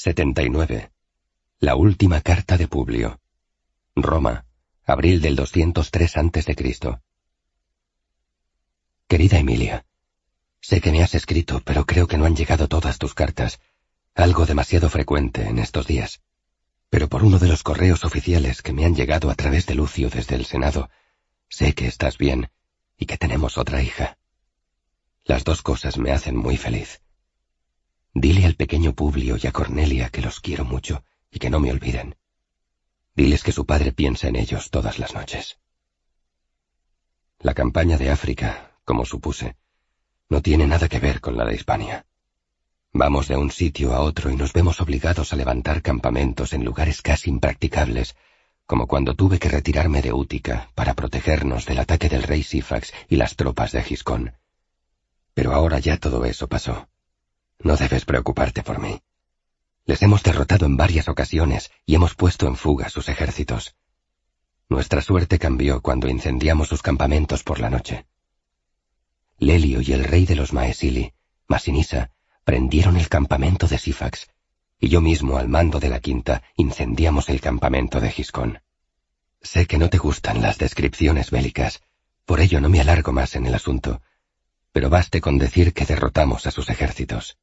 79. La última carta de Publio. Roma, abril del 203 a.C. Querida Emilia, sé que me has escrito, pero creo que no han llegado todas tus cartas, algo demasiado frecuente en estos días. Pero por uno de los correos oficiales que me han llegado a través de Lucio desde el Senado, sé que estás bien y que tenemos otra hija. Las dos cosas me hacen muy feliz. Dile al pequeño Publio y a Cornelia que los quiero mucho y que no me olviden. Diles que su padre piensa en ellos todas las noches. La campaña de África, como supuse, no tiene nada que ver con la de Hispania. Vamos de un sitio a otro y nos vemos obligados a levantar campamentos en lugares casi impracticables, como cuando tuve que retirarme de Útica para protegernos del ataque del rey Sifax y las tropas de Giscón. Pero ahora ya todo eso pasó. No debes preocuparte por mí. Les hemos derrotado en varias ocasiones y hemos puesto en fuga sus ejércitos. Nuestra suerte cambió cuando incendiamos sus campamentos por la noche. Lelio y el rey de los Maesili, Masinisa, prendieron el campamento de Sifax, y yo mismo al mando de la quinta incendiamos el campamento de Giscón. Sé que no te gustan las descripciones bélicas, por ello no me alargo más en el asunto, pero baste con decir que derrotamos a sus ejércitos.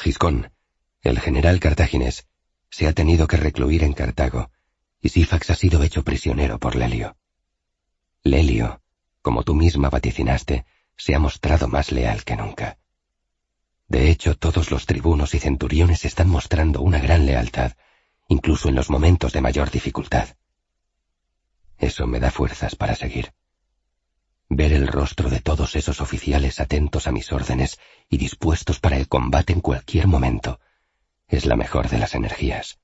Giscón, el general cartaginés, se ha tenido que recluir en Cartago, y Sifax ha sido hecho prisionero por Lelio. Lelio, como tú misma vaticinaste, se ha mostrado más leal que nunca. De hecho, todos los tribunos y centuriones están mostrando una gran lealtad, incluso en los momentos de mayor dificultad. Eso me da fuerzas para seguir. Ver el rostro de todos esos oficiales atentos a mis órdenes y dispuestos para el combate en cualquier momento es la mejor de las energías.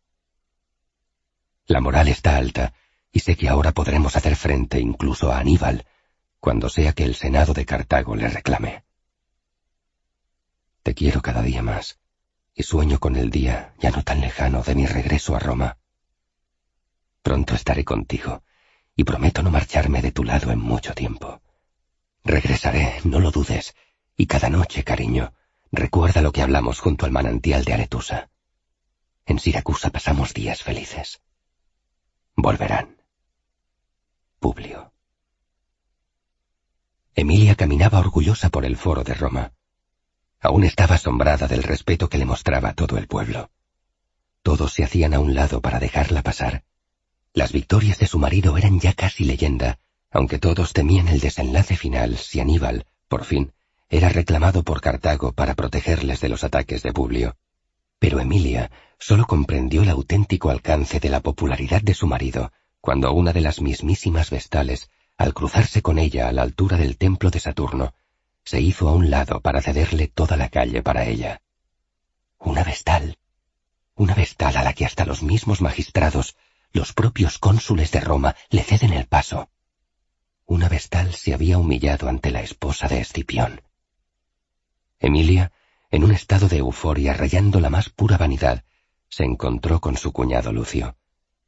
La moral está alta y sé que ahora podremos hacer frente incluso a Aníbal cuando sea que el Senado de Cartago le reclame. Te quiero cada día más y sueño con el día ya no tan lejano de mi regreso a Roma. Pronto estaré contigo y prometo no marcharme de tu lado en mucho tiempo. Regresaré, no lo dudes, y cada noche, cariño, recuerda lo que hablamos junto al manantial de Aretusa. En Siracusa pasamos días felices. Volverán. Publio. Emilia caminaba orgullosa por el foro de Roma. Aún estaba asombrada del respeto que le mostraba todo el pueblo. Todos se hacían a un lado para dejarla pasar. Las victorias de su marido eran ya casi leyenda, aunque todos temían el desenlace final si Aníbal, por fin, era reclamado por Cartago para protegerles de los ataques de Publio. Pero Emilia solo comprendió el auténtico alcance de la popularidad de su marido cuando una de las mismísimas vestales, al cruzarse con ella a la altura del templo de Saturno, se hizo a un lado para cederle toda la calle para ella. Una vestal. Una vestal a la que hasta los mismos magistrados, los propios cónsules de Roma, le ceden el paso una vestal se había humillado ante la esposa de Escipión. Emilia, en un estado de euforia rayando la más pura vanidad, se encontró con su cuñado Lucio.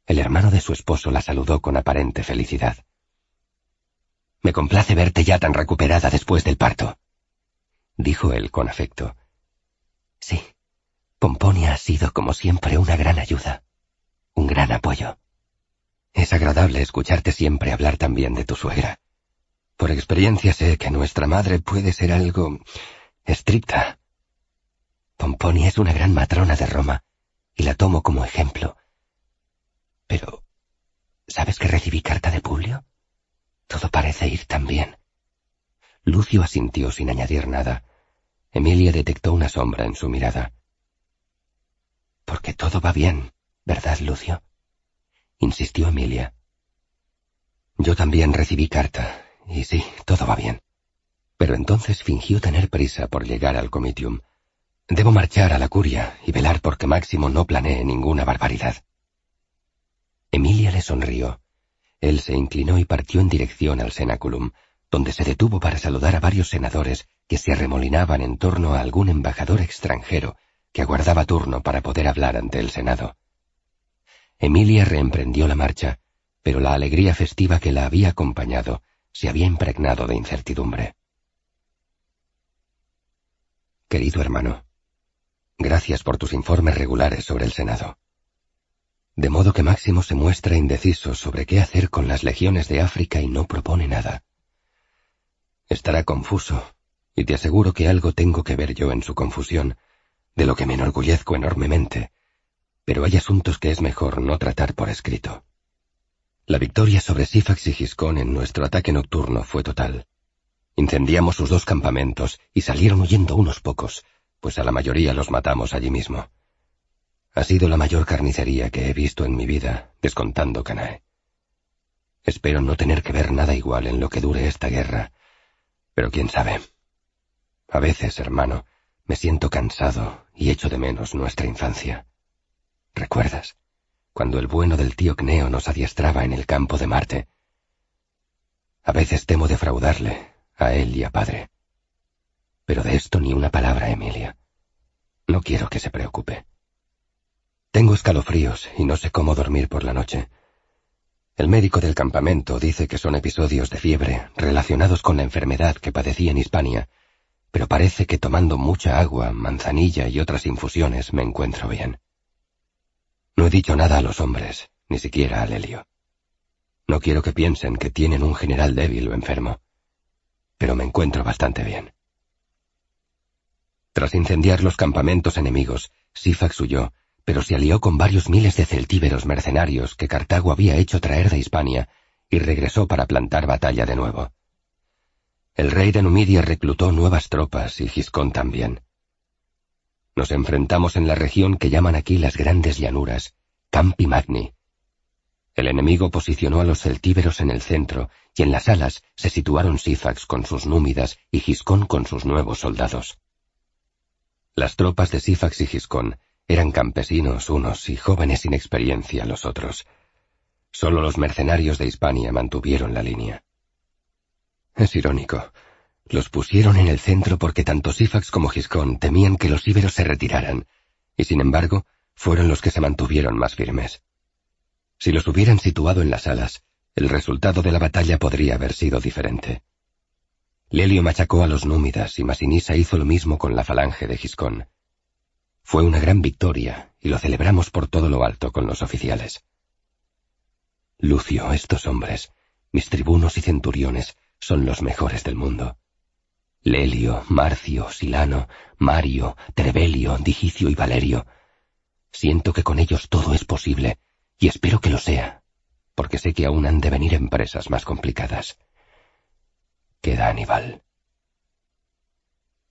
El hermano de su esposo la saludó con aparente felicidad. Me complace verte ya tan recuperada después del parto, dijo él con afecto. Sí, Pomponia ha sido como siempre una gran ayuda, un gran apoyo. Es agradable escucharte siempre hablar también de tu suegra. Por experiencia sé que nuestra madre puede ser algo estricta. Pomponia es una gran matrona de Roma y la tomo como ejemplo. Pero, ¿sabes que recibí carta de Publio? Todo parece ir tan bien. Lucio asintió sin añadir nada. Emilia detectó una sombra en su mirada. Porque todo va bien, ¿verdad, Lucio? Insistió Emilia. Yo también recibí carta, y sí, todo va bien. Pero entonces fingió tener prisa por llegar al comitium. Debo marchar a la curia y velar porque Máximo no planee ninguna barbaridad. Emilia le sonrió. Él se inclinó y partió en dirección al cenáculum, donde se detuvo para saludar a varios senadores que se arremolinaban en torno a algún embajador extranjero que aguardaba turno para poder hablar ante el Senado. Emilia reemprendió la marcha, pero la alegría festiva que la había acompañado se había impregnado de incertidumbre. Querido hermano, Gracias por tus informes regulares sobre el Senado. De modo que Máximo se muestra indeciso sobre qué hacer con las legiones de África y no propone nada. Estará confuso, y te aseguro que algo tengo que ver yo en su confusión, de lo que me enorgullezco enormemente, pero hay asuntos que es mejor no tratar por escrito. La victoria sobre Sifax y Giscón en nuestro ataque nocturno fue total. Incendiamos sus dos campamentos y salieron huyendo unos pocos, pues a la mayoría los matamos allí mismo. Ha sido la mayor carnicería que he visto en mi vida, descontando Canae. Espero no tener que ver nada igual en lo que dure esta guerra, pero quién sabe. A veces, hermano, me siento cansado y echo de menos nuestra infancia. ¿Recuerdas? Cuando el bueno del tío Cneo nos adiestraba en el campo de Marte. A veces temo defraudarle, a él y a padre. Pero de esto ni una palabra, Emilia. No quiero que se preocupe. Tengo escalofríos y no sé cómo dormir por la noche. El médico del campamento dice que son episodios de fiebre relacionados con la enfermedad que padecí en Hispania, pero parece que tomando mucha agua, manzanilla y otras infusiones me encuentro bien. No he dicho nada a los hombres, ni siquiera a Lelio. No quiero que piensen que tienen un general débil o enfermo, pero me encuentro bastante bien. Tras incendiar los campamentos enemigos, Sifax huyó, pero se alió con varios miles de celtíberos mercenarios que Cartago había hecho traer de Hispania y regresó para plantar batalla de nuevo. El rey de Numidia reclutó nuevas tropas y Giscón también. Nos enfrentamos en la región que llaman aquí las grandes llanuras, Campi Magni. El enemigo posicionó a los celtíberos en el centro y en las alas se situaron Sifax con sus númidas y Giscón con sus nuevos soldados. Las tropas de Sifax y Giscón eran campesinos unos y jóvenes sin experiencia los otros. Solo los mercenarios de Hispania mantuvieron la línea. Es irónico. Los pusieron en el centro porque tanto Sifax como Giscón temían que los íberos se retiraran, y sin embargo, fueron los que se mantuvieron más firmes. Si los hubieran situado en las alas, el resultado de la batalla podría haber sido diferente. Lelio machacó a los númidas y Masinisa hizo lo mismo con la falange de Giscón. Fue una gran victoria y lo celebramos por todo lo alto con los oficiales. Lucio, estos hombres, mis tribunos y centuriones, son los mejores del mundo. Lelio, Marcio, Silano, Mario, Trevelio, Digicio y Valerio. Siento que con ellos todo es posible, y espero que lo sea, porque sé que aún han de venir empresas más complicadas. Queda Aníbal.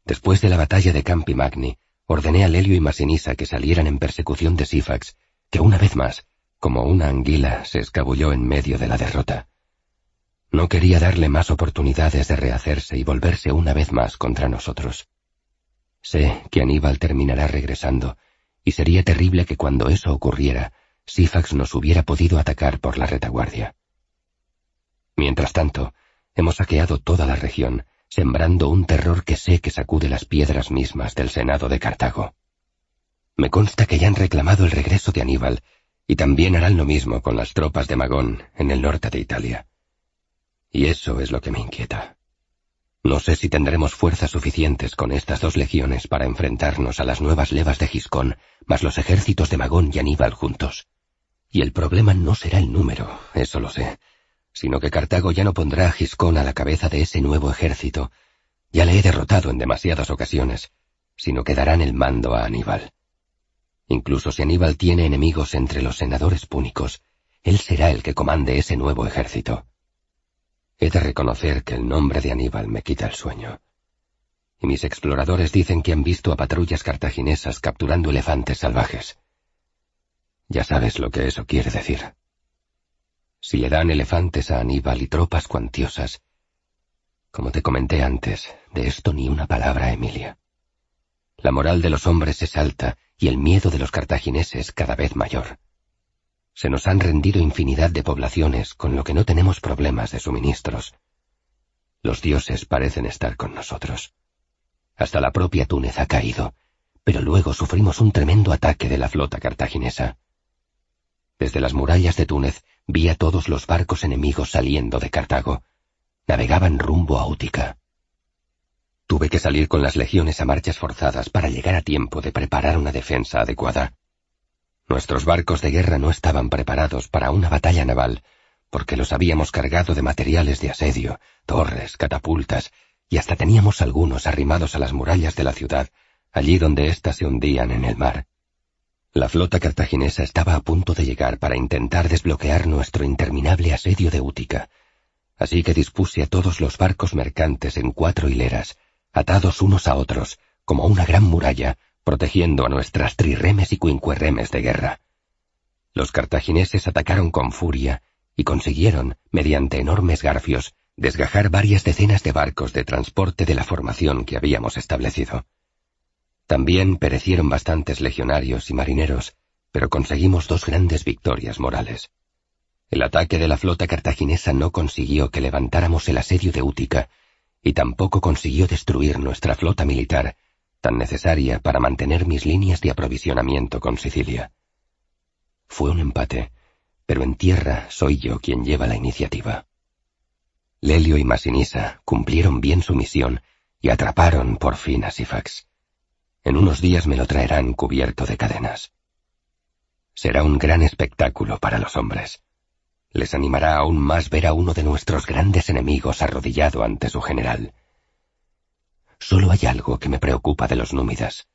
Después de la batalla de Campi Magni, ordené a Lelio y Masinisa que salieran en persecución de Sifax, que una vez más, como una anguila, se escabulló en medio de la derrota. No quería darle más oportunidades de rehacerse y volverse una vez más contra nosotros. Sé que Aníbal terminará regresando, y sería terrible que cuando eso ocurriera, Sifax nos hubiera podido atacar por la retaguardia. Mientras tanto, hemos saqueado toda la región, sembrando un terror que sé que sacude las piedras mismas del Senado de Cartago. Me consta que ya han reclamado el regreso de Aníbal, y también harán lo mismo con las tropas de Magón en el norte de Italia. Y eso es lo que me inquieta. No sé si tendremos fuerzas suficientes con estas dos legiones para enfrentarnos a las nuevas levas de Giscón, más los ejércitos de Magón y Aníbal juntos. Y el problema no será el número, eso lo sé, sino que Cartago ya no pondrá a Giscón a la cabeza de ese nuevo ejército. Ya le he derrotado en demasiadas ocasiones, sino que darán el mando a Aníbal. Incluso si Aníbal tiene enemigos entre los senadores púnicos, él será el que comande ese nuevo ejército. He de reconocer que el nombre de Aníbal me quita el sueño. Y mis exploradores dicen que han visto a patrullas cartaginesas capturando elefantes salvajes. Ya sabes lo que eso quiere decir. Si le dan elefantes a Aníbal y tropas cuantiosas, como te comenté antes, de esto ni una palabra, Emilia. La moral de los hombres es alta y el miedo de los cartagineses cada vez mayor. Se nos han rendido infinidad de poblaciones con lo que no tenemos problemas de suministros. Los dioses parecen estar con nosotros. Hasta la propia Túnez ha caído, pero luego sufrimos un tremendo ataque de la flota cartaginesa. Desde las murallas de Túnez vi a todos los barcos enemigos saliendo de Cartago. Navegaban rumbo a Útica. Tuve que salir con las legiones a marchas forzadas para llegar a tiempo de preparar una defensa adecuada. Nuestros barcos de guerra no estaban preparados para una batalla naval, porque los habíamos cargado de materiales de asedio, torres, catapultas, y hasta teníamos algunos arrimados a las murallas de la ciudad, allí donde éstas se hundían en el mar. La flota cartaginesa estaba a punto de llegar para intentar desbloquear nuestro interminable asedio de Útica, así que dispuse a todos los barcos mercantes en cuatro hileras, atados unos a otros, como una gran muralla, protegiendo a nuestras trirremes y cuincuerremes de guerra. Los cartagineses atacaron con furia y consiguieron, mediante enormes garfios, desgajar varias decenas de barcos de transporte de la formación que habíamos establecido. También perecieron bastantes legionarios y marineros, pero conseguimos dos grandes victorias morales. El ataque de la flota cartaginesa no consiguió que levantáramos el asedio de Útica, y tampoco consiguió destruir nuestra flota militar, tan necesaria para mantener mis líneas de aprovisionamiento con Sicilia. Fue un empate, pero en tierra soy yo quien lleva la iniciativa. Lelio y Masinisa cumplieron bien su misión y atraparon por fin a Sifax. En unos días me lo traerán cubierto de cadenas. Será un gran espectáculo para los hombres. Les animará aún más ver a uno de nuestros grandes enemigos arrodillado ante su general. Solo hay algo que me preocupa de los númidas.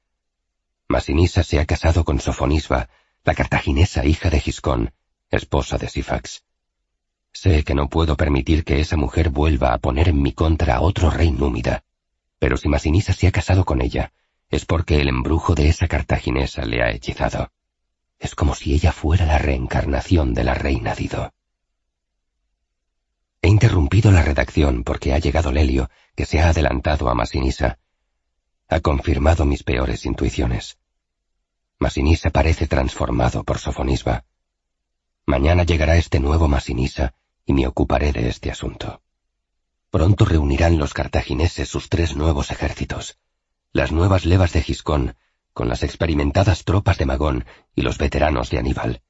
Masinisa se ha casado con Sofonisba, la cartaginesa hija de Giscón, esposa de Sifax. Sé que no puedo permitir que esa mujer vuelva a poner en mi contra a otro rey númida, pero si Masinisa se ha casado con ella, es porque el embrujo de esa cartaginesa le ha hechizado. Es como si ella fuera la reencarnación de la reina Dido. He interrumpido la redacción porque ha llegado Lelio, que se ha adelantado a Masinisa. Ha confirmado mis peores intuiciones. Masinisa parece transformado por Sofonisba. Mañana llegará este nuevo Masinisa y me ocuparé de este asunto. Pronto reunirán los cartagineses sus tres nuevos ejércitos, las nuevas levas de Giscón, con las experimentadas tropas de Magón y los veteranos de Aníbal.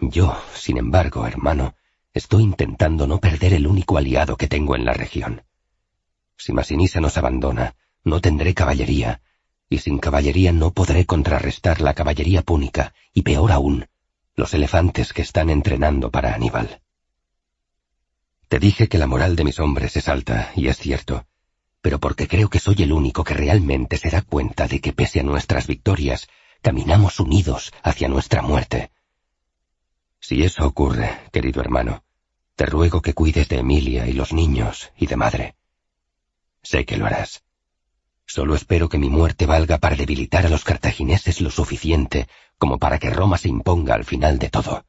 Yo, sin embargo, hermano, Estoy intentando no perder el único aliado que tengo en la región. Si Masinisa nos abandona, no tendré caballería, y sin caballería no podré contrarrestar la caballería púnica, y peor aún, los elefantes que están entrenando para Aníbal. Te dije que la moral de mis hombres es alta, y es cierto, pero porque creo que soy el único que realmente se da cuenta de que pese a nuestras victorias, caminamos unidos hacia nuestra muerte. Si eso ocurre, querido hermano, te ruego que cuides de Emilia y los niños y de madre. Sé que lo harás. Solo espero que mi muerte valga para debilitar a los cartagineses lo suficiente como para que Roma se imponga al final de todo.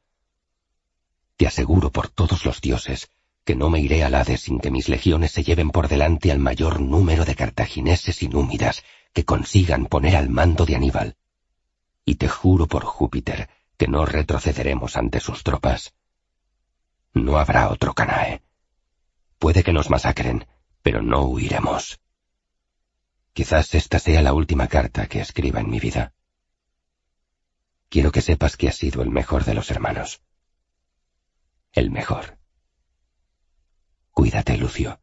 Te aseguro por todos los dioses que no me iré al Hades sin que mis legiones se lleven por delante al mayor número de cartagineses y númidas que consigan poner al mando de Aníbal. Y te juro por Júpiter que no retrocederemos ante sus tropas. No habrá otro Canae. Puede que nos masacren, pero no huiremos. Quizás esta sea la última carta que escriba en mi vida. Quiero que sepas que has sido el mejor de los hermanos. El mejor. Cuídate, Lucio.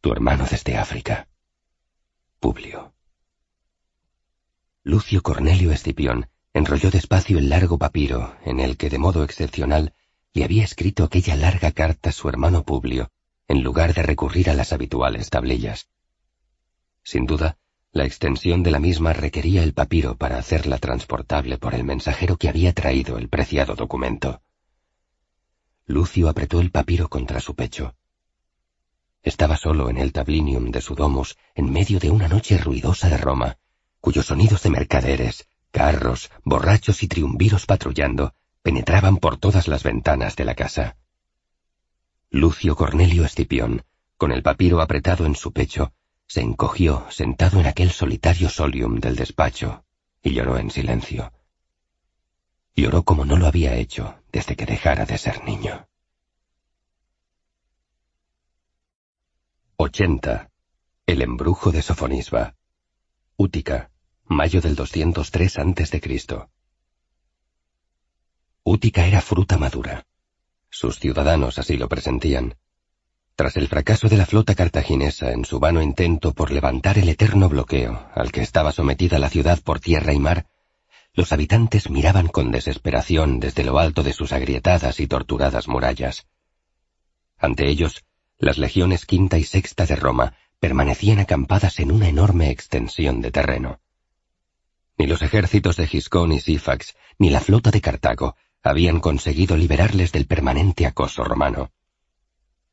Tu hermano desde África. Publio. Lucio Cornelio Escipión enrolló despacio el largo papiro en el que de modo excepcional le había escrito aquella larga carta a su hermano Publio, en lugar de recurrir a las habituales tablillas. Sin duda, la extensión de la misma requería el papiro para hacerla transportable por el mensajero que había traído el preciado documento. Lucio apretó el papiro contra su pecho. Estaba solo en el tablinium de su domus, en medio de una noche ruidosa de Roma, cuyos sonidos de mercaderes, carros, borrachos y triunviros patrullando penetraban por todas las ventanas de la casa. Lucio Cornelio Escipión, con el papiro apretado en su pecho, se encogió sentado en aquel solitario solium del despacho y lloró en silencio. Lloró como no lo había hecho desde que dejara de ser niño. 80. El embrujo de Sofonisba. Útica, mayo del 203 a.C. Útica era fruta madura. Sus ciudadanos así lo presentían. Tras el fracaso de la flota cartaginesa en su vano intento por levantar el eterno bloqueo al que estaba sometida la ciudad por tierra y mar, los habitantes miraban con desesperación desde lo alto de sus agrietadas y torturadas murallas. Ante ellos, las legiones quinta y sexta de Roma permanecían acampadas en una enorme extensión de terreno. Ni los ejércitos de Giscón y Sífax, ni la flota de Cartago habían conseguido liberarles del permanente acoso romano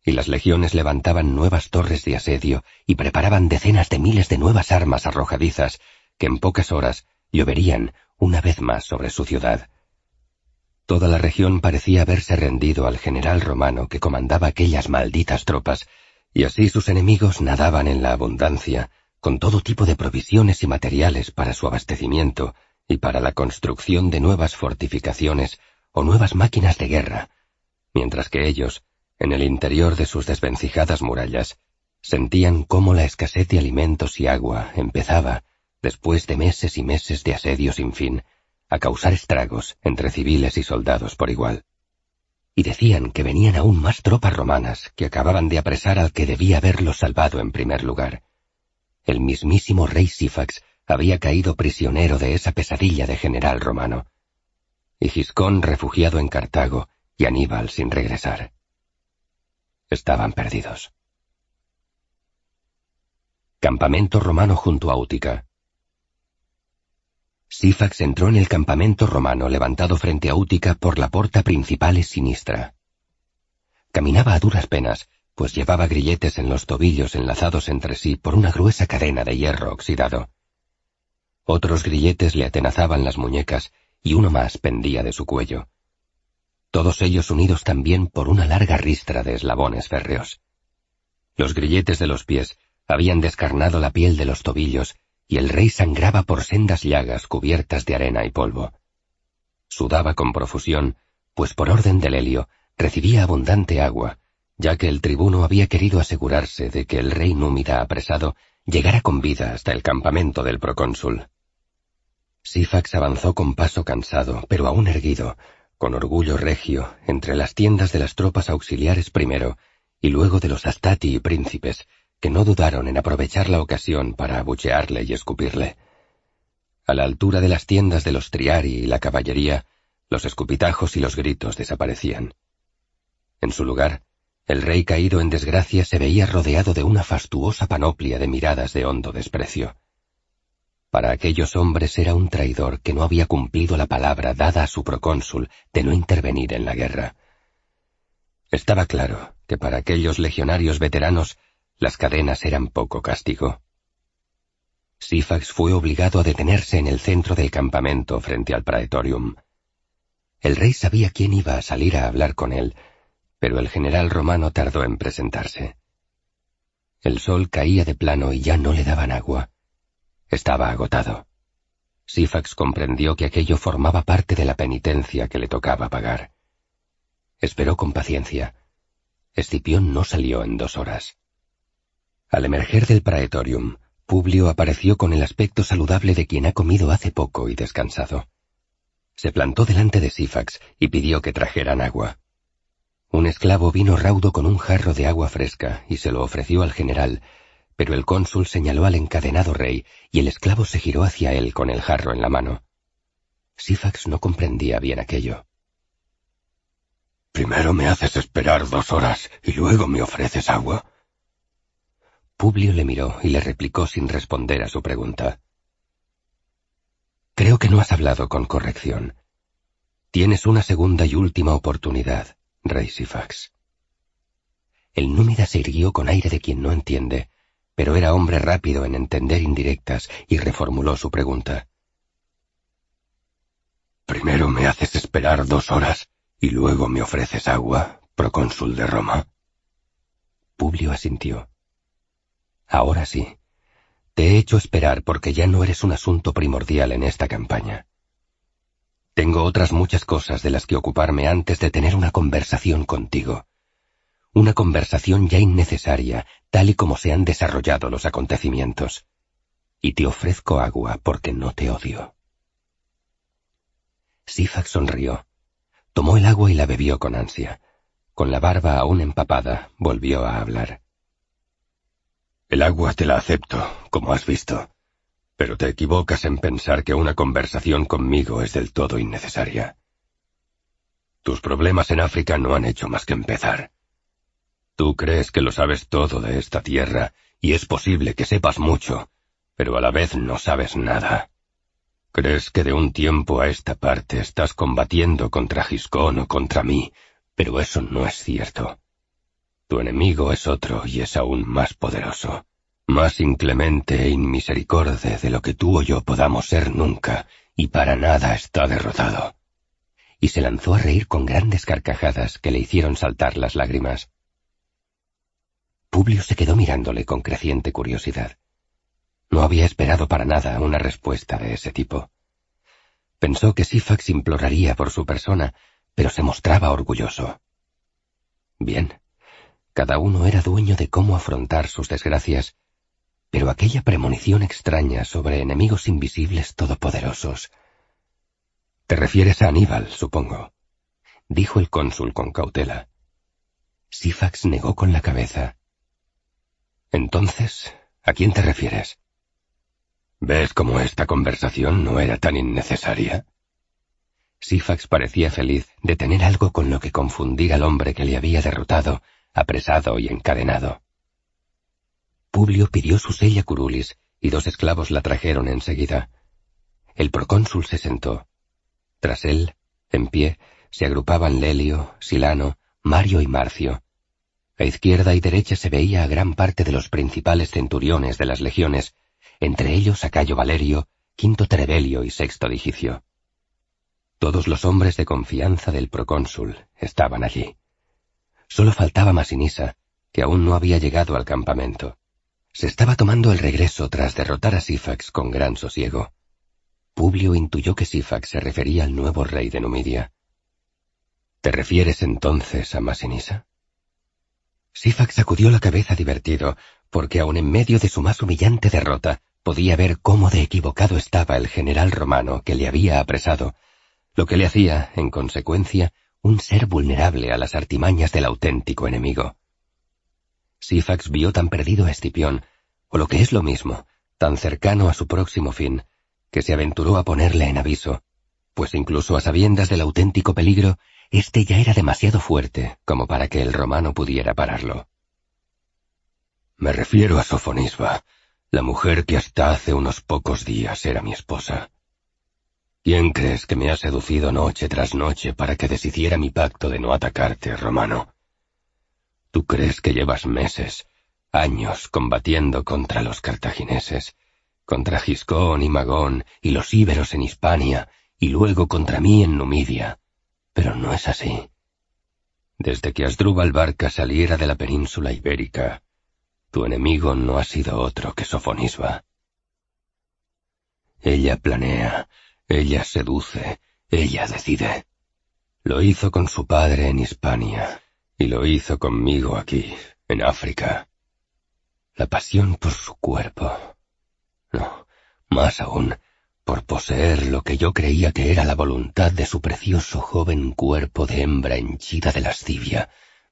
y las legiones levantaban nuevas torres de asedio y preparaban decenas de miles de nuevas armas arrojadizas que en pocas horas lloverían una vez más sobre su ciudad. Toda la región parecía haberse rendido al general romano que comandaba aquellas malditas tropas, y así sus enemigos nadaban en la abundancia, con todo tipo de provisiones y materiales para su abastecimiento y para la construcción de nuevas fortificaciones o nuevas máquinas de guerra, mientras que ellos, en el interior de sus desvencijadas murallas, sentían cómo la escasez de alimentos y agua empezaba, después de meses y meses de asedio sin fin, a causar estragos entre civiles y soldados por igual. Y decían que venían aún más tropas romanas que acababan de apresar al que debía haberlos salvado en primer lugar. El mismísimo rey Sífax había caído prisionero de esa pesadilla de general romano. Y Giscón refugiado en Cartago y Aníbal sin regresar. Estaban perdidos. Campamento romano junto a Útica. Sífax entró en el campamento romano levantado frente a Útica por la puerta principal y sinistra. Caminaba a duras penas, pues llevaba grilletes en los tobillos enlazados entre sí por una gruesa cadena de hierro oxidado. Otros grilletes le atenazaban las muñecas y uno más pendía de su cuello todos ellos unidos también por una larga ristra de eslabones férreos. Los grilletes de los pies habían descarnado la piel de los tobillos y el rey sangraba por sendas llagas cubiertas de arena y polvo. Sudaba con profusión, pues por orden del helio recibía abundante agua, ya que el tribuno había querido asegurarse de que el rey númida apresado llegara con vida hasta el campamento del procónsul. Sifax avanzó con paso cansado, pero aún erguido, con orgullo regio, entre las tiendas de las tropas auxiliares primero y luego de los astati y príncipes, que no dudaron en aprovechar la ocasión para abuchearle y escupirle. A la altura de las tiendas de los triari y la caballería, los escupitajos y los gritos desaparecían. En su lugar, el rey caído en desgracia se veía rodeado de una fastuosa panoplia de miradas de hondo desprecio. Para aquellos hombres era un traidor que no había cumplido la palabra dada a su procónsul de no intervenir en la guerra. Estaba claro que para aquellos legionarios veteranos las cadenas eran poco castigo. Sifax fue obligado a detenerse en el centro del campamento frente al praetorium. El rey sabía quién iba a salir a hablar con él, pero el general romano tardó en presentarse. El sol caía de plano y ya no le daban agua. Estaba agotado. Sifax comprendió que aquello formaba parte de la penitencia que le tocaba pagar. Esperó con paciencia. Escipión no salió en dos horas. Al emerger del praetorium, Publio apareció con el aspecto saludable de quien ha comido hace poco y descansado. Se plantó delante de Sifax y pidió que trajeran agua. Un esclavo vino raudo con un jarro de agua fresca y se lo ofreció al general, pero el cónsul señaló al encadenado rey y el esclavo se giró hacia él con el jarro en la mano. Sifax no comprendía bien aquello. Primero me haces esperar dos horas y luego me ofreces agua. Publio le miró y le replicó sin responder a su pregunta. Creo que no has hablado con corrección. Tienes una segunda y última oportunidad, rey Sifax. El númida se irguió con aire de quien no entiende, pero era hombre rápido en entender indirectas y reformuló su pregunta. Primero me haces esperar dos horas y luego me ofreces agua, procónsul de Roma. Publio asintió. Ahora sí. Te he hecho esperar porque ya no eres un asunto primordial en esta campaña. Tengo otras muchas cosas de las que ocuparme antes de tener una conversación contigo una conversación ya innecesaria, tal y como se han desarrollado los acontecimientos. Y te ofrezco agua porque no te odio. Sifax sonrió. Tomó el agua y la bebió con ansia. con la barba aún empapada, volvió a hablar. El agua te la acepto, como has visto, pero te equivocas en pensar que una conversación conmigo es del todo innecesaria. Tus problemas en África no han hecho más que empezar. Tú crees que lo sabes todo de esta tierra, y es posible que sepas mucho, pero a la vez no sabes nada. Crees que de un tiempo a esta parte estás combatiendo contra Giscón o contra mí, pero eso no es cierto. Tu enemigo es otro y es aún más poderoso, más inclemente e inmisericorde de lo que tú o yo podamos ser nunca, y para nada está derrotado. Y se lanzó a reír con grandes carcajadas que le hicieron saltar las lágrimas. Publio se quedó mirándole con creciente curiosidad. No había esperado para nada una respuesta de ese tipo. Pensó que Sifax imploraría por su persona, pero se mostraba orgulloso. Bien, cada uno era dueño de cómo afrontar sus desgracias, pero aquella premonición extraña sobre enemigos invisibles todopoderosos. Te refieres a Aníbal, supongo, dijo el cónsul con cautela. Sifax negó con la cabeza. Entonces, ¿a quién te refieres? ¿Ves cómo esta conversación no era tan innecesaria? Sifax parecía feliz de tener algo con lo que confundir al hombre que le había derrotado apresado y encadenado. Publio pidió su sella curulis y dos esclavos la trajeron enseguida. El procónsul se sentó. Tras él, en pie, se agrupaban Lelio, Silano, Mario y Marcio. A izquierda y derecha se veía a gran parte de los principales centuriones de las legiones, entre ellos a Cayo Valerio, Quinto Trebelio y Sexto Digicio. Todos los hombres de confianza del procónsul estaban allí. Solo faltaba Masinisa, que aún no había llegado al campamento. Se estaba tomando el regreso tras derrotar a Sifax con gran sosiego. Publio intuyó que Sifax se refería al nuevo rey de Numidia. ¿Te refieres entonces a Masinisa? Sifax sacudió la cabeza divertido, porque aun en medio de su más humillante derrota, podía ver cómo de equivocado estaba el general romano que le había apresado, lo que le hacía, en consecuencia, un ser vulnerable a las artimañas del auténtico enemigo. Sifax vio tan perdido a Escipión, o lo que es lo mismo, tan cercano a su próximo fin, que se aventuró a ponerle en aviso, pues incluso a sabiendas del auténtico peligro, éste ya era demasiado fuerte como para que el romano pudiera pararlo. Me refiero a Sofonisba, la mujer que hasta hace unos pocos días era mi esposa. ¿Quién crees que me ha seducido noche tras noche para que deshiciera mi pacto de no atacarte, Romano? Tú crees que llevas meses, años combatiendo contra los cartagineses, contra Giscón y Magón y los íberos en Hispania, y luego contra mí en Numidia. Pero no es así. Desde que Asdrúbal Barca saliera de la península ibérica, tu enemigo no ha sido otro que Sofonisba. Ella planea, ella seduce, ella decide. Lo hizo con su padre en Hispania y lo hizo conmigo aquí, en África. La pasión por su cuerpo. No, más aún, por poseer lo que yo creía que era la voluntad de su precioso joven cuerpo de hembra henchida de lascivia,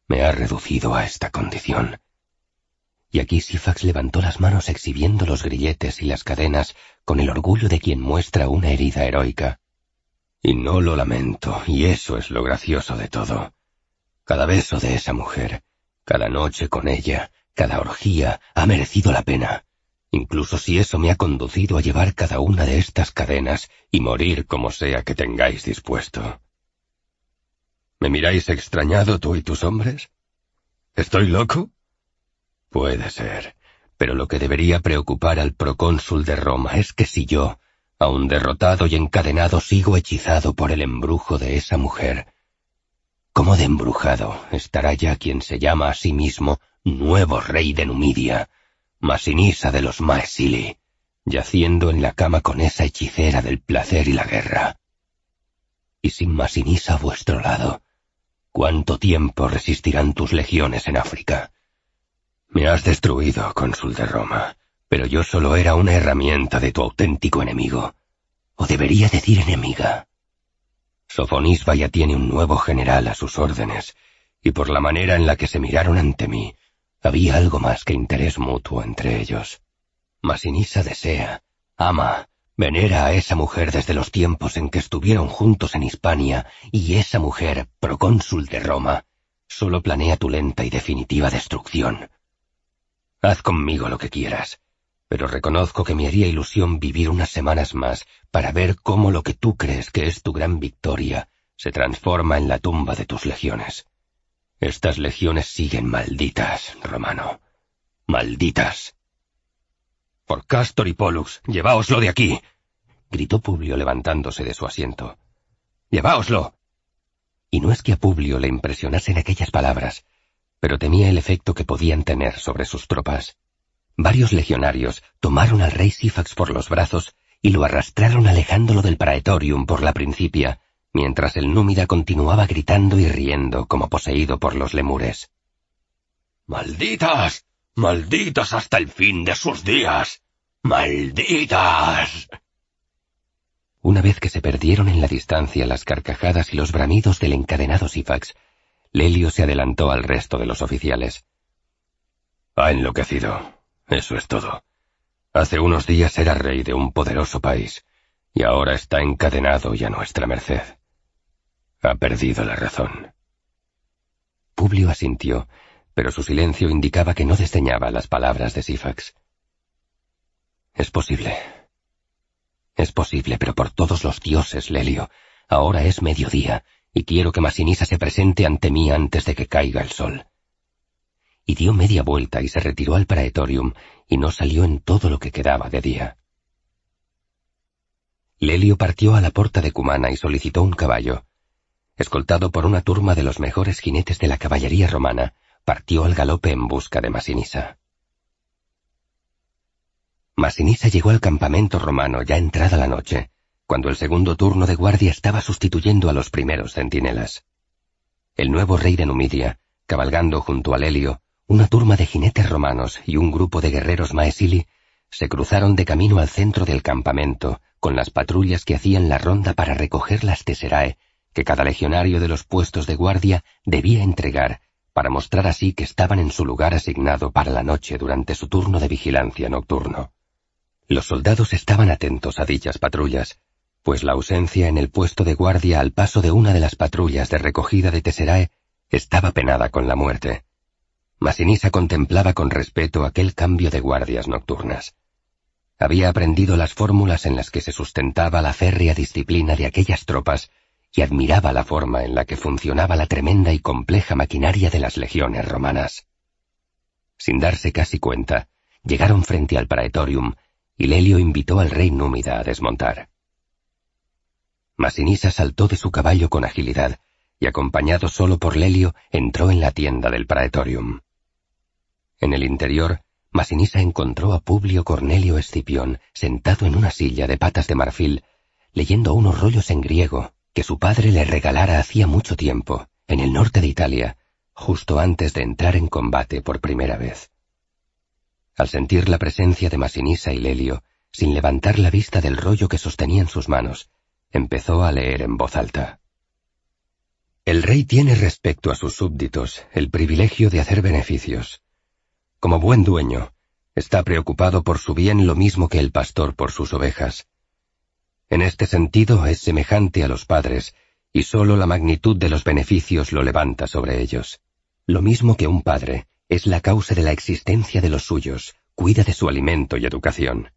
me ha reducido a esta condición y aquí Sifax levantó las manos exhibiendo los grilletes y las cadenas con el orgullo de quien muestra una herida heroica. Y no lo lamento, y eso es lo gracioso de todo. Cada beso de esa mujer, cada noche con ella, cada orgía ha merecido la pena, incluso si eso me ha conducido a llevar cada una de estas cadenas y morir como sea que tengáis dispuesto. ¿Me miráis extrañado tú y tus hombres? ¿Estoy loco? Puede ser, pero lo que debería preocupar al procónsul de Roma es que si yo, aun derrotado y encadenado, sigo hechizado por el embrujo de esa mujer, ¿cómo de embrujado estará ya quien se llama a sí mismo nuevo rey de Numidia, Masinisa de los Maesili, yaciendo en la cama con esa hechicera del placer y la guerra? Y sin Masinisa a vuestro lado, ¿cuánto tiempo resistirán tus legiones en África? Me has destruido, cónsul de Roma, pero yo solo era una herramienta de tu auténtico enemigo. O debería decir enemiga. Sofonisba ya tiene un nuevo general a sus órdenes, y por la manera en la que se miraron ante mí, había algo más que interés mutuo entre ellos. Masinisa desea, ama, venera a esa mujer desde los tiempos en que estuvieron juntos en Hispania, y esa mujer, procónsul de Roma, solo planea tu lenta y definitiva destrucción. Haz conmigo lo que quieras, pero reconozco que me haría ilusión vivir unas semanas más para ver cómo lo que tú crees que es tu gran victoria se transforma en la tumba de tus legiones. Estas legiones siguen malditas, Romano. Malditas. Por Castor y Pollux, lleváoslo de aquí, gritó Publio levantándose de su asiento. Lleváoslo. Y no es que a Publio le impresionasen aquellas palabras, pero temía el efecto que podían tener sobre sus tropas. Varios legionarios tomaron al rey Sífax por los brazos y lo arrastraron alejándolo del praetorium por la principia, mientras el númida continuaba gritando y riendo como poseído por los lemures. ¡Malditas! ¡Malditas hasta el fin de sus días! ¡Malditas! Una vez que se perdieron en la distancia las carcajadas y los bramidos del encadenado Sifax, Lelio se adelantó al resto de los oficiales. Ha enloquecido. Eso es todo. Hace unos días era rey de un poderoso país, y ahora está encadenado y a nuestra merced. Ha perdido la razón. Publio asintió, pero su silencio indicaba que no desdeñaba las palabras de Sifax. Es posible. Es posible, pero por todos los dioses, Lelio. Ahora es mediodía, y quiero que Masinisa se presente ante mí antes de que caiga el sol. Y dio media vuelta y se retiró al praetorium, y no salió en todo lo que quedaba de día. Lelio partió a la puerta de Cumana y solicitó un caballo. Escoltado por una turma de los mejores jinetes de la caballería romana, partió al galope en busca de Masinisa. Masinisa llegó al campamento romano ya entrada la noche, cuando el segundo turno de guardia estaba sustituyendo a los primeros centinelas. El nuevo rey de Numidia, cabalgando junto a Lelio, una turma de jinetes romanos y un grupo de guerreros maesili se cruzaron de camino al centro del campamento con las patrullas que hacían la ronda para recoger las teserae que cada legionario de los puestos de guardia debía entregar para mostrar así que estaban en su lugar asignado para la noche durante su turno de vigilancia nocturno. Los soldados estaban atentos a dichas patrullas, pues la ausencia en el puesto de guardia al paso de una de las patrullas de recogida de Teserae estaba penada con la muerte. Masinisa contemplaba con respeto aquel cambio de guardias nocturnas. Había aprendido las fórmulas en las que se sustentaba la férrea disciplina de aquellas tropas y admiraba la forma en la que funcionaba la tremenda y compleja maquinaria de las legiones romanas. Sin darse casi cuenta, llegaron frente al praetorium y Lelio invitó al rey númida a desmontar. Masinisa saltó de su caballo con agilidad y acompañado solo por Lelio entró en la tienda del praetorium. En el interior, Masinisa encontró a Publio Cornelio Escipión sentado en una silla de patas de marfil, leyendo unos rollos en griego que su padre le regalara hacía mucho tiempo, en el norte de Italia, justo antes de entrar en combate por primera vez. Al sentir la presencia de Masinisa y Lelio, sin levantar la vista del rollo que sostenía en sus manos, empezó a leer en voz alta. El rey tiene respecto a sus súbditos el privilegio de hacer beneficios. Como buen dueño, está preocupado por su bien lo mismo que el pastor por sus ovejas. En este sentido es semejante a los padres, y sólo la magnitud de los beneficios lo levanta sobre ellos. Lo mismo que un padre, es la causa de la existencia de los suyos, cuida de su alimento y educación.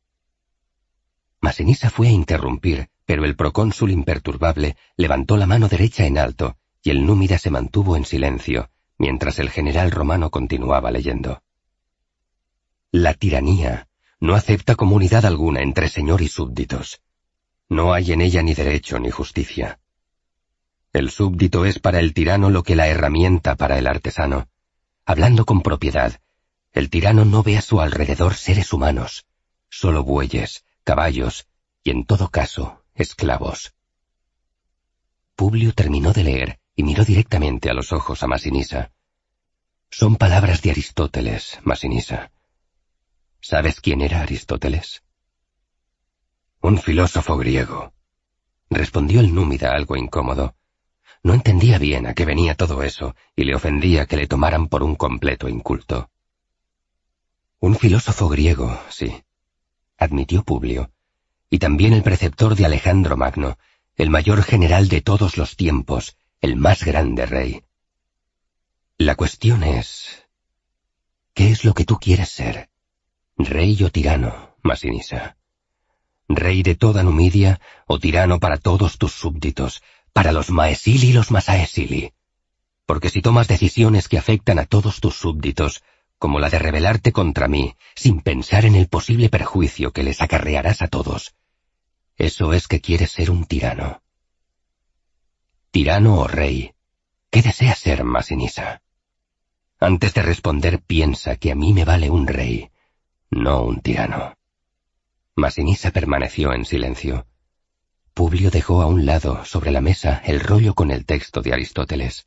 Masinisa fue a interrumpir, pero el procónsul imperturbable levantó la mano derecha en alto, y el númida se mantuvo en silencio, mientras el general romano continuaba leyendo. La tiranía no acepta comunidad alguna entre señor y súbditos. No hay en ella ni derecho ni justicia. El súbdito es para el tirano lo que la herramienta para el artesano, Hablando con propiedad, el tirano no ve a su alrededor seres humanos, solo bueyes, caballos y en todo caso, esclavos. Publio terminó de leer y miró directamente a los ojos a Masinisa. Son palabras de Aristóteles, Masinisa. ¿Sabes quién era Aristóteles? Un filósofo griego, respondió el númida algo incómodo. No entendía bien a qué venía todo eso y le ofendía que le tomaran por un completo inculto. Un filósofo griego, sí, admitió Publio, y también el preceptor de Alejandro Magno, el mayor general de todos los tiempos, el más grande rey. La cuestión es... ¿Qué es lo que tú quieres ser? ¿Rey o tirano, Masinisa? ¿Rey de toda Numidia o tirano para todos tus súbditos, para los Maesili y los Masaesili? Porque si tomas decisiones que afectan a todos tus súbditos, como la de rebelarte contra mí, sin pensar en el posible perjuicio que les acarrearás a todos, eso es que quieres ser un tirano. Tirano o rey, ¿qué deseas ser, Masinisa? Antes de responder piensa que a mí me vale un rey, no un tirano. Masinisa permaneció en silencio. Publio dejó a un lado, sobre la mesa, el rollo con el texto de Aristóteles.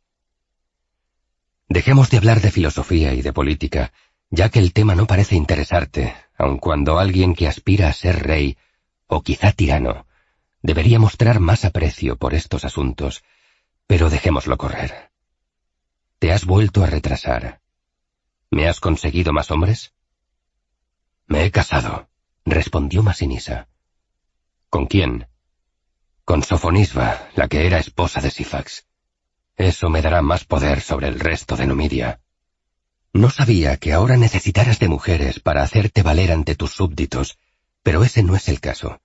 Dejemos de hablar de filosofía y de política, ya que el tema no parece interesarte, aun cuando alguien que aspira a ser rey, o quizá tirano, debería mostrar más aprecio por estos asuntos, pero dejémoslo correr. Te has vuelto a retrasar. ¿Me has conseguido más hombres? Me he casado, respondió Masinisa. ¿Con quién? Con Sofonisba, la que era esposa de Sifax. Eso me dará más poder sobre el resto de Numidia. No sabía que ahora necesitaras de mujeres para hacerte valer ante tus súbditos, pero ese no es el caso.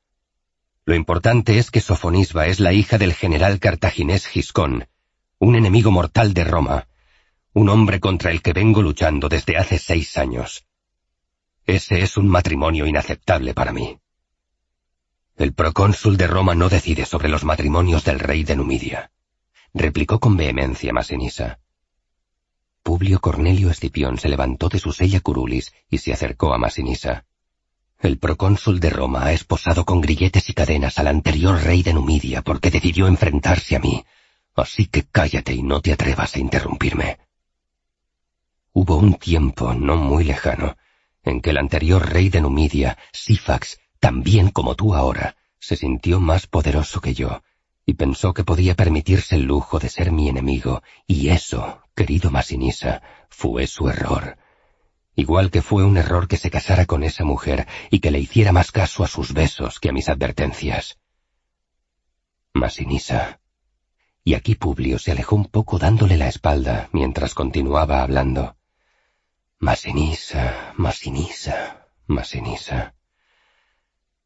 Lo importante es que Sofonisba es la hija del general cartaginés Giscón, un enemigo mortal de Roma, un hombre contra el que vengo luchando desde hace seis años. Ese es un matrimonio inaceptable para mí. El procónsul de Roma no decide sobre los matrimonios del rey de Numidia, replicó con vehemencia Masinisa. Publio Cornelio Escipión se levantó de su sella curulis y se acercó a Masinisa. El procónsul de Roma ha esposado con grilletes y cadenas al anterior rey de Numidia porque decidió enfrentarse a mí, así que cállate y no te atrevas a interrumpirme. Hubo un tiempo no muy lejano en que el anterior rey de Numidia, Sifax, también como tú ahora, se sintió más poderoso que yo, y pensó que podía permitirse el lujo de ser mi enemigo, y eso, querido Masinisa, fue su error. Igual que fue un error que se casara con esa mujer y que le hiciera más caso a sus besos que a mis advertencias. Masinisa. Y aquí Publio se alejó un poco dándole la espalda mientras continuaba hablando. Masinisa, Masinisa, Masinisa.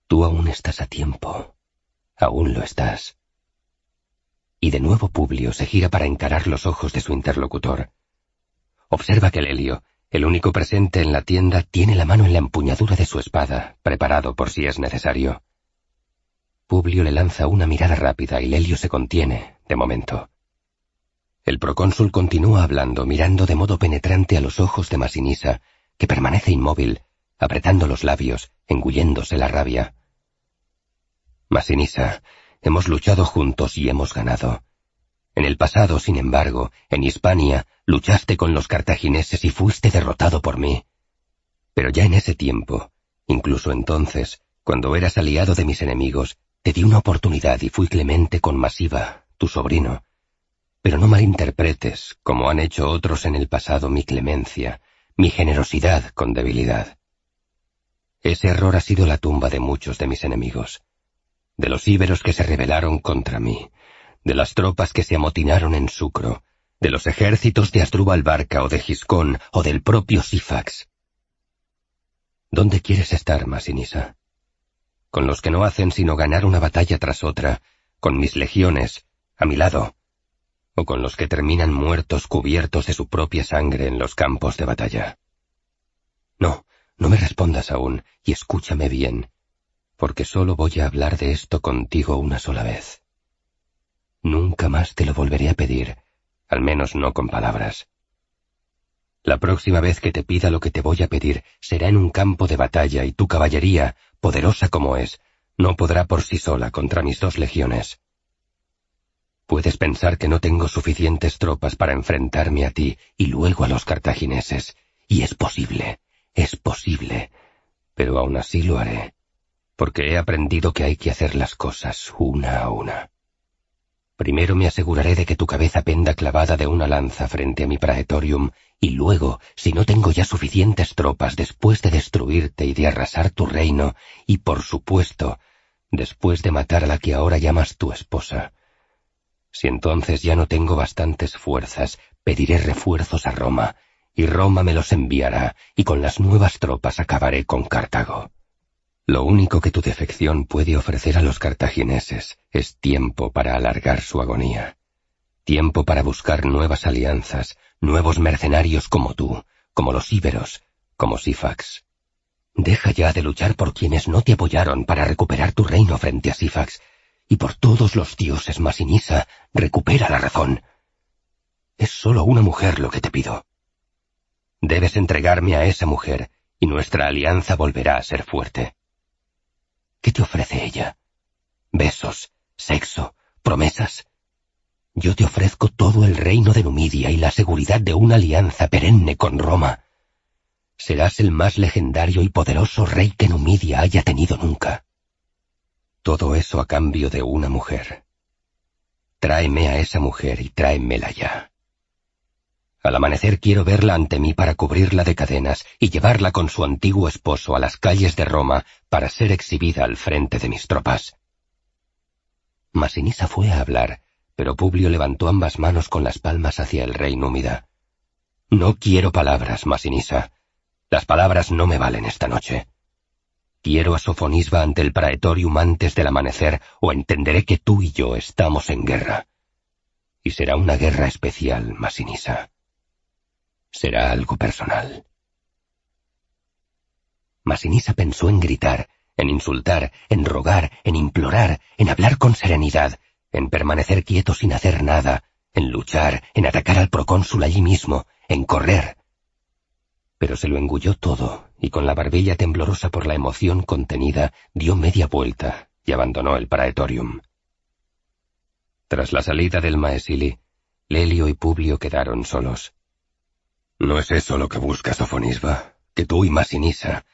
Tú aún estás a tiempo. Aún lo estás. Y de nuevo Publio se gira para encarar los ojos de su interlocutor. Observa que Lelio, el único presente en la tienda, tiene la mano en la empuñadura de su espada, preparado por si es necesario. Publio le lanza una mirada rápida y Lelio se contiene, de momento. El procónsul continúa hablando, mirando de modo penetrante a los ojos de Masinisa, que permanece inmóvil, apretando los labios, engulléndose la rabia. Masinisa, hemos luchado juntos y hemos ganado. En el pasado, sin embargo, en Hispania, luchaste con los cartagineses y fuiste derrotado por mí. Pero ya en ese tiempo, incluso entonces, cuando eras aliado de mis enemigos, te di una oportunidad y fui clemente con Masiva, tu sobrino, pero no malinterpretes, como han hecho otros en el pasado, mi clemencia, mi generosidad con debilidad. Ese error ha sido la tumba de muchos de mis enemigos, de los íberos que se rebelaron contra mí, de las tropas que se amotinaron en Sucro, de los ejércitos de Asdrúbal Barca o de Giscón o del propio Sifax. ¿Dónde quieres estar, Masinisa? ¿Con los que no hacen sino ganar una batalla tras otra, con mis legiones, a mi lado, o con los que terminan muertos cubiertos de su propia sangre en los campos de batalla. No, no me respondas aún, y escúchame bien, porque solo voy a hablar de esto contigo una sola vez. Nunca más te lo volveré a pedir, al menos no con palabras. La próxima vez que te pida lo que te voy a pedir será en un campo de batalla y tu caballería, poderosa como es, no podrá por sí sola contra mis dos legiones. Puedes pensar que no tengo suficientes tropas para enfrentarme a ti y luego a los cartagineses. Y es posible, es posible. Pero aún así lo haré, porque he aprendido que hay que hacer las cosas una a una. Primero me aseguraré de que tu cabeza penda clavada de una lanza frente a mi praetorium, y luego, si no tengo ya suficientes tropas después de destruirte y de arrasar tu reino, y por supuesto, después de matar a la que ahora llamas tu esposa. Si entonces ya no tengo bastantes fuerzas, pediré refuerzos a Roma, y Roma me los enviará, y con las nuevas tropas acabaré con Cartago. Lo único que tu defección puede ofrecer a los cartagineses es tiempo para alargar su agonía, tiempo para buscar nuevas alianzas, nuevos mercenarios como tú, como los íberos, como Sifax. Deja ya de luchar por quienes no te apoyaron para recuperar tu reino frente a Sifax, y por todos los dioses Masinisa, recupera la razón. Es solo una mujer lo que te pido. Debes entregarme a esa mujer, y nuestra alianza volverá a ser fuerte. ¿Qué te ofrece ella? Besos, sexo, promesas. Yo te ofrezco todo el reino de Numidia y la seguridad de una alianza perenne con Roma. Serás el más legendario y poderoso rey que Numidia haya tenido nunca. Todo eso a cambio de una mujer. Tráeme a esa mujer y tráemela ya. Al amanecer quiero verla ante mí para cubrirla de cadenas y llevarla con su antiguo esposo a las calles de Roma para ser exhibida al frente de mis tropas. Masinisa fue a hablar, pero Publio levantó ambas manos con las palmas hacia el rey númida. No quiero palabras, Masinisa. Las palabras no me valen esta noche. Quiero a Sofonisba ante el praetorium antes del amanecer o entenderé que tú y yo estamos en guerra. Y será una guerra especial, Masinisa será algo personal. Masinisa pensó en gritar, en insultar, en rogar, en implorar, en hablar con serenidad, en permanecer quieto sin hacer nada, en luchar, en atacar al procónsul allí mismo, en correr. Pero se lo engulló todo, y con la barbilla temblorosa por la emoción contenida, dio media vuelta y abandonó el praetorium. Tras la salida del maesili, Lelio y Publio quedaron solos. ¿No es eso lo que busca Sofonisba? ¿Que tú y Masinisa,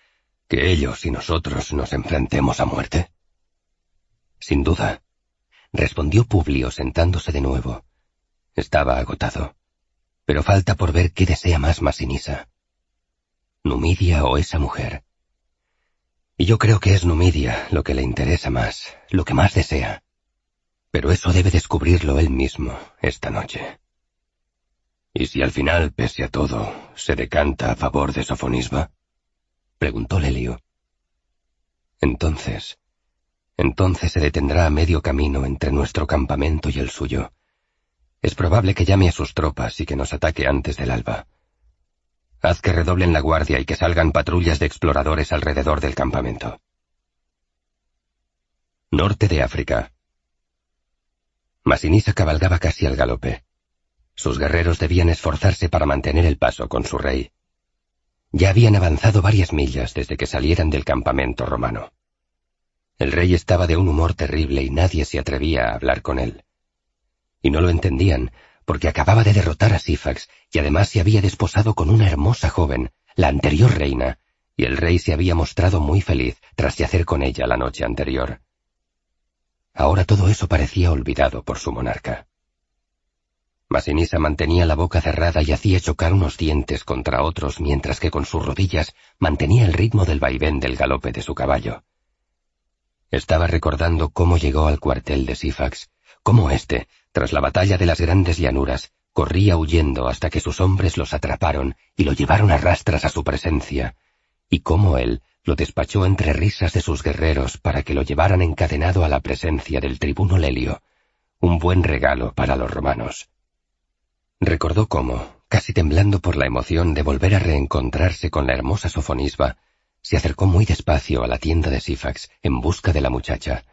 que ellos y nosotros nos enfrentemos a muerte? Sin duda, respondió Publio sentándose de nuevo. Estaba agotado. Pero falta por ver qué desea más Masinisa. Numidia o esa mujer. Y yo creo que es Numidia lo que le interesa más, lo que más desea. Pero eso debe descubrirlo él mismo esta noche. ¿Y si al final, pese a todo, se decanta a favor de Sofonisba? preguntó Lelio. Entonces, entonces se detendrá a medio camino entre nuestro campamento y el suyo. Es probable que llame a sus tropas y que nos ataque antes del alba. Haz que redoblen la guardia y que salgan patrullas de exploradores alrededor del campamento. Norte de África. Masinisa cabalgaba casi al galope. Sus guerreros debían esforzarse para mantener el paso con su rey. Ya habían avanzado varias millas desde que salieran del campamento romano. El rey estaba de un humor terrible y nadie se atrevía a hablar con él. Y no lo entendían, porque acababa de derrotar a Sifax y además se había desposado con una hermosa joven, la anterior reina, y el rey se había mostrado muy feliz tras yacer con ella la noche anterior. Ahora todo eso parecía olvidado por su monarca. Masinisa mantenía la boca cerrada y hacía chocar unos dientes contra otros mientras que con sus rodillas mantenía el ritmo del vaivén del galope de su caballo. Estaba recordando cómo llegó al cuartel de Sifax, cómo éste, tras la batalla de las grandes llanuras, corría huyendo hasta que sus hombres los atraparon y lo llevaron a rastras a su presencia, y cómo él lo despachó entre risas de sus guerreros para que lo llevaran encadenado a la presencia del tribuno Lelio, un buen regalo para los romanos. Recordó cómo, casi temblando por la emoción de volver a reencontrarse con la hermosa Sofonisba, se acercó muy despacio a la tienda de Sifax en busca de la muchacha.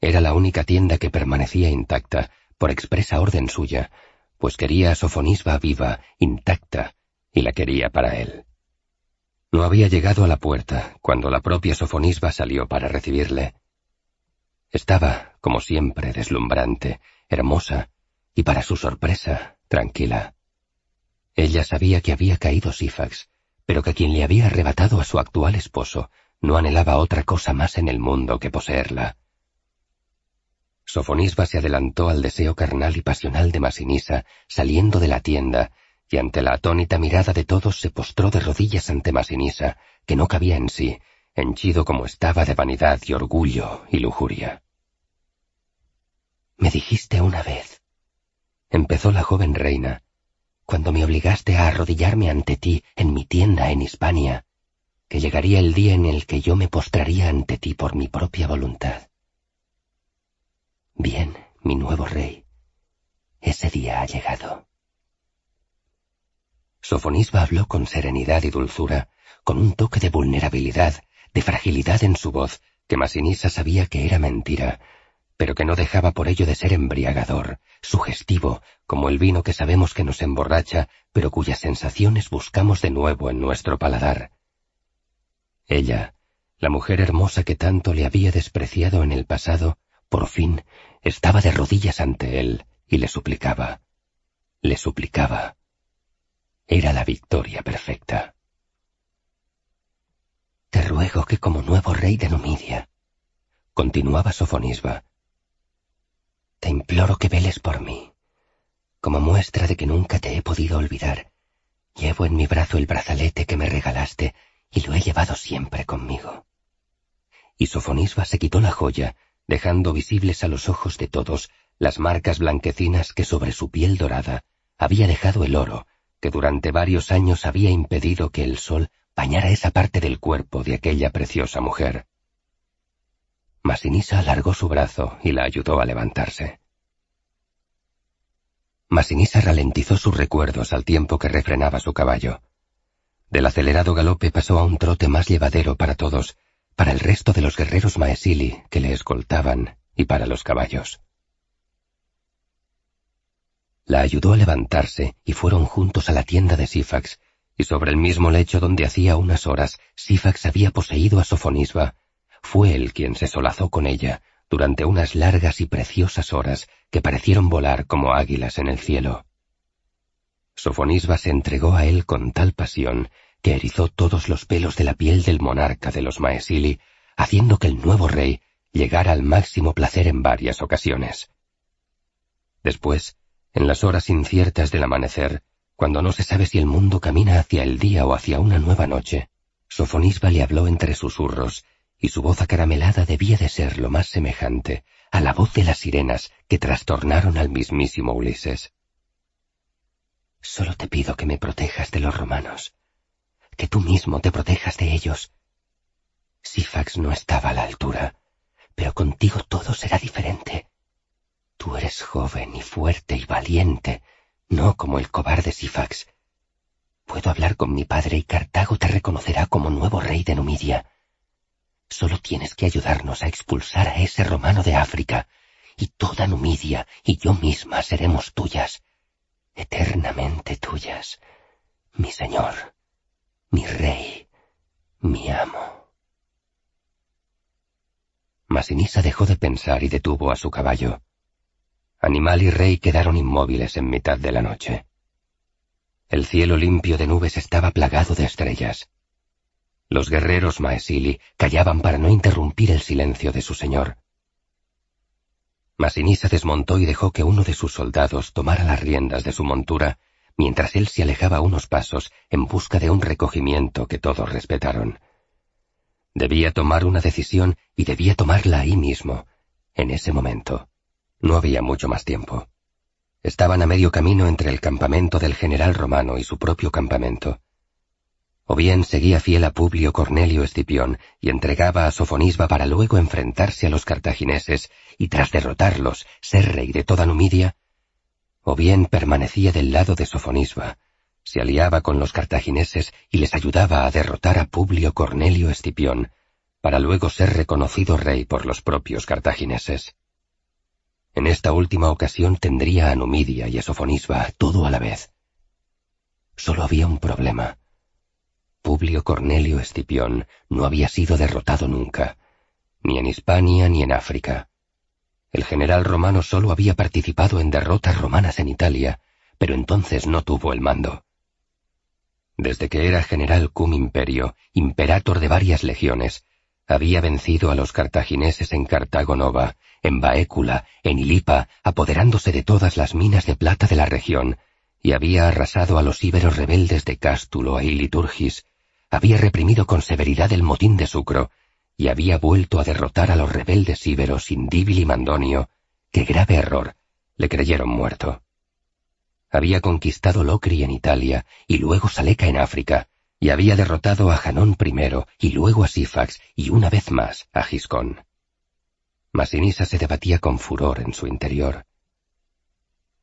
Era la única tienda que permanecía intacta, por expresa orden suya, pues quería a Sofonisba viva, intacta, y la quería para él. No había llegado a la puerta cuando la propia Sofonisba salió para recibirle. Estaba, como siempre, deslumbrante, hermosa, y para su sorpresa, tranquila. Ella sabía que había caído Sifax, pero que quien le había arrebatado a su actual esposo no anhelaba otra cosa más en el mundo que poseerla. Sofonisba se adelantó al deseo carnal y pasional de Masinisa, saliendo de la tienda, y ante la atónita mirada de todos se postró de rodillas ante Masinisa, que no cabía en sí, henchido como estaba de vanidad y orgullo y lujuria. Me dijiste una vez, empezó la joven reina, cuando me obligaste a arrodillarme ante ti en mi tienda en Hispania, que llegaría el día en el que yo me postraría ante ti por mi propia voluntad. Bien, mi nuevo rey, ese día ha llegado. Sofonisba habló con serenidad y dulzura, con un toque de vulnerabilidad, de fragilidad en su voz, que Masinisa sabía que era mentira, pero que no dejaba por ello de ser embriagador, sugestivo, como el vino que sabemos que nos emborracha, pero cuyas sensaciones buscamos de nuevo en nuestro paladar. Ella, la mujer hermosa que tanto le había despreciado en el pasado, por fin, estaba de rodillas ante él y le suplicaba. Le suplicaba. Era la victoria perfecta. Te ruego que como nuevo rey de Numidia, continuaba Sofonisba, te imploro que veles por mí. Como muestra de que nunca te he podido olvidar, llevo en mi brazo el brazalete que me regalaste y lo he llevado siempre conmigo. Y Sofonisba se quitó la joya dejando visibles a los ojos de todos las marcas blanquecinas que sobre su piel dorada había dejado el oro, que durante varios años había impedido que el sol bañara esa parte del cuerpo de aquella preciosa mujer. Masinisa alargó su brazo y la ayudó a levantarse. Masinisa ralentizó sus recuerdos al tiempo que refrenaba su caballo. Del acelerado galope pasó a un trote más llevadero para todos, para el resto de los guerreros Maesili que le escoltaban y para los caballos. La ayudó a levantarse y fueron juntos a la tienda de Sifax, y sobre el mismo lecho donde hacía unas horas Sifax había poseído a Sofonisba, fue él quien se solazó con ella durante unas largas y preciosas horas que parecieron volar como águilas en el cielo. Sofonisba se entregó a él con tal pasión que erizó todos los pelos de la piel del monarca de los Maesili, haciendo que el nuevo rey llegara al máximo placer en varias ocasiones. Después, en las horas inciertas del amanecer, cuando no se sabe si el mundo camina hacia el día o hacia una nueva noche, Sofonisba le habló entre susurros, y su voz acaramelada debía de ser lo más semejante a la voz de las sirenas que trastornaron al mismísimo Ulises. Solo te pido que me protejas de los romanos que tú mismo te protejas de ellos. Sifax no estaba a la altura, pero contigo todo será diferente. Tú eres joven y fuerte y valiente, no como el cobarde Sifax. Puedo hablar con mi padre y Cartago te reconocerá como nuevo rey de Numidia. Solo tienes que ayudarnos a expulsar a ese romano de África, y toda Numidia y yo misma seremos tuyas, eternamente tuyas, mi señor mi rey, mi amo. Masinisa dejó de pensar y detuvo a su caballo. Animal y rey quedaron inmóviles en mitad de la noche. El cielo limpio de nubes estaba plagado de estrellas. Los guerreros Maesili callaban para no interrumpir el silencio de su señor. Masinisa desmontó y dejó que uno de sus soldados tomara las riendas de su montura mientras él se alejaba unos pasos en busca de un recogimiento que todos respetaron. Debía tomar una decisión y debía tomarla ahí mismo, en ese momento. No había mucho más tiempo. Estaban a medio camino entre el campamento del general romano y su propio campamento. O bien seguía fiel a Publio Cornelio Escipión y entregaba a Sofonisba para luego enfrentarse a los cartagineses y tras derrotarlos ser rey de toda Numidia, o bien permanecía del lado de Sofonisba, se aliaba con los cartagineses y les ayudaba a derrotar a Publio Cornelio Escipión, para luego ser reconocido rey por los propios cartagineses. En esta última ocasión tendría a Numidia y a Sofonisba todo a la vez. Solo había un problema. Publio Cornelio Escipión no había sido derrotado nunca, ni en Hispania ni en África. El general romano solo había participado en derrotas romanas en Italia, pero entonces no tuvo el mando. Desde que era general cum imperio, imperator de varias legiones, Había vencido a los cartagineses en Cartago Nova, en Baécula, en Ilipa, apoderándose de todas las minas de plata de la región, y había arrasado a los íberos rebeldes de Cástulo e Iliturgis, había reprimido con severidad el motín de Sucro, y había vuelto a derrotar a los rebeldes íberos Indíbil y Mandonio, que grave error, le creyeron muerto. Había conquistado Locri en Italia y luego Saleca en África, y había derrotado a Janón primero y luego a Sifax y una vez más a Giscón. Masinisa se debatía con furor en su interior.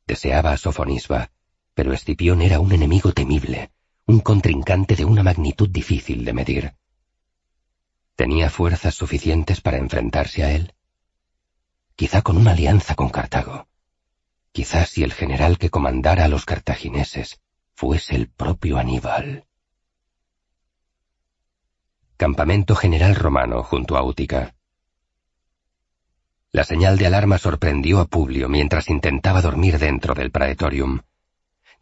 Deseaba a Sofonisba, pero Escipión era un enemigo temible, un contrincante de una magnitud difícil de medir. ¿Tenía fuerzas suficientes para enfrentarse a él? Quizá con una alianza con Cartago. Quizá si el general que comandara a los cartagineses fuese el propio Aníbal. Campamento General Romano junto a Útica. La señal de alarma sorprendió a Publio mientras intentaba dormir dentro del praetorium.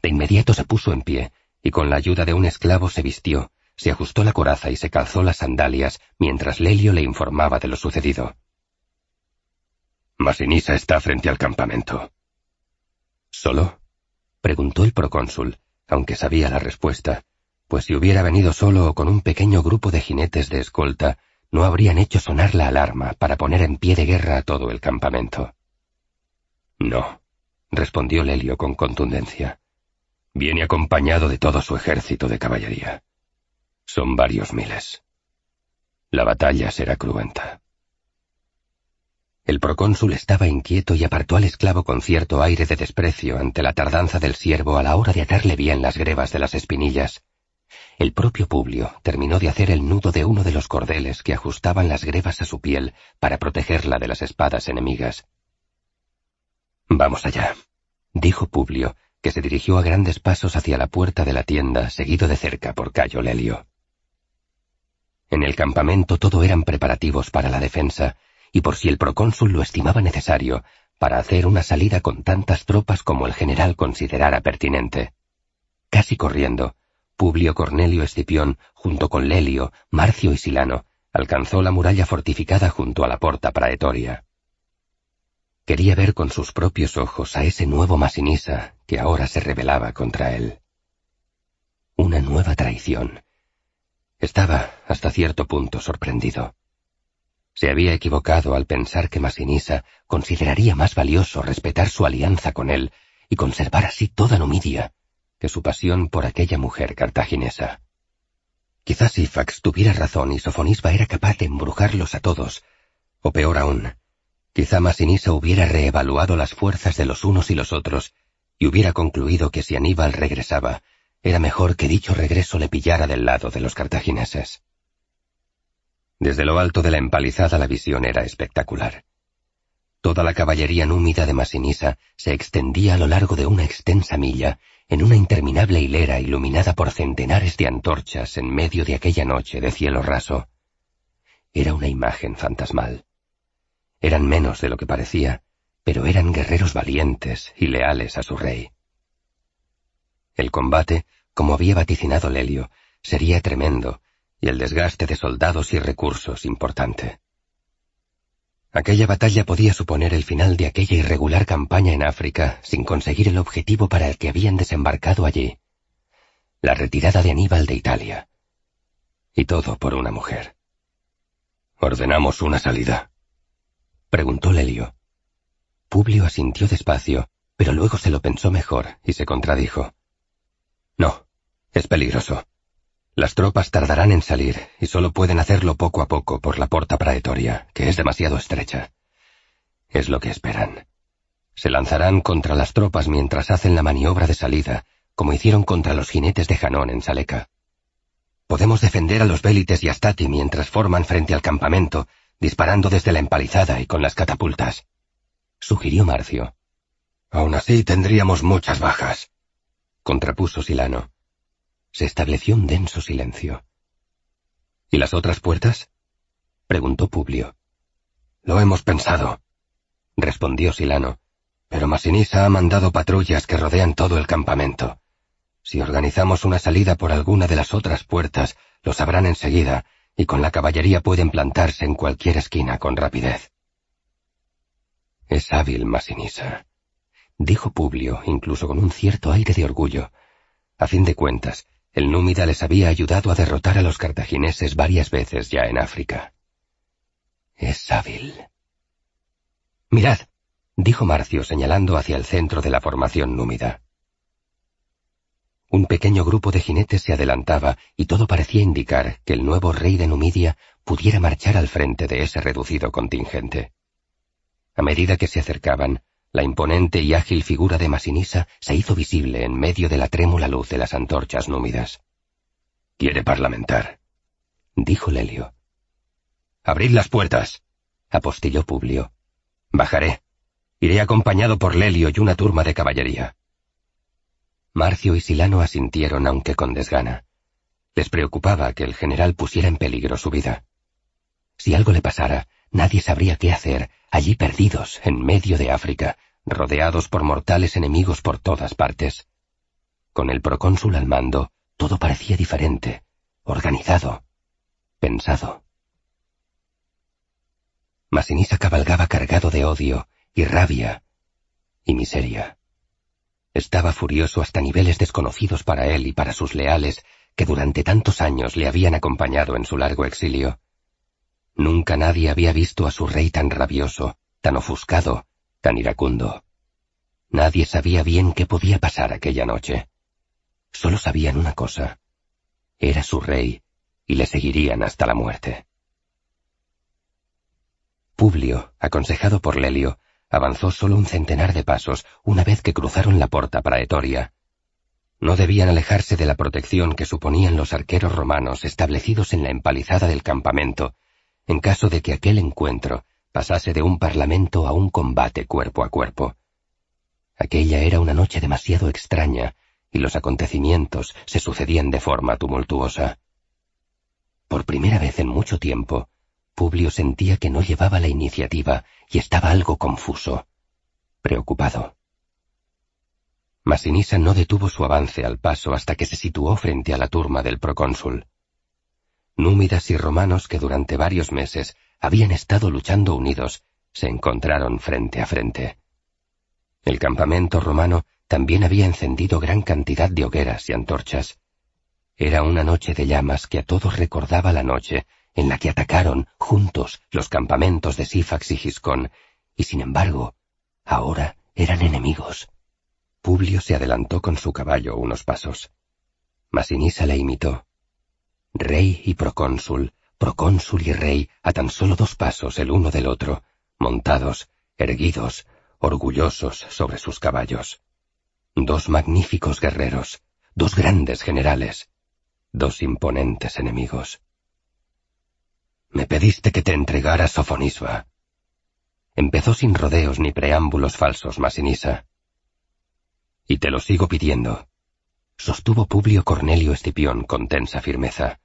De inmediato se puso en pie y con la ayuda de un esclavo se vistió, se ajustó la coraza y se calzó las sandalias mientras Lelio le informaba de lo sucedido. Masinisa está frente al campamento. ¿Solo? preguntó el procónsul, aunque sabía la respuesta, pues si hubiera venido solo o con un pequeño grupo de jinetes de escolta, no habrían hecho sonar la alarma para poner en pie de guerra a todo el campamento. No, respondió Lelio con contundencia. Viene acompañado de todo su ejército de caballería. Son varios miles. La batalla será cruenta. El procónsul estaba inquieto y apartó al esclavo con cierto aire de desprecio ante la tardanza del siervo a la hora de atarle bien las grebas de las espinillas. El propio Publio terminó de hacer el nudo de uno de los cordeles que ajustaban las grebas a su piel para protegerla de las espadas enemigas. Vamos allá, dijo Publio, que se dirigió a grandes pasos hacia la puerta de la tienda, seguido de cerca por Cayo Lelio. En el campamento todo eran preparativos para la defensa, y por si el procónsul lo estimaba necesario, para hacer una salida con tantas tropas como el general considerara pertinente. Casi corriendo, Publio Cornelio Escipión, junto con Lelio, Marcio y Silano, alcanzó la muralla fortificada junto a la porta praetoria. Quería ver con sus propios ojos a ese nuevo Masinisa que ahora se rebelaba contra él. Una nueva traición. Estaba, hasta cierto punto, sorprendido. Se había equivocado al pensar que Masinisa consideraría más valioso respetar su alianza con él y conservar así toda Numidia que su pasión por aquella mujer cartaginesa. Quizás Sifax tuviera razón y Sofonisba era capaz de embrujarlos a todos, o peor aún, quizá Masinisa hubiera reevaluado las fuerzas de los unos y los otros y hubiera concluido que si Aníbal regresaba, era mejor que dicho regreso le pillara del lado de los cartagineses. Desde lo alto de la empalizada la visión era espectacular. Toda la caballería númida de Masinisa se extendía a lo largo de una extensa milla, en una interminable hilera iluminada por centenares de antorchas en medio de aquella noche de cielo raso. Era una imagen fantasmal. Eran menos de lo que parecía, pero eran guerreros valientes y leales a su rey. El combate, como había vaticinado Lelio, sería tremendo, y el desgaste de soldados y recursos importante. Aquella batalla podía suponer el final de aquella irregular campaña en África sin conseguir el objetivo para el que habían desembarcado allí, la retirada de Aníbal de Italia. Y todo por una mujer. ¿Ordenamos una salida? Preguntó Lelio. Publio asintió despacio, pero luego se lo pensó mejor y se contradijo. No, es peligroso. Las tropas tardarán en salir y solo pueden hacerlo poco a poco por la porta praetoria, que es demasiado estrecha. Es lo que esperan. Se lanzarán contra las tropas mientras hacen la maniobra de salida, como hicieron contra los jinetes de Janón en Saleca. Podemos defender a los Bélites y Astati mientras forman frente al campamento, disparando desde la empalizada y con las catapultas. Sugirió Marcio. Aún así tendríamos muchas bajas. Contrapuso Silano. Se estableció un denso silencio. ¿Y las otras puertas? preguntó Publio. Lo hemos pensado, respondió Silano, pero Masinisa ha mandado patrullas que rodean todo el campamento. Si organizamos una salida por alguna de las otras puertas, lo sabrán enseguida, y con la caballería pueden plantarse en cualquier esquina con rapidez. Es hábil Masinisa, dijo Publio, incluso con un cierto aire de orgullo. A fin de cuentas, el númida les había ayudado a derrotar a los cartagineses varias veces ya en África. Es hábil. Mirad, dijo Marcio señalando hacia el centro de la formación númida. Un pequeño grupo de jinetes se adelantaba y todo parecía indicar que el nuevo rey de Numidia pudiera marchar al frente de ese reducido contingente. A medida que se acercaban, la imponente y ágil figura de Masinisa se hizo visible en medio de la trémula luz de las antorchas númidas. Quiere parlamentar, dijo Lelio. Abrid las puertas, apostilló Publio. Bajaré. Iré acompañado por Lelio y una turma de caballería. Marcio y Silano asintieron aunque con desgana. Les preocupaba que el general pusiera en peligro su vida. Si algo le pasara, nadie sabría qué hacer, allí perdidos, en medio de África, rodeados por mortales enemigos por todas partes. Con el procónsul al mando, todo parecía diferente, organizado, pensado. Masinisa cabalgaba cargado de odio y rabia y miseria. Estaba furioso hasta niveles desconocidos para él y para sus leales que durante tantos años le habían acompañado en su largo exilio. Nunca nadie había visto a su rey tan rabioso, tan ofuscado, tan iracundo. Nadie sabía bien qué podía pasar aquella noche. Solo sabían una cosa. Era su rey, y le seguirían hasta la muerte. Publio, aconsejado por Lelio, avanzó solo un centenar de pasos una vez que cruzaron la puerta para Etoria. No debían alejarse de la protección que suponían los arqueros romanos establecidos en la empalizada del campamento, en caso de que aquel encuentro pasase de un parlamento a un combate cuerpo a cuerpo. Aquella era una noche demasiado extraña, y los acontecimientos se sucedían de forma tumultuosa. Por primera vez en mucho tiempo, Publio sentía que no llevaba la iniciativa y estaba algo confuso, preocupado. Masinisa no detuvo su avance al paso hasta que se situó frente a la turma del procónsul. Númidas y romanos que durante varios meses habían estado luchando unidos se encontraron frente a frente. El campamento romano también había encendido gran cantidad de hogueras y antorchas. Era una noche de llamas que a todos recordaba la noche en la que atacaron juntos los campamentos de Sifax y Giscón, y sin embargo, ahora eran enemigos. Publio se adelantó con su caballo unos pasos. Masinisa le imitó. Rey y procónsul, procónsul y rey, a tan solo dos pasos el uno del otro, montados, erguidos, orgullosos sobre sus caballos. Dos magníficos guerreros, dos grandes generales, dos imponentes enemigos. Me pediste que te entregara Sofonisba. Empezó sin rodeos ni preámbulos falsos Masinisa. Y te lo sigo pidiendo, sostuvo Publio Cornelio Escipión con tensa firmeza.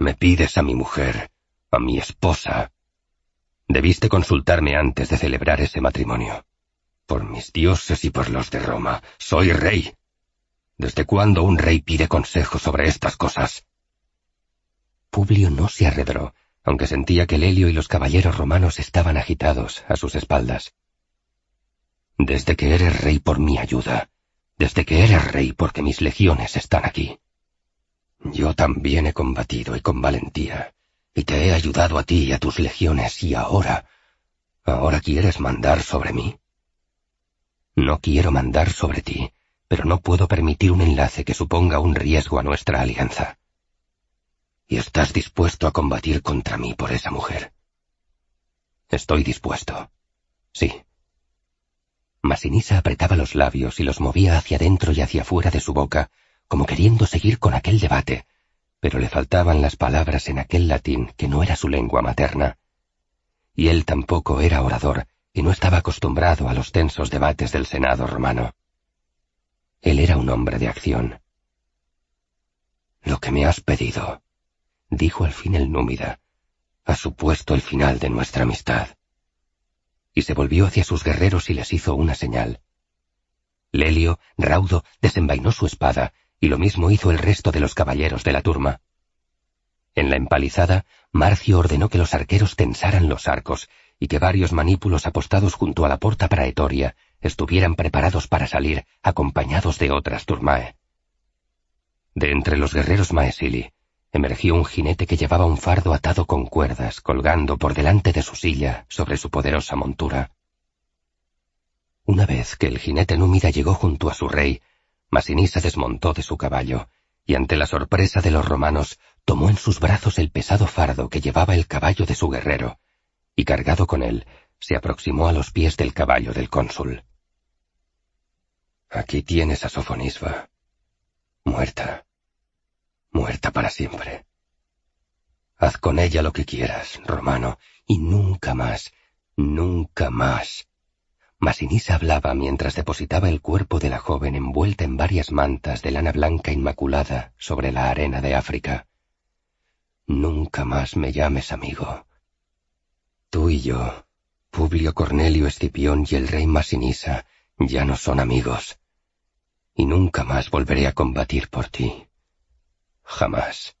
Me pides a mi mujer, a mi esposa. Debiste consultarme antes de celebrar ese matrimonio. Por mis dioses y por los de Roma, soy rey. ¿Desde cuándo un rey pide consejo sobre estas cosas? Publio no se arredró, aunque sentía que Lelio y los caballeros romanos estaban agitados a sus espaldas. Desde que eres rey por mi ayuda, desde que eres rey porque mis legiones están aquí. Yo también he combatido y con valentía, y te he ayudado a ti y a tus legiones, y ahora, ahora quieres mandar sobre mí. No quiero mandar sobre ti, pero no puedo permitir un enlace que suponga un riesgo a nuestra alianza. ¿Y estás dispuesto a combatir contra mí por esa mujer? Estoy dispuesto. Sí. Masinisa apretaba los labios y los movía hacia dentro y hacia fuera de su boca, como queriendo seguir con aquel debate, pero le faltaban las palabras en aquel latín que no era su lengua materna. Y él tampoco era orador y no estaba acostumbrado a los tensos debates del Senado romano. Él era un hombre de acción. Lo que me has pedido, dijo al fin el númida, ha supuesto el final de nuestra amistad. Y se volvió hacia sus guerreros y les hizo una señal. Lelio, raudo, desenvainó su espada, y lo mismo hizo el resto de los caballeros de la turma. En la empalizada, Marcio ordenó que los arqueros tensaran los arcos y que varios manípulos apostados junto a la puerta praetoria estuvieran preparados para salir acompañados de otras turmae. De entre los guerreros maesili, emergió un jinete que llevaba un fardo atado con cuerdas colgando por delante de su silla sobre su poderosa montura. Una vez que el jinete númida llegó junto a su rey, Masinisa desmontó de su caballo, y ante la sorpresa de los romanos tomó en sus brazos el pesado fardo que llevaba el caballo de su guerrero, y cargado con él, se aproximó a los pies del caballo del cónsul. Aquí tienes a Sofonisba, muerta, muerta para siempre. Haz con ella lo que quieras, romano, y nunca más, nunca más. Masinisa hablaba mientras depositaba el cuerpo de la joven envuelta en varias mantas de lana blanca inmaculada sobre la arena de África. Nunca más me llames amigo. Tú y yo, Publio Cornelio Escipión y el rey Masinisa, ya no son amigos. Y nunca más volveré a combatir por ti. Jamás.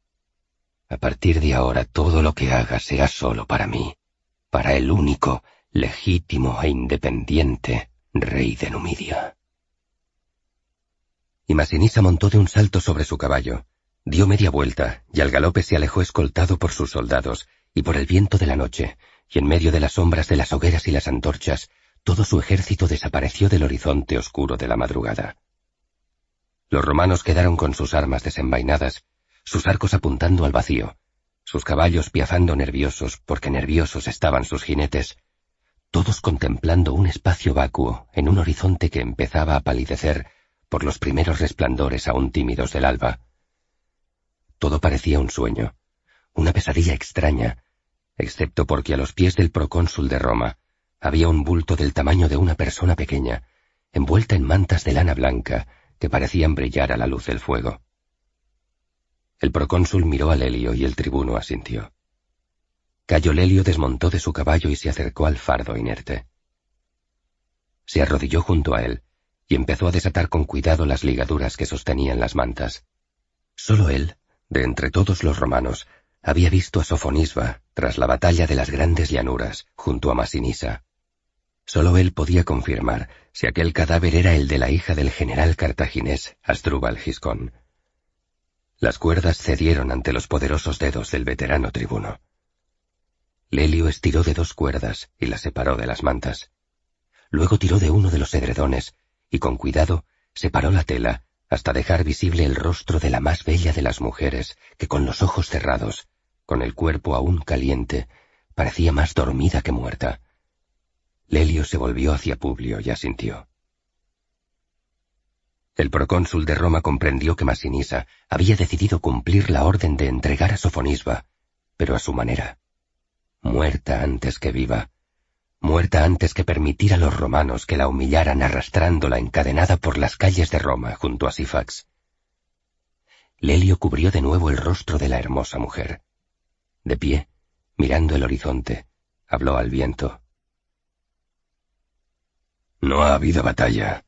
A partir de ahora todo lo que haga será solo para mí, para el único, legítimo e independiente rey de Numidia. Y Masinisa montó de un salto sobre su caballo, dio media vuelta y al galope se alejó escoltado por sus soldados y por el viento de la noche, y en medio de las sombras de las hogueras y las antorchas, todo su ejército desapareció del horizonte oscuro de la madrugada. Los romanos quedaron con sus armas desenvainadas, sus arcos apuntando al vacío, sus caballos piafando nerviosos porque nerviosos estaban sus jinetes, todos contemplando un espacio vacuo en un horizonte que empezaba a palidecer por los primeros resplandores aún tímidos del alba. Todo parecía un sueño, una pesadilla extraña, excepto porque a los pies del procónsul de Roma había un bulto del tamaño de una persona pequeña, envuelta en mantas de lana blanca que parecían brillar a la luz del fuego. El procónsul miró a Lelio y el tribuno asintió. Cayo Lelio desmontó de su caballo y se acercó al fardo inerte. Se arrodilló junto a él y empezó a desatar con cuidado las ligaduras que sostenían las mantas. Solo él, de entre todos los romanos, había visto a Sofonisba tras la batalla de las grandes llanuras junto a Masinisa. Solo él podía confirmar si aquel cadáver era el de la hija del general cartaginés Asdrúbal Giscón. Las cuerdas cedieron ante los poderosos dedos del veterano tribuno. Lelio estiró de dos cuerdas y las separó de las mantas. Luego tiró de uno de los edredones y con cuidado separó la tela hasta dejar visible el rostro de la más bella de las mujeres, que con los ojos cerrados, con el cuerpo aún caliente, parecía más dormida que muerta. Lelio se volvió hacia Publio y asintió. El procónsul de Roma comprendió que Masinisa había decidido cumplir la orden de entregar a Sofonisba, pero a su manera. Muerta antes que viva, muerta antes que permitir a los romanos que la humillaran arrastrándola encadenada por las calles de Roma junto a Sifax. Lelio cubrió de nuevo el rostro de la hermosa mujer. De pie, mirando el horizonte, habló al viento. No ha habido batalla,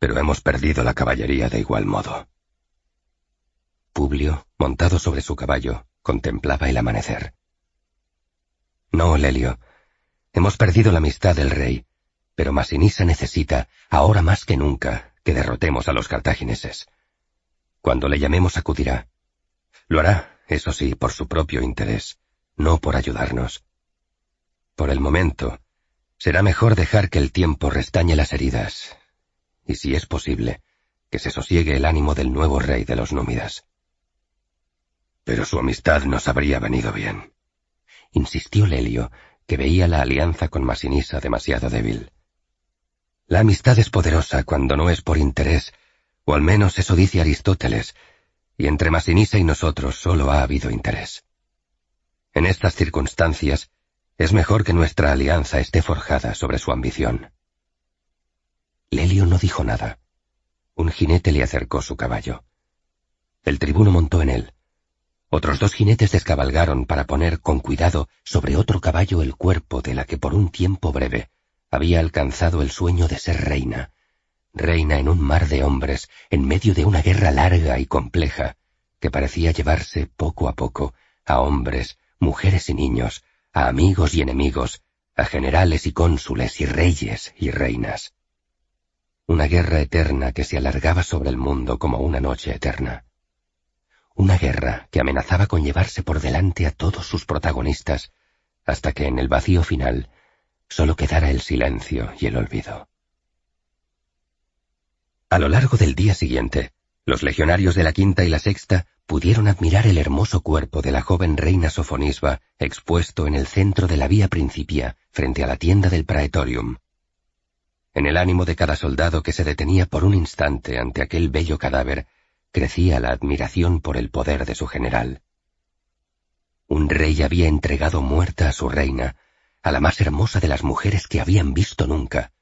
pero hemos perdido la caballería de igual modo. Publio, montado sobre su caballo, contemplaba el amanecer. No, Lelio, Hemos perdido la amistad del rey, pero Masinisa necesita, ahora más que nunca, que derrotemos a los cartagineses. Cuando le llamemos acudirá. Lo hará, eso sí, por su propio interés, no por ayudarnos. Por el momento, será mejor dejar que el tiempo restañe las heridas, y si es posible, que se sosiegue el ánimo del nuevo rey de los númidas. Pero su amistad nos habría venido bien, insistió Lelio, que veía la alianza con Masinisa demasiado débil. La amistad es poderosa cuando no es por interés, o al menos eso dice Aristóteles, y entre Masinisa y nosotros solo ha habido interés. En estas circunstancias, es mejor que nuestra alianza esté forjada sobre su ambición. Lelio no dijo nada. Un jinete le acercó su caballo. El tribuno montó en él, otros dos jinetes descabalgaron para poner con cuidado sobre otro caballo el cuerpo de la que por un tiempo breve había alcanzado el sueño de ser reina, reina en un mar de hombres, en medio de una guerra larga y compleja, que parecía llevarse poco a poco a hombres, mujeres y niños, a amigos y enemigos, a generales y cónsules y reyes y reinas. Una guerra eterna que se alargaba sobre el mundo como una noche eterna. Una guerra que amenazaba con llevarse por delante a todos sus protagonistas, hasta que en el vacío final solo quedara el silencio y el olvido. A lo largo del día siguiente, los legionarios de la quinta y la sexta pudieron admirar el hermoso cuerpo de la joven reina Sofonisba expuesto en el centro de la vía Principia frente a la tienda del Praetorium. En el ánimo de cada soldado que se detenía por un instante ante aquel bello cadáver, crecía la admiración por el poder de su general. Un rey había entregado muerta a su reina, a la más hermosa de las mujeres que habían visto nunca,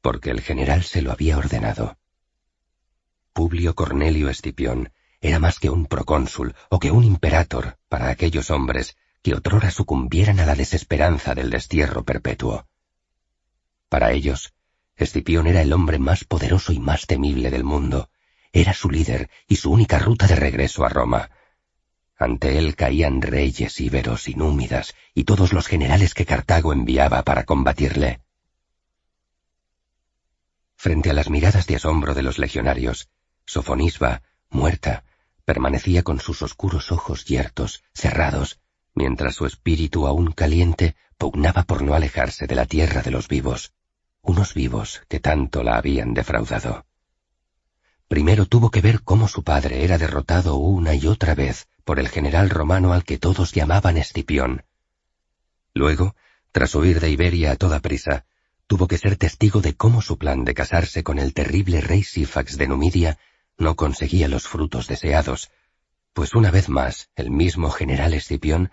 porque el general se lo había ordenado. Publio Cornelio Escipión era más que un procónsul o que un imperator para aquellos hombres que otrora sucumbieran a la desesperanza del destierro perpetuo. Para ellos, Escipión era el hombre más poderoso y más temible del mundo, era su líder y su única ruta de regreso a Roma. Ante él caían reyes íberos y númidas y todos los generales que Cartago enviaba para combatirle. Frente a las miradas de asombro de los legionarios, Sofonisba, muerta, permanecía con sus oscuros ojos yertos, cerrados, mientras su espíritu aún caliente pugnaba por no alejarse de la tierra de los vivos, unos vivos que tanto la habían defraudado. Primero tuvo que ver cómo su padre era derrotado una y otra vez por el general romano al que todos llamaban Escipión. Luego, tras huir de Iberia a toda prisa, tuvo que ser testigo de cómo su plan de casarse con el terrible rey Sífax de Numidia no conseguía los frutos deseados, pues una vez más el mismo general Escipión,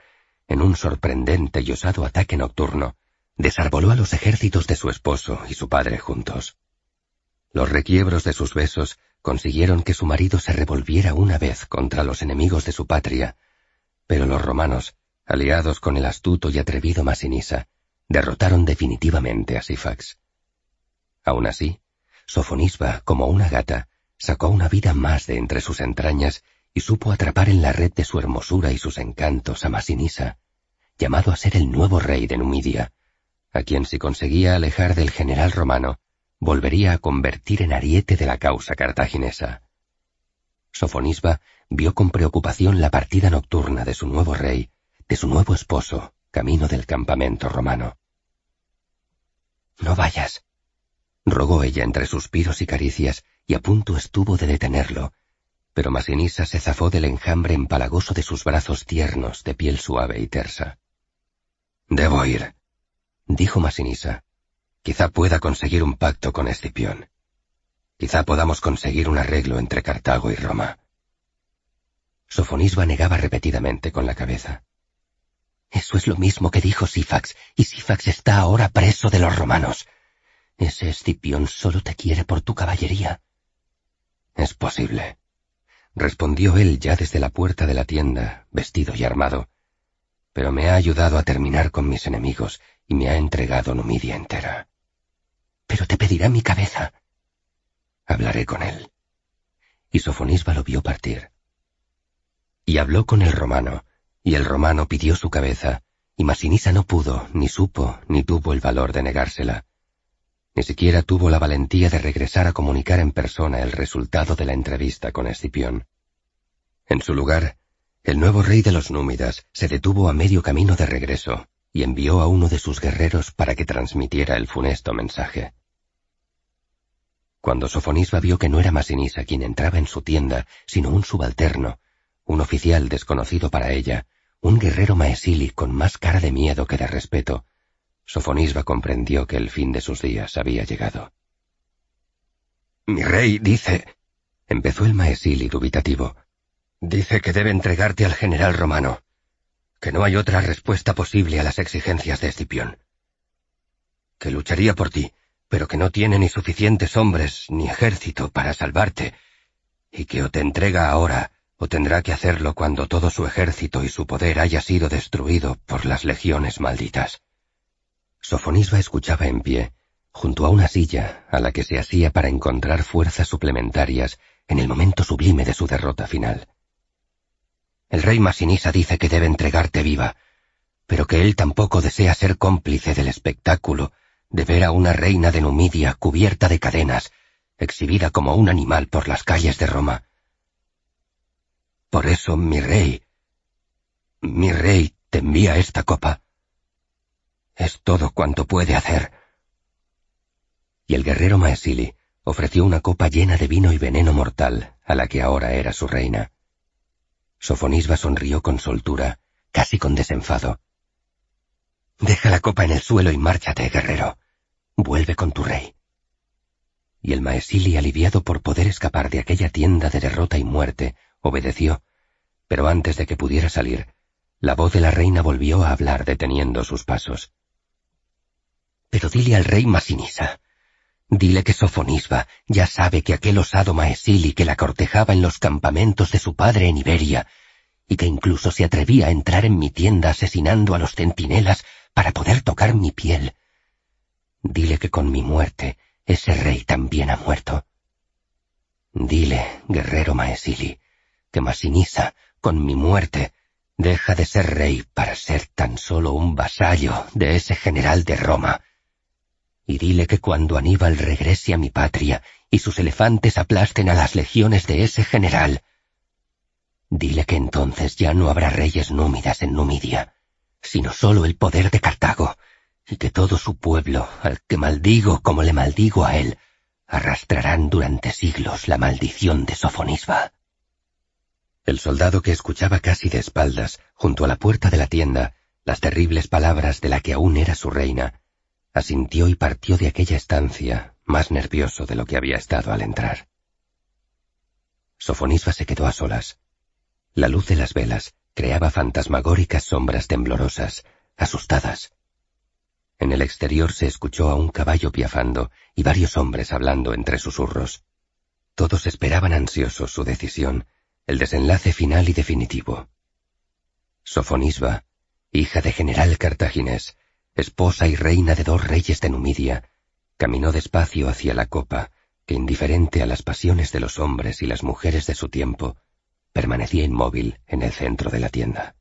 en un sorprendente y osado ataque nocturno, desarboló a los ejércitos de su esposo y su padre juntos. Los requiebros de sus besos consiguieron que su marido se revolviera una vez contra los enemigos de su patria, pero los romanos, aliados con el astuto y atrevido Masinisa, derrotaron definitivamente a Sífax. Aún así, Sofonisba, como una gata, sacó una vida más de entre sus entrañas y supo atrapar en la red de su hermosura y sus encantos a Masinisa, llamado a ser el nuevo rey de Numidia, a quien si conseguía alejar del general romano, volvería a convertir en ariete de la causa cartaginesa. Sofonisba vio con preocupación la partida nocturna de su nuevo rey, de su nuevo esposo, camino del campamento romano. No vayas, rogó ella entre suspiros y caricias, y a punto estuvo de detenerlo, pero Masinisa se zafó del enjambre empalagoso de sus brazos tiernos de piel suave y tersa. Debo ir, dijo Masinisa. Quizá pueda conseguir un pacto con Escipión. Quizá podamos conseguir un arreglo entre Cartago y Roma. Sofonisba negaba repetidamente con la cabeza. Eso es lo mismo que dijo Sífax, y Sífax está ahora preso de los romanos. Ese Escipión solo te quiere por tu caballería. Es posible, respondió él ya desde la puerta de la tienda, vestido y armado, pero me ha ayudado a terminar con mis enemigos y me ha entregado Numidia entera. Pero te pedirá mi cabeza. Hablaré con él. Y Sofonisba lo vio partir. Y habló con el romano, y el romano pidió su cabeza, y Masinisa no pudo, ni supo, ni tuvo el valor de negársela. Ni siquiera tuvo la valentía de regresar a comunicar en persona el resultado de la entrevista con Escipión. En su lugar, el nuevo rey de los númidas se detuvo a medio camino de regreso y envió a uno de sus guerreros para que transmitiera el funesto mensaje. Cuando Sofonisba vio que no era Masinisa quien entraba en su tienda, sino un subalterno, un oficial desconocido para ella, un guerrero maesili con más cara de miedo que de respeto, Sofonisba comprendió que el fin de sus días había llegado. Mi rey dice, empezó el maesili dubitativo, dice que debe entregarte al general romano, que no hay otra respuesta posible a las exigencias de Escipión, que lucharía por ti, pero que no tiene ni suficientes hombres ni ejército para salvarte, y que o te entrega ahora o tendrá que hacerlo cuando todo su ejército y su poder haya sido destruido por las legiones malditas. Sofonisba escuchaba en pie, junto a una silla a la que se hacía para encontrar fuerzas suplementarias en el momento sublime de su derrota final. El rey Masinisa dice que debe entregarte viva, pero que él tampoco desea ser cómplice del espectáculo de ver a una reina de Numidia cubierta de cadenas, exhibida como un animal por las calles de Roma. Por eso, mi rey, mi rey te envía esta copa. Es todo cuanto puede hacer. Y el guerrero Maesili ofreció una copa llena de vino y veneno mortal a la que ahora era su reina. Sofonisba sonrió con soltura, casi con desenfado. Deja la copa en el suelo y márchate, guerrero. Vuelve con tu rey. Y el Maesili, aliviado por poder escapar de aquella tienda de derrota y muerte, obedeció, pero antes de que pudiera salir, la voz de la reina volvió a hablar deteniendo sus pasos. Pero dile al rey Masinisa, dile que Sofonisba ya sabe que aquel osado Maesili que la cortejaba en los campamentos de su padre en Iberia, y que incluso se atrevía a entrar en mi tienda asesinando a los centinelas para poder tocar mi piel. Dile que con mi muerte ese rey también ha muerto. Dile, guerrero Maesili, que Masinisa, con mi muerte, Deja de ser rey para ser tan solo un vasallo de ese general de Roma. Y dile que cuando Aníbal regrese a mi patria y sus elefantes aplasten a las legiones de ese general, dile que entonces ya no habrá reyes númidas en Numidia, sino solo el poder de Cartago, y que todo su pueblo, al que maldigo como le maldigo a él, arrastrarán durante siglos la maldición de Sofonisba. El soldado que escuchaba casi de espaldas, junto a la puerta de la tienda, las terribles palabras de la que aún era su reina, asintió y partió de aquella estancia, más nervioso de lo que había estado al entrar. Sofonisba se quedó a solas. La luz de las velas creaba fantasmagóricas sombras temblorosas, asustadas. En el exterior se escuchó a un caballo piafando y varios hombres hablando entre susurros. Todos esperaban ansiosos su decisión, el desenlace final y definitivo. Sofonisba, hija de general cartaginés, esposa y reina de dos reyes de Numidia, caminó despacio hacia la copa, que indiferente a las pasiones de los hombres y las mujeres de su tiempo, permanecía inmóvil en el centro de la tienda.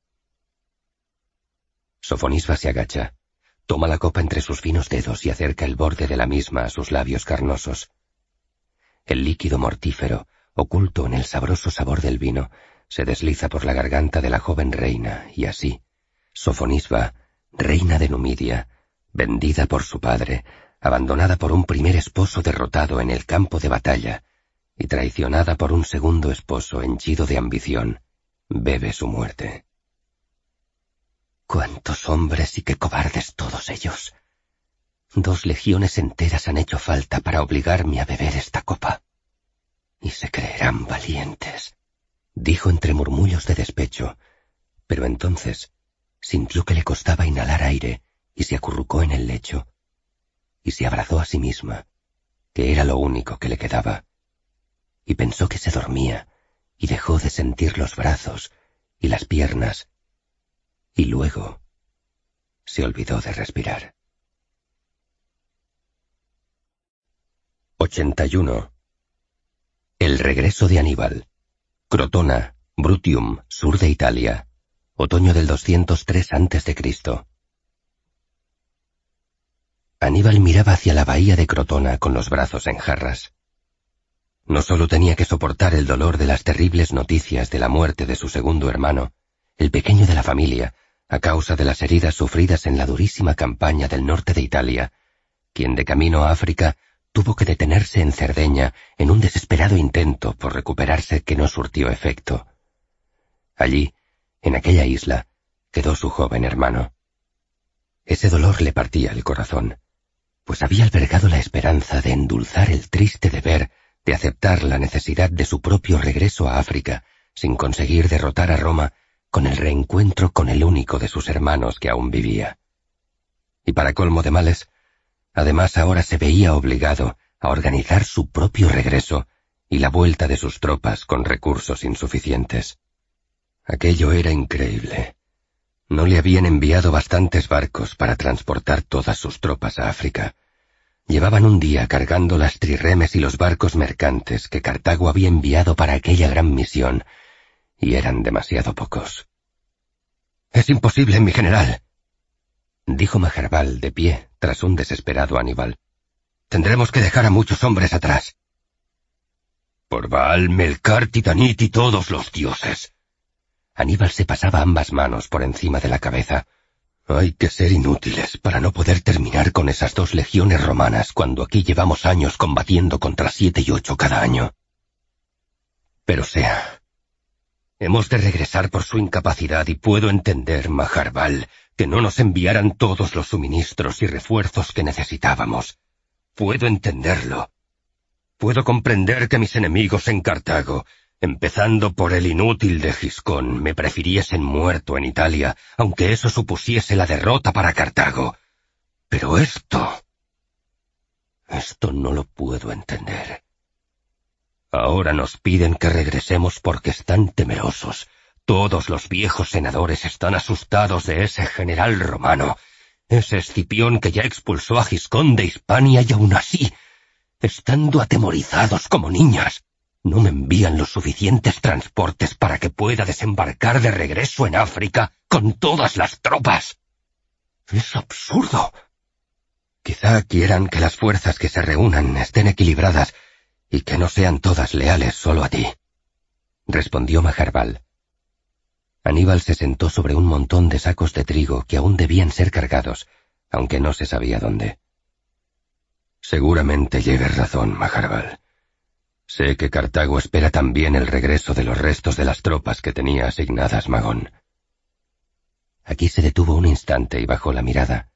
Sofonisba se agacha, toma la copa entre sus finos dedos y acerca el borde de la misma a sus labios carnosos. El líquido mortífero oculto en el sabroso sabor del vino, se desliza por la garganta de la joven reina, y así, Sofonisba, reina de Numidia, vendida por su padre, abandonada por un primer esposo derrotado en el campo de batalla, y traicionada por un segundo esposo henchido de ambición, bebe su muerte. Cuántos hombres y qué cobardes todos ellos. Dos legiones enteras han hecho falta para obligarme a beber esta copa y se creerán valientes, dijo entre murmullos de despecho, pero entonces sintió que le costaba inhalar aire y se acurrucó en el lecho, y se abrazó a sí misma, que era lo único que le quedaba, y pensó que se dormía, y dejó de sentir los brazos y las piernas, y luego se olvidó de respirar. 81. El regreso de Aníbal. Crotona, Brutium, sur de Italia. Otoño del 203 a.C. Aníbal miraba hacia la bahía de Crotona con los brazos en jarras. No solo tenía que soportar el dolor de las terribles noticias de la muerte de su segundo hermano, el pequeño de la familia, a causa de las heridas sufridas en la durísima campaña del norte de Italia, quien de camino a África tuvo que detenerse en Cerdeña en un desesperado intento por recuperarse que no surtió efecto. Allí, en aquella isla, quedó su joven hermano. Ese dolor le partía el corazón, pues había albergado la esperanza de endulzar el triste deber de aceptar la necesidad de su propio regreso a África, sin conseguir derrotar a Roma con el reencuentro con el único de sus hermanos que aún vivía. Y para colmo de males, Además ahora se veía obligado a organizar su propio regreso y la vuelta de sus tropas con recursos insuficientes. Aquello era increíble. No le habían enviado bastantes barcos para transportar todas sus tropas a África. Llevaban un día cargando las trirremes y los barcos mercantes que Cartago había enviado para aquella gran misión, y eran demasiado pocos. Es imposible, mi general, dijo Majarbal de pie tras un desesperado Aníbal. Tendremos que dejar a muchos hombres atrás. Por Baal, Melcar, Titanit y todos los dioses. Aníbal se pasaba ambas manos por encima de la cabeza. Hay que ser inútiles para no poder terminar con esas dos legiones romanas cuando aquí llevamos años combatiendo contra siete y ocho cada año. Pero sea. Hemos de regresar por su incapacidad y puedo entender, Majarbal, que no nos enviaran todos los suministros y refuerzos que necesitábamos. Puedo entenderlo. Puedo comprender que mis enemigos en Cartago empezando por el inútil de Giscón, me prefiriesen muerto en Italia, aunque eso supusiese la derrota para Cartago. Pero esto... Esto no lo puedo entender. Ahora nos piden que regresemos porque están temerosos. Todos los viejos senadores están asustados de ese general romano, ese Escipión que ya expulsó a Giscón de Hispania y aún así, estando atemorizados como niñas, no me envían los suficientes transportes para que pueda desembarcar de regreso en África con todas las tropas. Es absurdo. Quizá quieran que las fuerzas que se reúnan estén equilibradas y que no sean todas leales solo a ti, respondió Majarbal. Aníbal se sentó sobre un montón de sacos de trigo que aún debían ser cargados, aunque no se sabía dónde. Seguramente lleves razón, Majarbal. Sé que Cartago espera también el regreso de los restos de las tropas que tenía asignadas Magón. Aquí se detuvo un instante y bajó la mirada.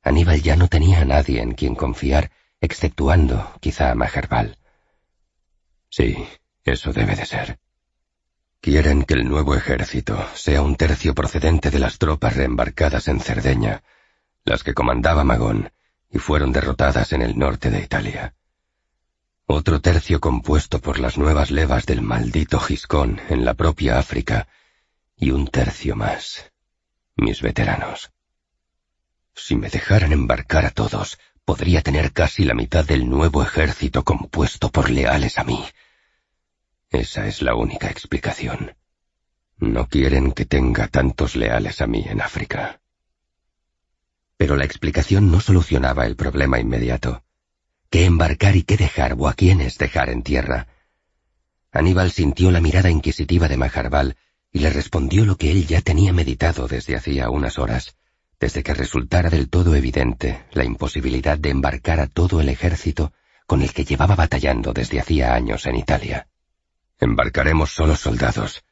Aníbal ya no tenía a nadie en quien confiar, exceptuando quizá a Majerbal. Sí, eso debe de ser. Quieren que el nuevo ejército sea un tercio procedente de las tropas reembarcadas en Cerdeña, las que comandaba Magón y fueron derrotadas en el norte de Italia. Otro tercio compuesto por las nuevas levas del maldito Giscón en la propia África, y un tercio más, mis veteranos. Si me dejaran embarcar a todos, podría tener casi la mitad del nuevo ejército compuesto por leales a mí. Esa es la única explicación. No quieren que tenga tantos leales a mí en África. Pero la explicación no solucionaba el problema inmediato qué embarcar y qué dejar o a quiénes dejar en tierra. Aníbal sintió la mirada inquisitiva de Majarbal y le respondió lo que él ya tenía meditado desde hacía unas horas, desde que resultara del todo evidente la imposibilidad de embarcar a todo el ejército con el que llevaba batallando desde hacía años en Italia. Embarcaremos solo soldados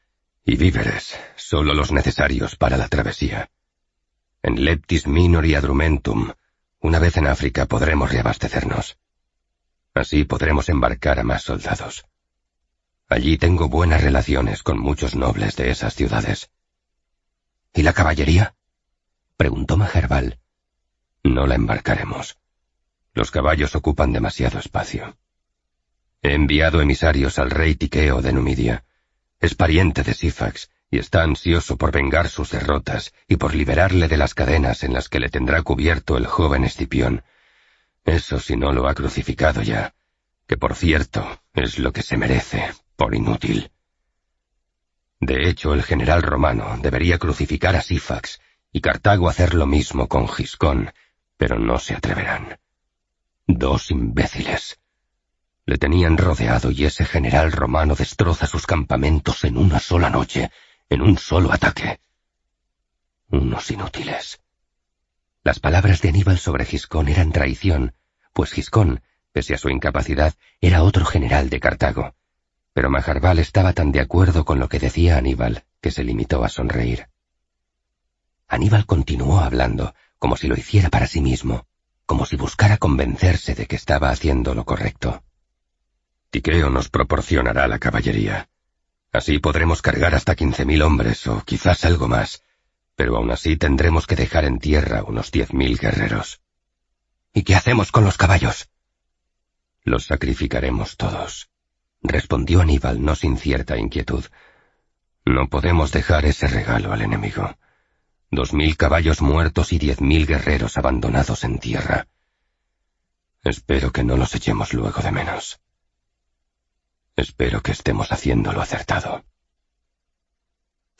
y víveres, solo los necesarios para la travesía. En Leptis Minor y Adrumentum, una vez en África podremos reabastecernos. Así podremos embarcar a más soldados. Allí tengo buenas relaciones con muchos nobles de esas ciudades. ¿Y la caballería? preguntó Majerbal. No la embarcaremos. Los caballos ocupan demasiado espacio. He enviado emisarios al rey Tiqueo de Numidia. Es pariente de Sifax y está ansioso por vengar sus derrotas y por liberarle de las cadenas en las que le tendrá cubierto el joven Escipión, eso si no lo ha crucificado ya, que por cierto es lo que se merece, por inútil. De hecho, el general romano debería crucificar a Sifax y Cartago hacer lo mismo con Giscón, pero no se atreverán. Dos imbéciles. Le tenían rodeado y ese general romano destroza sus campamentos en una sola noche, en un solo ataque. Unos inútiles. Las palabras de Aníbal sobre Giscón eran traición, pues Giscón, pese a su incapacidad, era otro general de Cartago. Pero Majarbal estaba tan de acuerdo con lo que decía Aníbal que se limitó a sonreír. Aníbal continuó hablando, como si lo hiciera para sí mismo, como si buscara convencerse de que estaba haciendo lo correcto. Tiqueo nos proporcionará la caballería. Así podremos cargar hasta quince mil hombres o quizás algo más, pero aún así tendremos que dejar en tierra unos diez mil guerreros. ¿Y qué hacemos con los caballos? Los sacrificaremos todos, respondió Aníbal no sin cierta inquietud. No podemos dejar ese regalo al enemigo. Dos mil caballos muertos y diez mil guerreros abandonados en tierra. Espero que no los echemos luego de menos. Espero que estemos haciendo lo acertado.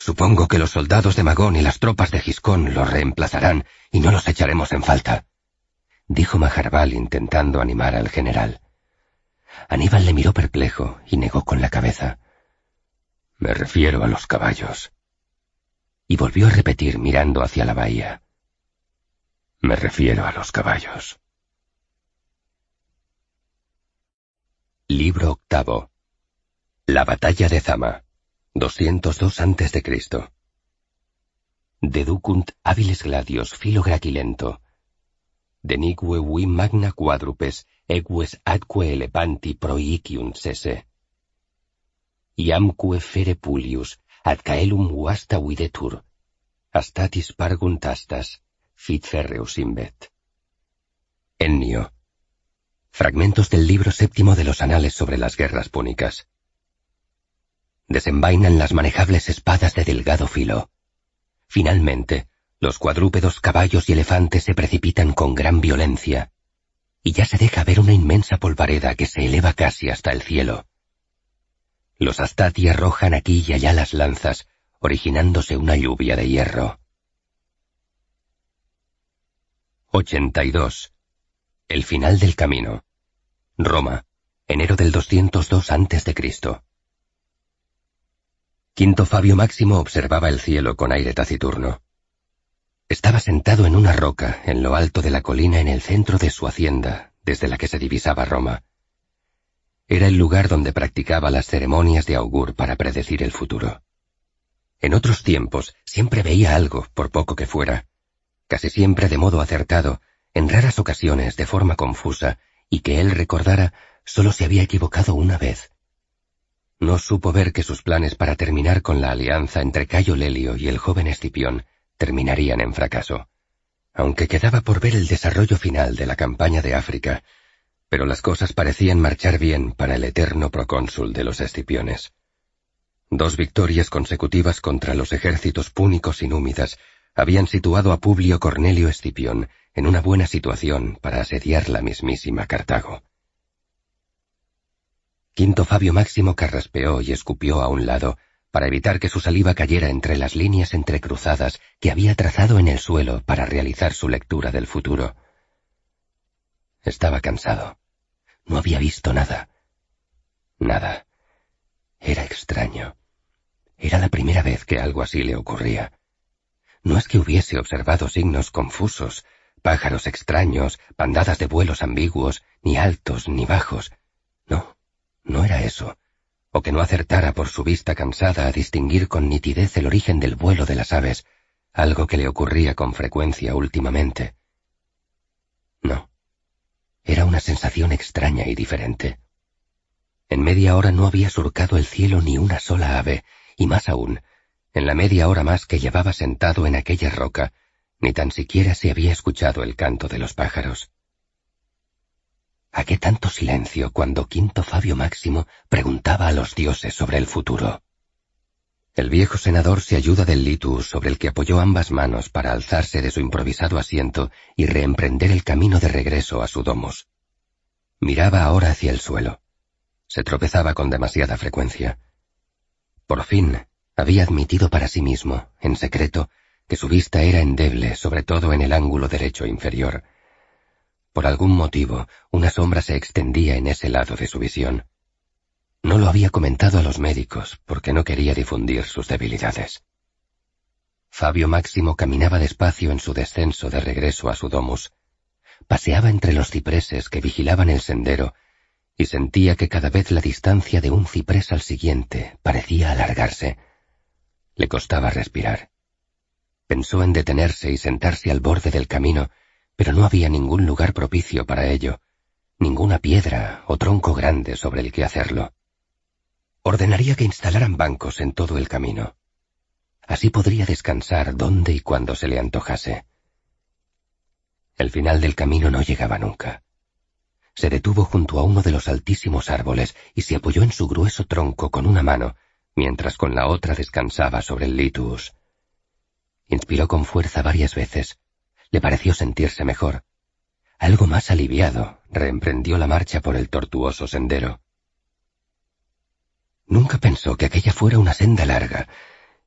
Supongo que los soldados de Magón y las tropas de Giscón los reemplazarán y no los echaremos en falta, dijo Maharbal intentando animar al general. Aníbal le miró perplejo y negó con la cabeza. Me refiero a los caballos. Y volvió a repetir mirando hacia la bahía. Me refiero a los caballos. Libro octavo. La batalla de Zama. 202 a.C. Deducunt hábiles gladios filo graquilento. Denique vi magna quadrupes eques atque elepanti proicium sese. Iamque fere pulius ad caelum vasta videtur. Astatis pargunt astas, fit ferreus imbet. Ennio. Fragmentos del libro séptimo de los anales sobre las guerras púnicas. Desenvainan las manejables espadas de delgado filo. Finalmente, los cuadrúpedos caballos y elefantes se precipitan con gran violencia, y ya se deja ver una inmensa polvareda que se eleva casi hasta el cielo. Los astati arrojan aquí y allá las lanzas, originándose una lluvia de hierro. 82. El final del camino. Roma, enero del 202 a.C. Quinto Fabio Máximo observaba el cielo con aire taciturno. Estaba sentado en una roca en lo alto de la colina en el centro de su hacienda, desde la que se divisaba Roma. Era el lugar donde practicaba las ceremonias de augur para predecir el futuro. En otros tiempos siempre veía algo, por poco que fuera, casi siempre de modo acertado, en raras ocasiones de forma confusa, y que él recordara solo se había equivocado una vez. No supo ver que sus planes para terminar con la alianza entre Cayo Lelio y el joven Escipión terminarían en fracaso, aunque quedaba por ver el desarrollo final de la campaña de África, pero las cosas parecían marchar bien para el eterno procónsul de los Escipiones. Dos victorias consecutivas contra los ejércitos púnicos y númidas habían situado a Publio Cornelio Escipión en una buena situación para asediar la mismísima Cartago. Quinto Fabio Máximo carraspeó y escupió a un lado, para evitar que su saliva cayera entre las líneas entrecruzadas que había trazado en el suelo para realizar su lectura del futuro. Estaba cansado. No había visto nada. Nada. Era extraño. Era la primera vez que algo así le ocurría. No es que hubiese observado signos confusos, pájaros extraños, bandadas de vuelos ambiguos, ni altos ni bajos. No, era eso, o que no acertara por su vista cansada a distinguir con nitidez el origen del vuelo de las aves, algo que le ocurría con frecuencia últimamente. No, era una sensación extraña y diferente. En media hora no había surcado el cielo ni una sola ave, y más aún, en la media hora más que llevaba sentado en aquella roca, ni tan siquiera se había escuchado el canto de los pájaros. ¿A qué tanto silencio cuando Quinto Fabio Máximo preguntaba a los dioses sobre el futuro? El viejo senador se ayuda del litus sobre el que apoyó ambas manos para alzarse de su improvisado asiento y reemprender el camino de regreso a su domus. Miraba ahora hacia el suelo. Se tropezaba con demasiada frecuencia. Por fin, había admitido para sí mismo, en secreto, que su vista era endeble, sobre todo en el ángulo derecho inferior. Por algún motivo, una sombra se extendía en ese lado de su visión. No lo había comentado a los médicos porque no quería difundir sus debilidades. Fabio Máximo caminaba despacio en su descenso de regreso a su domus. Paseaba entre los cipreses que vigilaban el sendero y sentía que cada vez la distancia de un ciprés al siguiente parecía alargarse. Le costaba respirar. Pensó en detenerse y sentarse al borde del camino, pero no había ningún lugar propicio para ello, ninguna piedra o tronco grande sobre el que hacerlo. Ordenaría que instalaran bancos en todo el camino. Así podría descansar donde y cuando se le antojase. El final del camino no llegaba nunca. Se detuvo junto a uno de los altísimos árboles y se apoyó en su grueso tronco con una mano, mientras con la otra descansaba sobre el litus. Inspiró con fuerza varias veces. Le pareció sentirse mejor. Algo más aliviado, reemprendió la marcha por el tortuoso sendero. Nunca pensó que aquella fuera una senda larga,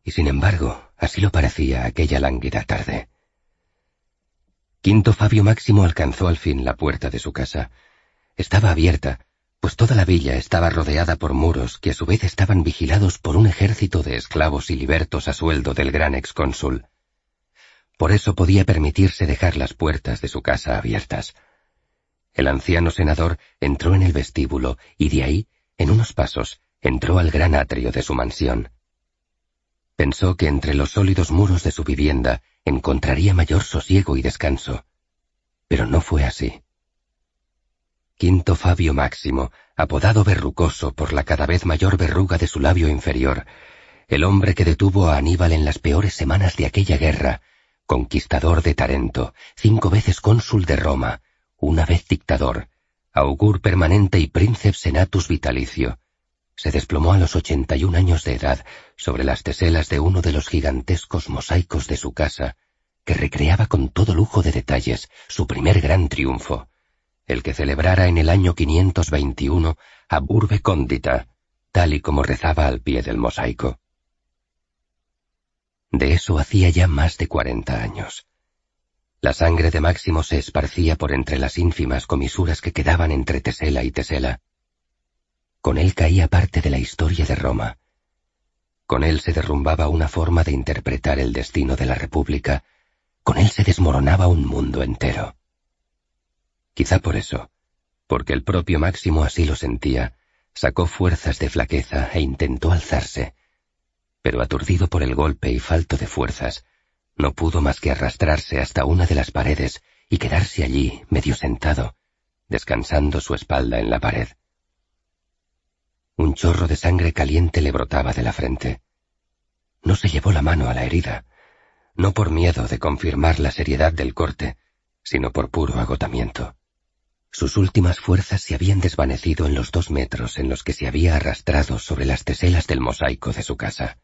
Y sin embargo, así lo parecía aquella lánguida tarde. Quinto Fabio Máximo alcanzó al fin la puerta de su casa. Estaba abierta, pues toda la villa estaba rodeada por muros que a su vez estaban vigilados por un ejército de esclavos y libertos a sueldo del gran excónsul. Por eso podía permitirse dejar las puertas de su casa abiertas. El anciano senador entró en el vestíbulo y de ahí, en unos pasos, entró al gran atrio de su mansión. Pensó que entre los sólidos muros de su vivienda encontraría mayor sosiego y descanso. Pero no fue así. Quinto Fabio Máximo, apodado verrucoso por la cada vez mayor verruga de su labio inferior, el hombre que detuvo a Aníbal en las peores semanas de aquella guerra, conquistador de Tarento, cinco veces cónsul de Roma, una vez dictador, augur permanente y príncipe senatus vitalicio, se desplomó a los ochenta y un años de edad sobre las teselas de uno de los gigantescos mosaicos de su casa, que recreaba con todo lujo de detalles su primer gran triunfo, el que celebrara en el año 521 a Burbe Cóndita, tal y como rezaba al pie del mosaico. De eso hacía ya más de cuarenta años. La sangre de Máximo se esparcía por entre las ínfimas comisuras que quedaban entre tesela y tesela. Con él caía parte de la historia de Roma. Con él se derrumbaba una forma de interpretar el destino de la República. Con él se desmoronaba un mundo entero. Quizá por eso, porque el propio Máximo así lo sentía, sacó fuerzas de flaqueza e intentó alzarse, pero aturdido por el golpe y falto de fuerzas, no pudo más que arrastrarse hasta una de las paredes y quedarse allí, medio sentado, descansando su espalda en la pared. Un chorro de sangre caliente le brotaba de la frente. No se llevó la mano a la herida, no por miedo de confirmar la seriedad del corte, sino por puro agotamiento. Sus últimas fuerzas se habían desvanecido en los dos metros en los que se había arrastrado sobre las teselas del mosaico de su casa.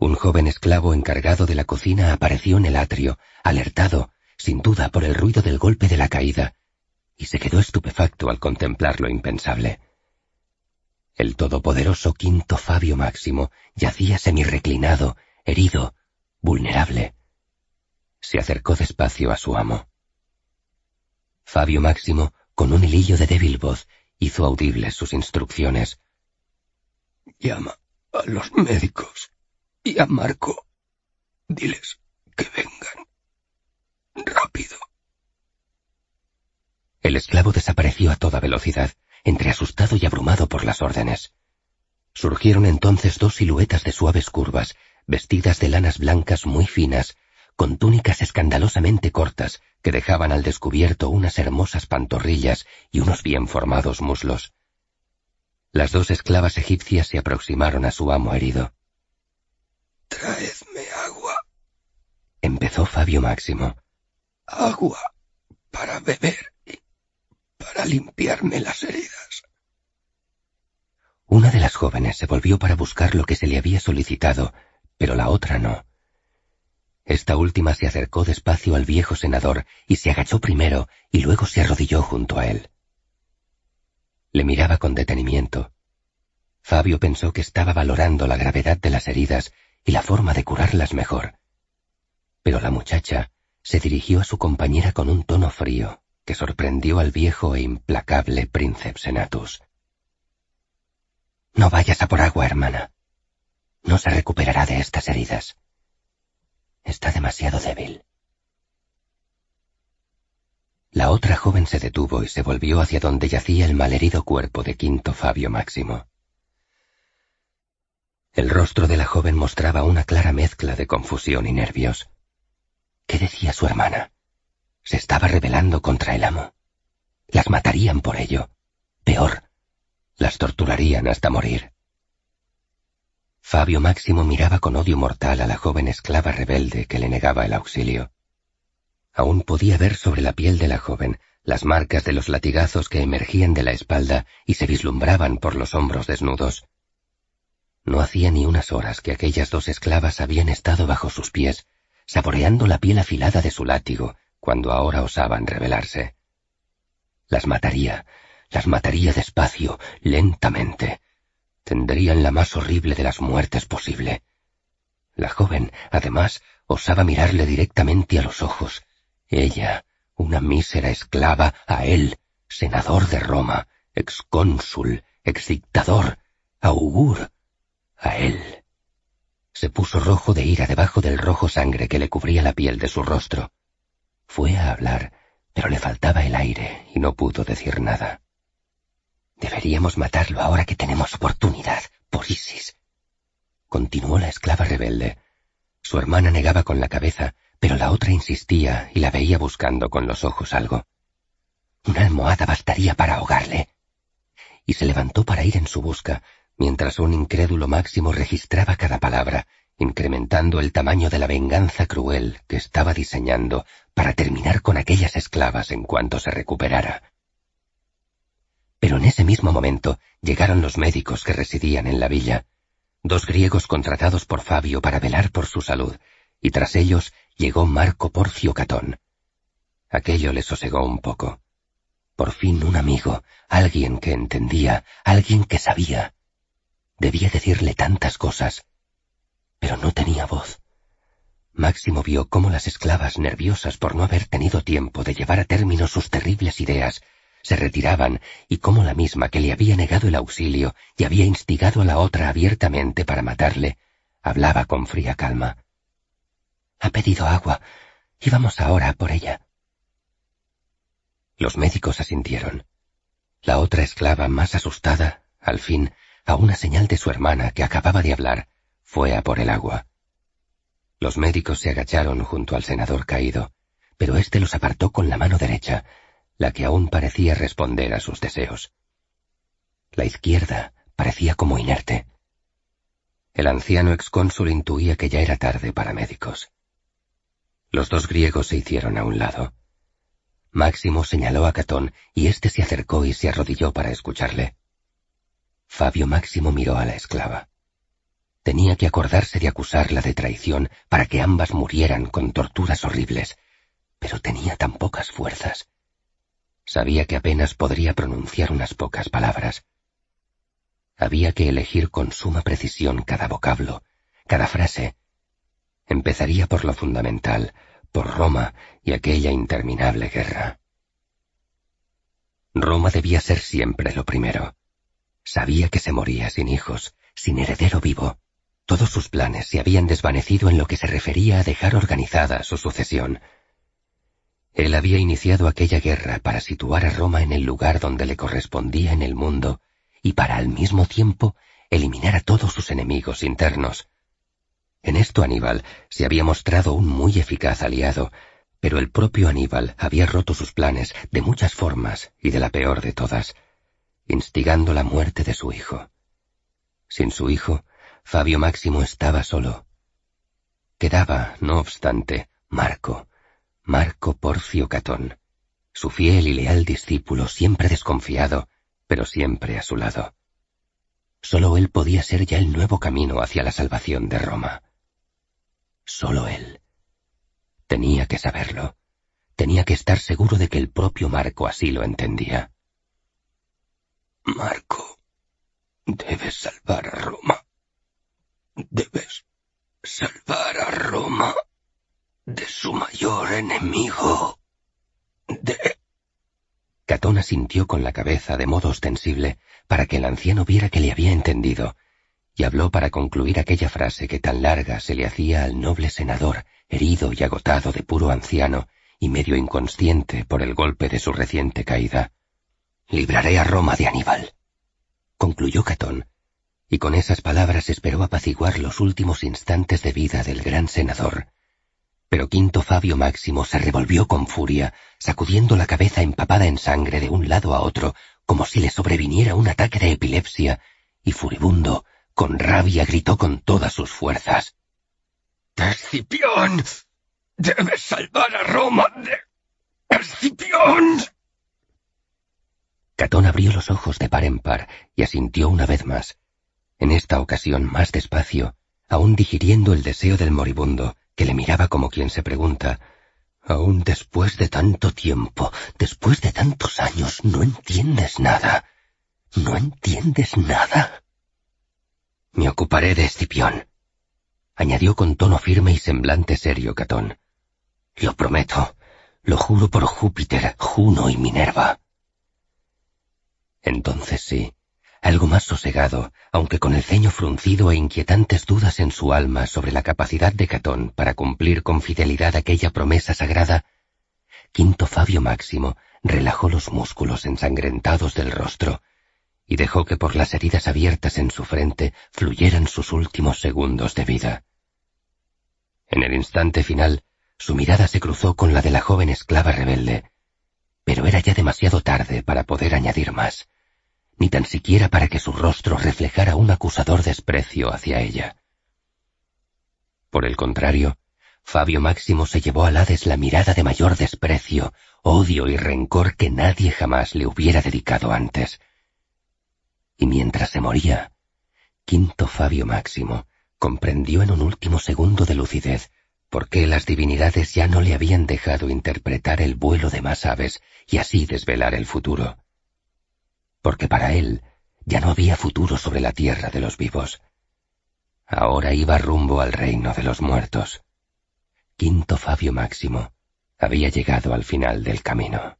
Un joven esclavo encargado de la cocina apareció en el atrio, alertado, sin duda, por el ruido del golpe de la caída, y se quedó estupefacto al contemplar lo impensable. El todopoderoso quinto Fabio Máximo yacía semirreclinado, herido, vulnerable. Se acercó despacio a su amo. Fabio Máximo, con un hilillo de débil voz, hizo audibles sus instrucciones. Llama a los médicos y a Marco. Diles que vengan. Rápido. El esclavo desapareció a toda velocidad entre asustado y abrumado por las órdenes. Surgieron entonces dos siluetas de suaves curvas, vestidas de lanas blancas muy finas, con túnicas escandalosamente cortas que dejaban al descubierto unas hermosas pantorrillas y unos bien formados muslos. Las dos esclavas egipcias se aproximaron a su amo herido. Traedme agua, empezó Fabio Máximo. Agua para beber para limpiarme las heridas. Una de las jóvenes se volvió para buscar lo que se le había solicitado, pero la otra no. Esta última se acercó despacio al viejo senador y se agachó primero y luego se arrodilló junto a él. Le miraba con detenimiento. Fabio pensó que estaba valorando la gravedad de las heridas y la forma de curarlas mejor. Pero la muchacha se dirigió a su compañera con un tono frío, que sorprendió al viejo e implacable príncipe Senatus. No vayas a por agua, hermana. No se recuperará de estas heridas. Está demasiado débil. La otra joven se detuvo y se volvió hacia donde yacía el malherido cuerpo de Quinto Fabio Máximo. El rostro de la joven mostraba una clara mezcla de confusión y nervios. ¿Qué decía su hermana? Se estaba rebelando contra el amo. Las matarían por ello. Peor, las torturarían hasta morir. Fabio Máximo miraba con odio mortal a la joven esclava rebelde que le negaba el auxilio. Aún podía ver sobre la piel de la joven las marcas de los latigazos que emergían de la espalda y se vislumbraban por los hombros desnudos. No hacía ni unas horas que aquellas dos esclavas habían estado bajo sus pies, saboreando la piel afilada de su látigo cuando ahora osaban rebelarse. Las mataría, las mataría despacio, lentamente. Tendrían la más horrible de las muertes posible, La joven, además, osaba mirarle directamente a los ojos. Ella, una mísera esclava, a él, senador de Roma, excónsul, exdictador, augur, a él. Se puso rojo de ira debajo del rojo sangre que le cubría la piel de su rostro. Fue a hablar, pero le faltaba el aire y no pudo decir nada. Deberíamos matarlo ahora que tenemos oportunidad, por Isis. Continuó la esclava rebelde. Su hermana negaba con la cabeza, pero la otra insistía y la veía buscando con los ojos algo. Una almohada bastaría para ahogarle. Y se levantó para ir en su busca, mientras un incrédulo máximo registraba cada palabra, incrementando el tamaño de la venganza cruel que estaba diseñando para terminar con aquellas esclavas en cuanto se recuperara. Pero en ese mismo momento llegaron los médicos que residían en la villa, dos griegos contratados por Fabio para velar por su salud, y tras ellos llegó Marco Porcio Catón. Aquello le sosegó un poco. Por fin un amigo, alguien que entendía, alguien que sabía. Debía decirle tantas cosas, pero no tenía voz. Máximo vio cómo las esclavas, nerviosas por no haber tenido tiempo de llevar a término sus terribles ideas, se retiraban y cómo la misma que le había negado el auxilio y había instigado a la otra abiertamente para matarle, hablaba con fría calma. Ha pedido agua y vamos ahora por ella. Los médicos asintieron. La otra esclava, más asustada, al fin, a una señal de su hermana que acababa de hablar, fue a por el agua. Los médicos se agacharon junto al senador caído, pero éste los apartó con la mano derecha, la que aún parecía responder a sus deseos. La izquierda parecía como inerte. El anciano excónsul intuía que ya era tarde para médicos. Los dos griegos se hicieron a un lado. Máximo señaló a Catón y éste se acercó y se arrodilló para escucharle. Fabio Máximo miró a la esclava. Tenía que acordarse de acusarla de traición para que ambas murieran con torturas horribles, pero tenía tan pocas fuerzas. Sabía que apenas podría pronunciar unas pocas palabras. Había que elegir con suma precisión cada vocablo, cada frase. Empezaría por lo fundamental, por Roma y aquella interminable guerra. Roma debía ser siempre lo primero. Sabía que se moría sin hijos, sin heredero vivo. Todos sus planes se habían desvanecido en lo que se refería a dejar organizada su sucesión. Él había iniciado aquella guerra para situar a Roma en el lugar donde le correspondía en el mundo y para al mismo tiempo eliminar a todos sus enemigos internos. En esto Aníbal se había mostrado un muy eficaz aliado, pero el propio Aníbal había roto sus planes de muchas formas y de la peor de todas instigando la muerte de su hijo. Sin su hijo, Fabio Máximo estaba solo. Quedaba, no obstante, Marco, Marco Porcio Catón, su fiel y leal discípulo, siempre desconfiado, pero siempre a su lado. Solo él podía ser ya el nuevo camino hacia la salvación de Roma. Solo él. Tenía que saberlo. Tenía que estar seguro de que el propio Marco así lo entendía. Marco, debes salvar a Roma. Debes salvar a Roma de su mayor enemigo. De... Catona sintió con la cabeza de modo ostensible para que el anciano viera que le había entendido, y habló para concluir aquella frase que tan larga se le hacía al noble senador, herido y agotado de puro anciano y medio inconsciente por el golpe de su reciente caída. Libraré a Roma de Aníbal. Concluyó Catón, y con esas palabras esperó apaciguar los últimos instantes de vida del gran senador. Pero Quinto Fabio Máximo se revolvió con furia, sacudiendo la cabeza empapada en sangre de un lado a otro, como si le sobreviniera un ataque de epilepsia, y furibundo, con rabia gritó con todas sus fuerzas. ¡Escipión! ¡Debes salvar a Roma de... ¡Escipión! Catón abrió los ojos de par en par y asintió una vez más, en esta ocasión más despacio, aún digiriendo el deseo del moribundo, que le miraba como quien se pregunta, aún después de tanto tiempo, después de tantos años, no entiendes nada. No entiendes nada. Me ocuparé de Escipión. añadió con tono firme y semblante serio Catón. Lo prometo, lo juro por Júpiter, Juno y Minerva. Entonces sí, algo más sosegado, aunque con el ceño fruncido e inquietantes dudas en su alma sobre la capacidad de Catón para cumplir con fidelidad aquella promesa sagrada, Quinto Fabio Máximo relajó los músculos ensangrentados del rostro y dejó que por las heridas abiertas en su frente fluyeran sus últimos segundos de vida. En el instante final, su mirada se cruzó con la de la joven esclava rebelde, pero era ya demasiado tarde para poder añadir más ni tan siquiera para que su rostro reflejara un acusador desprecio hacia ella. Por el contrario, Fabio Máximo se llevó a Hades la mirada de mayor desprecio, odio y rencor que nadie jamás le hubiera dedicado antes. Y mientras se moría, Quinto Fabio Máximo comprendió en un último segundo de lucidez por qué las divinidades ya no le habían dejado interpretar el vuelo de más aves y así desvelar el futuro porque para él ya no había futuro sobre la tierra de los vivos. Ahora iba rumbo al reino de los muertos. Quinto Fabio Máximo había llegado al final del camino.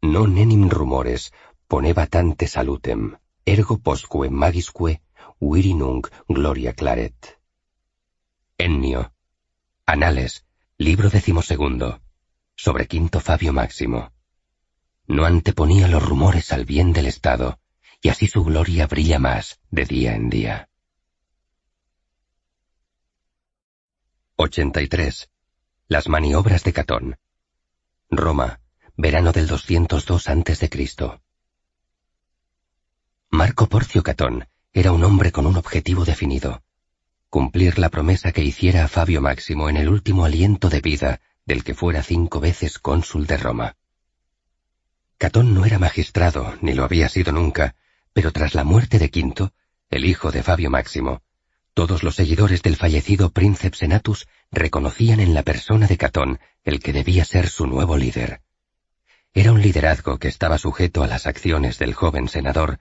Non enim rumores poneva tante salutem, ergo postque magisque viri nunc gloria claret. Ennio. Anales, libro decimosegundo, sobre Quinto Fabio Máximo no anteponía los rumores al bien del Estado, y así su gloria brilla más de día en día. 83. Las maniobras de Catón. Roma, verano del 202 a.C. Marco Porcio Catón era un hombre con un objetivo definido, cumplir la promesa que hiciera a Fabio Máximo en el último aliento de vida del que fuera cinco veces cónsul de Roma. Catón no era magistrado, ni lo había sido nunca, pero tras la muerte de Quinto, el hijo de Fabio Máximo, todos los seguidores del fallecido príncipe Senatus reconocían en la persona de Catón el que debía ser su nuevo líder. Era un liderazgo que estaba sujeto a las acciones del joven senador,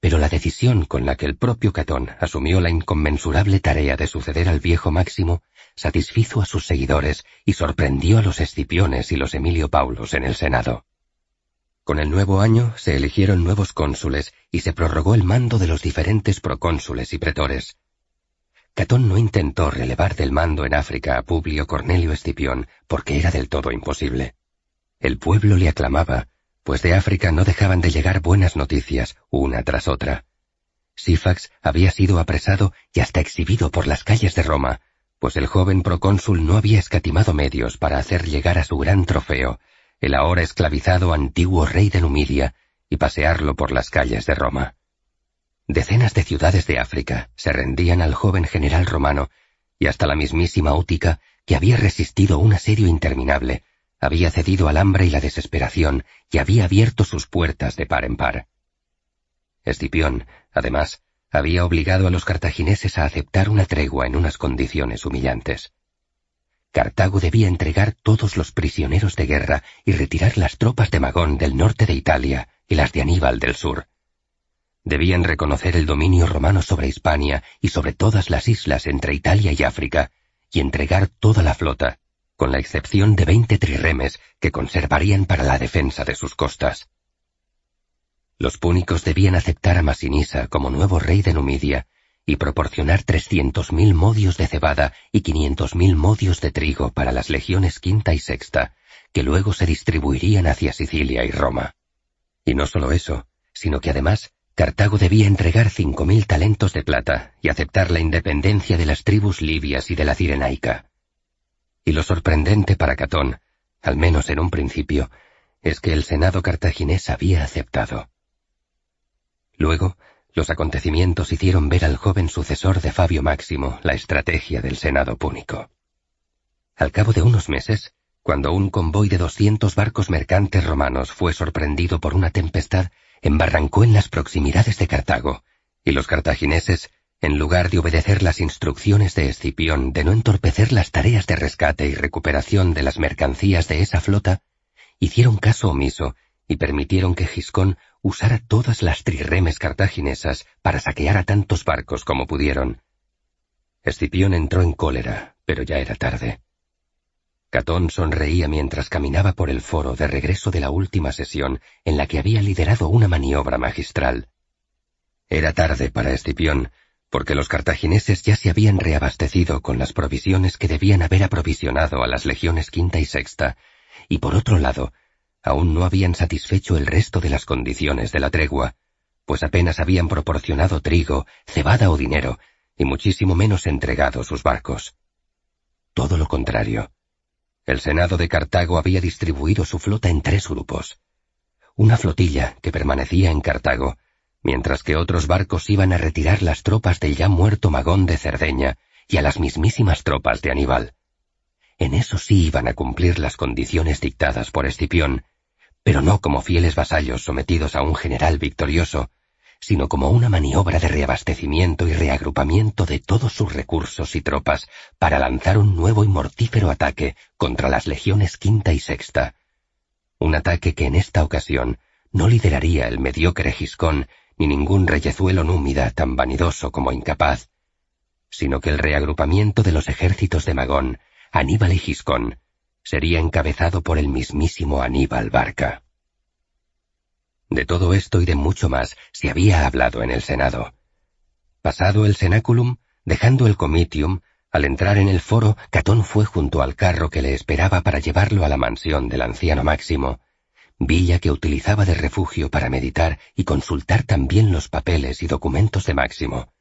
pero la decisión con la que el propio Catón asumió la inconmensurable tarea de suceder al viejo Máximo satisfizo a sus seguidores y sorprendió a los Escipiones y los Emilio Paulos en el Senado. Con el nuevo año se eligieron nuevos cónsules y se prorrogó el mando de los diferentes procónsules y pretores. Catón no intentó relevar del mando en África a Publio Cornelio Escipión porque era del todo imposible. El pueblo le aclamaba, pues de África no dejaban de llegar buenas noticias una tras otra. Sifax había sido apresado y hasta exhibido por las calles de Roma, pues el joven procónsul no había escatimado medios para hacer llegar a su gran trofeo, el ahora esclavizado antiguo rey de Numidia, y pasearlo por las calles de Roma. Decenas de ciudades de África se rendían al joven general romano, y hasta la mismísima Útica, que había resistido un asedio interminable, había cedido al hambre y la desesperación y había abierto sus puertas de par en par. Escipión, además, había obligado a los cartagineses a aceptar una tregua en unas condiciones humillantes. Cartago debía entregar todos los prisioneros de guerra y retirar las tropas de Magón del norte de Italia y las de Aníbal del sur. Debían reconocer el dominio romano sobre Hispania y sobre todas las islas entre Italia y África, y entregar toda la flota, con la excepción de veinte trirremes que conservarían para la defensa de sus costas. Los púnicos debían aceptar a Masinisa como nuevo rey de Numidia y proporcionar 300.000 modios de cebada y 500.000 modios de trigo para las legiones quinta y sexta, que luego se distribuirían hacia Sicilia y Roma. Y no solo eso, sino que además Cartago debía entregar 5.000 talentos de plata y aceptar la independencia de las tribus libias y de la Cirenaica. Y lo sorprendente para Catón, al menos en un principio, es que el Senado cartaginés había aceptado. Luego, los acontecimientos hicieron ver al joven sucesor de Fabio Máximo la estrategia del Senado púnico. Al cabo de unos meses, cuando un convoy de doscientos barcos mercantes romanos fue sorprendido por una tempestad, embarrancó en las proximidades de Cartago, y los cartagineses, en lugar de obedecer las instrucciones de Escipión de no entorpecer las tareas de rescate y recuperación de las mercancías de esa flota, hicieron caso omiso y permitieron que Giscón usara todas las trirremes cartaginesas para saquear a tantos barcos como pudieron. Escipión entró en cólera, pero ya era tarde. Catón sonreía mientras caminaba por el foro de regreso de la última sesión en la que había liderado una maniobra magistral. Era tarde para Escipión, porque los cartagineses ya se habían reabastecido con las provisiones que debían haber aprovisionado a las legiones quinta y sexta, y por otro lado, aún no habían satisfecho el resto de las condiciones de la tregua, pues apenas habían proporcionado trigo, cebada o dinero, y muchísimo menos entregado sus barcos. Todo lo contrario. El Senado de Cartago había distribuido su flota en tres grupos. Una flotilla que permanecía en Cartago, mientras que otros barcos iban a retirar las tropas del ya muerto Magón de Cerdeña y a las mismísimas tropas de Aníbal. En eso sí iban a cumplir las condiciones dictadas por Escipión, pero no como fieles vasallos sometidos a un general victorioso, sino como una maniobra de reabastecimiento y reagrupamiento de todos sus recursos y tropas para lanzar un nuevo y mortífero ataque contra las legiones quinta y sexta. Un ataque que en esta ocasión no lideraría el mediocre Giscón ni ningún reyezuelo númida tan vanidoso como incapaz, sino que el reagrupamiento de los ejércitos de Magón, Aníbal y Giscón, sería encabezado por el mismísimo Aníbal Barca. De todo esto y de mucho más se había hablado en el Senado. Pasado el cenáculum, dejando el comitium, al entrar en el foro, Catón fue junto al carro que le esperaba para llevarlo a la mansión del anciano Máximo, villa que utilizaba de refugio para meditar y consultar también los papeles y documentos de Máximo,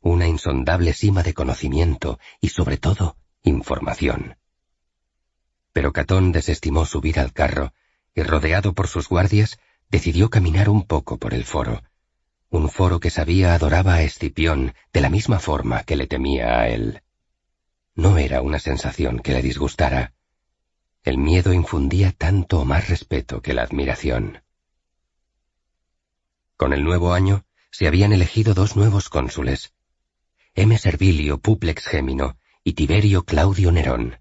una insondable cima de conocimiento y sobre todo información. Pero Catón desestimó subir al carro y rodeado por sus guardias decidió caminar un poco por el foro, un foro que sabía adoraba a Escipión de la misma forma que le temía a él. No era una sensación que le disgustara. El miedo infundía tanto o más respeto que la admiración. Con el nuevo año se habían elegido dos nuevos cónsules, M. Servilio Puplex Gémino y Tiberio Claudio Nerón.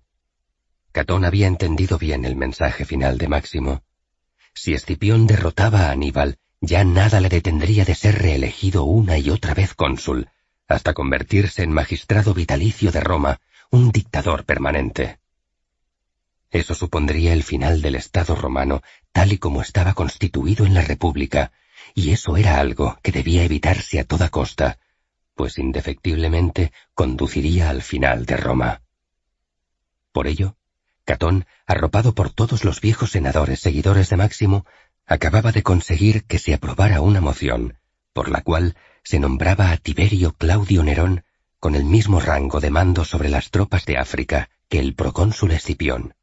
Catón había entendido bien el mensaje final de Máximo, si Escipión derrotaba a Aníbal, ya nada le detendría de ser reelegido una y otra vez cónsul, hasta convertirse en magistrado vitalicio de Roma, un dictador permanente. Eso supondría el final del Estado romano tal y como estaba constituido en la República, y eso era algo que debía evitarse a toda costa, pues indefectiblemente conduciría al final de Roma. Por ello, Catón, arropado por todos los viejos senadores seguidores de Máximo, acababa de conseguir que se aprobara una moción, por la cual se nombraba a Tiberio Claudio Nerón con el mismo rango de mando sobre las tropas de África que el procónsul Escipión,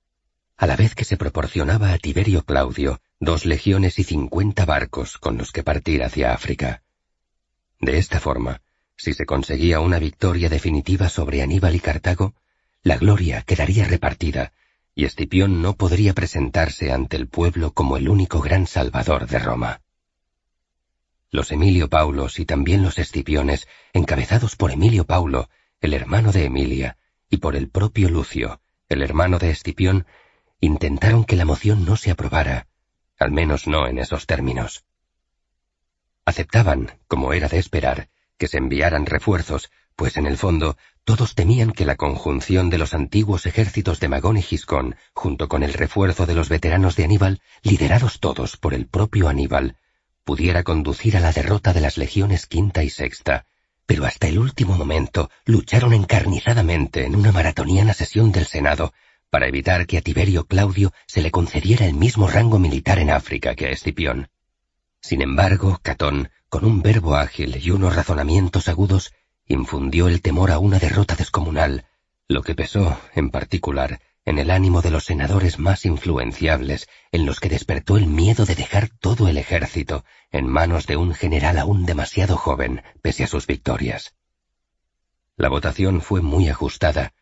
a la vez que se proporcionaba a Tiberio Claudio dos legiones y cincuenta barcos con los que partir hacia África. De esta forma, si se conseguía una victoria definitiva sobre Aníbal y Cartago, la gloria quedaría repartida y Escipión no podría presentarse ante el pueblo como el único gran salvador de Roma. Los Emilio Paulos y también los Escipiones, encabezados por Emilio Paulo, el hermano de Emilia, y por el propio Lucio, el hermano de Escipión, intentaron que la moción no se aprobara, al menos no en esos términos. Aceptaban, como era de esperar, que se enviaran refuerzos, pues en el fondo todos temían que la conjunción de los antiguos ejércitos de Magón y Giscón, junto con el refuerzo de los veteranos de Aníbal, liderados todos por el propio Aníbal, pudiera conducir a la derrota de las legiones quinta y sexta, pero hasta el último momento lucharon encarnizadamente en una maratoniana sesión del Senado para evitar que a Tiberio Claudio se le concediera el mismo rango militar en África que a Escipión. Sin embargo, Catón, con un verbo ágil y unos razonamientos agudos, infundió el temor a una derrota descomunal, lo que pesó, en particular, en el ánimo de los senadores más influenciables, en los que despertó el miedo de dejar todo el ejército en manos de un general aún demasiado joven, pese a sus victorias. La votación fue muy ajustada,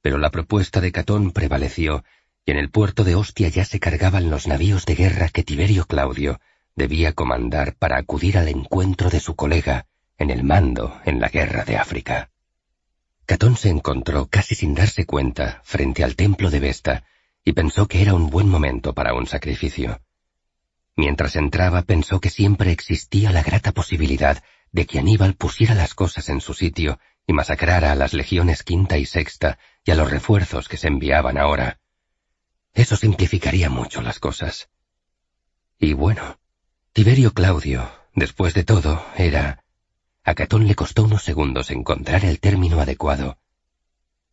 pero la propuesta de Catón prevaleció, y en el puerto de Ostia ya se cargaban los navíos de guerra que Tiberio Claudio debía comandar para acudir al encuentro de su colega, en el mando en la guerra de África. Catón se encontró casi sin darse cuenta frente al templo de Vesta y pensó que era un buen momento para un sacrificio. Mientras entraba pensó que siempre existía la grata posibilidad de que Aníbal pusiera las cosas en su sitio y masacrara a las legiones quinta y sexta y a los refuerzos que se enviaban ahora. Eso simplificaría mucho las cosas. Y bueno, Tiberio Claudio, después de todo, era... A Catón le costó unos segundos encontrar el término adecuado.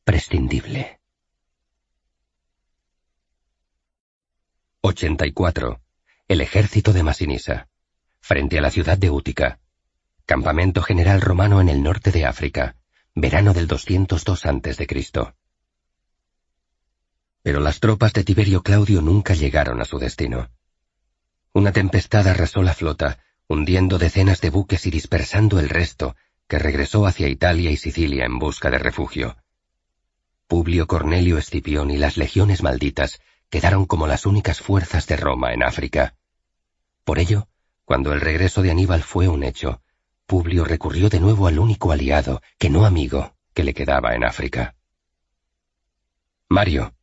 Prescindible. 84. El ejército de Masinisa. Frente a la ciudad de Útica. Campamento general romano en el norte de África. Verano del 202 a.C. Pero las tropas de Tiberio Claudio nunca llegaron a su destino. Una tempestad arrasó la flota, hundiendo decenas de buques y dispersando el resto, que regresó hacia Italia y Sicilia en busca de refugio. Publio Cornelio Escipión y las legiones malditas quedaron como las únicas fuerzas de Roma en África. Por ello, cuando el regreso de Aníbal fue un hecho, Publio recurrió de nuevo al único aliado, que no amigo, que le quedaba en África. Mario,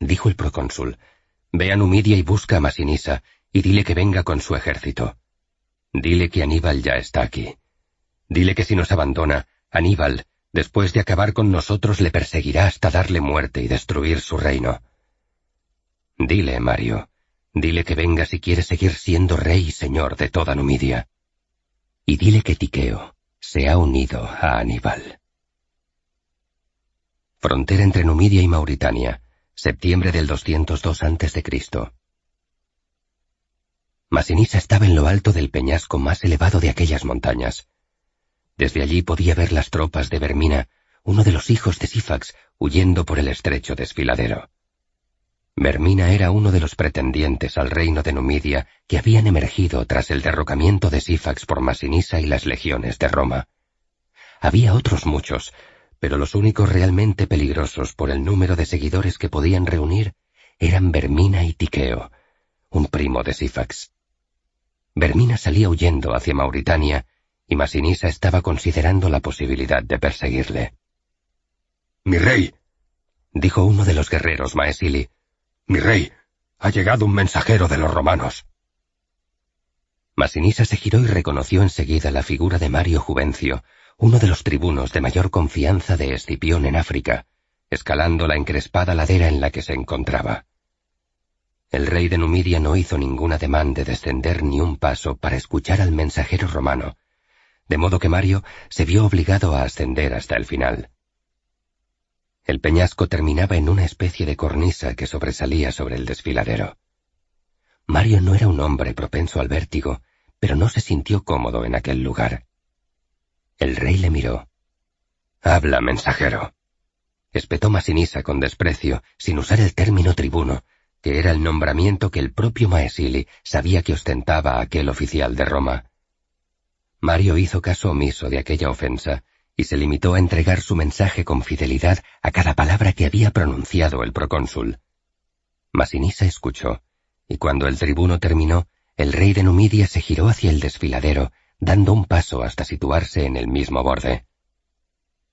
dijo el procónsul, ve a Numidia y busca a Masinisa, y dile que venga con su ejército. Dile que Aníbal ya está aquí. Dile que si nos abandona, Aníbal, después de acabar con nosotros, le perseguirá hasta darle muerte y destruir su reino. Dile, Mario, dile que venga si quiere seguir siendo rey y señor de toda Numidia. Y dile que Tiqueo se ha unido a Aníbal. Frontera entre Numidia y Mauritania, septiembre del 202 a.C. Masinisa estaba en lo alto del peñasco más elevado de aquellas montañas. Desde allí podía ver las tropas de Vermina, uno de los hijos de Sífax, huyendo por el estrecho desfiladero. Vermina era uno de los pretendientes al reino de Numidia que habían emergido tras el derrocamiento de Sífax por Masinisa y las legiones de Roma. Había otros muchos, pero los únicos realmente peligrosos por el número de seguidores que podían reunir eran Vermina y Tiqueo, un primo de Sífax. Vermina salía huyendo hacia Mauritania y Masinisa estaba considerando la posibilidad de perseguirle. Mi rey, dijo uno de los guerreros Maesili, mi rey, ha llegado un mensajero de los romanos. Masinisa se giró y reconoció enseguida la figura de Mario Juvencio, uno de los tribunos de mayor confianza de Escipión en África, escalando la encrespada ladera en la que se encontraba. El rey de Numidia no hizo ningún ademán de descender ni un paso para escuchar al mensajero romano, de modo que Mario se vio obligado a ascender hasta el final. El peñasco terminaba en una especie de cornisa que sobresalía sobre el desfiladero. Mario no era un hombre propenso al vértigo, pero no se sintió cómodo en aquel lugar. El rey le miró. Habla, mensajero. Espetó Masinisa con desprecio, sin usar el término tribuno, que era el nombramiento que el propio Maesili sabía que ostentaba aquel oficial de Roma. Mario hizo caso omiso de aquella ofensa y se limitó a entregar su mensaje con fidelidad a cada palabra que había pronunciado el procónsul. Masinisa escuchó, y cuando el tribuno terminó, el rey de Numidia se giró hacia el desfiladero, dando un paso hasta situarse en el mismo borde.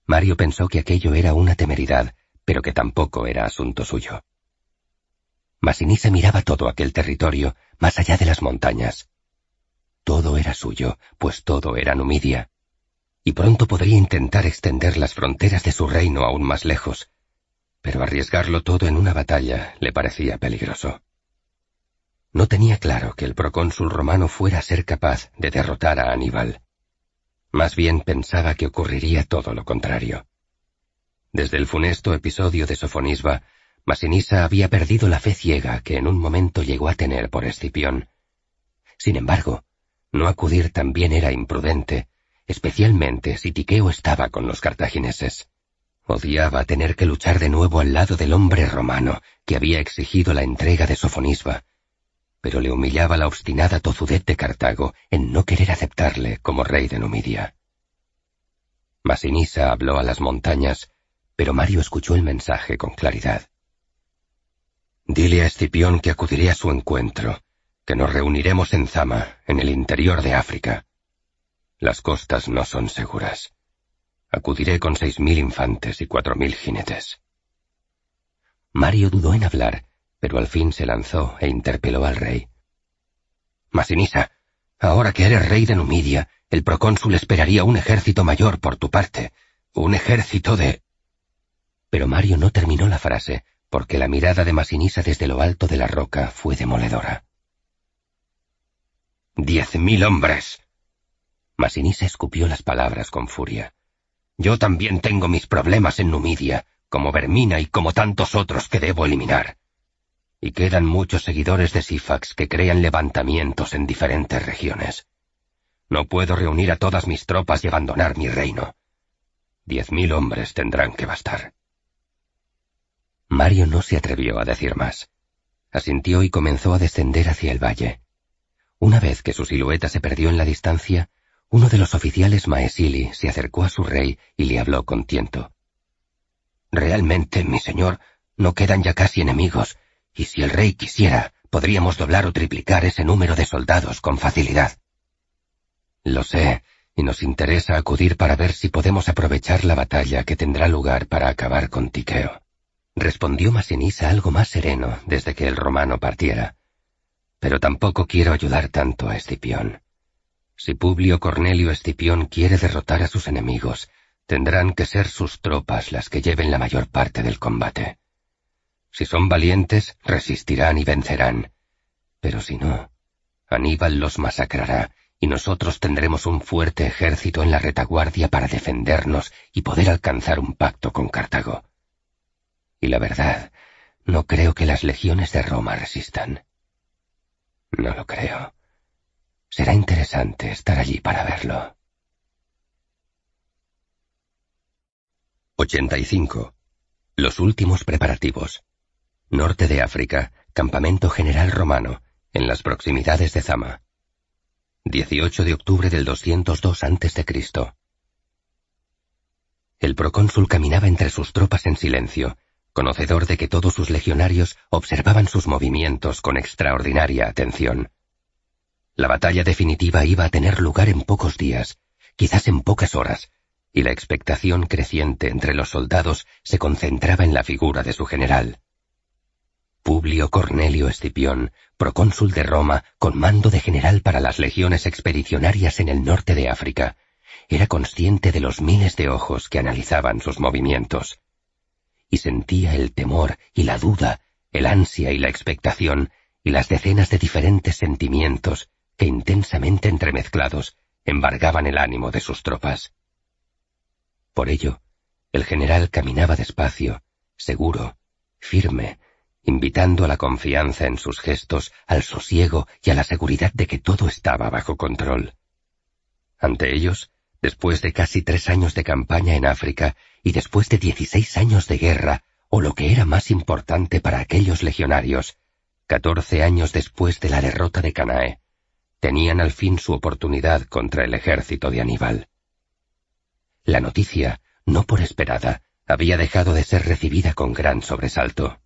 Mario pensó que aquello era una temeridad, pero que tampoco era asunto suyo. Masinisa miraba todo aquel territorio, más allá de las montañas. Todo era suyo, pues todo era Numidia. Y pronto podría intentar extender las fronteras de su reino aún más lejos, pero arriesgarlo todo en una batalla le parecía peligroso. No tenía claro que el procónsul romano fuera a ser capaz de derrotar a Aníbal. Más bien pensaba que ocurriría todo lo contrario. Desde el funesto episodio de Sofonisba, Masinisa había perdido la fe ciega que en un momento llegó a tener por Escipión. Sin embargo, no acudir también era imprudente, especialmente si Tiqueo estaba con los cartagineses. Odiaba tener que luchar de nuevo al lado del hombre romano que había exigido la entrega de Sofonisba, pero le humillaba la obstinada tozudez de Cartago en no querer aceptarle como rey de Numidia. Masinisa habló a las montañas, pero Mario escuchó el mensaje con claridad. Dile a Escipión que acudiré a su encuentro, que nos reuniremos en Zama, en el interior de África. Las costas no son seguras. Acudiré con seis mil infantes y cuatro mil jinetes. Mario dudó en hablar, pero al fin se lanzó e interpeló al rey. Masinisa, ahora que eres rey de Numidia, el procónsul esperaría un ejército mayor por tu parte. Un ejército de... Pero Mario no terminó la frase, porque la mirada de Masinisa desde lo alto de la roca fue demoledora. Diez mil hombres. Masinisa escupió las palabras con furia. Yo también tengo mis problemas en Numidia, como Vermina y como tantos otros que debo eliminar. Y quedan muchos seguidores de Sifax que crean levantamientos en diferentes regiones. No puedo reunir a todas mis tropas y abandonar mi reino. Diez mil hombres tendrán que bastar. Mario no se atrevió a decir más. Asintió y comenzó a descender hacia el valle. Una vez que su silueta se perdió en la distancia, uno de los oficiales Maesili se acercó a su rey y le habló con tiento. Realmente, mi señor, no quedan ya casi enemigos, y si el rey quisiera, podríamos doblar o triplicar ese número de soldados con facilidad. Lo sé, y nos interesa acudir para ver si podemos aprovechar la batalla que tendrá lugar para acabar con Tiqueo. Respondió Masinisa algo más sereno desde que el romano partiera. Pero tampoco quiero ayudar tanto a Escipión. Si Publio Cornelio Escipión quiere derrotar a sus enemigos, tendrán que ser sus tropas las que lleven la mayor parte del combate. Si son valientes, resistirán y vencerán. Pero si no, Aníbal los masacrará y nosotros tendremos un fuerte ejército en la retaguardia para defendernos y poder alcanzar un pacto con Cartago. Y la verdad, no creo que las legiones de Roma resistan. No lo creo. Será interesante estar allí para verlo. 85. Los últimos preparativos. Norte de África, Campamento General Romano, en las proximidades de Zama. 18 de octubre del 202 a.C. El procónsul caminaba entre sus tropas en silencio, conocedor de que todos sus legionarios observaban sus movimientos con extraordinaria atención. La batalla definitiva iba a tener lugar en pocos días, quizás en pocas horas, y la expectación creciente entre los soldados se concentraba en la figura de su general. Publio Cornelio Escipión, procónsul de Roma, con mando de general para las legiones expedicionarias en el norte de África, era consciente de los miles de ojos que analizaban sus movimientos y sentía el temor y la duda, el ansia y la expectación, y las decenas de diferentes sentimientos que intensamente entremezclados embargaban el ánimo de sus tropas. Por ello, el general caminaba despacio, seguro, firme, invitando a la confianza en sus gestos, al sosiego y a la seguridad de que todo estaba bajo control. Ante ellos, después de casi tres años de campaña en África y después de dieciséis años de guerra, o lo que era más importante para aquellos legionarios, catorce años después de la derrota de Canae, tenían al fin su oportunidad contra el ejército de Aníbal. La noticia, no por esperada, había dejado de ser recibida con gran sobresalto.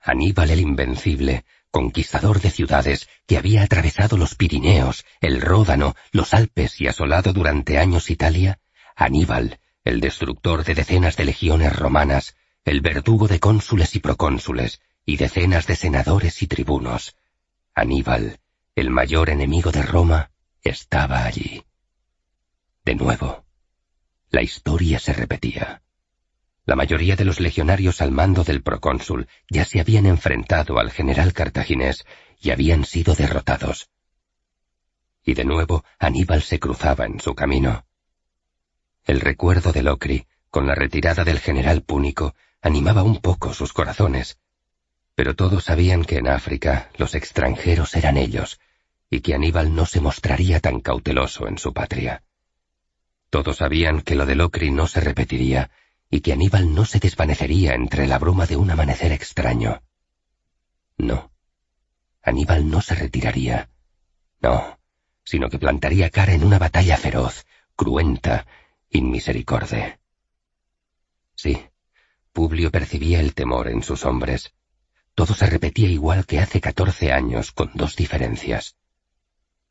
Aníbal el Invencible conquistador de ciudades que había atravesado los Pirineos, el Ródano, los Alpes y asolado durante años Italia, Aníbal, el destructor de decenas de legiones romanas, el verdugo de cónsules y procónsules, y decenas de senadores y tribunos. Aníbal, el mayor enemigo de Roma, estaba allí. De nuevo, la historia se repetía. La mayoría de los legionarios al mando del procónsul ya se habían enfrentado al general cartaginés y habían sido derrotados. Y de nuevo Aníbal se cruzaba en su camino. El recuerdo de Locri, con la retirada del general púnico, animaba un poco sus corazones. Pero todos sabían que en África los extranjeros eran ellos, y que Aníbal no se mostraría tan cauteloso en su patria. Todos sabían que lo de Locri no se repetiría, y que Aníbal no se desvanecería entre la bruma de un amanecer extraño. No. Aníbal no se retiraría. No, sino que plantaría cara en una batalla feroz, cruenta, inmisericorde. Sí, Publio percibía el temor en sus hombres. Todo se repetía igual que hace catorce años, con dos diferencias.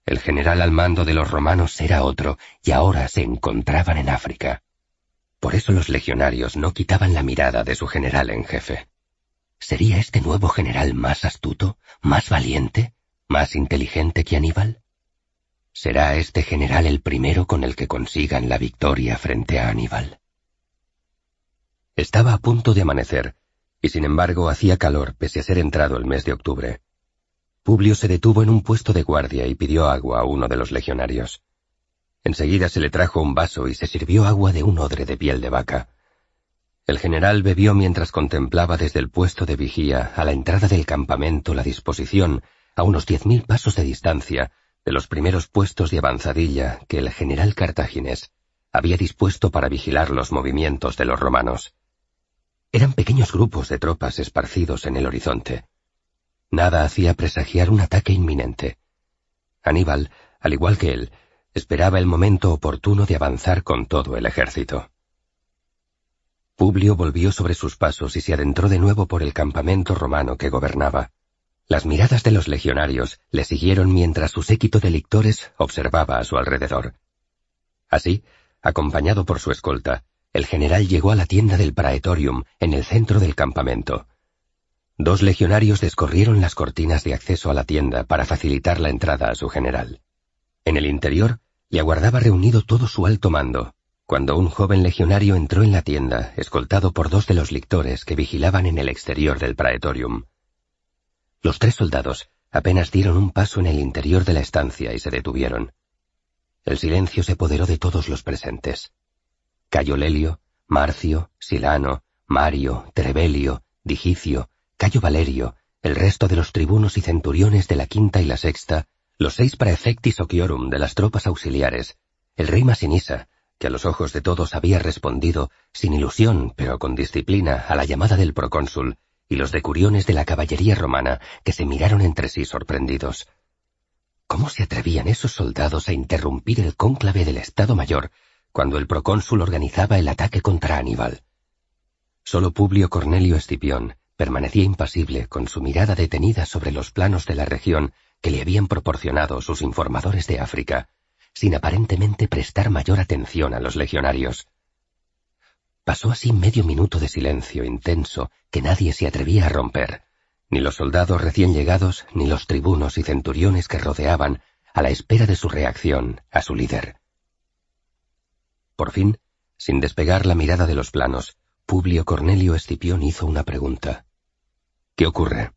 El general al mando de los romanos era otro, y ahora se encontraban en África. Por eso los legionarios no quitaban la mirada de su general en jefe. ¿Sería este nuevo general más astuto, más valiente, más inteligente que Aníbal? ¿Será este general el primero con el que consigan la victoria frente a Aníbal? Estaba a punto de amanecer, y sin embargo hacía calor pese a ser entrado el mes de octubre. Publio se detuvo en un puesto de guardia y pidió agua a uno de los legionarios. Enseguida se le trajo un vaso y se sirvió agua de un odre de piel de vaca. El general bebió mientras contemplaba desde el puesto de vigía a la entrada del campamento la disposición, a unos diez mil pasos de distancia, de los primeros puestos de avanzadilla que el general cartaginés había dispuesto para vigilar los movimientos de los romanos. Eran pequeños grupos de tropas esparcidos en el horizonte. Nada hacía presagiar un ataque inminente. Aníbal, al igual que él, esperaba el momento oportuno de avanzar con todo el ejército. Publio volvió sobre sus pasos y se adentró de nuevo por el campamento romano que gobernaba. Las miradas de los legionarios le siguieron mientras su séquito de lictores observaba a su alrededor. Así, acompañado por su escolta, el general llegó a la tienda del Praetorium en el centro del campamento. Dos legionarios descorrieron las cortinas de acceso a la tienda para facilitar la entrada a su general. En el interior le aguardaba reunido todo su alto mando, cuando un joven legionario entró en la tienda, escoltado por dos de los lictores que vigilaban en el exterior del Praetorium. Los tres soldados apenas dieron un paso en el interior de la estancia y se detuvieron. El silencio se apoderó de todos los presentes. Cayo Lelio, Marcio, Silano, Mario, Trebelio, Digicio, Cayo Valerio, el resto de los tribunos y centuriones de la quinta y la sexta, los seis praefectis ociorum de las tropas auxiliares, el rey Masinisa, que a los ojos de todos había respondido, sin ilusión pero con disciplina, a la llamada del procónsul, y los decuriones de la caballería romana, que se miraron entre sí sorprendidos. ¿Cómo se atrevían esos soldados a interrumpir el cónclave del Estado Mayor cuando el procónsul organizaba el ataque contra Aníbal? Solo Publio Cornelio Escipión, permanecía impasible con su mirada detenida sobre los planos de la región que le habían proporcionado sus informadores de África, sin aparentemente prestar mayor atención a los legionarios. Pasó así medio minuto de silencio intenso que nadie se atrevía a romper, ni los soldados recién llegados, ni los tribunos y centuriones que rodeaban, a la espera de su reacción a su líder. Por fin, sin despegar la mirada de los planos, Publio Cornelio Escipión hizo una pregunta. ¿Qué ocurre?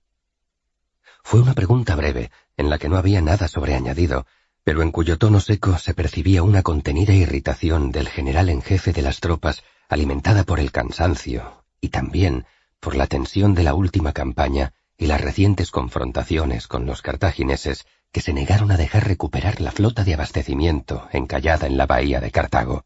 Fue una pregunta breve, en la que no había nada sobreañadido, pero en cuyo tono seco se percibía una contenida irritación del general en jefe de las tropas, alimentada por el cansancio, y también por la tensión de la última campaña y las recientes confrontaciones con los cartagineses que se negaron a dejar recuperar la flota de abastecimiento encallada en la bahía de Cartago.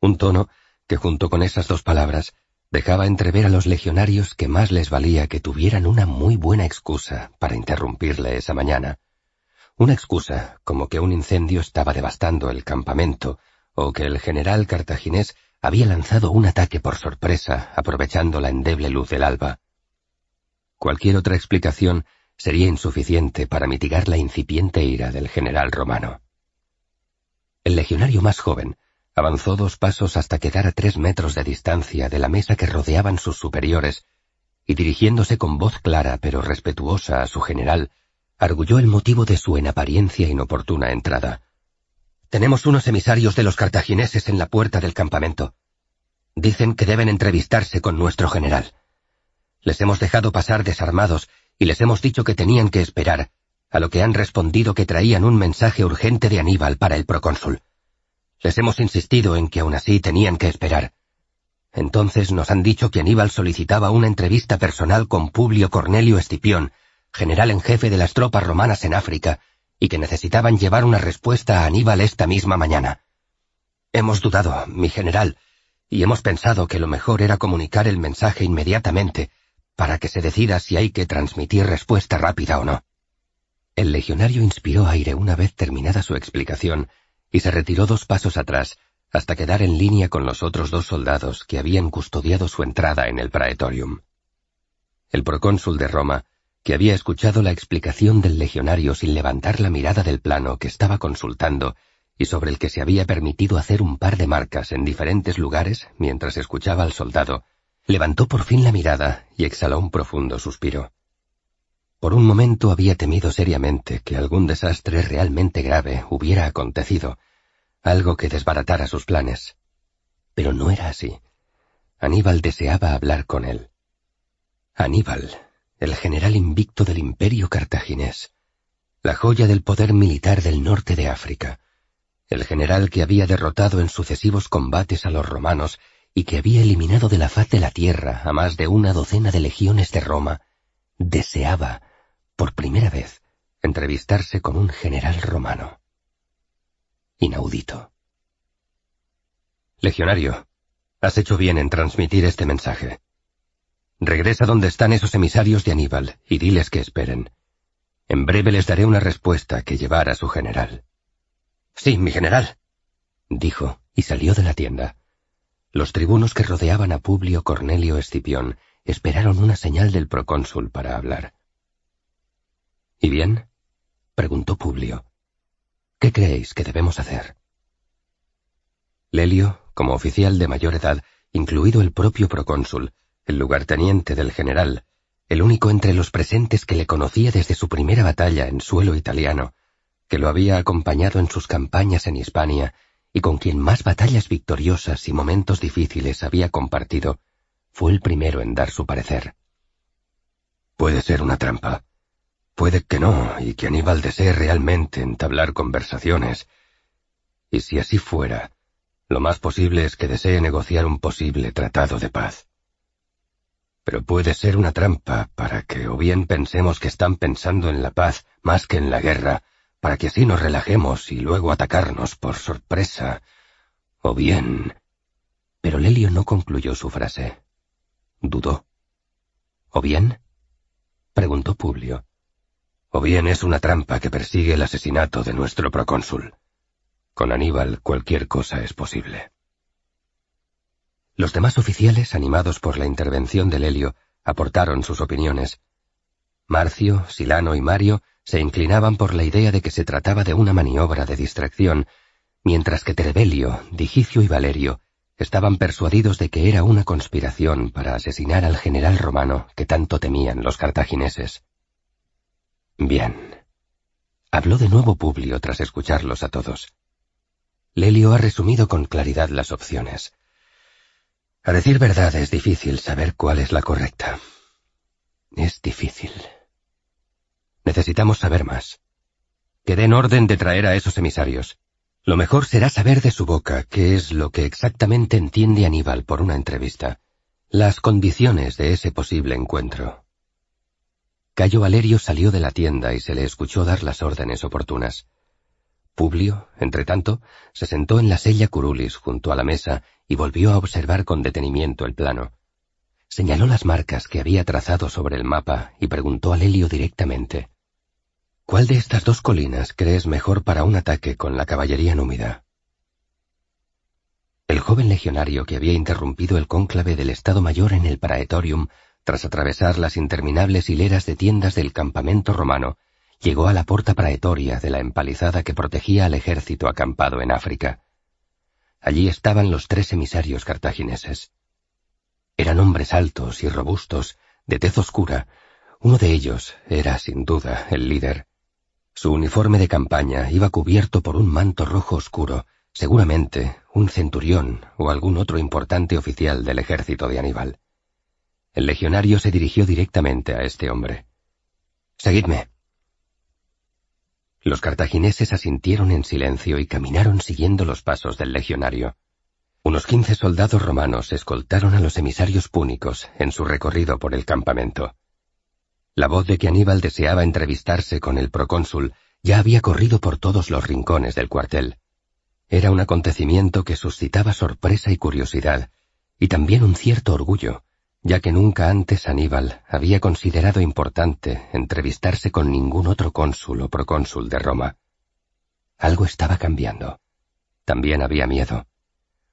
Un tono que junto con esas dos palabras dejaba entrever a los legionarios que más les valía que tuvieran una muy buena excusa para interrumpirle esa mañana. Una excusa como que un incendio estaba devastando el campamento, o que el general cartaginés había lanzado un ataque por sorpresa, aprovechando la endeble luz del alba. Cualquier otra explicación sería insuficiente para mitigar la incipiente ira del general romano. El legionario más joven, Avanzó dos pasos hasta quedar a tres metros de distancia de la mesa que rodeaban sus superiores, y dirigiéndose con voz clara pero respetuosa a su general, arguyó el motivo de su en apariencia inoportuna entrada. Tenemos unos emisarios de los cartagineses en la puerta del campamento. Dicen que deben entrevistarse con nuestro general. Les hemos dejado pasar desarmados y les hemos dicho que tenían que esperar, a lo que han respondido que traían un mensaje urgente de Aníbal para el procónsul. Les hemos insistido en que aún así tenían que esperar. Entonces nos han dicho que Aníbal solicitaba una entrevista personal con Publio Cornelio Escipión, general en jefe de las tropas romanas en África, y que necesitaban llevar una respuesta a Aníbal esta misma mañana. Hemos dudado, mi general, y hemos pensado que lo mejor era comunicar el mensaje inmediatamente, para que se decida si hay que transmitir respuesta rápida o no. El legionario inspiró aire una vez terminada su explicación, y se retiró dos pasos atrás hasta quedar en línea con los otros dos soldados que habían custodiado su entrada en el Praetorium. El procónsul de Roma, que había escuchado la explicación del legionario sin levantar la mirada del plano que estaba consultando y sobre el que se había permitido hacer un par de marcas en diferentes lugares mientras escuchaba al soldado, levantó por fin la mirada y exhaló un profundo suspiro. Por un momento había temido seriamente que algún desastre realmente grave hubiera acontecido, algo que desbaratara sus planes. Pero no era así. Aníbal deseaba hablar con él. Aníbal, el general invicto del imperio cartaginés, la joya del poder militar del norte de África, el general que había derrotado en sucesivos combates a los romanos y que había eliminado de la faz de la tierra a más de una docena de legiones de Roma, deseaba, por primera vez, entrevistarse con un general romano. Inaudito. Legionario, has hecho bien en transmitir este mensaje. Regresa donde están esos emisarios de Aníbal y diles que esperen. En breve les daré una respuesta que llevar a su general. Sí, mi general, dijo, y salió de la tienda. Los tribunos que rodeaban a Publio Cornelio Escipión esperaron una señal del procónsul para hablar. ¿Y bien? preguntó Publio. ¿Qué creéis que debemos hacer? Lelio, como oficial de mayor edad, incluido el propio procónsul, el lugarteniente del general, el único entre los presentes que le conocía desde su primera batalla en suelo italiano, que lo había acompañado en sus campañas en Hispania y con quien más batallas victoriosas y momentos difíciles había compartido, fue el primero en dar su parecer. Puede ser una trampa. Puede que no, y que Aníbal desee realmente entablar conversaciones. Y si así fuera, lo más posible es que desee negociar un posible tratado de paz. Pero puede ser una trampa para que o bien pensemos que están pensando en la paz más que en la guerra, para que así nos relajemos y luego atacarnos por sorpresa. O bien... Pero Lelio no concluyó su frase. Dudó. ¿O bien? preguntó Publio. O bien es una trampa que persigue el asesinato de nuestro procónsul. Con Aníbal cualquier cosa es posible. Los demás oficiales, animados por la intervención de Lelio, aportaron sus opiniones. Marcio, Silano y Mario se inclinaban por la idea de que se trataba de una maniobra de distracción, mientras que Trebelio, Digicio y Valerio estaban persuadidos de que era una conspiración para asesinar al general romano que tanto temían los cartagineses. Bien. Habló de nuevo Publio tras escucharlos a todos. Lelio ha resumido con claridad las opciones. A decir verdad es difícil saber cuál es la correcta. Es difícil. Necesitamos saber más. Que den orden de traer a esos emisarios. Lo mejor será saber de su boca qué es lo que exactamente entiende Aníbal por una entrevista, las condiciones de ese posible encuentro. Cayo Valerio salió de la tienda y se le escuchó dar las órdenes oportunas. Publio, entre tanto, se sentó en la sella curulis junto a la mesa y volvió a observar con detenimiento el plano. Señaló las marcas que había trazado sobre el mapa y preguntó a Lelio directamente. ¿Cuál de estas dos colinas crees mejor para un ataque con la caballería númida? El joven legionario que había interrumpido el cónclave del Estado Mayor en el Praetorium, tras atravesar las interminables hileras de tiendas del campamento romano, llegó a la puerta praetoria de la empalizada que protegía al ejército acampado en África. Allí estaban los tres emisarios cartagineses. Eran hombres altos y robustos, de tez oscura. Uno de ellos era, sin duda, el líder. Su uniforme de campaña iba cubierto por un manto rojo oscuro, seguramente un centurión o algún otro importante oficial del ejército de Aníbal. El legionario se dirigió directamente a este hombre. Seguidme. Los cartagineses asintieron en silencio y caminaron siguiendo los pasos del legionario. Unos quince soldados romanos escoltaron a los emisarios púnicos en su recorrido por el campamento. La voz de que Aníbal deseaba entrevistarse con el procónsul ya había corrido por todos los rincones del cuartel. Era un acontecimiento que suscitaba sorpresa y curiosidad, y también un cierto orgullo, ya que nunca antes Aníbal había considerado importante entrevistarse con ningún otro cónsul o procónsul de Roma. Algo estaba cambiando. También había miedo.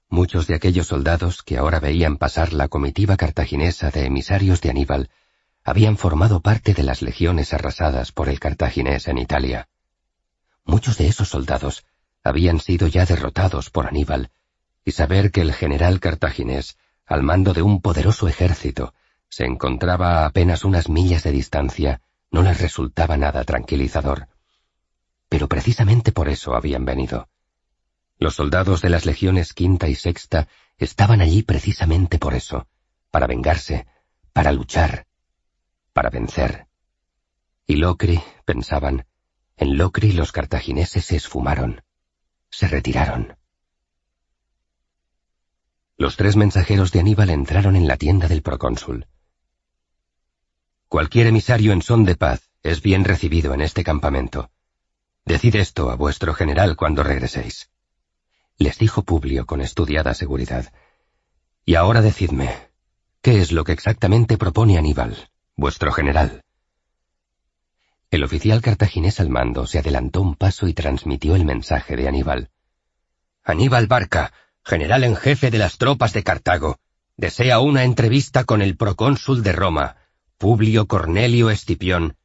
Muchos de aquellos soldados que ahora veían pasar la comitiva cartaginesa de emisarios de Aníbal habían formado parte de las legiones arrasadas por el cartaginés en Italia. Muchos de esos soldados habían sido ya derrotados por Aníbal, y saber que el general cartaginés, al mando de un poderoso ejército, se encontraba a apenas unas millas de distancia, no les resultaba nada tranquilizador. Pero precisamente por eso habían venido. Los soldados de las legiones quinta y sexta estaban allí precisamente por eso, para vengarse, para luchar, para vencer. Y Locri, pensaban, en Locri los cartagineses se esfumaron, se retiraron. Los tres mensajeros de Aníbal entraron en la tienda del procónsul. Cualquier emisario en son de paz es bien recibido en este campamento. Decid esto a vuestro general cuando regreséis. Les dijo Publio con estudiada seguridad. Y ahora decidme, ¿qué es lo que exactamente propone Aníbal, vuestro general? El oficial cartaginés al mando se adelantó un paso y transmitió el mensaje de Aníbal. Aníbal Barca, general en jefe de las tropas de Cartago, desea una entrevista con el procónsul de Roma, Publio Cornelio Escipión,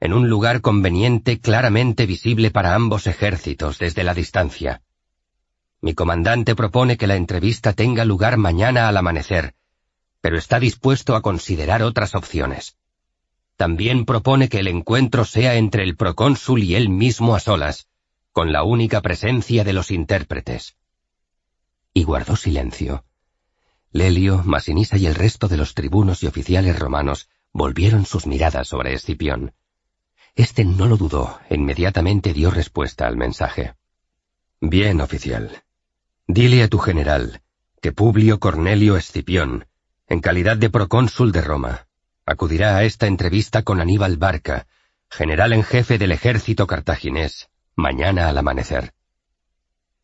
en un lugar conveniente claramente visible para ambos ejércitos desde la distancia. Mi comandante propone que la entrevista tenga lugar mañana al amanecer, pero está dispuesto a considerar otras opciones. También propone que el encuentro sea entre el procónsul y él mismo a solas, con la única presencia de los intérpretes y guardó silencio. Lelio, Masinisa y el resto de los tribunos y oficiales romanos volvieron sus miradas sobre Escipión. Este no lo dudó, e inmediatamente dio respuesta al mensaje. Bien, oficial. Dile a tu general que Publio Cornelio Escipión, en calidad de procónsul de Roma, acudirá a esta entrevista con Aníbal Barca, general en jefe del ejército cartaginés, mañana al amanecer.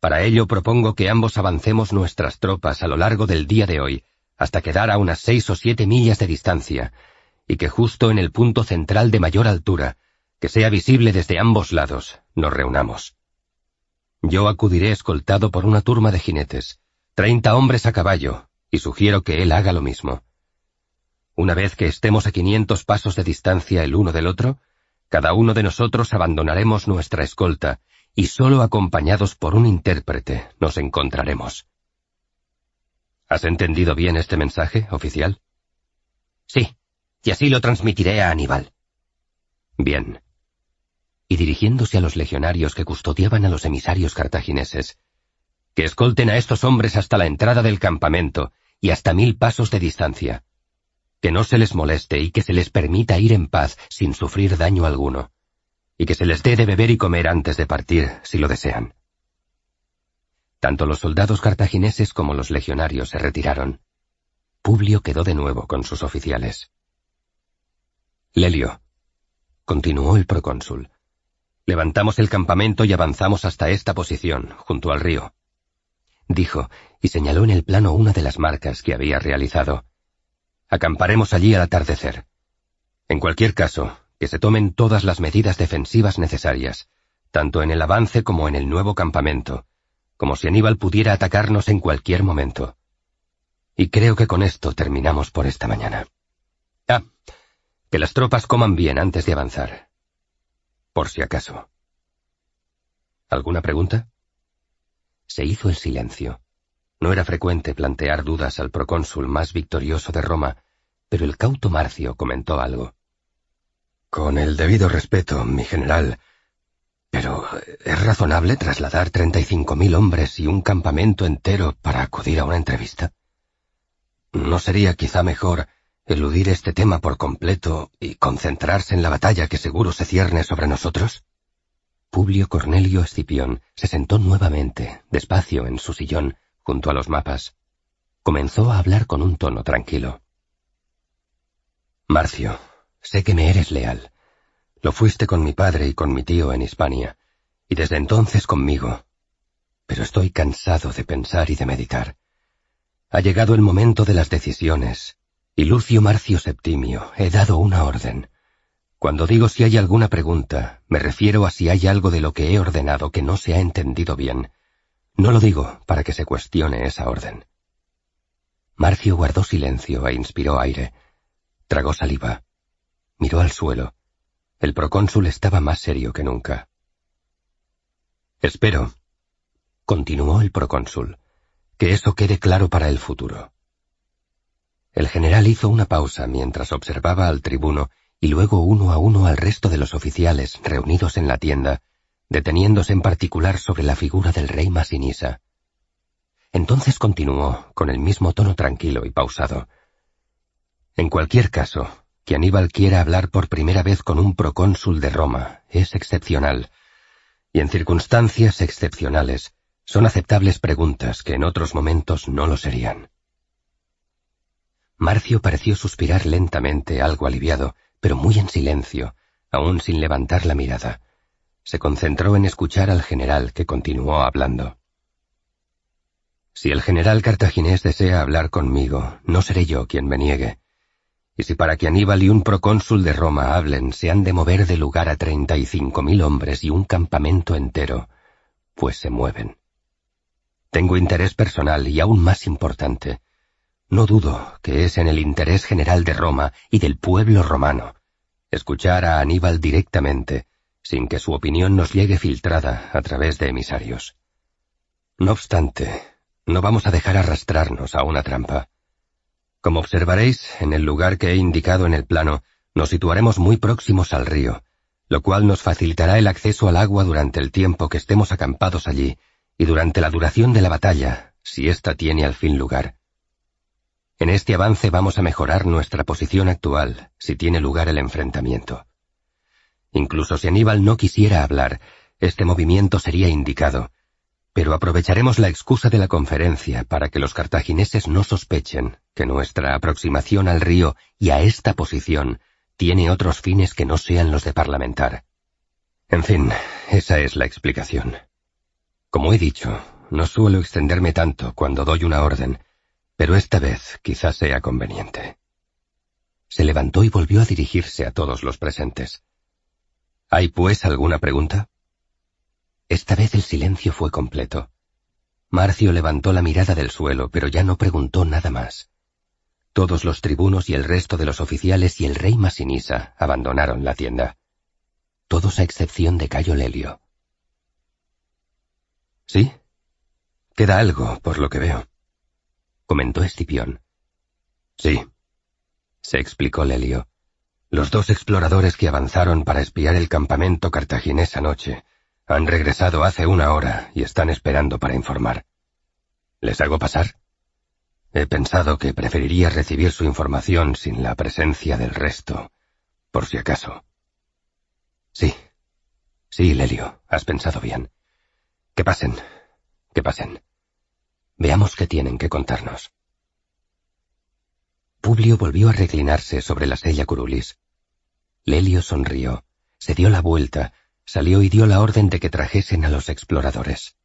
Para ello propongo que ambos avancemos nuestras tropas a lo largo del día de hoy, hasta quedar a unas seis o siete millas de distancia, y que justo en el punto central de mayor altura, que sea visible desde ambos lados, nos reunamos. Yo acudiré escoltado por una turma de jinetes, treinta hombres a caballo, y sugiero que él haga lo mismo. Una vez que estemos a quinientos pasos de distancia el uno del otro, cada uno de nosotros abandonaremos nuestra escolta y solo acompañados por un intérprete nos encontraremos. ¿Has entendido bien este mensaje, oficial? Sí, y así lo transmitiré a Aníbal. Bien. Y dirigiéndose a los legionarios que custodiaban a los emisarios cartagineses, que escolten a estos hombres hasta la entrada del campamento y hasta mil pasos de distancia, que no se les moleste y que se les permita ir en paz sin sufrir daño alguno y que se les dé de beber y comer antes de partir, si lo desean. Tanto los soldados cartagineses como los legionarios se retiraron. Publio quedó de nuevo con sus oficiales. Lelio, continuó el procónsul, levantamos el campamento y avanzamos hasta esta posición, junto al río. Dijo, y señaló en el plano una de las marcas que había realizado. Acamparemos allí al atardecer. En cualquier caso, que se tomen todas las medidas defensivas necesarias, tanto en el avance como en el nuevo campamento, como si Aníbal pudiera atacarnos en cualquier momento. Y creo que con esto terminamos por esta mañana. Ah, que las tropas coman bien antes de avanzar. Por si acaso. ¿Alguna pregunta? Se hizo el silencio. No era frecuente plantear dudas al procónsul más victorioso de Roma, pero el cauto Marcio comentó algo. Con el debido respeto, mi general. Pero ¿es razonable trasladar treinta y cinco mil hombres y un campamento entero para acudir a una entrevista? ¿No sería quizá mejor eludir este tema por completo y concentrarse en la batalla que seguro se cierne sobre nosotros? Publio Cornelio Escipión se sentó nuevamente, despacio, en su sillón, junto a los mapas. Comenzó a hablar con un tono tranquilo. Marcio, Sé que me eres leal. Lo fuiste con mi padre y con mi tío en Hispania, y desde entonces conmigo. Pero estoy cansado de pensar y de meditar. Ha llegado el momento de las decisiones, y Lucio Marcio Septimio, he dado una orden. Cuando digo si hay alguna pregunta, me refiero a si hay algo de lo que he ordenado que no se ha entendido bien. No lo digo para que se cuestione esa orden. Marcio guardó silencio e inspiró aire. Tragó saliva. Miró al suelo. El procónsul estaba más serio que nunca. Espero, continuó el procónsul, que eso quede claro para el futuro. El general hizo una pausa mientras observaba al tribuno y luego uno a uno al resto de los oficiales reunidos en la tienda, deteniéndose en particular sobre la figura del rey Masinisa. Entonces continuó, con el mismo tono tranquilo y pausado. En cualquier caso, que Aníbal quiera hablar por primera vez con un procónsul de Roma es excepcional, y en circunstancias excepcionales son aceptables preguntas que en otros momentos no lo serían. Marcio pareció suspirar lentamente, algo aliviado, pero muy en silencio, aún sin levantar la mirada. Se concentró en escuchar al general que continuó hablando. Si el general cartaginés desea hablar conmigo, no seré yo quien me niegue. Y si para que Aníbal y un procónsul de Roma hablen se han de mover de lugar a treinta y cinco mil hombres y un campamento entero, pues se mueven. Tengo interés personal y aún más importante. No dudo que es en el interés general de Roma y del pueblo romano escuchar a Aníbal directamente, sin que su opinión nos llegue filtrada a través de emisarios. No obstante, no vamos a dejar arrastrarnos a una trampa. Como observaréis, en el lugar que he indicado en el plano, nos situaremos muy próximos al río, lo cual nos facilitará el acceso al agua durante el tiempo que estemos acampados allí y durante la duración de la batalla, si ésta tiene al fin lugar. En este avance vamos a mejorar nuestra posición actual, si tiene lugar el enfrentamiento. Incluso si Aníbal no quisiera hablar, este movimiento sería indicado, pero aprovecharemos la excusa de la conferencia para que los cartagineses no sospechen que nuestra aproximación al río y a esta posición tiene otros fines que no sean los de parlamentar. En fin, esa es la explicación. Como he dicho, no suelo extenderme tanto cuando doy una orden, pero esta vez quizás sea conveniente. Se levantó y volvió a dirigirse a todos los presentes. ¿Hay pues alguna pregunta? Esta vez el silencio fue completo. Marcio levantó la mirada del suelo, pero ya no preguntó nada más. Todos los tribunos y el resto de los oficiales y el rey Masinisa abandonaron la tienda. Todos a excepción de Cayo Lelio. Sí, queda algo, por lo que veo, comentó Escipión. Sí, se explicó Lelio. Los dos exploradores que avanzaron para espiar el campamento cartaginés anoche han regresado hace una hora y están esperando para informar. ¿Les hago pasar? He pensado que preferiría recibir su información sin la presencia del resto, por si acaso. Sí, sí, Lelio, has pensado bien. Que pasen, que pasen. Veamos qué tienen que contarnos. Publio volvió a reclinarse sobre la sella curulis. Lelio sonrió, se dio la vuelta Salió y dio la orden de que trajesen a los exploradores.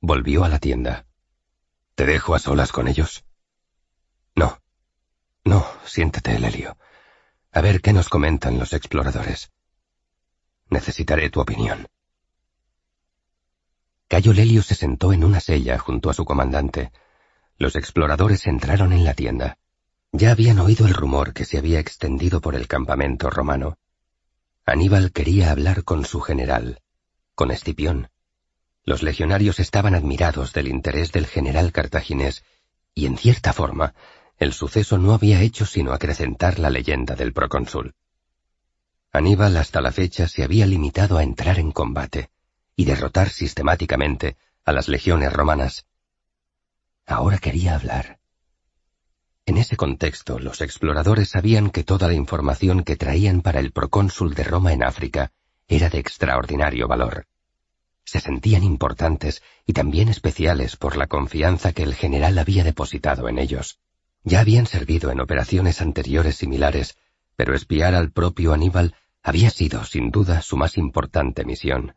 Volvió a la tienda. ¿Te dejo a solas con ellos? No. No, siéntate, Lelio. A ver qué nos comentan los exploradores. Necesitaré tu opinión. Cayo Lelio se sentó en una sella junto a su comandante. Los exploradores entraron en la tienda. Ya habían oído el rumor que se había extendido por el campamento romano. Aníbal quería hablar con su general, con Escipión. Los legionarios estaban admirados del interés del general cartaginés, y en cierta forma, el suceso no había hecho sino acrecentar la leyenda del procónsul. Aníbal hasta la fecha se había limitado a entrar en combate y derrotar sistemáticamente a las legiones romanas. Ahora quería hablar. En ese contexto, los exploradores sabían que toda la información que traían para el procónsul de Roma en África era de extraordinario valor. Se sentían importantes y también especiales por la confianza que el general había depositado en ellos. Ya habían servido en operaciones anteriores similares, pero espiar al propio Aníbal había sido, sin duda, su más importante misión.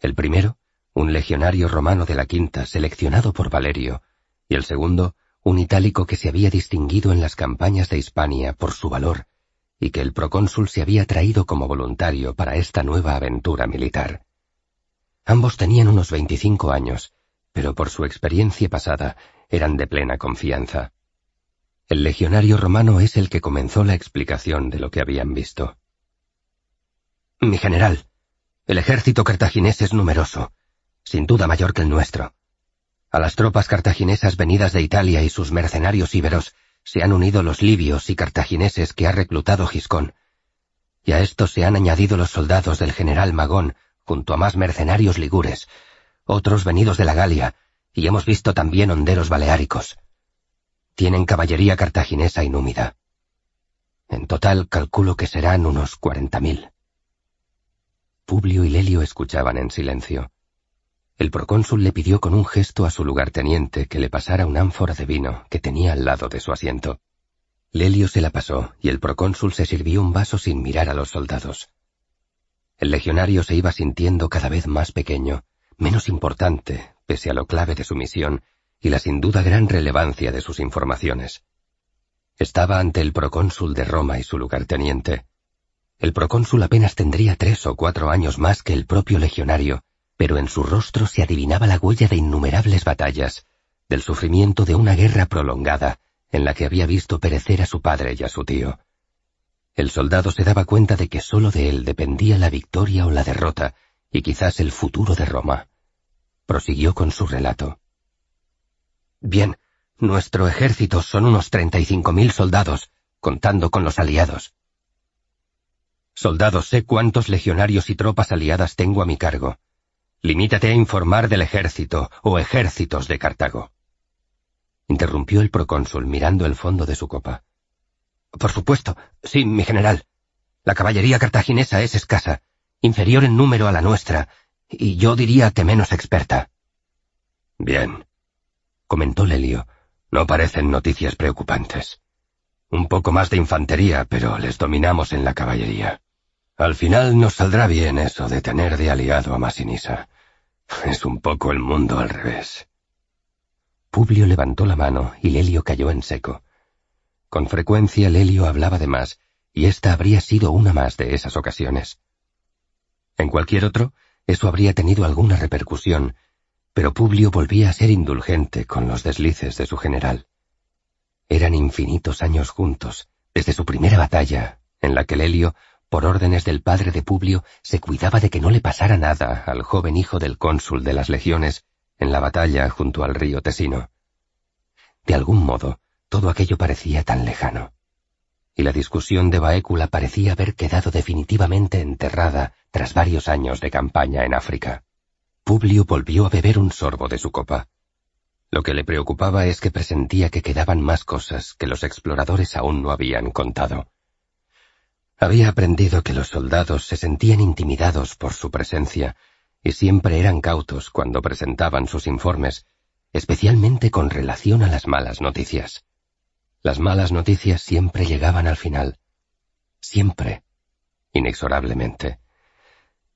El primero, un legionario romano de la quinta seleccionado por Valerio, y el segundo, un itálico que se había distinguido en las campañas de Hispania por su valor y que el procónsul se había traído como voluntario para esta nueva aventura militar. Ambos tenían unos veinticinco años, pero por su experiencia pasada eran de plena confianza. El legionario romano es el que comenzó la explicación de lo que habían visto. Mi general, el ejército cartaginés es numeroso, sin duda mayor que el nuestro. A las tropas cartaginesas venidas de Italia y sus mercenarios íberos se han unido los libios y cartagineses que ha reclutado Giscón. Y a esto se han añadido los soldados del general Magón, junto a más mercenarios ligures, otros venidos de la Galia, y hemos visto también honderos baleáricos. Tienen caballería cartaginesa inúmida. En total calculo que serán unos cuarenta mil. Publio y Lelio escuchaban en silencio. El procónsul le pidió con un gesto a su lugarteniente que le pasara un ánfora de vino que tenía al lado de su asiento. Lelio se la pasó y el procónsul se sirvió un vaso sin mirar a los soldados. El legionario se iba sintiendo cada vez más pequeño, menos importante, pese a lo clave de su misión y la sin duda gran relevancia de sus informaciones. Estaba ante el procónsul de Roma y su lugarteniente. El procónsul apenas tendría tres o cuatro años más que el propio legionario, pero en su rostro se adivinaba la huella de innumerables batallas, del sufrimiento de una guerra prolongada, en la que había visto perecer a su padre y a su tío. El soldado se daba cuenta de que sólo de él dependía la victoria o la derrota, y quizás el futuro de Roma. Prosiguió con su relato. Bien, nuestro ejército son unos treinta y cinco mil soldados, contando con los aliados. Soldados, sé cuántos legionarios y tropas aliadas tengo a mi cargo. Limítate a informar del ejército o ejércitos de Cartago. Interrumpió el procónsul mirando el fondo de su copa. Por supuesto, sí, mi general. La caballería cartaginesa es escasa, inferior en número a la nuestra, y yo diría que menos experta. Bien, comentó Lelio. No parecen noticias preocupantes. Un poco más de infantería, pero les dominamos en la caballería. Al final nos saldrá bien eso de tener de aliado a Masinisa. Es un poco el mundo al revés. Publio levantó la mano y Lelio cayó en seco. Con frecuencia Lelio hablaba de más, y esta habría sido una más de esas ocasiones. En cualquier otro, eso habría tenido alguna repercusión, pero Publio volvía a ser indulgente con los deslices de su general. Eran infinitos años juntos, desde su primera batalla, en la que Lelio, por órdenes del padre de Publio, se cuidaba de que no le pasara nada al joven hijo del cónsul de las legiones en la batalla junto al río Tesino. De algún modo, todo aquello parecía tan lejano. Y la discusión de Baécula parecía haber quedado definitivamente enterrada tras varios años de campaña en África. Publio volvió a beber un sorbo de su copa. Lo que le preocupaba es que presentía que quedaban más cosas que los exploradores aún no habían contado. Había aprendido que los soldados se sentían intimidados por su presencia y siempre eran cautos cuando presentaban sus informes, especialmente con relación a las malas noticias. Las malas noticias siempre llegaban al final. Siempre. Inexorablemente.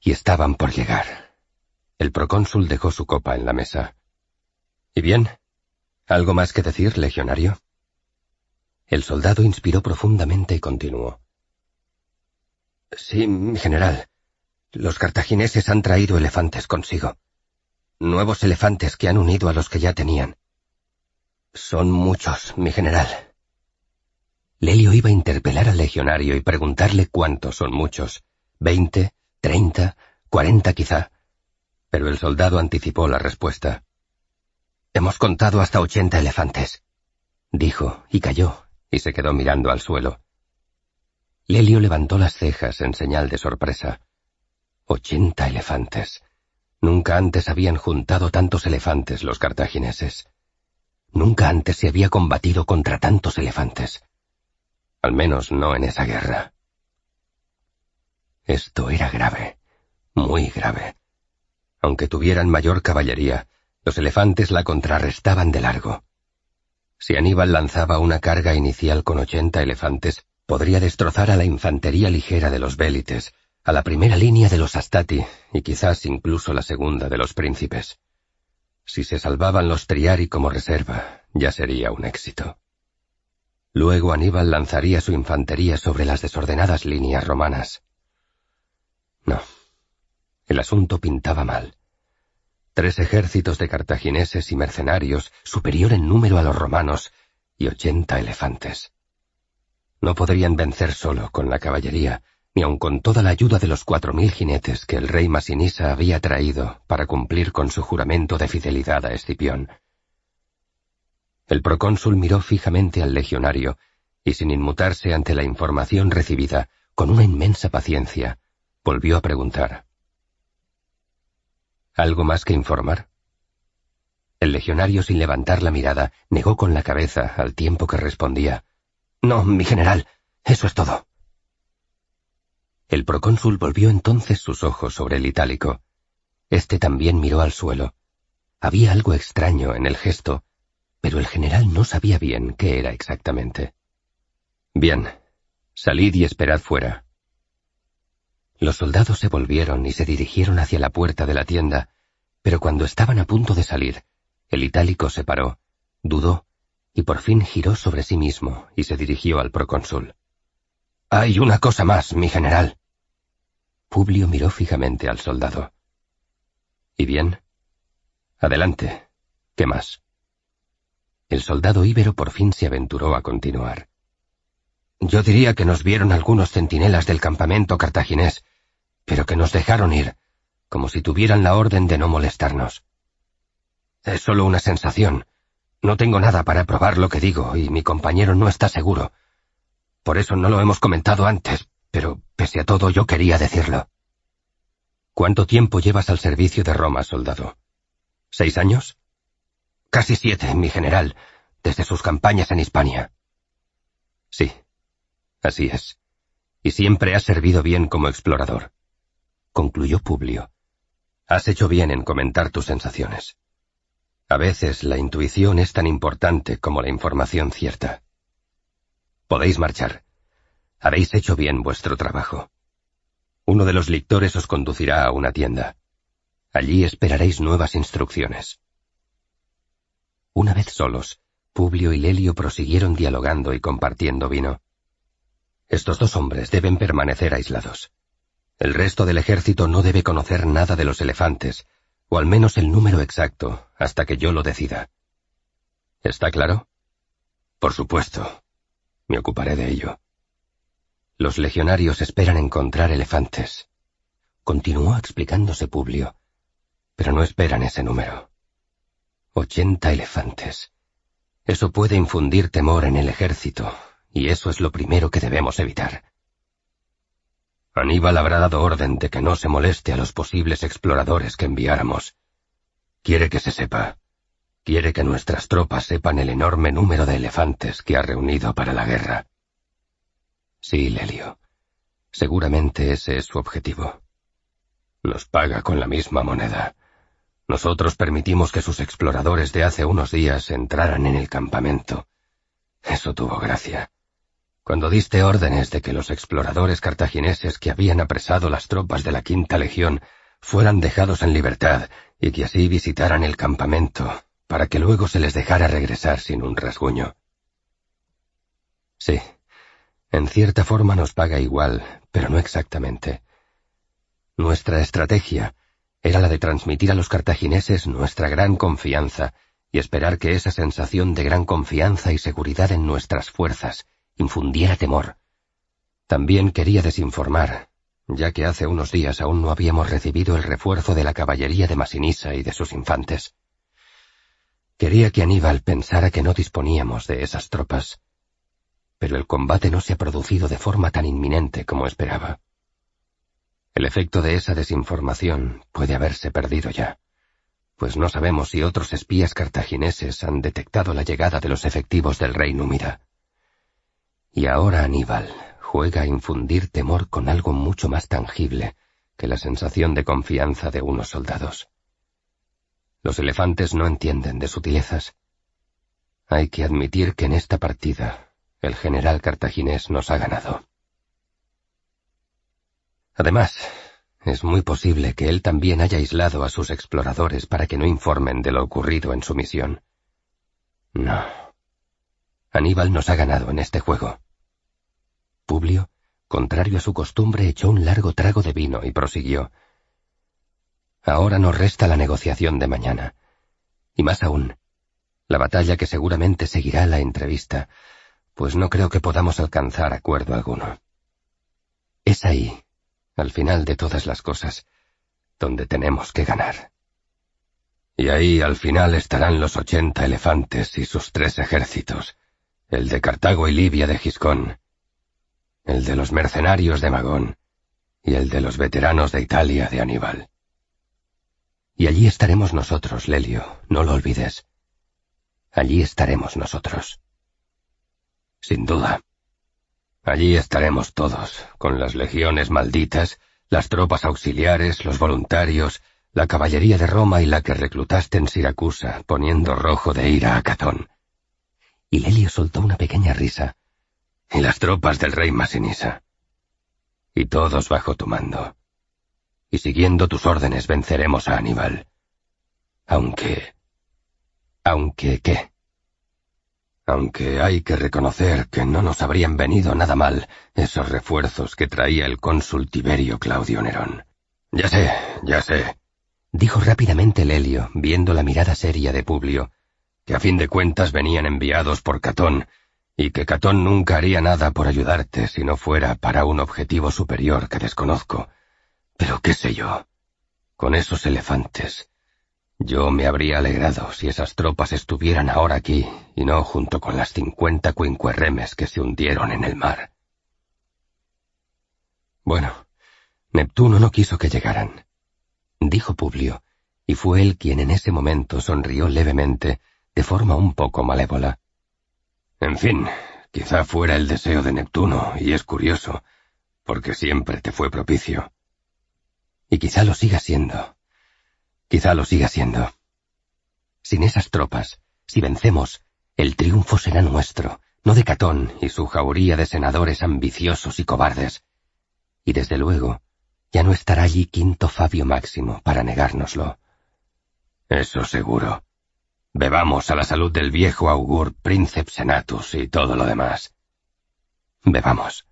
Y estaban por llegar. El procónsul dejó su copa en la mesa. ¿Y bien? ¿Algo más que decir, legionario? El soldado inspiró profundamente y continuó. Sí, mi general. Los cartagineses han traído elefantes consigo. Nuevos elefantes que han unido a los que ya tenían. Son muchos, mi general. Lelio iba a interpelar al legionario y preguntarle cuántos son muchos. Veinte, treinta, cuarenta quizá. Pero el soldado anticipó la respuesta. Hemos contado hasta ochenta elefantes, dijo, y cayó, y se quedó mirando al suelo. Lelio levantó las cejas en señal de sorpresa. Ochenta elefantes. Nunca antes habían juntado tantos elefantes los cartagineses. Nunca antes se había combatido contra tantos elefantes. Al menos no en esa guerra. Esto era grave, muy grave. Aunque tuvieran mayor caballería, los elefantes la contrarrestaban de largo. Si Aníbal lanzaba una carga inicial con ochenta elefantes, podría destrozar a la infantería ligera de los bélites, a la primera línea de los astati y quizás incluso la segunda de los príncipes. Si se salvaban los triari como reserva, ya sería un éxito. Luego Aníbal lanzaría su infantería sobre las desordenadas líneas romanas. No, el asunto pintaba mal. Tres ejércitos de cartagineses y mercenarios, superior en número a los romanos, y ochenta elefantes. No podrían vencer solo con la caballería, ni aun con toda la ayuda de los cuatro mil jinetes que el rey Masinisa había traído para cumplir con su juramento de fidelidad a Escipión. El procónsul miró fijamente al legionario, y sin inmutarse ante la información recibida, con una inmensa paciencia, volvió a preguntar. ¿Algo más que informar? El legionario, sin levantar la mirada, negó con la cabeza al tiempo que respondía. No, mi general, eso es todo. El procónsul volvió entonces sus ojos sobre el itálico. Este también miró al suelo. Había algo extraño en el gesto, pero el general no sabía bien qué era exactamente. Bien, salid y esperad fuera. Los soldados se volvieron y se dirigieron hacia la puerta de la tienda, pero cuando estaban a punto de salir, el itálico se paró, dudó, y por fin giró sobre sí mismo y se dirigió al procónsul. Hay una cosa más, mi general. Publio miró fijamente al soldado. ¿Y bien? Adelante. ¿Qué más? El soldado íbero por fin se aventuró a continuar. Yo diría que nos vieron algunos centinelas del campamento cartaginés, pero que nos dejaron ir, como si tuvieran la orden de no molestarnos. Es solo una sensación. No tengo nada para probar lo que digo y mi compañero no está seguro. Por eso no lo hemos comentado antes, pero pese a todo yo quería decirlo. ¿Cuánto tiempo llevas al servicio de Roma, soldado? ¿Seis años? Casi siete, mi general, desde sus campañas en Hispania. Sí, así es. Y siempre has servido bien como explorador. Concluyó Publio. Has hecho bien en comentar tus sensaciones. A veces la intuición es tan importante como la información cierta. Podéis marchar. Habéis hecho bien vuestro trabajo. Uno de los lictores os conducirá a una tienda. Allí esperaréis nuevas instrucciones. Una vez solos, Publio y Lelio prosiguieron dialogando y compartiendo vino. Estos dos hombres deben permanecer aislados. El resto del ejército no debe conocer nada de los elefantes, o al menos el número exacto, hasta que yo lo decida. ¿Está claro? Por supuesto. Me ocuparé de ello. Los legionarios esperan encontrar elefantes. Continuó explicándose Publio, pero no esperan ese número. Ochenta elefantes. Eso puede infundir temor en el ejército, y eso es lo primero que debemos evitar. Aníbal habrá dado orden de que no se moleste a los posibles exploradores que enviáramos. Quiere que se sepa. Quiere que nuestras tropas sepan el enorme número de elefantes que ha reunido para la guerra. Sí, Lelio. Seguramente ese es su objetivo. Nos paga con la misma moneda. Nosotros permitimos que sus exploradores de hace unos días entraran en el campamento. Eso tuvo gracia. Cuando diste órdenes de que los exploradores cartagineses que habían apresado las tropas de la Quinta Legión fueran dejados en libertad y que así visitaran el campamento, para que luego se les dejara regresar sin un rasguño. Sí, en cierta forma nos paga igual, pero no exactamente. Nuestra estrategia era la de transmitir a los cartagineses nuestra gran confianza y esperar que esa sensación de gran confianza y seguridad en nuestras fuerzas infundiera temor. También quería desinformar, ya que hace unos días aún no habíamos recibido el refuerzo de la caballería de Masinisa y de sus infantes. Quería que Aníbal pensara que no disponíamos de esas tropas, pero el combate no se ha producido de forma tan inminente como esperaba. El efecto de esa desinformación puede haberse perdido ya, pues no sabemos si otros espías cartagineses han detectado la llegada de los efectivos del rey Númida. Y ahora Aníbal juega a infundir temor con algo mucho más tangible que la sensación de confianza de unos soldados. Los elefantes no entienden de sutilezas. Hay que admitir que en esta partida el general cartaginés nos ha ganado. Además, es muy posible que él también haya aislado a sus exploradores para que no informen de lo ocurrido en su misión. No. Aníbal nos ha ganado en este juego. Publio, contrario a su costumbre, echó un largo trago de vino y prosiguió. Ahora nos resta la negociación de mañana. Y más aún, la batalla que seguramente seguirá la entrevista, pues no creo que podamos alcanzar acuerdo alguno. Es ahí, al final de todas las cosas, donde tenemos que ganar. Y ahí al final estarán los ochenta elefantes y sus tres ejércitos, el de Cartago y Libia de Giscón. el de los mercenarios de Magón y el de los veteranos de Italia de Aníbal. Y allí estaremos nosotros, Lelio, no lo olvides. Allí estaremos nosotros. Sin duda. Allí estaremos todos, con las legiones malditas, las tropas auxiliares, los voluntarios, la caballería de Roma y la que reclutaste en Siracusa, poniendo rojo de ira a Catón. Y Lelio soltó una pequeña risa. Y las tropas del rey Masinisa. Y todos bajo tu mando. Y siguiendo tus órdenes venceremos a Aníbal. Aunque... Aunque qué aunque hay que reconocer que no nos habrían venido nada mal esos refuerzos que traía el cónsul Tiberio Claudio Nerón. Ya sé, ya sé, dijo rápidamente Lelio, viendo la mirada seria de Publio, que a fin de cuentas venían enviados por Catón, y que Catón nunca haría nada por ayudarte si no fuera para un objetivo superior que desconozco. Pero qué sé yo, con esos elefantes, yo me habría alegrado si esas tropas estuvieran ahora aquí y no junto con las cincuenta cuincuerremes que se hundieron en el mar. Bueno, Neptuno no quiso que llegaran, dijo Publio, y fue él quien en ese momento sonrió levemente, de forma un poco malévola. En fin, quizá fuera el deseo de Neptuno, y es curioso, porque siempre te fue propicio. Y quizá lo siga siendo, Quizá lo siga siendo. Sin esas tropas, si vencemos, el triunfo será nuestro, no de Catón y su jauría de senadores ambiciosos y cobardes. Y desde luego, ya no estará allí Quinto Fabio Máximo para negárnoslo. Eso seguro. Bebamos a la salud del viejo augur Princeps Senatus y todo lo demás. Bebamos.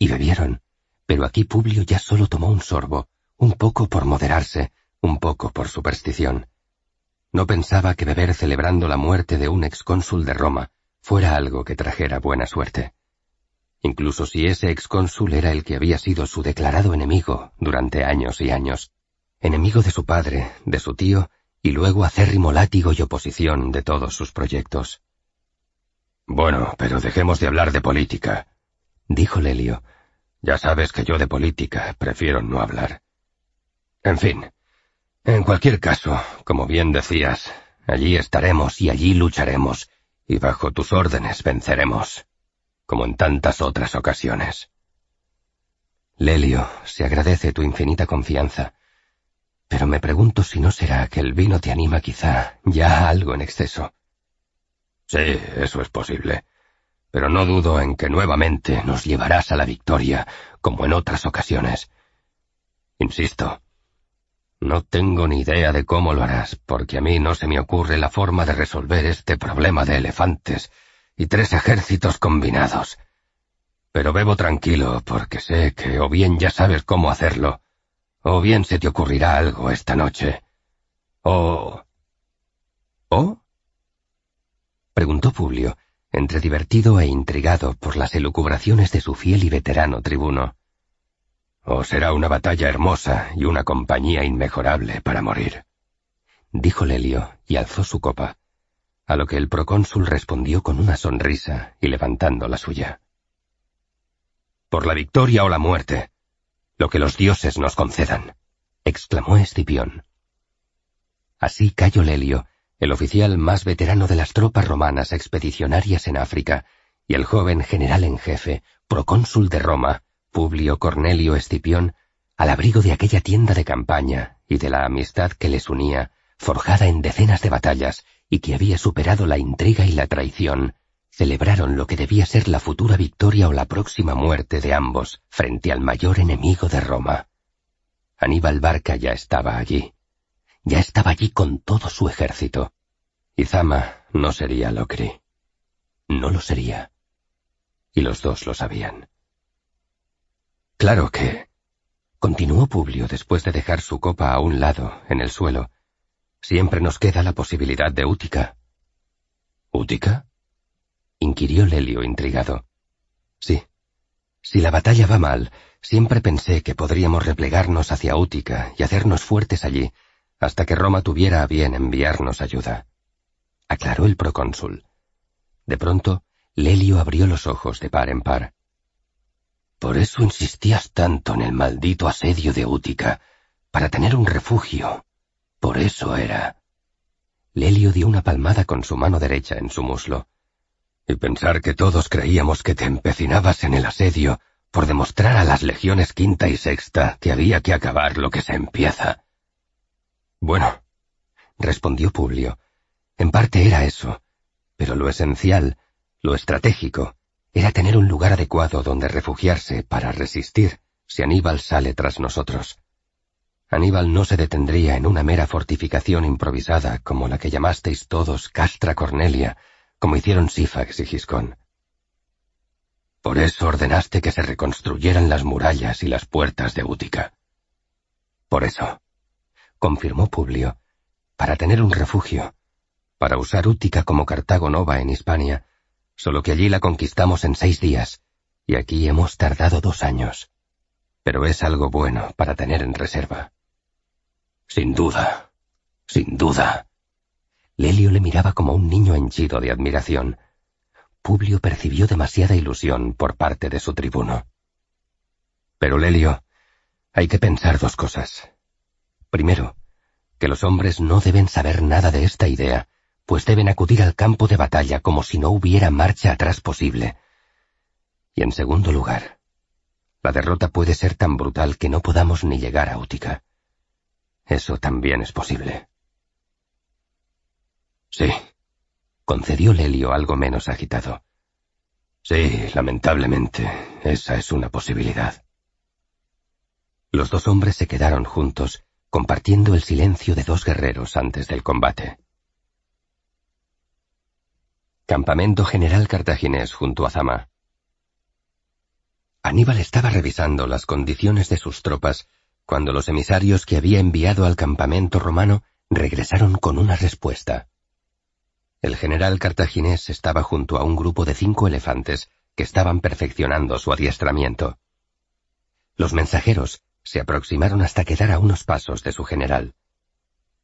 Y bebieron, pero aquí Publio ya solo tomó un sorbo, un poco por moderarse, un poco por superstición. No pensaba que beber celebrando la muerte de un excónsul de Roma fuera algo que trajera buena suerte. Incluso si ese excónsul era el que había sido su declarado enemigo durante años y años, enemigo de su padre, de su tío, y luego acérrimo látigo y oposición de todos sus proyectos. Bueno, pero dejemos de hablar de política, dijo Lelio. Ya sabes que yo de política prefiero no hablar. En fin, en cualquier caso, como bien decías, allí estaremos y allí lucharemos, y bajo tus órdenes venceremos, como en tantas otras ocasiones. Lelio, se agradece tu infinita confianza, pero me pregunto si no será que el vino te anima quizá ya algo en exceso. Sí, eso es posible, pero no dudo en que nuevamente nos llevarás a la victoria, como en otras ocasiones. Insisto, no tengo ni idea de cómo lo harás, porque a mí no se me ocurre la forma de resolver este problema de elefantes y tres ejércitos combinados. Pero bebo tranquilo, porque sé que o bien ya sabes cómo hacerlo, o bien se te ocurrirá algo esta noche. O... ¿O? preguntó Publio, entre divertido e intrigado por las elucubraciones de su fiel y veterano tribuno o será una batalla hermosa y una compañía inmejorable para morir. Dijo Lelio y alzó su copa, a lo que el procónsul respondió con una sonrisa y levantando la suya. Por la victoria o la muerte, lo que los dioses nos concedan, exclamó Escipión. Así cayó Lelio, el oficial más veterano de las tropas romanas expedicionarias en África, y el joven general en jefe, procónsul de Roma, Publio Cornelio Escipión, al abrigo de aquella tienda de campaña y de la amistad que les unía, forjada en decenas de batallas y que había superado la intriga y la traición, celebraron lo que debía ser la futura victoria o la próxima muerte de ambos frente al mayor enemigo de Roma. Aníbal Barca ya estaba allí. Ya estaba allí con todo su ejército. Y Zama no sería Locri. No lo sería. Y los dos lo sabían. Claro que... Continuó Publio después de dejar su copa a un lado, en el suelo. Siempre nos queda la posibilidad de Útica. ¿Útica? Inquirió Lelio intrigado. Sí. Si la batalla va mal, siempre pensé que podríamos replegarnos hacia Útica y hacernos fuertes allí, hasta que Roma tuviera a bien enviarnos ayuda. Aclaró el procónsul. De pronto, Lelio abrió los ojos de par en par. Por eso insistías tanto en el maldito asedio de Útica, para tener un refugio. Por eso era. Lelio dio una palmada con su mano derecha en su muslo. Y pensar que todos creíamos que te empecinabas en el asedio por demostrar a las legiones quinta y sexta que había que acabar lo que se empieza. Bueno, respondió Publio, en parte era eso, pero lo esencial, lo estratégico, era tener un lugar adecuado donde refugiarse para resistir si Aníbal sale tras nosotros. Aníbal no se detendría en una mera fortificación improvisada como la que llamasteis todos Castra Cornelia, como hicieron Sífax y Giscón. Por eso ordenaste que se reconstruyeran las murallas y las puertas de Útica. Por eso, confirmó Publio, para tener un refugio, para usar Útica como Cartago Nova en Hispania, solo que allí la conquistamos en seis días, y aquí hemos tardado dos años. Pero es algo bueno para tener en reserva. Sin duda, sin duda. Lelio le miraba como un niño henchido de admiración. Publio percibió demasiada ilusión por parte de su tribuno. Pero Lelio, hay que pensar dos cosas. Primero, que los hombres no deben saber nada de esta idea, pues deben acudir al campo de batalla como si no hubiera marcha atrás posible. Y en segundo lugar, la derrota puede ser tan brutal que no podamos ni llegar a Útica. Eso también es posible. Sí, concedió Lelio algo menos agitado. Sí, lamentablemente, esa es una posibilidad. Los dos hombres se quedaron juntos, compartiendo el silencio de dos guerreros antes del combate. Campamento General Cartaginés junto a Zama. Aníbal estaba revisando las condiciones de sus tropas cuando los emisarios que había enviado al campamento romano regresaron con una respuesta. El general cartaginés estaba junto a un grupo de cinco elefantes que estaban perfeccionando su adiestramiento. Los mensajeros se aproximaron hasta quedar a unos pasos de su general.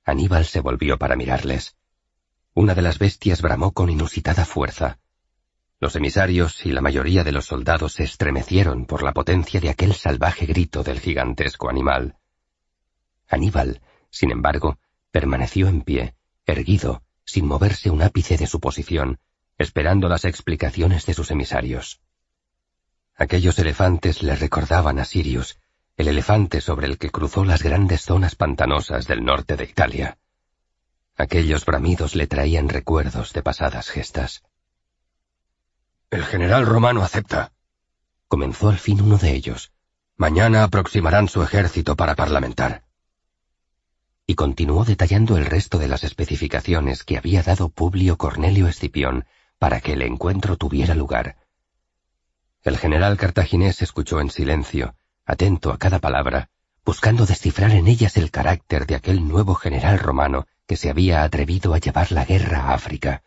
Aníbal se volvió para mirarles. Una de las bestias bramó con inusitada fuerza. Los emisarios y la mayoría de los soldados se estremecieron por la potencia de aquel salvaje grito del gigantesco animal. Aníbal, sin embargo, permaneció en pie, erguido, sin moverse un ápice de su posición, esperando las explicaciones de sus emisarios. Aquellos elefantes le recordaban a Sirius, el elefante sobre el que cruzó las grandes zonas pantanosas del norte de Italia. Aquellos bramidos le traían recuerdos de pasadas gestas. El general romano acepta. Comenzó al fin uno de ellos. Mañana aproximarán su ejército para parlamentar. Y continuó detallando el resto de las especificaciones que había dado Publio Cornelio Escipión para que el encuentro tuviera lugar. El general cartaginés escuchó en silencio, atento a cada palabra, buscando descifrar en ellas el carácter de aquel nuevo general romano que se había atrevido a llevar la guerra a África,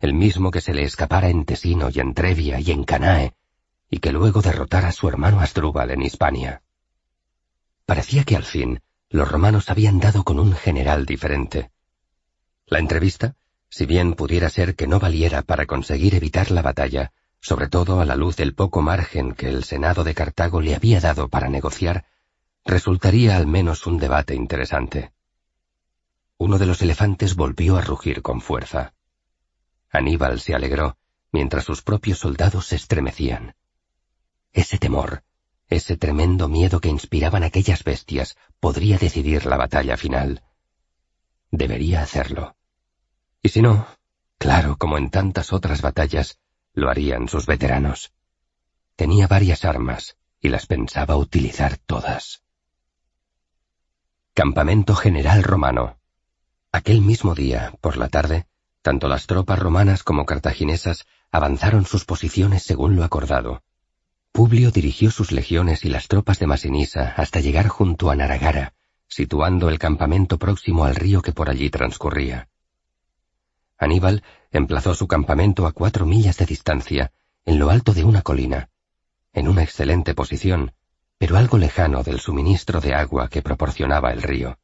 el mismo que se le escapara en Tesino y en Trevia y en Canae, y que luego derrotara a su hermano Asdrúbal en Hispania. Parecía que al fin los romanos habían dado con un general diferente. La entrevista, si bien pudiera ser que no valiera para conseguir evitar la batalla, sobre todo a la luz del poco margen que el Senado de Cartago le había dado para negociar, resultaría al menos un debate interesante. Uno de los elefantes volvió a rugir con fuerza. Aníbal se alegró, mientras sus propios soldados se estremecían. Ese temor, ese tremendo miedo que inspiraban aquellas bestias, podría decidir la batalla final. Debería hacerlo. Y si no, claro, como en tantas otras batallas, lo harían sus veteranos. Tenía varias armas y las pensaba utilizar todas. Campamento General Romano. Aquel mismo día, por la tarde, tanto las tropas romanas como cartaginesas avanzaron sus posiciones según lo acordado. Publio dirigió sus legiones y las tropas de Masinisa hasta llegar junto a Naragara, situando el campamento próximo al río que por allí transcurría. Aníbal emplazó su campamento a cuatro millas de distancia, en lo alto de una colina, en una excelente posición, pero algo lejano del suministro de agua que proporcionaba el río.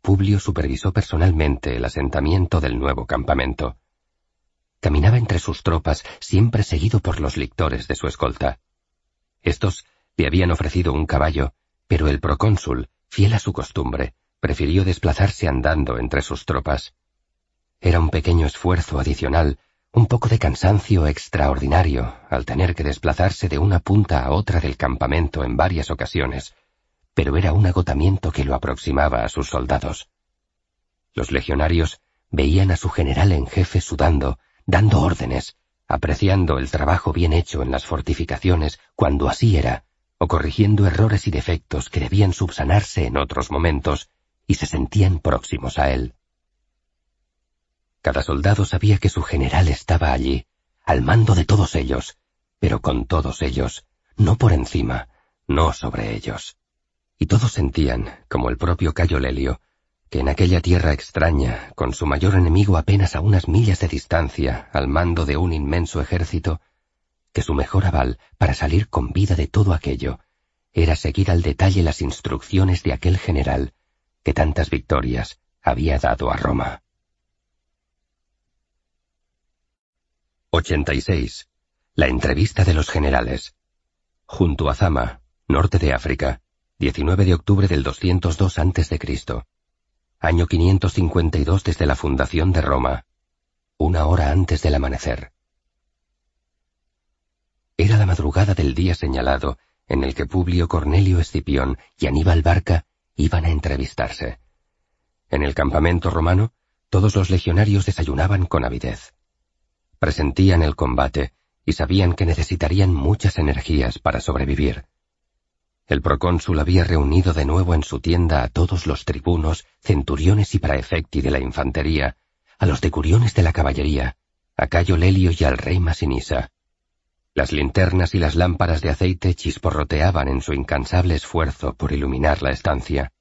Publio supervisó personalmente el asentamiento del nuevo campamento. Caminaba entre sus tropas, siempre seguido por los lictores de su escolta. Estos le habían ofrecido un caballo, pero el procónsul, fiel a su costumbre, prefirió desplazarse andando entre sus tropas. Era un pequeño esfuerzo adicional, un poco de cansancio extraordinario al tener que desplazarse de una punta a otra del campamento en varias ocasiones, pero era un agotamiento que lo aproximaba a sus soldados. Los legionarios veían a su general en jefe sudando, dando órdenes, apreciando el trabajo bien hecho en las fortificaciones cuando así era, o corrigiendo errores y defectos que debían subsanarse en otros momentos, y se sentían próximos a él. Cada soldado sabía que su general estaba allí, al mando de todos ellos, pero con todos ellos, no por encima, no sobre ellos. Y todos sentían, como el propio Cayo Lelio, que en aquella tierra extraña, con su mayor enemigo apenas a unas millas de distancia, al mando de un inmenso ejército, que su mejor aval para salir con vida de todo aquello era seguir al detalle las instrucciones de aquel general que tantas victorias había dado a Roma. 86. La entrevista de los generales. Junto a Zama, norte de África, 19 de octubre del 202 a.C año 552 desde la fundación de Roma, una hora antes del amanecer. Era la madrugada del día señalado en el que Publio Cornelio Escipión y Aníbal Barca iban a entrevistarse. En el campamento romano, todos los legionarios desayunaban con avidez. Presentían el combate y sabían que necesitarían muchas energías para sobrevivir. El procónsul había reunido de nuevo en su tienda a todos los tribunos, centuriones y praefecti de la infantería, a los decuriones de la caballería, a Cayo Lelio y al rey Masinisa. Las linternas y las lámparas de aceite chisporroteaban en su incansable esfuerzo por iluminar la estancia.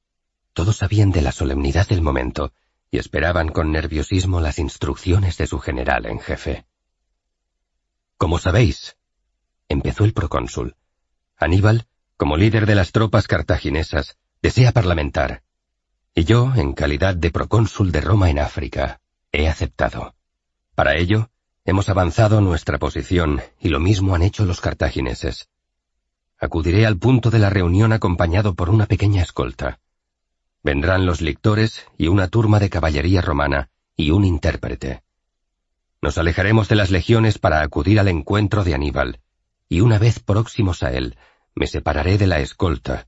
Todos sabían de la solemnidad del momento y esperaban con nerviosismo las instrucciones de su general en jefe. Como sabéis, empezó el procónsul, Aníbal como líder de las tropas cartaginesas, desea parlamentar. Y yo, en calidad de procónsul de Roma en África, he aceptado. Para ello, hemos avanzado nuestra posición y lo mismo han hecho los cartagineses. Acudiré al punto de la reunión acompañado por una pequeña escolta. Vendrán los lictores y una turma de caballería romana y un intérprete. Nos alejaremos de las legiones para acudir al encuentro de Aníbal, y una vez próximos a él, me separaré de la escolta.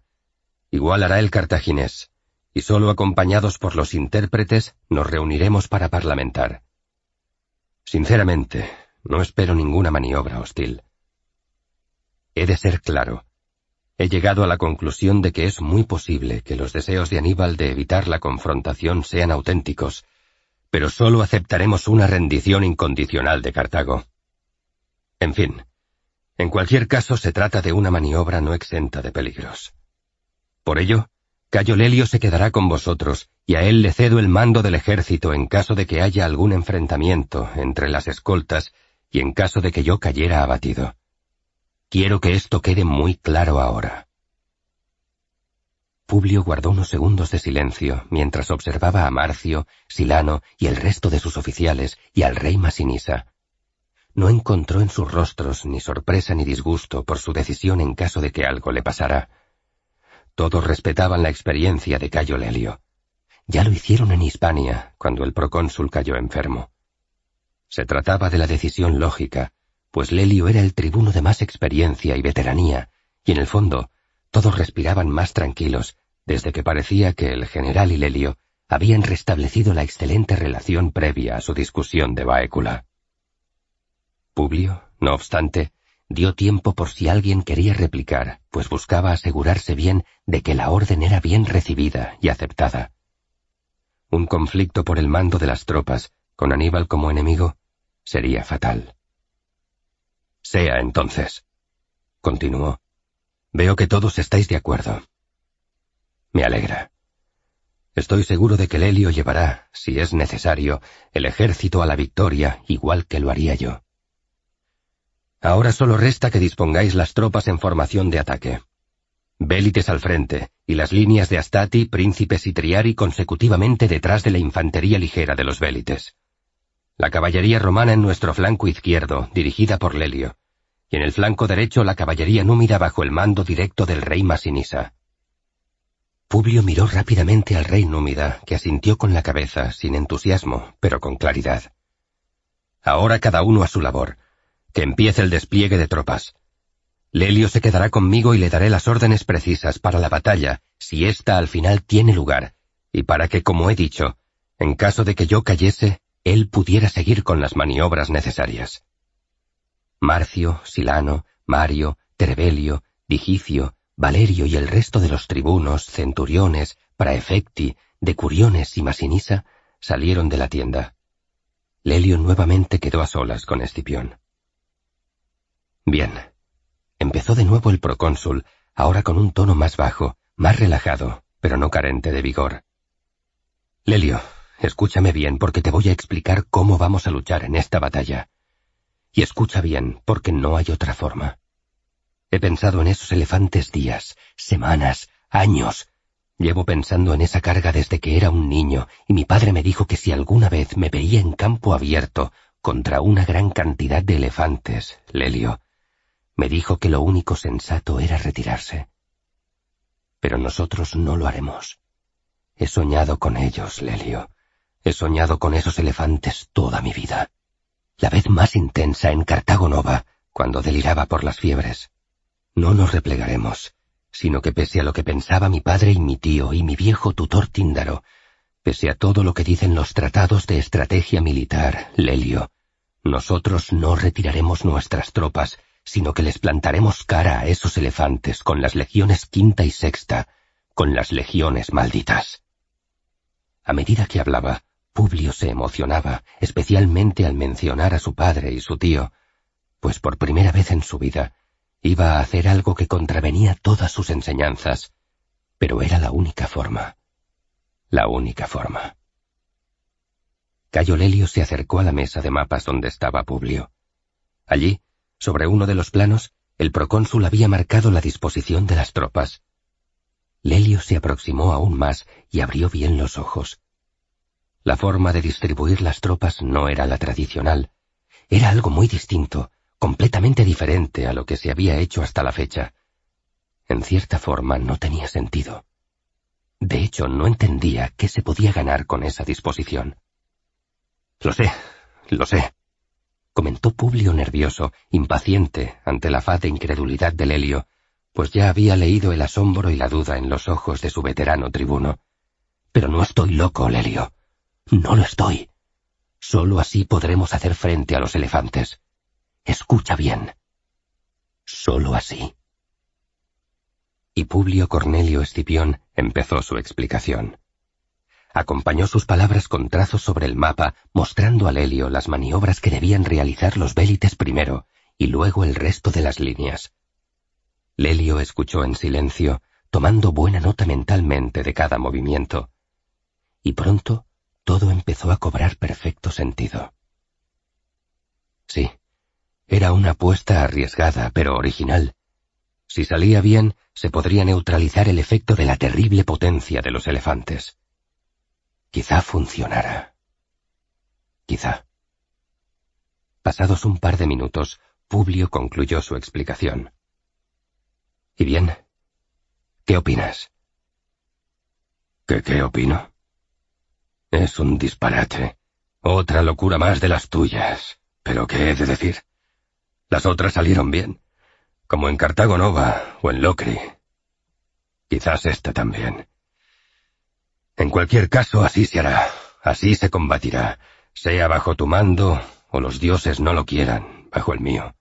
Igual hará el cartaginés, y solo acompañados por los intérpretes nos reuniremos para parlamentar. Sinceramente, no espero ninguna maniobra hostil. He de ser claro. He llegado a la conclusión de que es muy posible que los deseos de Aníbal de evitar la confrontación sean auténticos, pero solo aceptaremos una rendición incondicional de Cartago. En fin, en cualquier caso, se trata de una maniobra no exenta de peligros. Por ello, Cayo Lelio se quedará con vosotros, y a él le cedo el mando del ejército en caso de que haya algún enfrentamiento entre las escoltas y en caso de que yo cayera abatido. Quiero que esto quede muy claro ahora. Publio guardó unos segundos de silencio mientras observaba a Marcio, Silano y el resto de sus oficiales y al rey Masinisa, no encontró en sus rostros ni sorpresa ni disgusto por su decisión en caso de que algo le pasara. Todos respetaban la experiencia de Cayo Lelio. Ya lo hicieron en Hispania, cuando el procónsul cayó enfermo. Se trataba de la decisión lógica, pues Lelio era el tribuno de más experiencia y veteranía, y en el fondo, todos respiraban más tranquilos, desde que parecía que el general y Lelio habían restablecido la excelente relación previa a su discusión de Baécula. Publio, no obstante, dio tiempo por si alguien quería replicar, pues buscaba asegurarse bien de que la orden era bien recibida y aceptada. Un conflicto por el mando de las tropas, con Aníbal como enemigo, sería fatal. Sea entonces, continuó. Veo que todos estáis de acuerdo. Me alegra. Estoy seguro de que Lelio llevará, si es necesario, el ejército a la victoria igual que lo haría yo. Ahora solo resta que dispongáis las tropas en formación de ataque. Bélites al frente, y las líneas de Astati, Príncipes y Triari consecutivamente detrás de la infantería ligera de los Bélites. La caballería romana en nuestro flanco izquierdo, dirigida por Lelio, y en el flanco derecho la caballería númida bajo el mando directo del rey Masinisa. Publio miró rápidamente al rey númida, que asintió con la cabeza, sin entusiasmo, pero con claridad. Ahora cada uno a su labor. Que empiece el despliegue de tropas. Lelio se quedará conmigo y le daré las órdenes precisas para la batalla, si ésta al final tiene lugar, y para que, como he dicho, en caso de que yo cayese, él pudiera seguir con las maniobras necesarias. Marcio, Silano, Mario, Terebelio, Digicio, Valerio y el resto de los tribunos, centuriones, praefecti, decuriones y masinisa salieron de la tienda. Lelio nuevamente quedó a solas con Escipión. Bien. Empezó de nuevo el procónsul, ahora con un tono más bajo, más relajado, pero no carente de vigor. Lelio, escúchame bien porque te voy a explicar cómo vamos a luchar en esta batalla. Y escucha bien porque no hay otra forma. He pensado en esos elefantes días, semanas, años. Llevo pensando en esa carga desde que era un niño, y mi padre me dijo que si alguna vez me veía en campo abierto contra una gran cantidad de elefantes, Lelio, me dijo que lo único sensato era retirarse. Pero nosotros no lo haremos. He soñado con ellos, Lelio. He soñado con esos elefantes toda mi vida. La vez más intensa en Cartago Nova, cuando deliraba por las fiebres. No nos replegaremos, sino que pese a lo que pensaba mi padre y mi tío y mi viejo tutor Tíndaro, pese a todo lo que dicen los tratados de estrategia militar, Lelio, nosotros no retiraremos nuestras tropas, sino que les plantaremos cara a esos elefantes con las legiones quinta y sexta, con las legiones malditas. A medida que hablaba, Publio se emocionaba, especialmente al mencionar a su padre y su tío, pues por primera vez en su vida Iba a hacer algo que contravenía todas sus enseñanzas, pero era la única forma. La única forma. Cayo Lelio se acercó a la mesa de mapas donde estaba Publio. Allí, sobre uno de los planos, el procónsul había marcado la disposición de las tropas. Lelio se aproximó aún más y abrió bien los ojos. La forma de distribuir las tropas no era la tradicional, era algo muy distinto, completamente diferente a lo que se había hecho hasta la fecha. En cierta forma no tenía sentido. De hecho, no entendía qué se podía ganar con esa disposición. Lo sé, lo sé, comentó Publio nervioso, impaciente ante la faz de incredulidad de Lelio, pues ya había leído el asombro y la duda en los ojos de su veterano tribuno. Pero no estoy loco, Lelio. No lo estoy. Solo así podremos hacer frente a los elefantes. Escucha bien. Solo así. Y Publio Cornelio Escipión empezó su explicación. Acompañó sus palabras con trazos sobre el mapa, mostrando a Lelio las maniobras que debían realizar los vélites primero y luego el resto de las líneas. Lelio escuchó en silencio, tomando buena nota mentalmente de cada movimiento. Y pronto todo empezó a cobrar perfecto sentido. Sí, era una apuesta arriesgada, pero original. Si salía bien, se podría neutralizar el efecto de la terrible potencia de los elefantes. Quizá funcionara. Quizá. Pasados un par de minutos, Publio concluyó su explicación. ¿Y bien? ¿Qué opinas? ¿Qué qué opino? Es un disparate. Otra locura más de las tuyas. ¿Pero qué he de decir? Las otras salieron bien, como en Cartago Nova o en Locri. Quizás esta también. En cualquier caso, así se hará, así se combatirá, sea bajo tu mando o los dioses no lo quieran, bajo el mío.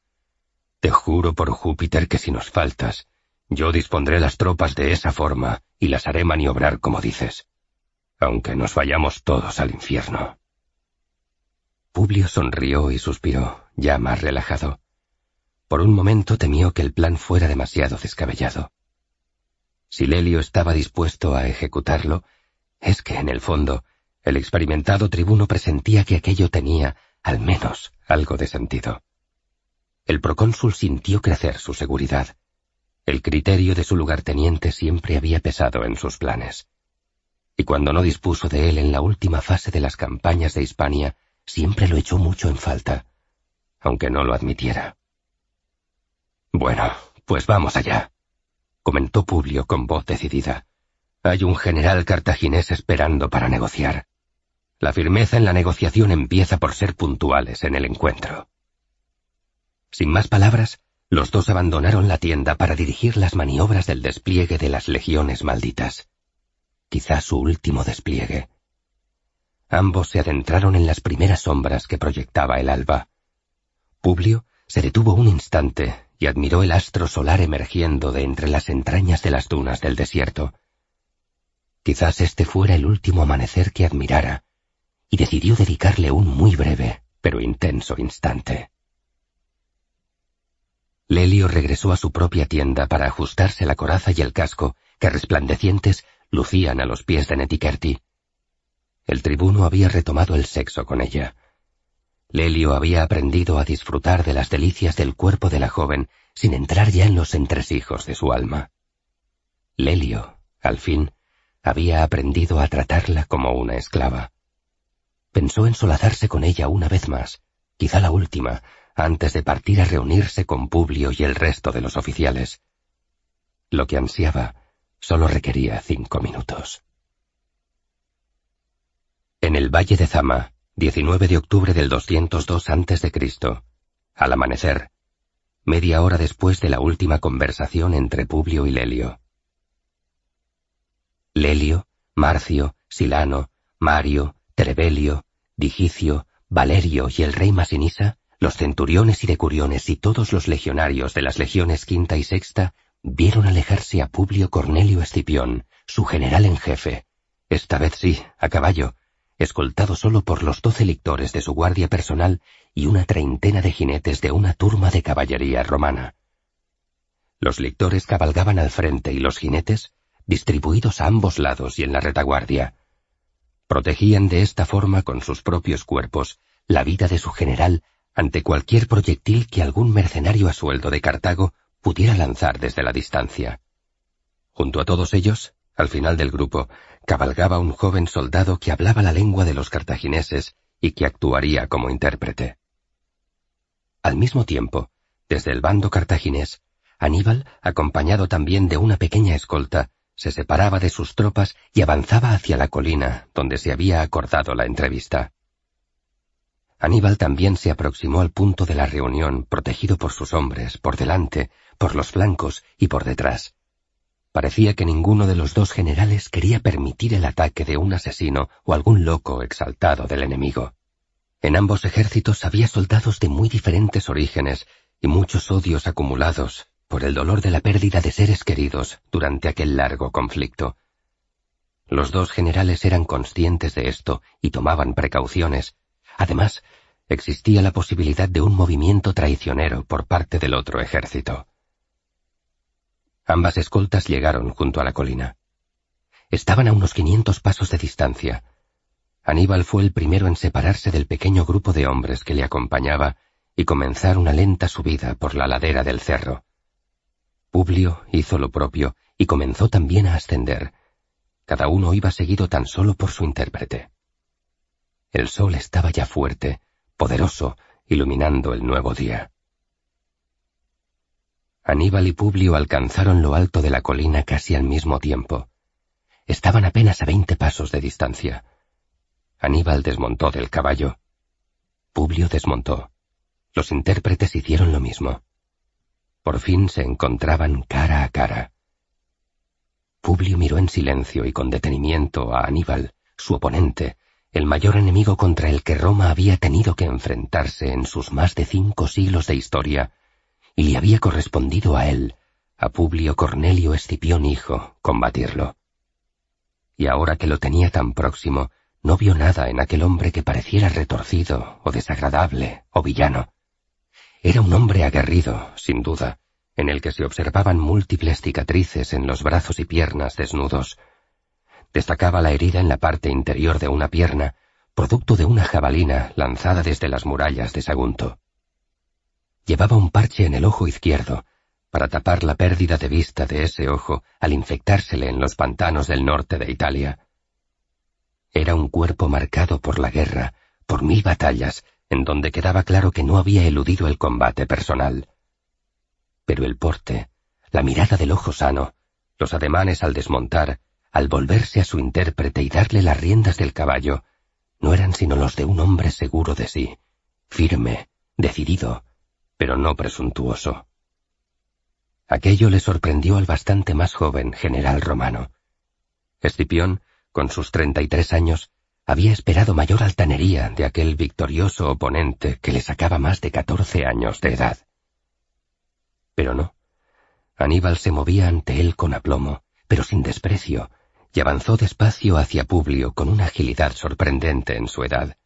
Te juro por Júpiter que si nos faltas, yo dispondré las tropas de esa forma y las haré maniobrar como dices, aunque nos vayamos todos al infierno. Publio sonrió y suspiró, ya más relajado. Por un momento temió que el plan fuera demasiado descabellado. Si Lelio estaba dispuesto a ejecutarlo, es que en el fondo el experimentado tribuno presentía que aquello tenía, al menos, algo de sentido. El procónsul sintió crecer su seguridad. El criterio de su lugarteniente siempre había pesado en sus planes. Y cuando no dispuso de él en la última fase de las campañas de Hispania, siempre lo echó mucho en falta, aunque no lo admitiera. Bueno, pues vamos allá, comentó Publio con voz decidida. Hay un general cartaginés esperando para negociar. La firmeza en la negociación empieza por ser puntuales en el encuentro. Sin más palabras, los dos abandonaron la tienda para dirigir las maniobras del despliegue de las legiones malditas. Quizá su último despliegue. Ambos se adentraron en las primeras sombras que proyectaba el alba. Publio se detuvo un instante y admiró el astro solar emergiendo de entre las entrañas de las dunas del desierto. Quizás este fuera el último amanecer que admirara, y decidió dedicarle un muy breve, pero intenso instante. Lelio regresó a su propia tienda para ajustarse la coraza y el casco, que resplandecientes lucían a los pies de Netikerti. El tribuno había retomado el sexo con ella. Lelio había aprendido a disfrutar de las delicias del cuerpo de la joven sin entrar ya en los entresijos de su alma. Lelio, al fin, había aprendido a tratarla como una esclava. Pensó en solazarse con ella una vez más, quizá la última, antes de partir a reunirse con Publio y el resto de los oficiales. Lo que ansiaba solo requería cinco minutos. En el valle de Zama, 19 de octubre del 202 a.C., al amanecer, media hora después de la última conversación entre Publio y Lelio. Lelio, Marcio, Silano, Mario, Trebelio, Digicio, Valerio y el rey Masinisa los centuriones y decuriones y todos los legionarios de las legiones quinta y sexta vieron alejarse a Publio Cornelio Escipión, su general en jefe, esta vez sí, a caballo, escoltado solo por los doce lictores de su guardia personal y una treintena de jinetes de una turma de caballería romana. Los lictores cabalgaban al frente y los jinetes, distribuidos a ambos lados y en la retaguardia, protegían de esta forma con sus propios cuerpos la vida de su general ante cualquier proyectil que algún mercenario a sueldo de Cartago pudiera lanzar desde la distancia. Junto a todos ellos, al final del grupo, cabalgaba un joven soldado que hablaba la lengua de los cartagineses y que actuaría como intérprete. Al mismo tiempo, desde el bando cartaginés, Aníbal, acompañado también de una pequeña escolta, se separaba de sus tropas y avanzaba hacia la colina donde se había acordado la entrevista. Aníbal también se aproximó al punto de la reunión, protegido por sus hombres, por delante, por los flancos y por detrás. Parecía que ninguno de los dos generales quería permitir el ataque de un asesino o algún loco exaltado del enemigo. En ambos ejércitos había soldados de muy diferentes orígenes y muchos odios acumulados por el dolor de la pérdida de seres queridos durante aquel largo conflicto. Los dos generales eran conscientes de esto y tomaban precauciones, Además, existía la posibilidad de un movimiento traicionero por parte del otro ejército. Ambas escoltas llegaron junto a la colina. Estaban a unos quinientos pasos de distancia. Aníbal fue el primero en separarse del pequeño grupo de hombres que le acompañaba y comenzar una lenta subida por la ladera del cerro. Publio hizo lo propio y comenzó también a ascender. Cada uno iba seguido tan solo por su intérprete. El sol estaba ya fuerte, poderoso, iluminando el nuevo día. Aníbal y Publio alcanzaron lo alto de la colina casi al mismo tiempo. Estaban apenas a veinte pasos de distancia. Aníbal desmontó del caballo. Publio desmontó. Los intérpretes hicieron lo mismo. Por fin se encontraban cara a cara. Publio miró en silencio y con detenimiento a Aníbal, su oponente, el mayor enemigo contra el que Roma había tenido que enfrentarse en sus más de cinco siglos de historia, y le había correspondido a él, a Publio Cornelio Escipión hijo, combatirlo. Y ahora que lo tenía tan próximo, no vio nada en aquel hombre que pareciera retorcido, o desagradable, o villano. Era un hombre aguerrido, sin duda, en el que se observaban múltiples cicatrices en los brazos y piernas desnudos, Destacaba la herida en la parte interior de una pierna, producto de una jabalina lanzada desde las murallas de Sagunto. Llevaba un parche en el ojo izquierdo, para tapar la pérdida de vista de ese ojo al infectársele en los pantanos del norte de Italia. Era un cuerpo marcado por la guerra, por mil batallas, en donde quedaba claro que no había eludido el combate personal. Pero el porte, la mirada del ojo sano, los ademanes al desmontar, al volverse a su intérprete y darle las riendas del caballo, no eran sino los de un hombre seguro de sí, firme, decidido, pero no presuntuoso. Aquello le sorprendió al bastante más joven general romano. Escipión, con sus treinta y tres años, había esperado mayor altanería de aquel victorioso oponente que le sacaba más de catorce años de edad. Pero no. Aníbal se movía ante él con aplomo, pero sin desprecio, y avanzó despacio hacia Publio con una agilidad sorprendente en su edad.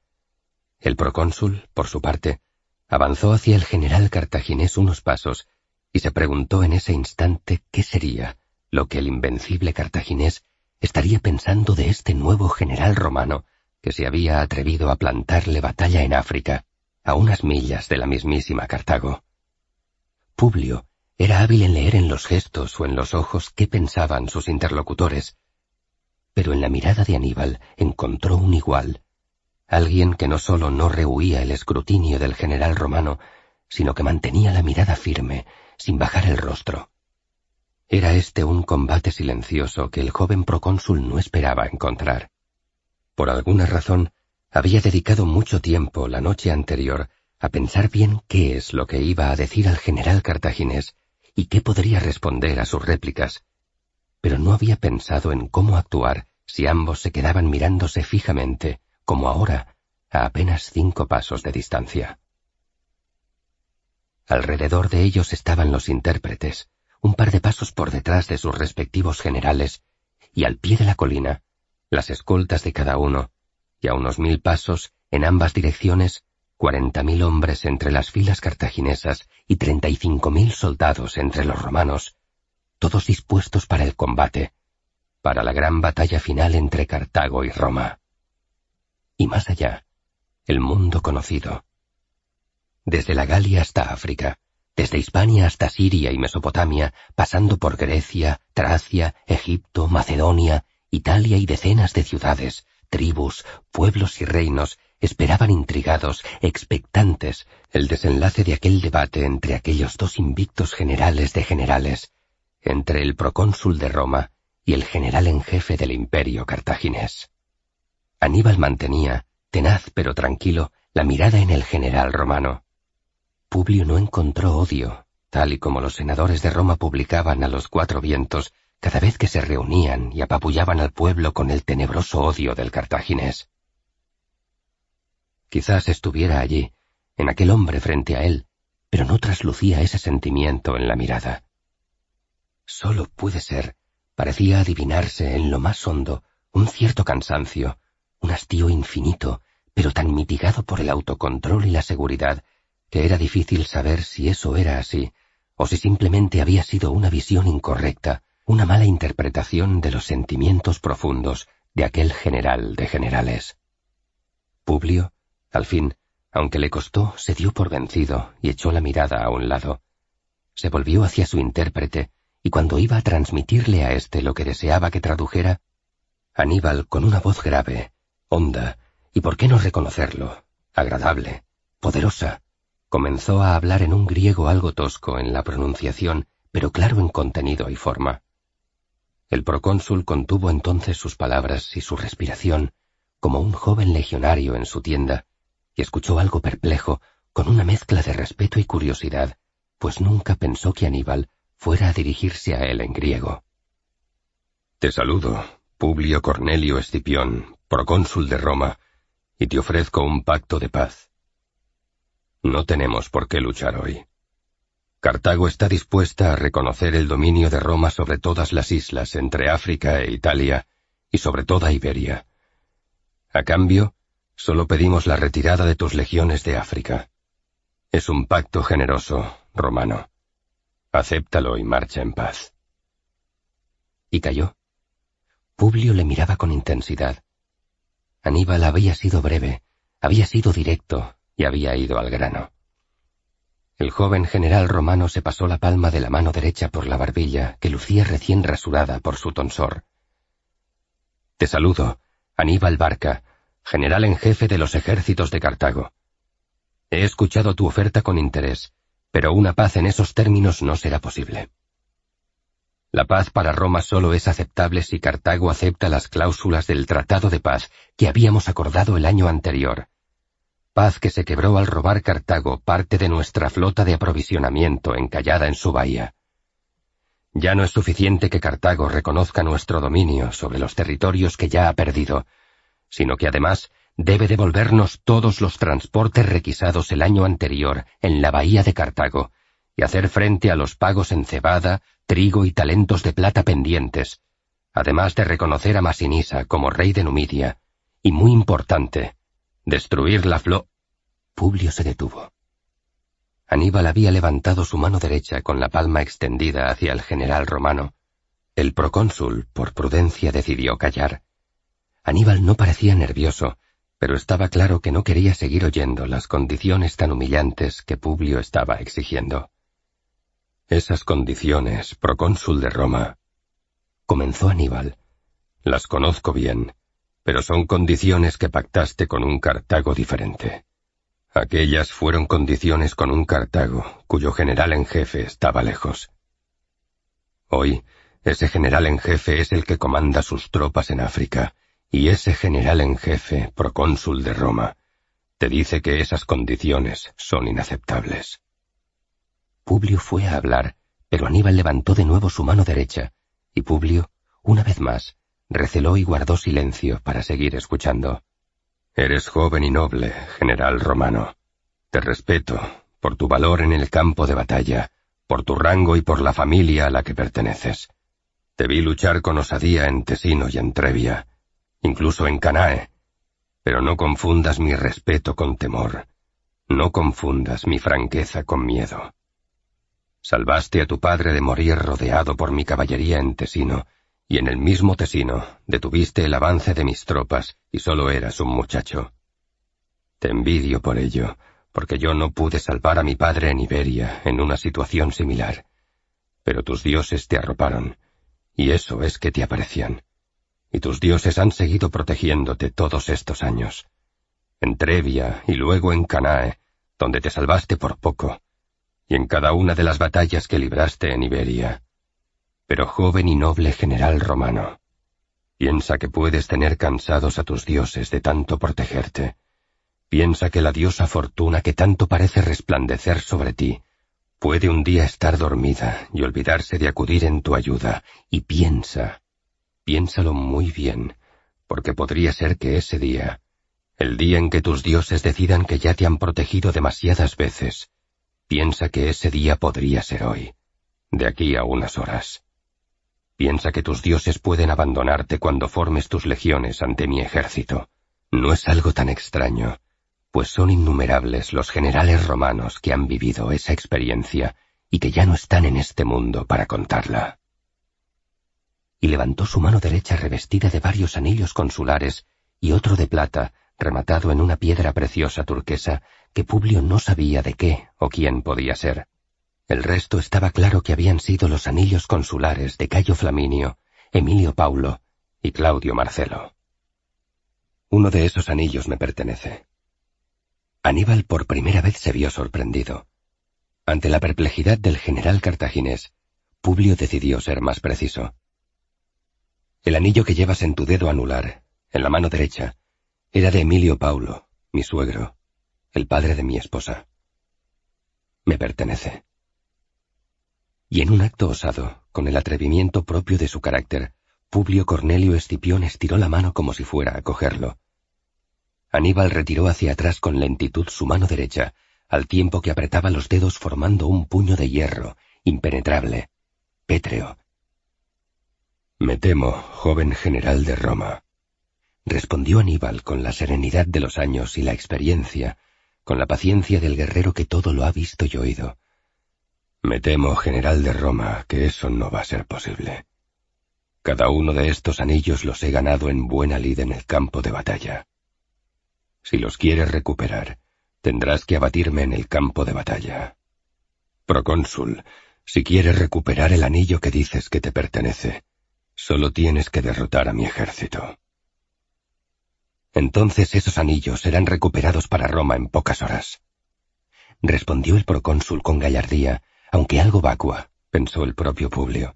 El procónsul, por su parte, avanzó hacia el general cartaginés unos pasos y se preguntó en ese instante qué sería lo que el invencible cartaginés estaría pensando de este nuevo general romano que se había atrevido a plantarle batalla en África, a unas millas de la mismísima Cartago. Publio era hábil en leer en los gestos o en los ojos qué pensaban sus interlocutores, pero en la mirada de Aníbal encontró un igual, alguien que no solo no rehuía el escrutinio del general romano, sino que mantenía la mirada firme, sin bajar el rostro. Era este un combate silencioso que el joven procónsul no esperaba encontrar. Por alguna razón, había dedicado mucho tiempo la noche anterior a pensar bien qué es lo que iba a decir al general cartaginés y qué podría responder a sus réplicas, pero no había pensado en cómo actuar si ambos se quedaban mirándose fijamente, como ahora, a apenas cinco pasos de distancia. Alrededor de ellos estaban los intérpretes, un par de pasos por detrás de sus respectivos generales, y al pie de la colina, las escoltas de cada uno, y a unos mil pasos, en ambas direcciones, cuarenta mil hombres entre las filas cartaginesas y treinta y cinco mil soldados entre los romanos, todos dispuestos para el combate, para la gran batalla final entre Cartago y Roma. Y más allá, el mundo conocido. Desde la Galia hasta África, desde Hispania hasta Siria y Mesopotamia, pasando por Grecia, Tracia, Egipto, Macedonia, Italia y decenas de ciudades, tribus, pueblos y reinos esperaban intrigados, expectantes, el desenlace de aquel debate entre aquellos dos invictos generales de generales, entre el procónsul de Roma y el general en jefe del imperio cartaginés. Aníbal mantenía, tenaz pero tranquilo, la mirada en el general romano. Publio no encontró odio, tal y como los senadores de Roma publicaban a los cuatro vientos cada vez que se reunían y apabullaban al pueblo con el tenebroso odio del cartaginés. Quizás estuviera allí, en aquel hombre frente a él, pero no traslucía ese sentimiento en la mirada. Solo puede ser, parecía adivinarse en lo más hondo, un cierto cansancio, un hastío infinito, pero tan mitigado por el autocontrol y la seguridad, que era difícil saber si eso era así, o si simplemente había sido una visión incorrecta, una mala interpretación de los sentimientos profundos de aquel general de generales. Publio, al fin, aunque le costó, se dio por vencido y echó la mirada a un lado. Se volvió hacia su intérprete, y cuando iba a transmitirle a éste lo que deseaba que tradujera, Aníbal, con una voz grave, honda, y por qué no reconocerlo, agradable, poderosa, comenzó a hablar en un griego algo tosco en la pronunciación, pero claro en contenido y forma. El procónsul contuvo entonces sus palabras y su respiración, como un joven legionario en su tienda, y escuchó algo perplejo, con una mezcla de respeto y curiosidad, pues nunca pensó que Aníbal fuera a dirigirse a él en griego. Te saludo, Publio Cornelio Escipión, procónsul de Roma, y te ofrezco un pacto de paz. No tenemos por qué luchar hoy. Cartago está dispuesta a reconocer el dominio de Roma sobre todas las islas entre África e Italia y sobre toda Iberia. A cambio, solo pedimos la retirada de tus legiones de África. Es un pacto generoso, romano. Acéptalo y marcha en paz. Y cayó. Publio le miraba con intensidad. Aníbal había sido breve, había sido directo y había ido al grano. El joven general romano se pasó la palma de la mano derecha por la barbilla, que lucía recién rasurada por su tonsor. Te saludo, Aníbal Barca, general en jefe de los ejércitos de Cartago. He escuchado tu oferta con interés, pero una paz en esos términos no será posible. La paz para Roma solo es aceptable si Cartago acepta las cláusulas del Tratado de Paz que habíamos acordado el año anterior. Paz que se quebró al robar Cartago parte de nuestra flota de aprovisionamiento encallada en su bahía. Ya no es suficiente que Cartago reconozca nuestro dominio sobre los territorios que ya ha perdido, sino que además debe devolvernos todos los transportes requisados el año anterior en la bahía de Cartago y hacer frente a los pagos en cebada, trigo y talentos de plata pendientes, además de reconocer a Masinisa como rey de Numidia, y muy importante, destruir la flo... Publio se detuvo. Aníbal había levantado su mano derecha con la palma extendida hacia el general romano. El procónsul, por prudencia, decidió callar. Aníbal no parecía nervioso, pero estaba claro que no quería seguir oyendo las condiciones tan humillantes que Publio estaba exigiendo. Esas condiciones, procónsul de Roma, comenzó Aníbal. Las conozco bien, pero son condiciones que pactaste con un Cartago diferente. Aquellas fueron condiciones con un Cartago, cuyo general en jefe estaba lejos. Hoy, ese general en jefe es el que comanda sus tropas en África, y ese general en jefe, procónsul de Roma, te dice que esas condiciones son inaceptables. Publio fue a hablar, pero Aníbal levantó de nuevo su mano derecha, y Publio, una vez más, receló y guardó silencio para seguir escuchando. Eres joven y noble, general romano. Te respeto por tu valor en el campo de batalla, por tu rango y por la familia a la que perteneces. Te vi luchar con osadía en Tesino y en Trevia, incluso en Canae, pero no confundas mi respeto con temor, no confundas mi franqueza con miedo. Salvaste a tu padre de morir rodeado por mi caballería en Tesino, y en el mismo Tesino detuviste el avance de mis tropas y solo eras un muchacho. Te envidio por ello, porque yo no pude salvar a mi padre en Iberia en una situación similar. Pero tus dioses te arroparon, y eso es que te aprecian. Y tus dioses han seguido protegiéndote todos estos años. En Trevia y luego en Canae, donde te salvaste por poco, y en cada una de las batallas que libraste en Iberia. Pero joven y noble general romano, piensa que puedes tener cansados a tus dioses de tanto protegerte. Piensa que la diosa fortuna que tanto parece resplandecer sobre ti puede un día estar dormida y olvidarse de acudir en tu ayuda, y piensa, piénsalo muy bien, porque podría ser que ese día, el día en que tus dioses decidan que ya te han protegido demasiadas veces, Piensa que ese día podría ser hoy, de aquí a unas horas. Piensa que tus dioses pueden abandonarte cuando formes tus legiones ante mi ejército. No es algo tan extraño, pues son innumerables los generales romanos que han vivido esa experiencia y que ya no están en este mundo para contarla. Y levantó su mano derecha revestida de varios anillos consulares y otro de plata, rematado en una piedra preciosa turquesa que Publio no sabía de qué o quién podía ser. El resto estaba claro que habían sido los anillos consulares de Cayo Flaminio, Emilio Paulo y Claudio Marcelo. Uno de esos anillos me pertenece. Aníbal por primera vez se vio sorprendido. Ante la perplejidad del general cartaginés, Publio decidió ser más preciso. El anillo que llevas en tu dedo anular, en la mano derecha, era de Emilio Paulo, mi suegro, el padre de mi esposa. Me pertenece. Y en un acto osado, con el atrevimiento propio de su carácter, Publio Cornelio Escipión estiró la mano como si fuera a cogerlo. Aníbal retiró hacia atrás con lentitud su mano derecha, al tiempo que apretaba los dedos formando un puño de hierro, impenetrable, pétreo. Me temo, joven general de Roma, respondió Aníbal con la serenidad de los años y la experiencia, con la paciencia del guerrero que todo lo ha visto y oído. Me temo, general de Roma, que eso no va a ser posible. Cada uno de estos anillos los he ganado en buena lid en el campo de batalla. Si los quieres recuperar, tendrás que abatirme en el campo de batalla. Procónsul, si quieres recuperar el anillo que dices que te pertenece, solo tienes que derrotar a mi ejército. Entonces esos anillos serán recuperados para Roma en pocas horas. respondió el procónsul con gallardía, aunque algo vacua, pensó el propio Publio.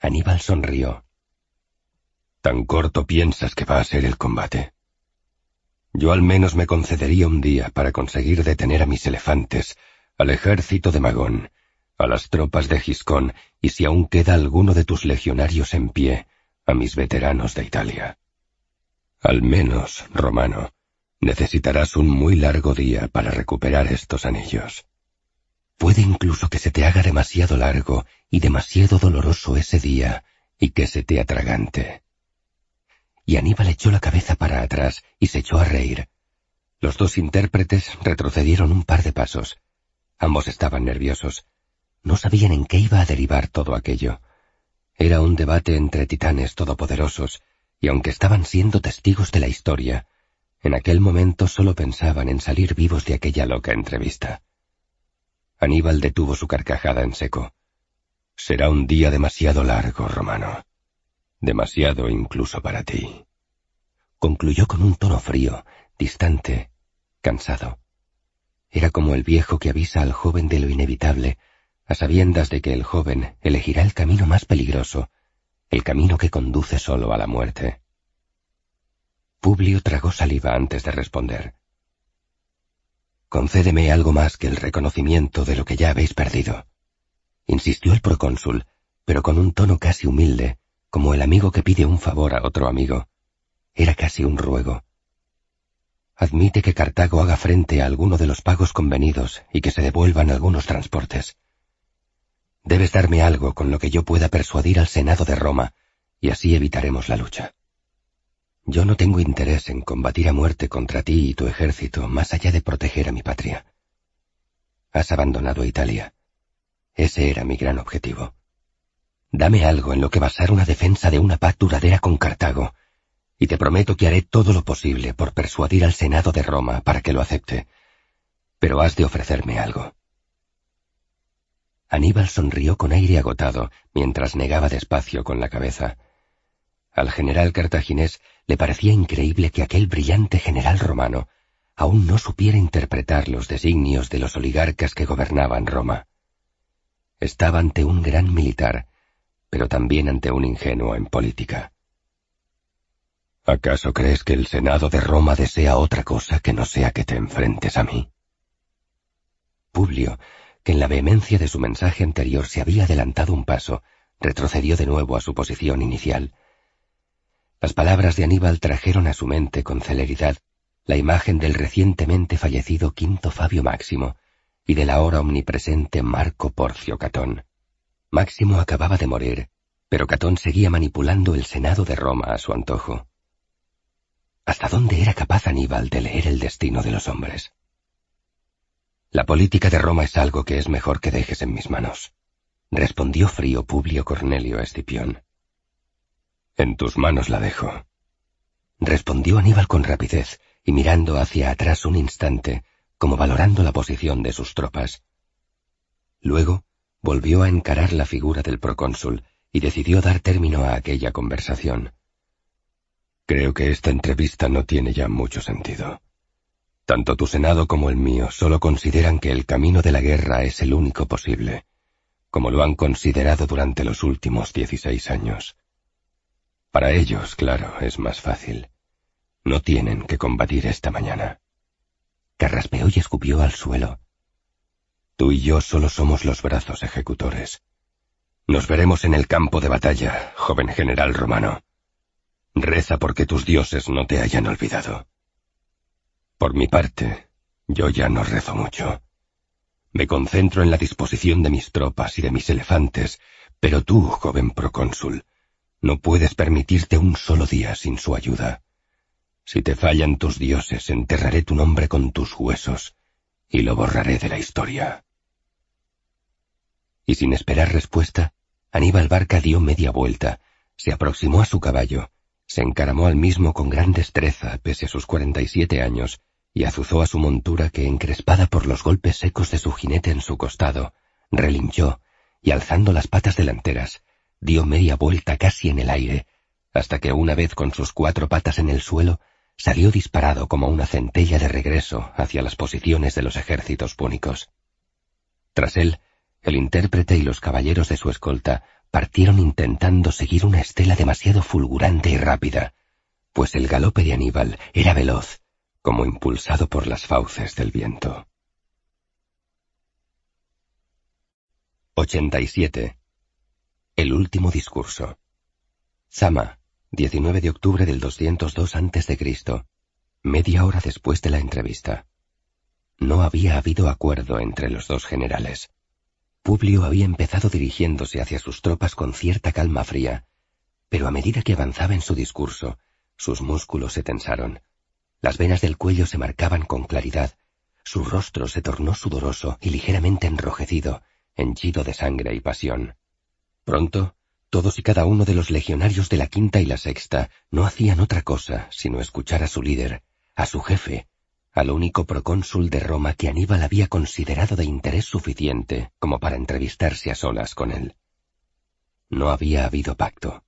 Aníbal sonrió. Tan corto piensas que va a ser el combate. Yo al menos me concedería un día para conseguir detener a mis elefantes, al ejército de Magón, a las tropas de Giscón y si aún queda alguno de tus legionarios en pie, a mis veteranos de Italia. Al menos, Romano, necesitarás un muy largo día para recuperar estos anillos. Puede incluso que se te haga demasiado largo y demasiado doloroso ese día y que se te atragante. Y Aníbal echó la cabeza para atrás y se echó a reír. Los dos intérpretes retrocedieron un par de pasos. Ambos estaban nerviosos. No sabían en qué iba a derivar todo aquello. Era un debate entre titanes todopoderosos, y aunque estaban siendo testigos de la historia, en aquel momento solo pensaban en salir vivos de aquella loca entrevista. Aníbal detuvo su carcajada en seco. Será un día demasiado largo, Romano. Demasiado incluso para ti. Concluyó con un tono frío, distante, cansado. Era como el viejo que avisa al joven de lo inevitable, a sabiendas de que el joven elegirá el camino más peligroso, el camino que conduce solo a la muerte. Publio tragó saliva antes de responder. Concédeme algo más que el reconocimiento de lo que ya habéis perdido, insistió el procónsul, pero con un tono casi humilde, como el amigo que pide un favor a otro amigo. Era casi un ruego. Admite que Cartago haga frente a alguno de los pagos convenidos y que se devuelvan algunos transportes. Debes darme algo con lo que yo pueda persuadir al Senado de Roma, y así evitaremos la lucha. Yo no tengo interés en combatir a muerte contra ti y tu ejército más allá de proteger a mi patria. Has abandonado Italia. Ese era mi gran objetivo. Dame algo en lo que basar una defensa de una paz duradera con Cartago, y te prometo que haré todo lo posible por persuadir al Senado de Roma para que lo acepte. Pero has de ofrecerme algo. Aníbal sonrió con aire agotado mientras negaba despacio con la cabeza. Al general cartaginés le parecía increíble que aquel brillante general romano aún no supiera interpretar los designios de los oligarcas que gobernaban Roma. Estaba ante un gran militar, pero también ante un ingenuo en política. ¿Acaso crees que el Senado de Roma desea otra cosa que no sea que te enfrentes a mí? Publio que en la vehemencia de su mensaje anterior se había adelantado un paso, retrocedió de nuevo a su posición inicial. Las palabras de Aníbal trajeron a su mente con celeridad la imagen del recientemente fallecido quinto Fabio Máximo y del ahora omnipresente Marco Porcio Catón. Máximo acababa de morir, pero Catón seguía manipulando el Senado de Roma a su antojo. ¿Hasta dónde era capaz Aníbal de leer el destino de los hombres? La política de Roma es algo que es mejor que dejes en mis manos, respondió frío Publio Cornelio Escipión. En tus manos la dejo, respondió Aníbal con rapidez y mirando hacia atrás un instante, como valorando la posición de sus tropas. Luego volvió a encarar la figura del procónsul y decidió dar término a aquella conversación. Creo que esta entrevista no tiene ya mucho sentido. Tanto tu Senado como el mío solo consideran que el camino de la guerra es el único posible, como lo han considerado durante los últimos dieciséis años. Para ellos, claro, es más fácil. No tienen que combatir esta mañana. Carraspeó y escupió al suelo. Tú y yo solo somos los brazos ejecutores. Nos veremos en el campo de batalla, joven general romano. Reza porque tus dioses no te hayan olvidado. Por mi parte, yo ya no rezo mucho. Me concentro en la disposición de mis tropas y de mis elefantes, pero tú, joven procónsul, no puedes permitirte un solo día sin su ayuda. Si te fallan tus dioses, enterraré tu nombre con tus huesos y lo borraré de la historia. Y sin esperar respuesta, Aníbal Barca dio media vuelta, se aproximó a su caballo, se encaramó al mismo con gran destreza pese a sus cuarenta y siete años, y azuzó a su montura que, encrespada por los golpes secos de su jinete en su costado, relinchó, y alzando las patas delanteras, dio media vuelta casi en el aire, hasta que una vez con sus cuatro patas en el suelo, salió disparado como una centella de regreso hacia las posiciones de los ejércitos púnicos. Tras él, el intérprete y los caballeros de su escolta partieron intentando seguir una estela demasiado fulgurante y rápida, pues el galope de Aníbal era veloz, como impulsado por las fauces del viento. 87. El último discurso. Zama, 19 de octubre del 202 a.C., media hora después de la entrevista. No había habido acuerdo entre los dos generales. Publio había empezado dirigiéndose hacia sus tropas con cierta calma fría, pero a medida que avanzaba en su discurso, sus músculos se tensaron, las venas del cuello se marcaban con claridad, su rostro se tornó sudoroso y ligeramente enrojecido, henchido de sangre y pasión. Pronto, todos y cada uno de los legionarios de la quinta y la sexta no hacían otra cosa sino escuchar a su líder, a su jefe, al único procónsul de Roma que Aníbal había considerado de interés suficiente como para entrevistarse a solas con él. No había habido pacto.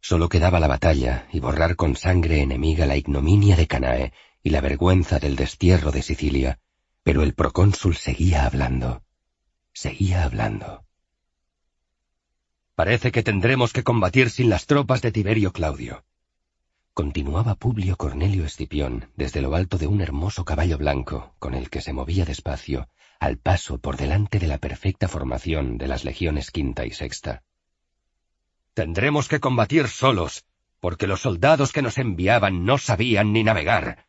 Solo quedaba la batalla y borrar con sangre enemiga la ignominia de Canae y la vergüenza del destierro de Sicilia, pero el procónsul seguía hablando seguía hablando. Parece que tendremos que combatir sin las tropas de Tiberio Claudio. Continuaba Publio Cornelio Escipión desde lo alto de un hermoso caballo blanco con el que se movía despacio, al paso por delante de la perfecta formación de las legiones quinta y sexta. Tendremos que combatir solos, porque los soldados que nos enviaban no sabían ni navegar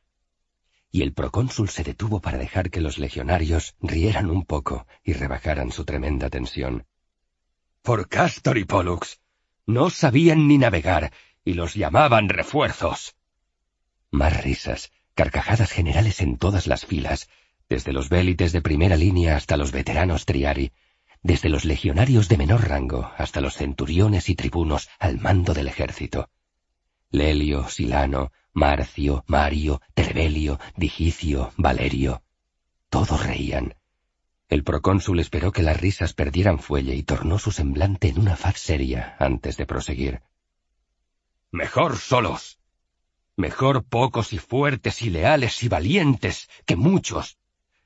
y el procónsul se detuvo para dejar que los legionarios rieran un poco y rebajaran su tremenda tensión. Por Castor y Pollux. No sabían ni navegar y los llamaban refuerzos. Más risas, carcajadas generales en todas las filas, desde los vélites de primera línea hasta los veteranos triari, desde los legionarios de menor rango hasta los centuriones y tribunos al mando del ejército. Lelio, Silano, Marcio, Mario, Trebelio, Digicio, Valerio. Todos reían. El procónsul esperó que las risas perdieran fuelle y tornó su semblante en una faz seria antes de proseguir. Mejor solos. Mejor pocos y fuertes y leales y valientes que muchos.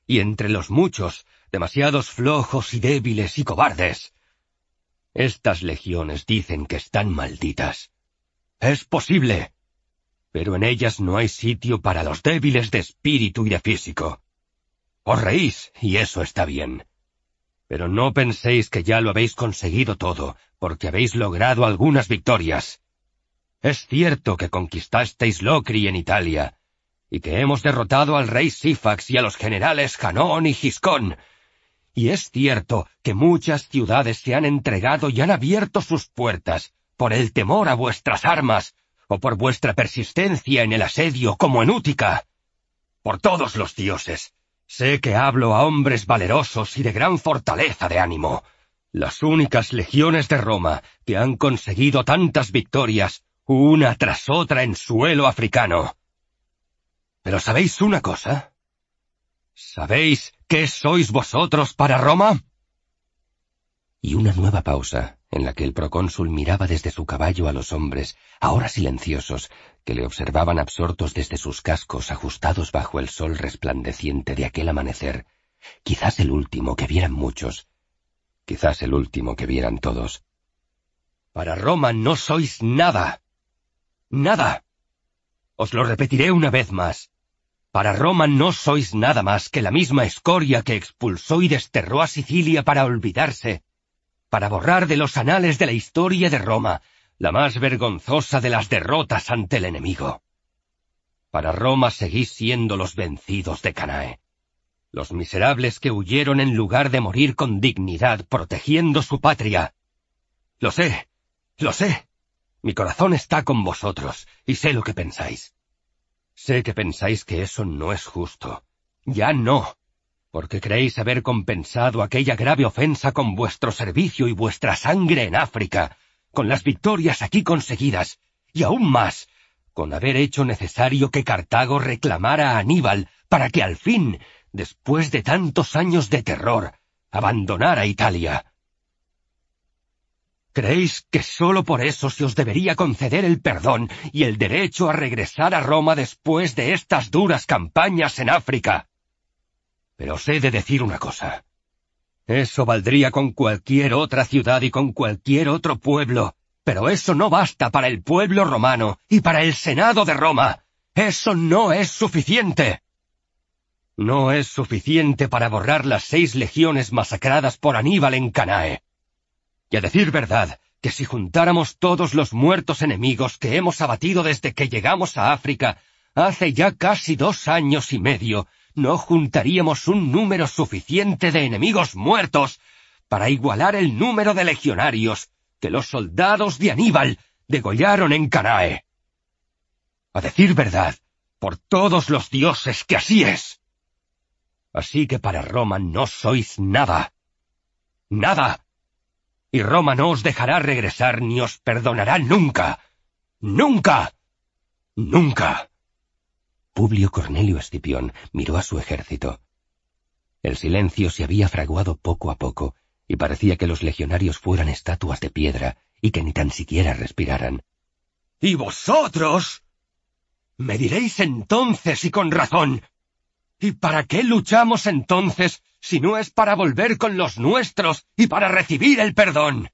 Y entre los muchos, demasiados flojos y débiles y cobardes. Estas legiones dicen que están malditas. Es posible pero en ellas no hay sitio para los débiles de espíritu y de físico. Os reís, y eso está bien. Pero no penséis que ya lo habéis conseguido todo, porque habéis logrado algunas victorias. Es cierto que conquistasteis Locri en Italia, y que hemos derrotado al rey Sifax y a los generales Janón y Giscón. Y es cierto que muchas ciudades se han entregado y han abierto sus puertas, por el temor a vuestras armas, o por vuestra persistencia en el asedio como en Útica. Por todos los dioses, sé que hablo a hombres valerosos y de gran fortaleza de ánimo, las únicas legiones de Roma que han conseguido tantas victorias una tras otra en suelo africano. Pero ¿sabéis una cosa? ¿Sabéis qué sois vosotros para Roma? Y una nueva pausa, en la que el procónsul miraba desde su caballo a los hombres, ahora silenciosos, que le observaban absortos desde sus cascos ajustados bajo el sol resplandeciente de aquel amanecer, quizás el último que vieran muchos, quizás el último que vieran todos. Para Roma no sois nada. Nada. Os lo repetiré una vez más. Para Roma no sois nada más que la misma escoria que expulsó y desterró a Sicilia para olvidarse, para borrar de los anales de la historia de Roma la más vergonzosa de las derrotas ante el enemigo. Para Roma seguís siendo los vencidos de Canae, los miserables que huyeron en lugar de morir con dignidad protegiendo su patria. Lo sé, lo sé. Mi corazón está con vosotros y sé lo que pensáis. Sé que pensáis que eso no es justo. Ya no porque creéis haber compensado aquella grave ofensa con vuestro servicio y vuestra sangre en África, con las victorias aquí conseguidas, y aún más, con haber hecho necesario que Cartago reclamara a Aníbal para que al fin, después de tantos años de terror, abandonara Italia. ¿Creéis que sólo por eso se os debería conceder el perdón y el derecho a regresar a Roma después de estas duras campañas en África? Pero os he de decir una cosa. Eso valdría con cualquier otra ciudad y con cualquier otro pueblo, pero eso no basta para el pueblo romano y para el Senado de Roma. Eso no es suficiente. No es suficiente para borrar las seis legiones masacradas por Aníbal en Canae. Y a decir verdad, que si juntáramos todos los muertos enemigos que hemos abatido desde que llegamos a África, hace ya casi dos años y medio, no juntaríamos un número suficiente de enemigos muertos para igualar el número de legionarios que los soldados de Aníbal degollaron en Canae. A decir verdad, por todos los dioses que así es. Así que para Roma no sois nada. Nada y Roma no os dejará regresar ni os perdonará nunca. Nunca. Nunca. Publio Cornelio Escipión miró a su ejército. El silencio se había fraguado poco a poco, y parecía que los legionarios fueran estatuas de piedra y que ni tan siquiera respiraran. ¿Y vosotros? Me diréis entonces y con razón. ¿Y para qué luchamos entonces si no es para volver con los nuestros y para recibir el perdón?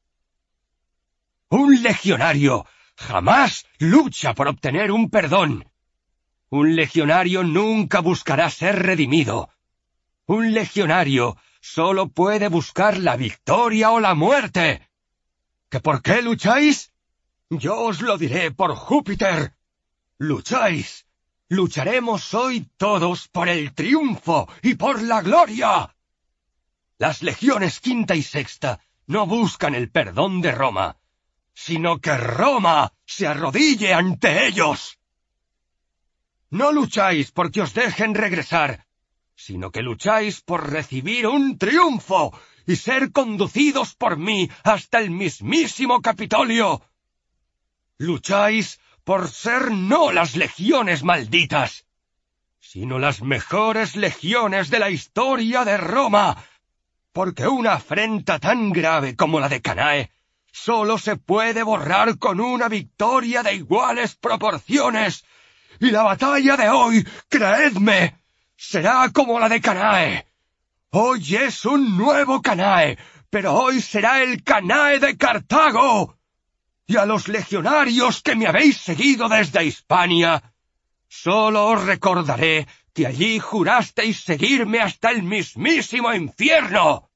Un legionario jamás lucha por obtener un perdón. Un legionario nunca buscará ser redimido. Un legionario solo puede buscar la victoria o la muerte. ¿Que por qué lucháis? Yo os lo diré por Júpiter. Lucháis. Lucharemos hoy todos por el triunfo y por la gloria. Las legiones quinta y sexta no buscan el perdón de Roma, sino que Roma se arrodille ante ellos. No lucháis porque os dejen regresar, sino que lucháis por recibir un triunfo y ser conducidos por mí hasta el mismísimo Capitolio. Lucháis por ser no las legiones malditas, sino las mejores legiones de la historia de Roma, porque una afrenta tan grave como la de Canae sólo se puede borrar con una victoria de iguales proporciones, y la batalla de hoy, creedme, será como la de Canae. Hoy es un nuevo Canae, pero hoy será el Canae de Cartago. Y a los legionarios que me habéis seguido desde Hispania, sólo os recordaré que allí jurasteis seguirme hasta el mismísimo infierno.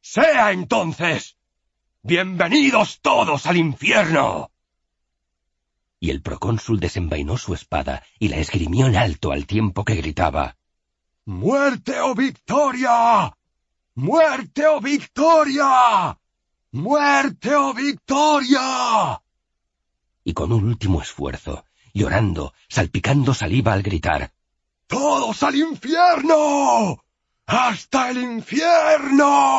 Sea entonces. Bienvenidos todos al infierno. Y el procónsul desenvainó su espada y la esgrimió en alto al tiempo que gritaba ¡Muerte o victoria! ¡Muerte o victoria! ¡Muerte o victoria! Y con un último esfuerzo, llorando, salpicando saliva al gritar ¡Todos al infierno! ¡Hasta el infierno!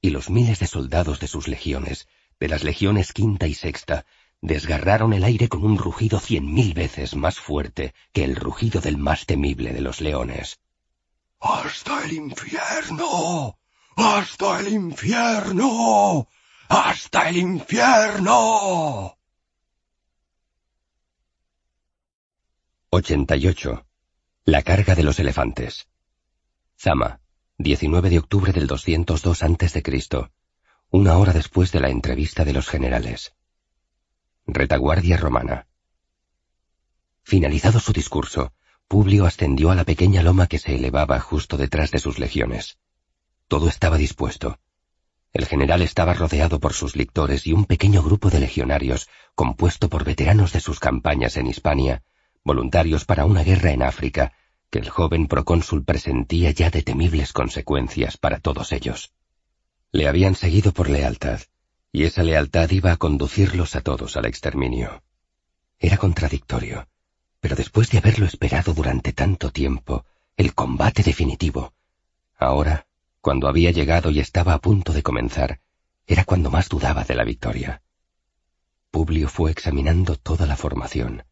Y los miles de soldados de sus legiones, de las legiones quinta y sexta, desgarraron el aire con un rugido cien mil veces más fuerte que el rugido del más temible de los leones. ¡Hasta el infierno! ¡Hasta el infierno! ¡Hasta el infierno! 88. La carga de los elefantes. Zama, 19 de octubre del 202 a.C., una hora después de la entrevista de los generales. Retaguardia romana. Finalizado su discurso, Publio ascendió a la pequeña loma que se elevaba justo detrás de sus legiones. Todo estaba dispuesto. El general estaba rodeado por sus lictores y un pequeño grupo de legionarios, compuesto por veteranos de sus campañas en Hispania, voluntarios para una guerra en África, que el joven procónsul presentía ya de temibles consecuencias para todos ellos. Le habían seguido por lealtad, y esa lealtad iba a conducirlos a todos al exterminio. Era contradictorio, pero después de haberlo esperado durante tanto tiempo, el combate definitivo, ahora, cuando había llegado y estaba a punto de comenzar, era cuando más dudaba de la victoria. Publio fue examinando toda la formación.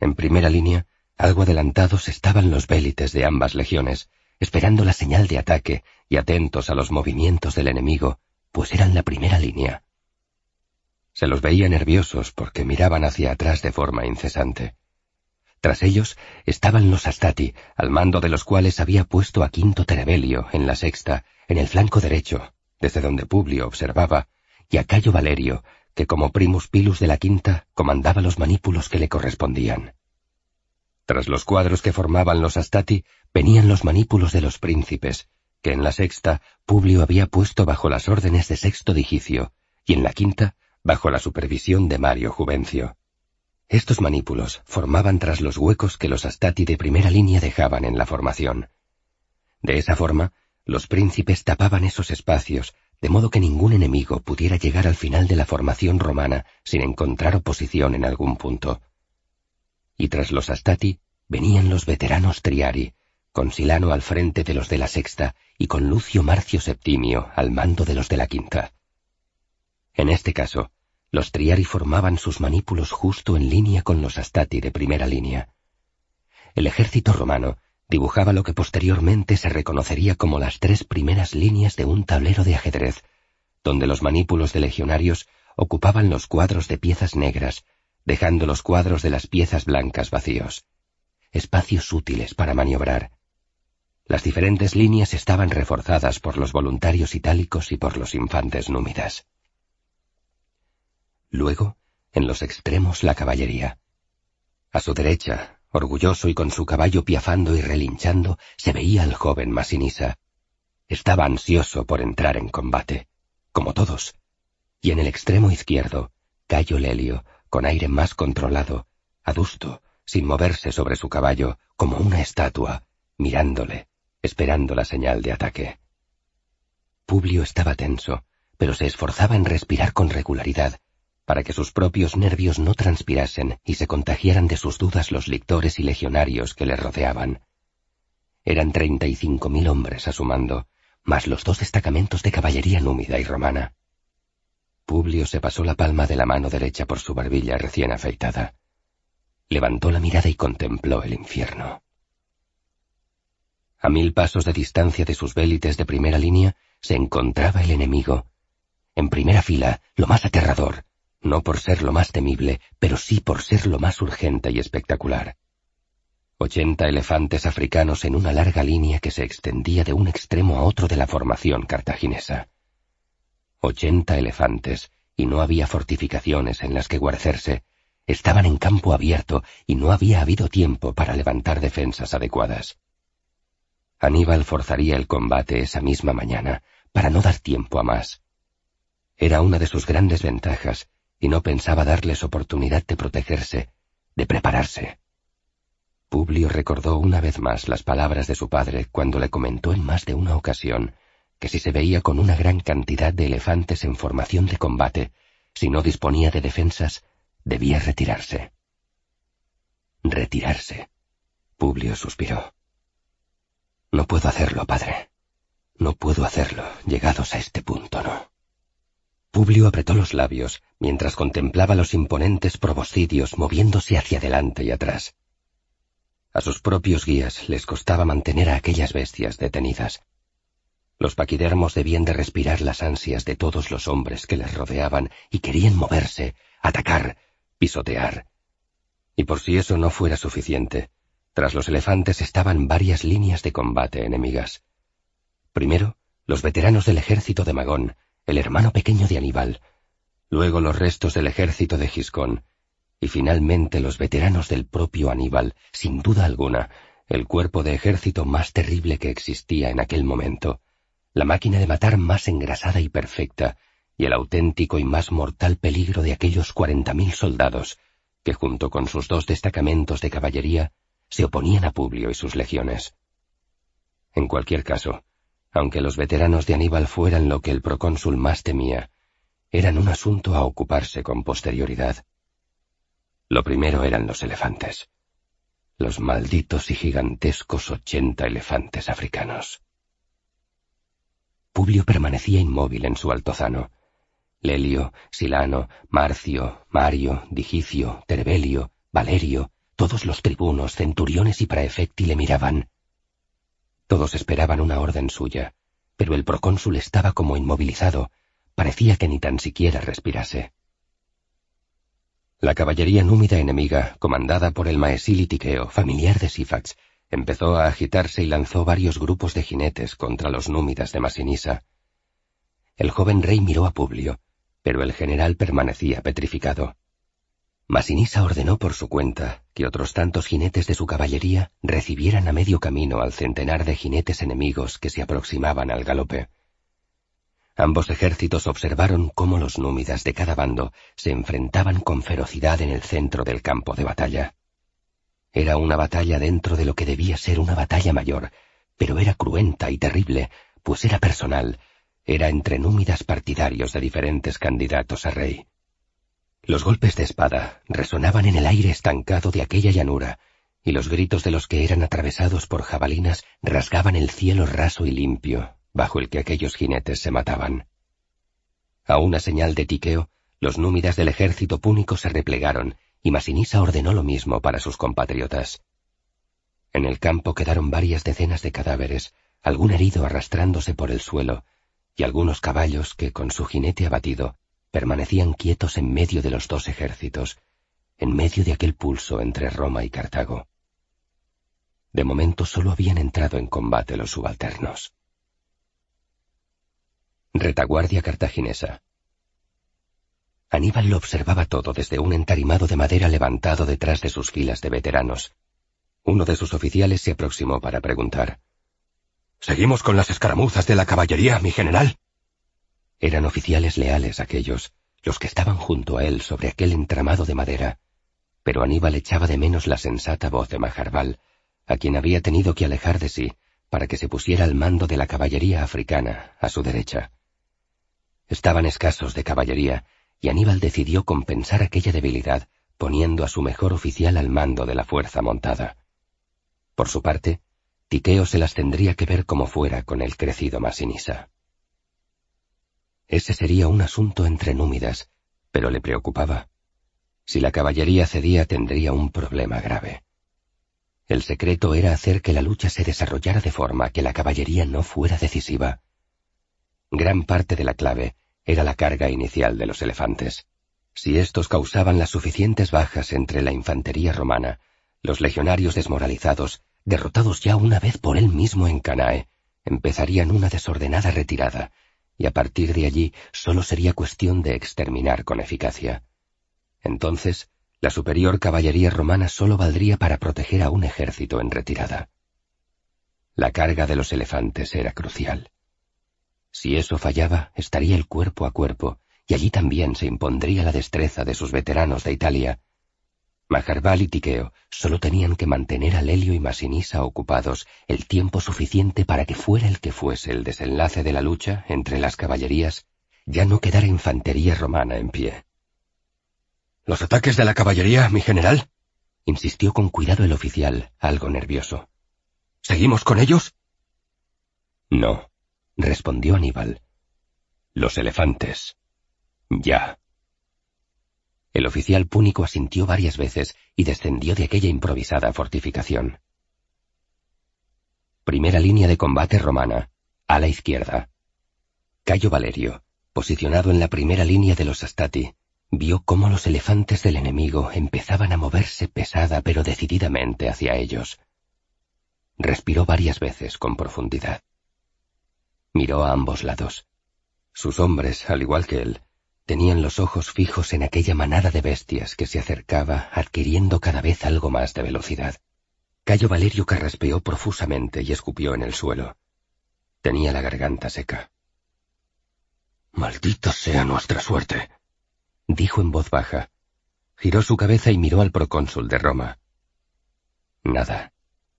En primera línea, algo adelantados estaban los vélites de ambas legiones, esperando la señal de ataque y atentos a los movimientos del enemigo, pues eran la primera línea. Se los veía nerviosos porque miraban hacia atrás de forma incesante. Tras ellos estaban los Astati, al mando de los cuales había puesto a Quinto Terebelio en la sexta, en el flanco derecho, desde donde Publio observaba, y a Cayo Valerio, que como primus pilus de la quinta comandaba los manípulos que le correspondían. Tras los cuadros que formaban los Astati venían los manípulos de los príncipes, que en la sexta Publio había puesto bajo las órdenes de Sexto Digicio, y en la quinta bajo la supervisión de Mario Juvencio. Estos manípulos formaban tras los huecos que los Astati de primera línea dejaban en la formación. De esa forma, los príncipes tapaban esos espacios, de modo que ningún enemigo pudiera llegar al final de la formación romana sin encontrar oposición en algún punto. Y tras los Astati venían los veteranos Triari, con Silano al frente de los de la sexta y con Lucio Marcio Septimio al mando de los de la quinta. En este caso, los Triari formaban sus manípulos justo en línea con los Astati de primera línea. El ejército romano dibujaba lo que posteriormente se reconocería como las tres primeras líneas de un tablero de ajedrez, donde los manípulos de legionarios ocupaban los cuadros de piezas negras, dejando los cuadros de las piezas blancas vacíos. Espacios útiles para maniobrar. Las diferentes líneas estaban reforzadas por los voluntarios itálicos y por los infantes númidas. Luego, en los extremos la caballería. A su derecha, Orgulloso y con su caballo piafando y relinchando, se veía al joven Masinisa. Estaba ansioso por entrar en combate, como todos. Y en el extremo izquierdo, Cayo Lelio, con aire más controlado, adusto, sin moverse sobre su caballo, como una estatua, mirándole, esperando la señal de ataque. Publio estaba tenso, pero se esforzaba en respirar con regularidad, para que sus propios nervios no transpirasen y se contagiaran de sus dudas los lictores y legionarios que le rodeaban. Eran treinta y cinco mil hombres a su mando, más los dos destacamentos de caballería númida y romana. Publio se pasó la palma de la mano derecha por su barbilla recién afeitada. Levantó la mirada y contempló el infierno. A mil pasos de distancia de sus vélites de primera línea se encontraba el enemigo. En primera fila, lo más aterrador, no por ser lo más temible, pero sí por ser lo más urgente y espectacular. Ochenta elefantes africanos en una larga línea que se extendía de un extremo a otro de la formación cartaginesa. Ochenta elefantes, y no había fortificaciones en las que guarecerse, estaban en campo abierto y no había habido tiempo para levantar defensas adecuadas. Aníbal forzaría el combate esa misma mañana, para no dar tiempo a más. Era una de sus grandes ventajas, y no pensaba darles oportunidad de protegerse, de prepararse. Publio recordó una vez más las palabras de su padre cuando le comentó en más de una ocasión que si se veía con una gran cantidad de elefantes en formación de combate, si no disponía de defensas, debía retirarse. Retirarse. Publio suspiró. No puedo hacerlo, padre. No puedo hacerlo, llegados a este punto, no. Publio apretó los labios mientras contemplaba los imponentes proboscidios moviéndose hacia adelante y atrás. A sus propios guías les costaba mantener a aquellas bestias detenidas. Los paquidermos debían de respirar las ansias de todos los hombres que les rodeaban y querían moverse, atacar, pisotear. Y por si eso no fuera suficiente, tras los elefantes estaban varias líneas de combate enemigas. Primero, los veteranos del ejército de Magón, el hermano pequeño de Aníbal, luego los restos del ejército de Giscón, y finalmente los veteranos del propio Aníbal, sin duda alguna, el cuerpo de ejército más terrible que existía en aquel momento, la máquina de matar más engrasada y perfecta, y el auténtico y más mortal peligro de aquellos cuarenta mil soldados, que junto con sus dos destacamentos de caballería, se oponían a Publio y sus legiones. En cualquier caso, aunque los veteranos de Aníbal fueran lo que el procónsul más temía, eran un asunto a ocuparse con posterioridad. Lo primero eran los elefantes. Los malditos y gigantescos ochenta elefantes africanos. Publio permanecía inmóvil en su altozano. Lelio, Silano, Marcio, Mario, Digicio, Terbelio, Valerio, todos los tribunos, centuriones y praefecti le miraban, Todos esperaban una orden suya, pero el procónsul estaba como inmovilizado, parecía que ni tan siquiera respirase. La caballería númida enemiga, comandada por el maesili Tiqueo, familiar de Sifax, empezó a agitarse y lanzó varios grupos de jinetes contra los númidas de Masinisa. El joven rey miró a Publio, pero el general permanecía petrificado. Masinisa ordenó por su cuenta que otros tantos jinetes de su caballería recibieran a medio camino al centenar de jinetes enemigos que se aproximaban al galope. Ambos ejércitos observaron cómo los númidas de cada bando se enfrentaban con ferocidad en el centro del campo de batalla. Era una batalla dentro de lo que debía ser una batalla mayor, pero era cruenta y terrible, pues era personal, era entre númidas partidarios de diferentes candidatos a rey. Los golpes de espada resonaban en el aire estancado de aquella llanura, y los gritos de los que eran atravesados por jabalinas rasgaban el cielo raso y limpio, bajo el que aquellos jinetes se mataban. A una señal de tiqueo, los númidas del ejército púnico se replegaron y Masinisa ordenó lo mismo para sus compatriotas. En el campo quedaron varias decenas de cadáveres, algún herido arrastrándose por el suelo, y algunos caballos que, con su jinete abatido, permanecían quietos en medio de los dos ejércitos, en medio de aquel pulso entre Roma y Cartago. De momento solo habían entrado en combate los subalternos. Retaguardia cartaginesa. Aníbal lo observaba todo desde un entarimado de madera levantado detrás de sus filas de veteranos. Uno de sus oficiales se aproximó para preguntar. ¿Seguimos con las escaramuzas de la caballería, mi general? Eran oficiales leales aquellos, los que estaban junto a él sobre aquel entramado de madera, pero Aníbal echaba de menos la sensata voz de Majarbal, a quien había tenido que alejar de sí para que se pusiera al mando de la caballería africana, a su derecha. Estaban escasos de caballería, y Aníbal decidió compensar aquella debilidad poniendo a su mejor oficial al mando de la fuerza montada. Por su parte, Tiqueo se las tendría que ver como fuera con el crecido Masinisa. Ese sería un asunto entre númidas, pero le preocupaba. Si la caballería cedía tendría un problema grave. El secreto era hacer que la lucha se desarrollara de forma que la caballería no fuera decisiva. Gran parte de la clave era la carga inicial de los elefantes. Si estos causaban las suficientes bajas entre la infantería romana, los legionarios desmoralizados, derrotados ya una vez por él mismo en Canae, empezarían una desordenada retirada, y a partir de allí solo sería cuestión de exterminar con eficacia. Entonces, la superior caballería romana solo valdría para proteger a un ejército en retirada. La carga de los elefantes era crucial. Si eso fallaba, estaría el cuerpo a cuerpo, y allí también se impondría la destreza de sus veteranos de Italia. Majarbal y Tiqueo solo tenían que mantener a Lelio y Masinisa ocupados el tiempo suficiente para que fuera el que fuese el desenlace de la lucha entre las caballerías, ya no quedara infantería romana en pie. ¿Los ataques de la caballería, mi general? insistió con cuidado el oficial, algo nervioso. ¿Seguimos con ellos? No, respondió Aníbal. Los elefantes. Ya. El oficial púnico asintió varias veces y descendió de aquella improvisada fortificación. Primera línea de combate romana, a la izquierda. Cayo Valerio, posicionado en la primera línea de los Astati, vio cómo los elefantes del enemigo empezaban a moverse pesada pero decididamente hacia ellos. Respiró varias veces con profundidad. Miró a ambos lados. Sus hombres, al igual que él, tenían los ojos fijos en aquella manada de bestias que se acercaba adquiriendo cada vez algo más de velocidad. Cayo Valerio carraspeó profusamente y escupió en el suelo. Tenía la garganta seca. Maldita sea nuestra suerte, dijo en voz baja. Giró su cabeza y miró al procónsul de Roma. Nada.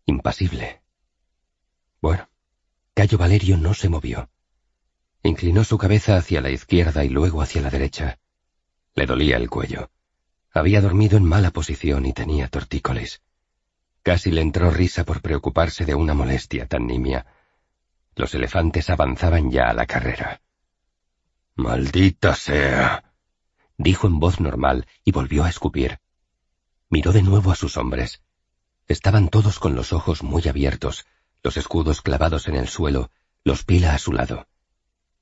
Impasible. Bueno, Cayo Valerio no se movió. Inclinó su cabeza hacia la izquierda y luego hacia la derecha. Le dolía el cuello. Había dormido en mala posición y tenía tortícolis. Casi le entró risa por preocuparse de una molestia tan nimia. Los elefantes avanzaban ya a la carrera. Maldita sea, dijo en voz normal y volvió a escupir. Miró de nuevo a sus hombres. Estaban todos con los ojos muy abiertos, los escudos clavados en el suelo, los pila a su lado.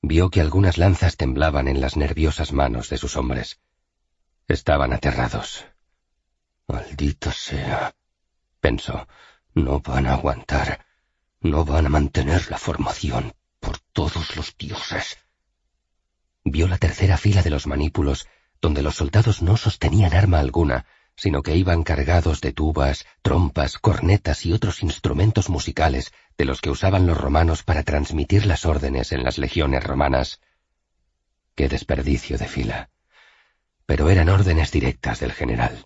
Vio que algunas lanzas temblaban en las nerviosas manos de sus hombres. Estaban aterrados. Maldito sea, pensó, no van a aguantar, no van a mantener la formación, por todos los dioses. Vio la tercera fila de los manípulos, donde los soldados no sostenían arma alguna, sino que iban cargados de tubas, trompas, cornetas y otros instrumentos musicales de los que usaban los romanos para transmitir las órdenes en las legiones romanas. Qué desperdicio de fila. Pero eran órdenes directas del general.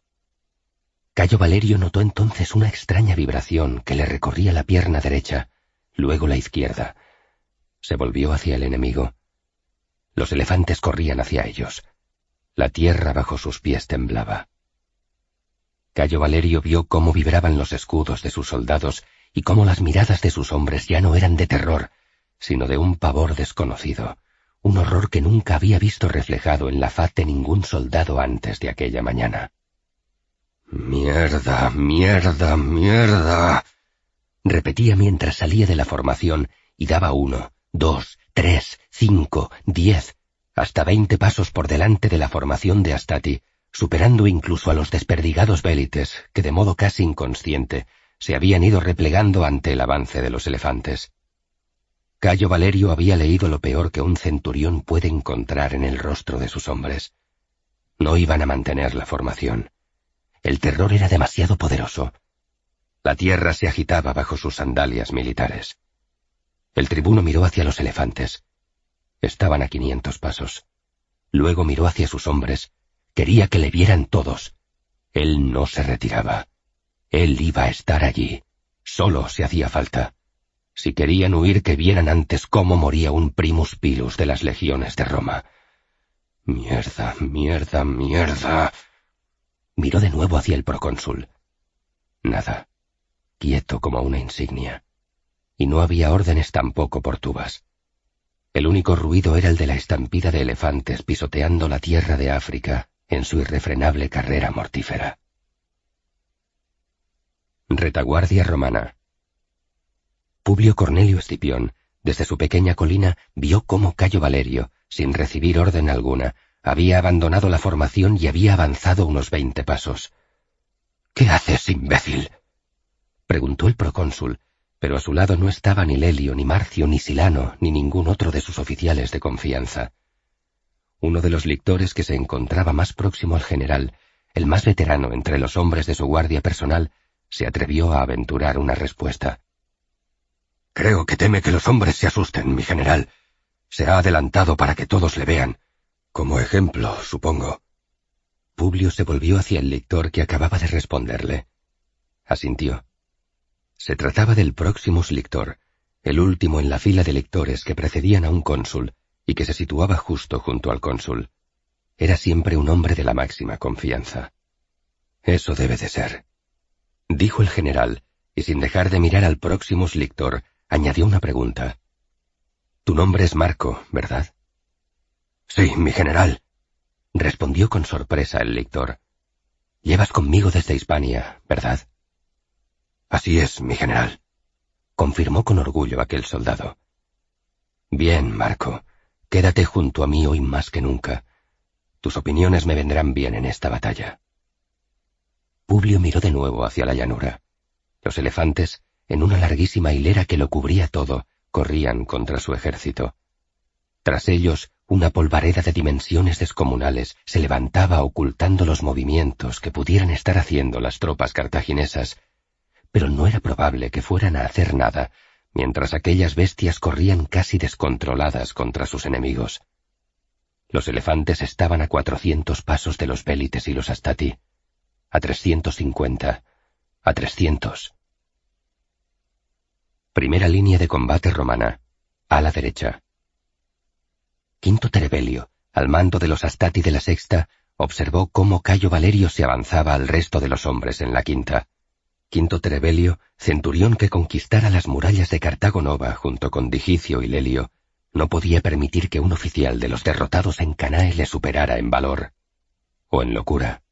Cayo Valerio notó entonces una extraña vibración que le recorría la pierna derecha, luego la izquierda. Se volvió hacia el enemigo. Los elefantes corrían hacia ellos. La tierra bajo sus pies temblaba. Cayo Valerio vio cómo vibraban los escudos de sus soldados y cómo las miradas de sus hombres ya no eran de terror, sino de un pavor desconocido, un horror que nunca había visto reflejado en la faz de ningún soldado antes de aquella mañana. Mierda, mierda, mierda. repetía mientras salía de la formación y daba uno, dos, tres, cinco, diez, hasta veinte pasos por delante de la formación de Astati, superando incluso a los desperdigados bélites que de modo casi inconsciente se habían ido replegando ante el avance de los elefantes. Cayo Valerio había leído lo peor que un centurión puede encontrar en el rostro de sus hombres. No iban a mantener la formación. El terror era demasiado poderoso. La tierra se agitaba bajo sus sandalias militares. El tribuno miró hacia los elefantes. Estaban a quinientos pasos. Luego miró hacia sus hombres Quería que le vieran todos. Él no se retiraba. Él iba a estar allí. Solo se hacía falta. Si querían huir, que vieran antes cómo moría un primus pilus de las legiones de Roma. Mierda, mierda, mierda. Miró de nuevo hacia el procónsul. Nada. Quieto como una insignia. Y no había órdenes tampoco por tubas. El único ruido era el de la estampida de elefantes pisoteando la tierra de África en su irrefrenable carrera mortífera. Retaguardia romana. Publio Cornelio Escipión, desde su pequeña colina, vio cómo Cayo Valerio, sin recibir orden alguna, había abandonado la formación y había avanzado unos veinte pasos. ¿Qué haces, imbécil? preguntó el procónsul, pero a su lado no estaba ni Lelio, ni Marcio, ni Silano, ni ningún otro de sus oficiales de confianza. Uno de los lictores que se encontraba más próximo al general, el más veterano entre los hombres de su guardia personal, se atrevió a aventurar una respuesta. Creo que teme que los hombres se asusten, mi general. Se ha adelantado para que todos le vean. Como ejemplo, supongo. Publio se volvió hacia el lictor que acababa de responderle. Asintió. Se trataba del próximo lictor, el último en la fila de lectores que precedían a un cónsul, y que se situaba justo junto al cónsul. Era siempre un hombre de la máxima confianza. Eso debe de ser. Dijo el general, y sin dejar de mirar al próximo lictor, añadió una pregunta. Tu nombre es Marco, ¿verdad? Sí, mi general, respondió con sorpresa el lector. Llevas conmigo desde Hispania, ¿verdad? Así es, mi general, confirmó con orgullo aquel soldado. Bien, Marco, Quédate junto a mí hoy más que nunca. Tus opiniones me vendrán bien en esta batalla. Publio miró de nuevo hacia la llanura. Los elefantes, en una larguísima hilera que lo cubría todo, corrían contra su ejército. Tras ellos, una polvareda de dimensiones descomunales se levantaba ocultando los movimientos que pudieran estar haciendo las tropas cartaginesas, pero no era probable que fueran a hacer nada, mientras aquellas bestias corrían casi descontroladas contra sus enemigos. Los elefantes estaban a cuatrocientos pasos de los bélites y los astati, a trescientos cincuenta, a trescientos. Primera línea de combate romana, a la derecha. Quinto Terebelio, al mando de los astati de la sexta, observó cómo Cayo Valerio se avanzaba al resto de los hombres en la quinta. Quinto Trebelio, centurión que conquistara las murallas de Cartago Nova junto con Digicio y Lelio, no podía permitir que un oficial de los derrotados en Canae le superara en valor o en locura.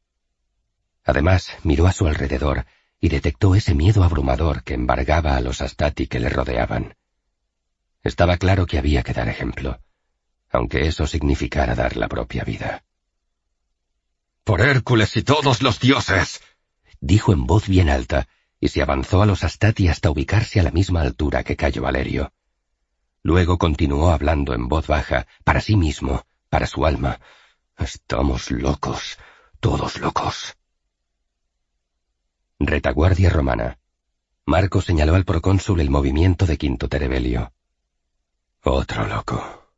Además, miró a su alrededor y detectó ese miedo abrumador que embargaba a los Astati que le rodeaban. Estaba claro que había que dar ejemplo, aunque eso significara dar la propia vida. Por Hércules y todos los dioses, dijo en voz bien alta, y se avanzó a los Astati hasta ubicarse a la misma altura que Cayo Valerio. Luego continuó hablando en voz baja, para sí mismo, para su alma. Estamos locos, todos locos. Retaguardia romana. Marco señaló al procónsul el movimiento de Quinto Terebelio. Otro loco.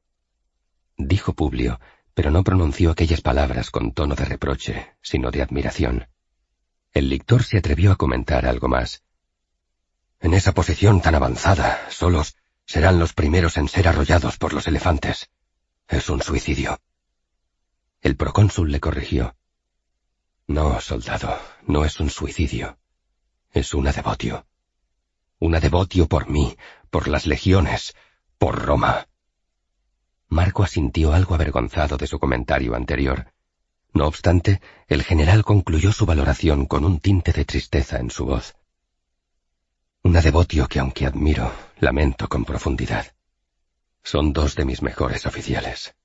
Dijo Publio, pero no pronunció aquellas palabras con tono de reproche, sino de admiración. El lictor se atrevió a comentar algo más. En esa posición tan avanzada, solos, serán los primeros en ser arrollados por los elefantes. Es un suicidio. El procónsul le corrigió. No, soldado, no es un suicidio. Es una devotio. Una devotio por mí, por las legiones, por Roma. Marco asintió algo avergonzado de su comentario anterior. No obstante, el general concluyó su valoración con un tinte de tristeza en su voz. Una devotio que aunque admiro, lamento con profundidad. Son dos de mis mejores oficiales.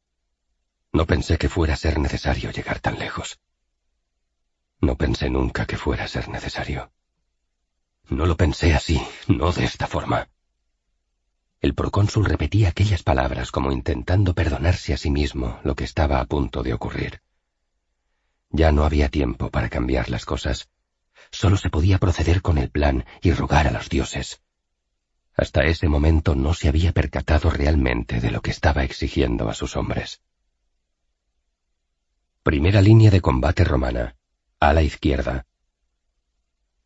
No pensé que fuera a ser necesario llegar tan lejos. No pensé nunca que fuera a ser necesario. No lo pensé así, no de esta forma. El procónsul repetía aquellas palabras como intentando perdonarse a sí mismo lo que estaba a punto de ocurrir. Ya no había tiempo para cambiar las cosas. Solo se podía proceder con el plan y rogar a los dioses. Hasta ese momento no se había percatado realmente de lo que estaba exigiendo a sus hombres. Primera línea de combate romana. A la izquierda.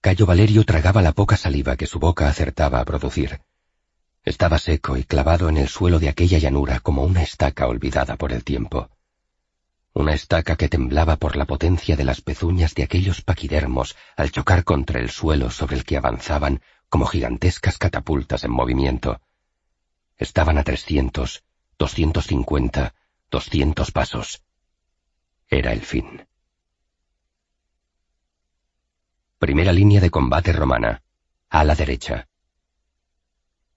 Cayo Valerio tragaba la poca saliva que su boca acertaba a producir. Estaba seco y clavado en el suelo de aquella llanura como una estaca olvidada por el tiempo una estaca que temblaba por la potencia de las pezuñas de aquellos paquidermos al chocar contra el suelo sobre el que avanzaban como gigantescas catapultas en movimiento. Estaban a trescientos, doscientos cincuenta, doscientos pasos. Era el fin. Primera línea de combate romana. A la derecha.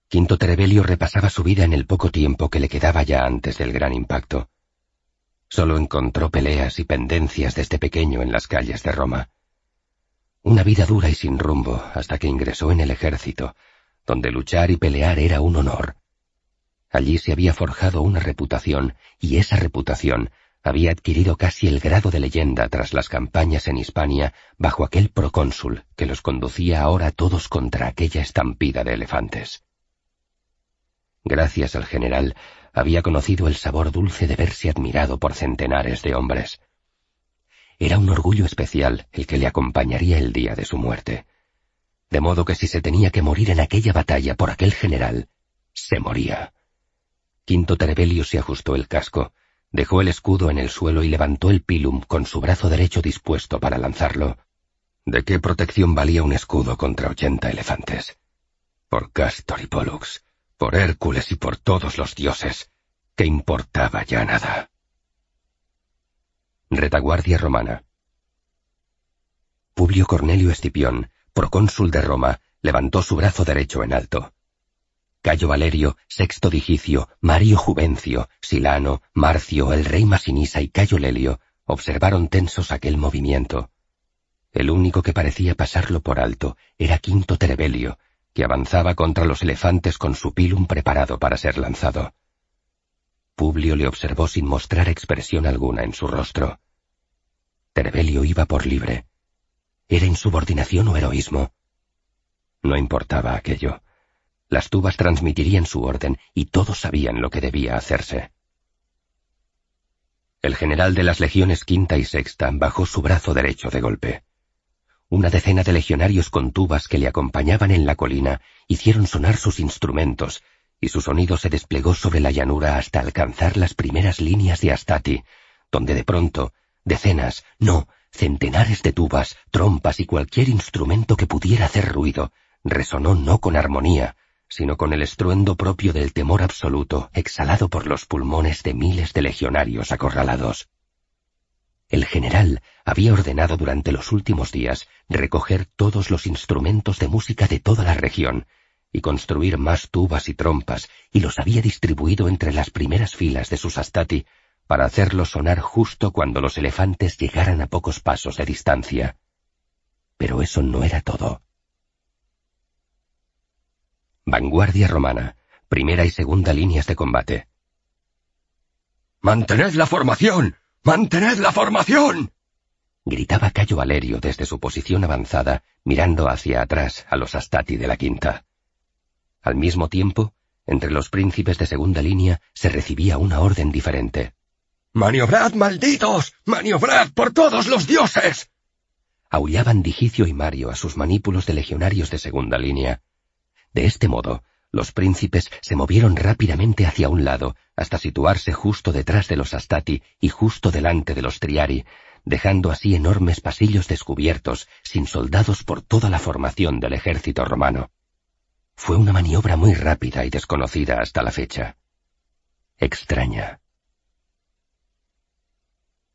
Quinto Terebelio repasaba su vida en el poco tiempo que le quedaba ya antes del gran impacto. Solo encontró peleas y pendencias desde pequeño en las calles de Roma. Una vida dura y sin rumbo hasta que ingresó en el ejército, donde luchar y pelear era un honor. Allí se había forjado una reputación, y esa reputación había adquirido casi el grado de leyenda tras las campañas en Hispania bajo aquel procónsul que los conducía ahora todos contra aquella estampida de elefantes. Gracias al general, había conocido el sabor dulce de verse admirado por centenares de hombres. Era un orgullo especial el que le acompañaría el día de su muerte. De modo que si se tenía que morir en aquella batalla por aquel general, se moría. Quinto Terebelio se ajustó el casco, dejó el escudo en el suelo y levantó el pilum con su brazo derecho dispuesto para lanzarlo. ¿De qué protección valía un escudo contra ochenta elefantes? Por Castor y Pollux, por Hércules y por todos los dioses, que importaba ya nada. Retaguardia romana. Publio Cornelio Escipión, procónsul de Roma, levantó su brazo derecho en alto. Cayo Valerio, Sexto Digicio, Mario Juvencio, Silano, Marcio, el rey Masinisa y Cayo Lelio observaron tensos aquel movimiento. El único que parecía pasarlo por alto era Quinto Terebelio, que avanzaba contra los elefantes con su pilum preparado para ser lanzado. Publio le observó sin mostrar expresión alguna en su rostro. Terebelio iba por libre. ¿Era insubordinación o heroísmo? No importaba aquello. Las tubas transmitirían su orden y todos sabían lo que debía hacerse. El general de las legiones quinta y sexta bajó su brazo derecho de golpe. Una decena de legionarios con tubas que le acompañaban en la colina hicieron sonar sus instrumentos, y su sonido se desplegó sobre la llanura hasta alcanzar las primeras líneas de Astati, donde de pronto decenas, no, centenares de tubas, trompas y cualquier instrumento que pudiera hacer ruido, resonó no con armonía, sino con el estruendo propio del temor absoluto exhalado por los pulmones de miles de legionarios acorralados. El general había ordenado durante los últimos días recoger todos los instrumentos de música de toda la región y construir más tubas y trompas, y los había distribuido entre las primeras filas de sus astati para hacerlos sonar justo cuando los elefantes llegaran a pocos pasos de distancia. Pero eso no era todo. Vanguardia romana, primera y segunda líneas de combate. ¡Mantened la formación! ¡Mantened la formación! gritaba Cayo Valerio desde su posición avanzada, mirando hacia atrás a los astati de la quinta. Al mismo tiempo, entre los príncipes de segunda línea se recibía una orden diferente. ¡Maniobrad, malditos! ¡Maniobrad por todos los dioses! Aullaban Digicio y Mario a sus manípulos de legionarios de segunda línea. De este modo, los príncipes se movieron rápidamente hacia un lado, hasta situarse justo detrás de los Astati y justo delante de los Triari, dejando así enormes pasillos descubiertos, sin soldados por toda la formación del ejército romano. Fue una maniobra muy rápida y desconocida hasta la fecha. Extraña.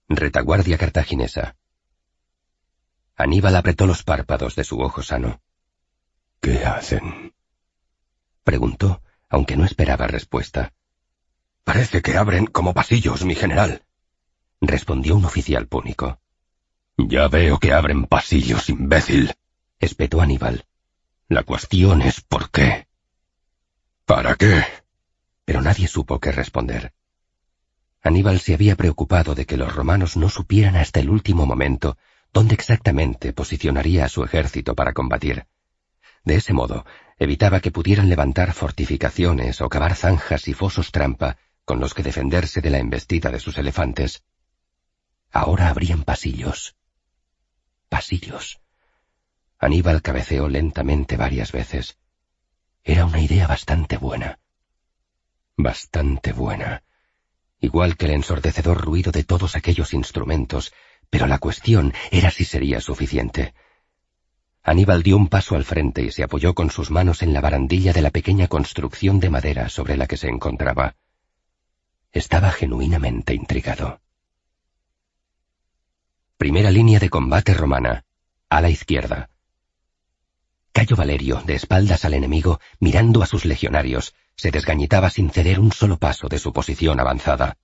Retaguardia cartaginesa. Aníbal apretó los párpados de su ojo sano. ¿Qué hacen? Preguntó, aunque no esperaba respuesta. Parece que abren como pasillos, mi general. Respondió un oficial púnico. Ya veo que abren pasillos, imbécil. Espetó Aníbal. La cuestión es por qué. ¿Para qué? Pero nadie supo qué responder. Aníbal se había preocupado de que los romanos no supieran hasta el último momento dónde exactamente posicionaría a su ejército para combatir. De ese modo, evitaba que pudieran levantar fortificaciones o cavar zanjas y fosos trampa con los que defenderse de la embestida de sus elefantes. Ahora habrían pasillos. Pasillos. Aníbal cabeceó lentamente varias veces. Era una idea bastante buena. Bastante buena. Igual que el ensordecedor ruido de todos aquellos instrumentos, pero la cuestión era si sería suficiente. Aníbal dio un paso al frente y se apoyó con sus manos en la barandilla de la pequeña construcción de madera sobre la que se encontraba. Estaba genuinamente intrigado. Primera línea de combate romana. A la izquierda. Cayo Valerio, de espaldas al enemigo, mirando a sus legionarios, se desgañitaba sin ceder un solo paso de su posición avanzada.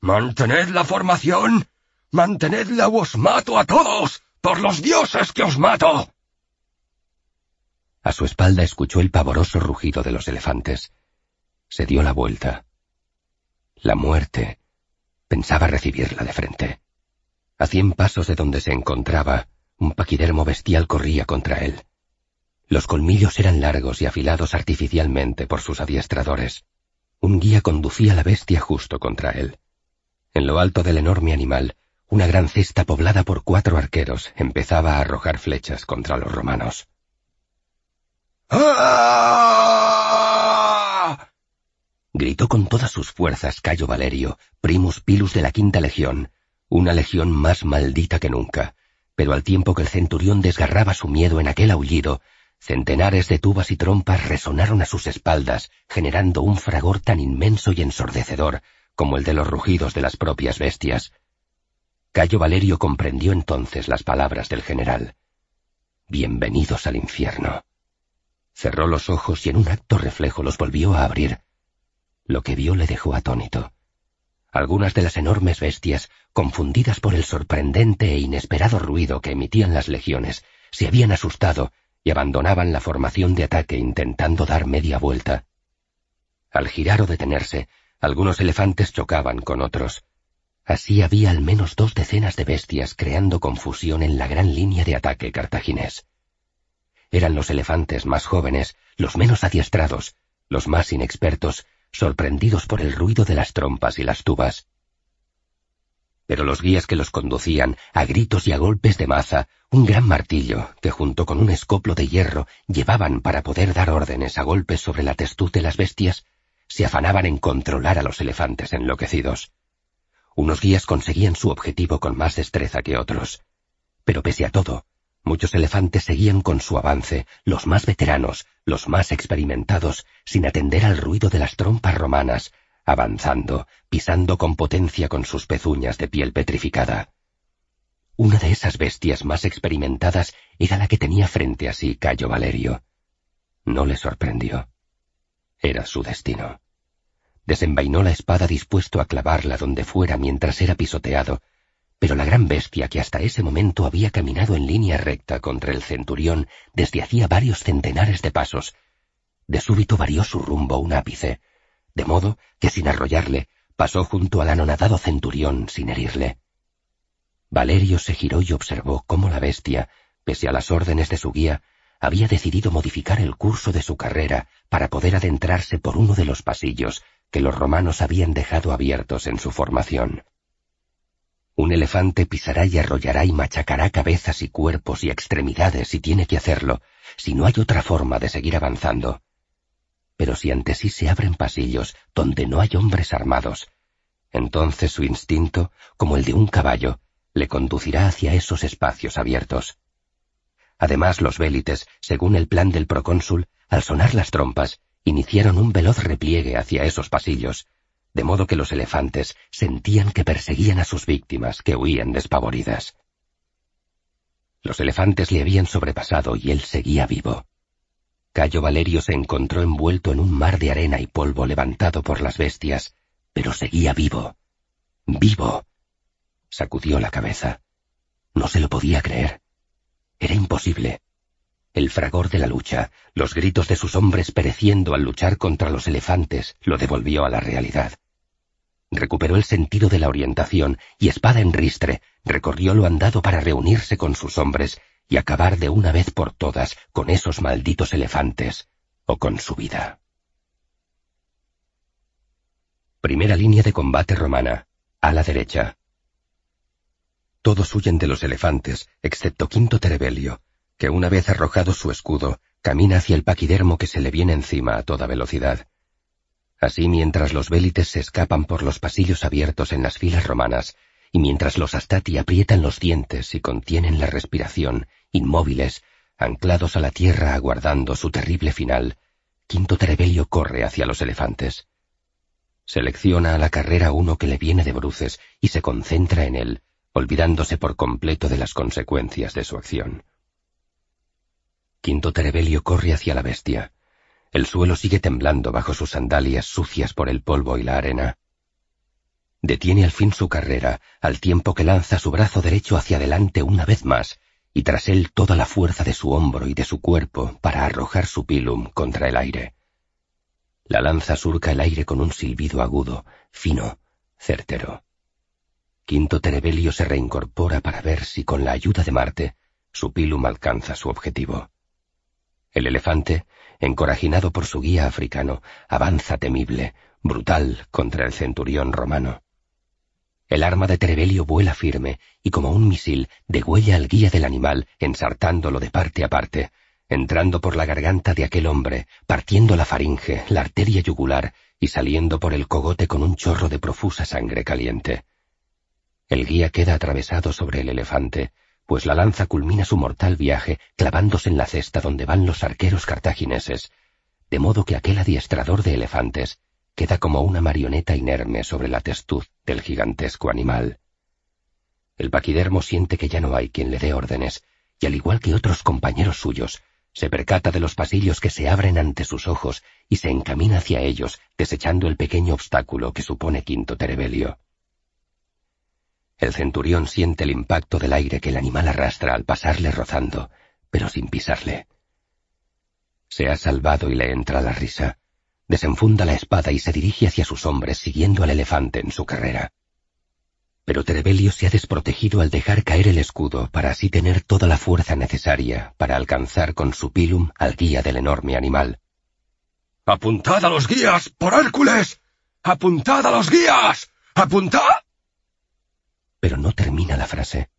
¡Mantened la formación! ¡Mantenedla o os mato a todos! ¡Por los dioses que os mato! A su espalda escuchó el pavoroso rugido de los elefantes. Se dio la vuelta. La muerte. Pensaba recibirla de frente. A cien pasos de donde se encontraba, un paquidermo bestial corría contra él. Los colmillos eran largos y afilados artificialmente por sus adiestradores. Un guía conducía la bestia justo contra él. En lo alto del enorme animal, una gran cesta poblada por cuatro arqueros empezaba a arrojar flechas contra los romanos. ¡Ah! Gritó con todas sus fuerzas Cayo Valerio, primus pilus de la quinta legión, una legión más maldita que nunca, pero al tiempo que el centurión desgarraba su miedo en aquel aullido, centenares de tubas y trompas resonaron a sus espaldas, generando un fragor tan inmenso y ensordecedor como el de los rugidos de las propias bestias. Cayo Valerio comprendió entonces las palabras del general. Bienvenidos al infierno. Cerró los ojos y en un acto reflejo los volvió a abrir. Lo que vio le dejó atónito. Algunas de las enormes bestias, confundidas por el sorprendente e inesperado ruido que emitían las legiones, se habían asustado y abandonaban la formación de ataque intentando dar media vuelta. Al girar o detenerse, algunos elefantes chocaban con otros. Así había al menos dos decenas de bestias creando confusión en la gran línea de ataque cartaginés. Eran los elefantes más jóvenes, los menos adiestrados, los más inexpertos, sorprendidos por el ruido de las trompas y las tubas. Pero los guías que los conducían, a gritos y a golpes de maza, un gran martillo, que junto con un escoplo de hierro llevaban para poder dar órdenes a golpes sobre la testuz de las bestias, se afanaban en controlar a los elefantes enloquecidos. Unos guías conseguían su objetivo con más destreza que otros. Pero pese a todo, Muchos elefantes seguían con su avance, los más veteranos, los más experimentados, sin atender al ruido de las trompas romanas, avanzando, pisando con potencia con sus pezuñas de piel petrificada. Una de esas bestias más experimentadas era la que tenía frente a sí Cayo Valerio. No le sorprendió. Era su destino. Desenvainó la espada dispuesto a clavarla donde fuera mientras era pisoteado, pero la gran bestia que hasta ese momento había caminado en línea recta contra el centurión desde hacía varios centenares de pasos, de súbito varió su rumbo un ápice, de modo que sin arrollarle pasó junto al anonadado centurión sin herirle. Valerio se giró y observó cómo la bestia, pese a las órdenes de su guía, había decidido modificar el curso de su carrera para poder adentrarse por uno de los pasillos que los romanos habían dejado abiertos en su formación. Un elefante pisará y arrollará y machacará cabezas y cuerpos y extremidades si tiene que hacerlo, si no hay otra forma de seguir avanzando. Pero si ante sí se abren pasillos donde no hay hombres armados, entonces su instinto, como el de un caballo, le conducirá hacia esos espacios abiertos. Además, los vélites, según el plan del procónsul, al sonar las trompas, iniciaron un veloz repliegue hacia esos pasillos, de modo que los elefantes sentían que perseguían a sus víctimas que huían despavoridas. Los elefantes le habían sobrepasado y él seguía vivo. Cayo Valerio se encontró envuelto en un mar de arena y polvo levantado por las bestias, pero seguía vivo. Vivo. Sacudió la cabeza. No se lo podía creer. Era imposible. El fragor de la lucha, los gritos de sus hombres pereciendo al luchar contra los elefantes, lo devolvió a la realidad. Recuperó el sentido de la orientación y espada en ristre, recorrió lo andado para reunirse con sus hombres y acabar de una vez por todas con esos malditos elefantes o con su vida. Primera línea de combate romana, a la derecha. Todos huyen de los elefantes, excepto Quinto Terebelio, que una vez arrojado su escudo, camina hacia el paquidermo que se le viene encima a toda velocidad. Así mientras los vélites se escapan por los pasillos abiertos en las filas romanas, y mientras los astati aprietan los dientes y contienen la respiración, inmóviles, anclados a la tierra aguardando su terrible final, Quinto Terebelio corre hacia los elefantes. Selecciona a la carrera uno que le viene de bruces y se concentra en él, olvidándose por completo de las consecuencias de su acción. Quinto Terebelio corre hacia la bestia. El suelo sigue temblando bajo sus sandalias sucias por el polvo y la arena. Detiene al fin su carrera, al tiempo que lanza su brazo derecho hacia adelante una vez más, y tras él toda la fuerza de su hombro y de su cuerpo para arrojar su pilum contra el aire. La lanza surca el aire con un silbido agudo, fino, certero. Quinto Terebelio se reincorpora para ver si con la ayuda de Marte su pilum alcanza su objetivo. El elefante, encorajinado por su guía africano, avanza temible, brutal contra el centurión romano. El arma de Terebelio vuela firme y como un misil degüella al guía del animal, ensartándolo de parte a parte, entrando por la garganta de aquel hombre, partiendo la faringe, la arteria yugular y saliendo por el cogote con un chorro de profusa sangre caliente. El guía queda atravesado sobre el elefante, pues la lanza culmina su mortal viaje clavándose en la cesta donde van los arqueros cartagineses, de modo que aquel adiestrador de elefantes queda como una marioneta inerme sobre la testuz del gigantesco animal. El paquidermo siente que ya no hay quien le dé órdenes, y al igual que otros compañeros suyos, se percata de los pasillos que se abren ante sus ojos y se encamina hacia ellos, desechando el pequeño obstáculo que supone Quinto Terebelio. El centurión siente el impacto del aire que el animal arrastra al pasarle rozando, pero sin pisarle. Se ha salvado y le entra la risa. Desenfunda la espada y se dirige hacia sus hombres siguiendo al elefante en su carrera. Pero Terebelio se ha desprotegido al dejar caer el escudo para así tener toda la fuerza necesaria para alcanzar con su pilum al guía del enorme animal. ¡Apuntad a los guías, por Hércules! ¡Apuntad a los guías! ¡Apuntad! Pero no termina la frase.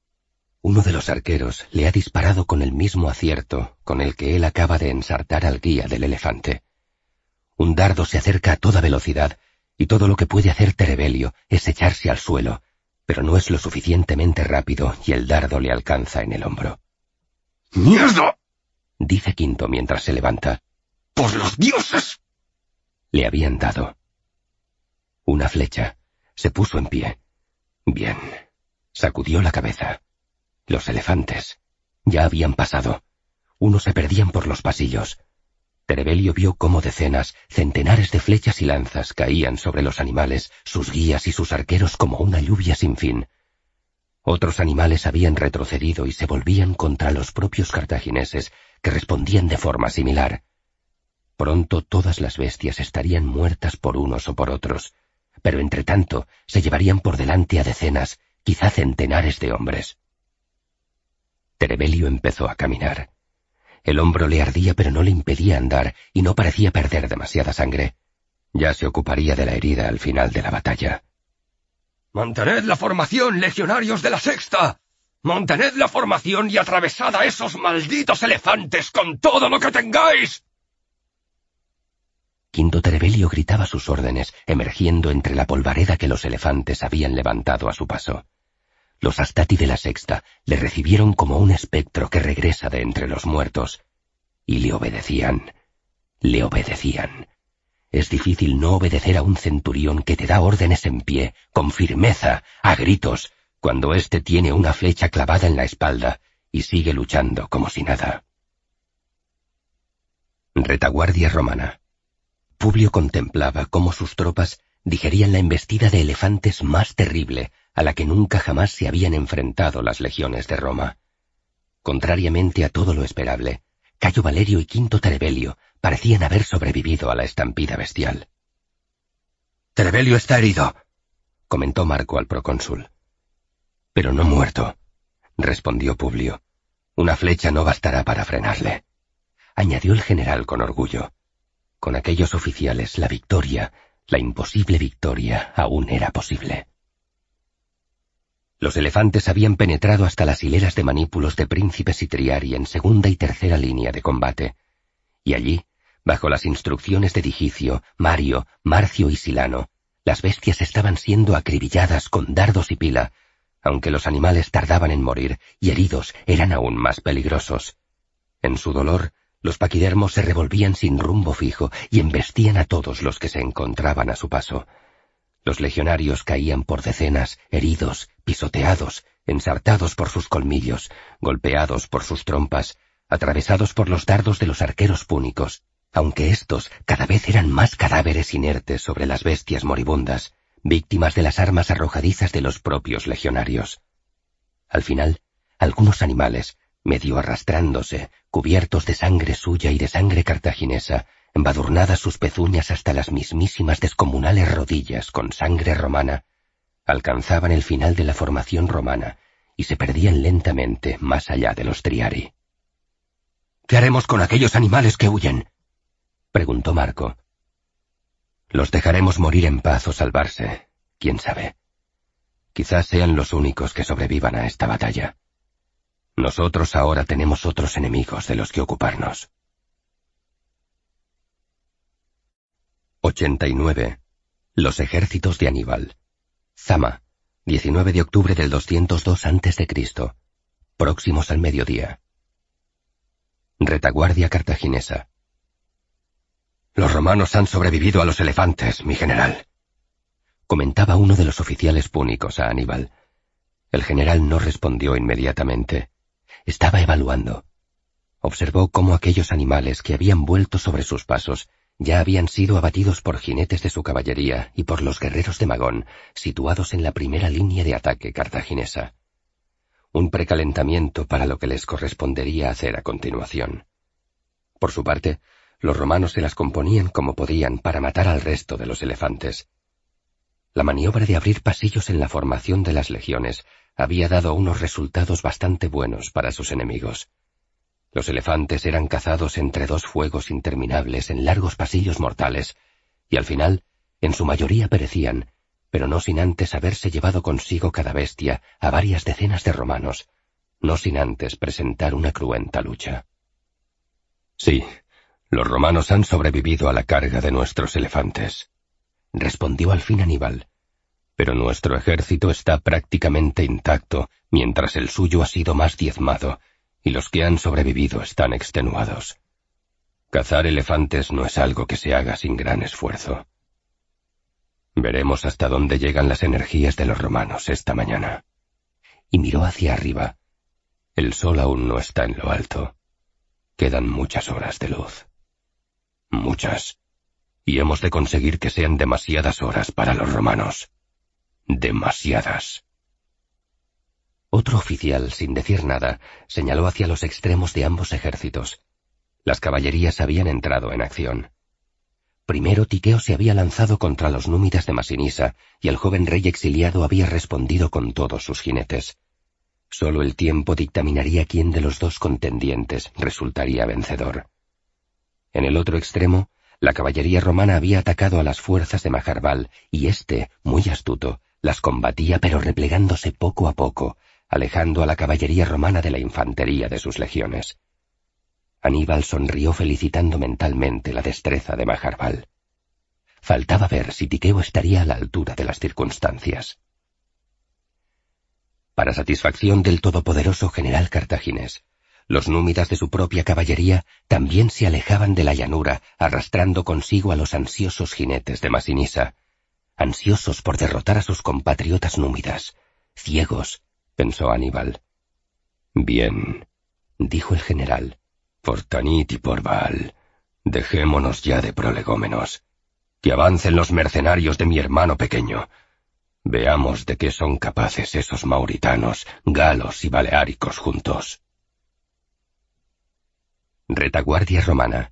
Uno de los arqueros le ha disparado con el mismo acierto con el que él acaba de ensartar al guía del elefante. Un dardo se acerca a toda velocidad, y todo lo que puede hacer Terebelio es echarse al suelo, pero no es lo suficientemente rápido y el dardo le alcanza en el hombro. ¡Mierda! dice Quinto mientras se levanta. ¡Por los dioses! Le habían dado. Una flecha. Se puso en pie. Bien. Sacudió la cabeza. Los elefantes. Ya habían pasado. Unos se perdían por los pasillos. Terebelio vio cómo decenas, centenares de flechas y lanzas caían sobre los animales, sus guías y sus arqueros como una lluvia sin fin. Otros animales habían retrocedido y se volvían contra los propios cartagineses, que respondían de forma similar. Pronto todas las bestias estarían muertas por unos o por otros, pero entre tanto se llevarían por delante a decenas, quizá centenares de hombres. Terebelio empezó a caminar. El hombro le ardía pero no le impedía andar y no parecía perder demasiada sangre. Ya se ocuparía de la herida al final de la batalla. Mantened la formación, legionarios de la sexta. Mantened la formación y atravesad a esos malditos elefantes con todo lo que tengáis. Quinto Terebelio gritaba sus órdenes, emergiendo entre la polvareda que los elefantes habían levantado a su paso. Los Astati de la Sexta le recibieron como un espectro que regresa de entre los muertos, y le obedecían, le obedecían. Es difícil no obedecer a un centurión que te da órdenes en pie, con firmeza, a gritos, cuando éste tiene una flecha clavada en la espalda y sigue luchando como si nada. Retaguardia romana. Publio contemplaba cómo sus tropas digerían la embestida de elefantes más terrible a la que nunca jamás se habían enfrentado las legiones de Roma. Contrariamente a todo lo esperable, Cayo Valerio y Quinto Terebelio parecían haber sobrevivido a la estampida bestial. Terebelio está herido, comentó Marco al procónsul. Pero no muerto, respondió Publio. Una flecha no bastará para frenarle. Añadió el general con orgullo. Con aquellos oficiales la victoria, la imposible victoria, aún era posible. Los elefantes habían penetrado hasta las hileras de manípulos de príncipes y triari en segunda y tercera línea de combate, y allí, bajo las instrucciones de Digicio, Mario, Marcio y Silano, las bestias estaban siendo acribilladas con dardos y pila, aunque los animales tardaban en morir y heridos eran aún más peligrosos. En su dolor, los paquidermos se revolvían sin rumbo fijo y embestían a todos los que se encontraban a su paso. Los legionarios caían por decenas, heridos, pisoteados, ensartados por sus colmillos, golpeados por sus trompas, atravesados por los dardos de los arqueros púnicos, aunque éstos cada vez eran más cadáveres inertes sobre las bestias moribundas, víctimas de las armas arrojadizas de los propios legionarios. Al final, algunos animales, medio arrastrándose, cubiertos de sangre suya y de sangre cartaginesa, embadurnadas sus pezuñas hasta las mismísimas descomunales rodillas con sangre romana, alcanzaban el final de la formación romana y se perdían lentamente más allá de los triari. ¿Qué haremos con aquellos animales que huyen? preguntó Marco. Los dejaremos morir en paz o salvarse, quién sabe. Quizás sean los únicos que sobrevivan a esta batalla. Nosotros ahora tenemos otros enemigos de los que ocuparnos. 89. Los ejércitos de Aníbal. Zama, 19 de octubre del 202 a.C. Próximos al mediodía. Retaguardia cartaginesa. Los romanos han sobrevivido a los elefantes, mi general. Comentaba uno de los oficiales púnicos a Aníbal. El general no respondió inmediatamente. Estaba evaluando. Observó cómo aquellos animales que habían vuelto sobre sus pasos ya habían sido abatidos por jinetes de su caballería y por los guerreros de Magón, situados en la primera línea de ataque cartaginesa. Un precalentamiento para lo que les correspondería hacer a continuación. Por su parte, los romanos se las componían como podían para matar al resto de los elefantes. La maniobra de abrir pasillos en la formación de las legiones había dado unos resultados bastante buenos para sus enemigos. Los elefantes eran cazados entre dos fuegos interminables en largos pasillos mortales, y al final, en su mayoría perecían, pero no sin antes haberse llevado consigo cada bestia a varias decenas de romanos, no sin antes presentar una cruenta lucha. Sí, los romanos han sobrevivido a la carga de nuestros elefantes, respondió al fin Aníbal. Pero nuestro ejército está prácticamente intacto, mientras el suyo ha sido más diezmado, y los que han sobrevivido están extenuados. Cazar elefantes no es algo que se haga sin gran esfuerzo. Veremos hasta dónde llegan las energías de los romanos esta mañana. Y miró hacia arriba. El sol aún no está en lo alto. Quedan muchas horas de luz. Muchas. Y hemos de conseguir que sean demasiadas horas para los romanos. Demasiadas. Otro oficial, sin decir nada, señaló hacia los extremos de ambos ejércitos. Las caballerías habían entrado en acción. Primero Tiqueo se había lanzado contra los númidas de Masinisa, y el joven rey exiliado había respondido con todos sus jinetes. Solo el tiempo dictaminaría quién de los dos contendientes resultaría vencedor. En el otro extremo, la caballería romana había atacado a las fuerzas de Majarbal, y éste, muy astuto, las combatía pero replegándose poco a poco, alejando a la caballería romana de la infantería de sus legiones. Aníbal sonrió felicitando mentalmente la destreza de Majarbal. Faltaba ver si Tiqueo estaría a la altura de las circunstancias. Para satisfacción del todopoderoso general cartaginés, los númidas de su propia caballería también se alejaban de la llanura, arrastrando consigo a los ansiosos jinetes de Masinisa, ansiosos por derrotar a sus compatriotas númidas, ciegos, pensó Aníbal. Bien, dijo el general, por Tanit y por Baal, dejémonos ya de prolegómenos. Que avancen los mercenarios de mi hermano pequeño. Veamos de qué son capaces esos mauritanos, galos y baleáricos juntos. Retaguardia romana.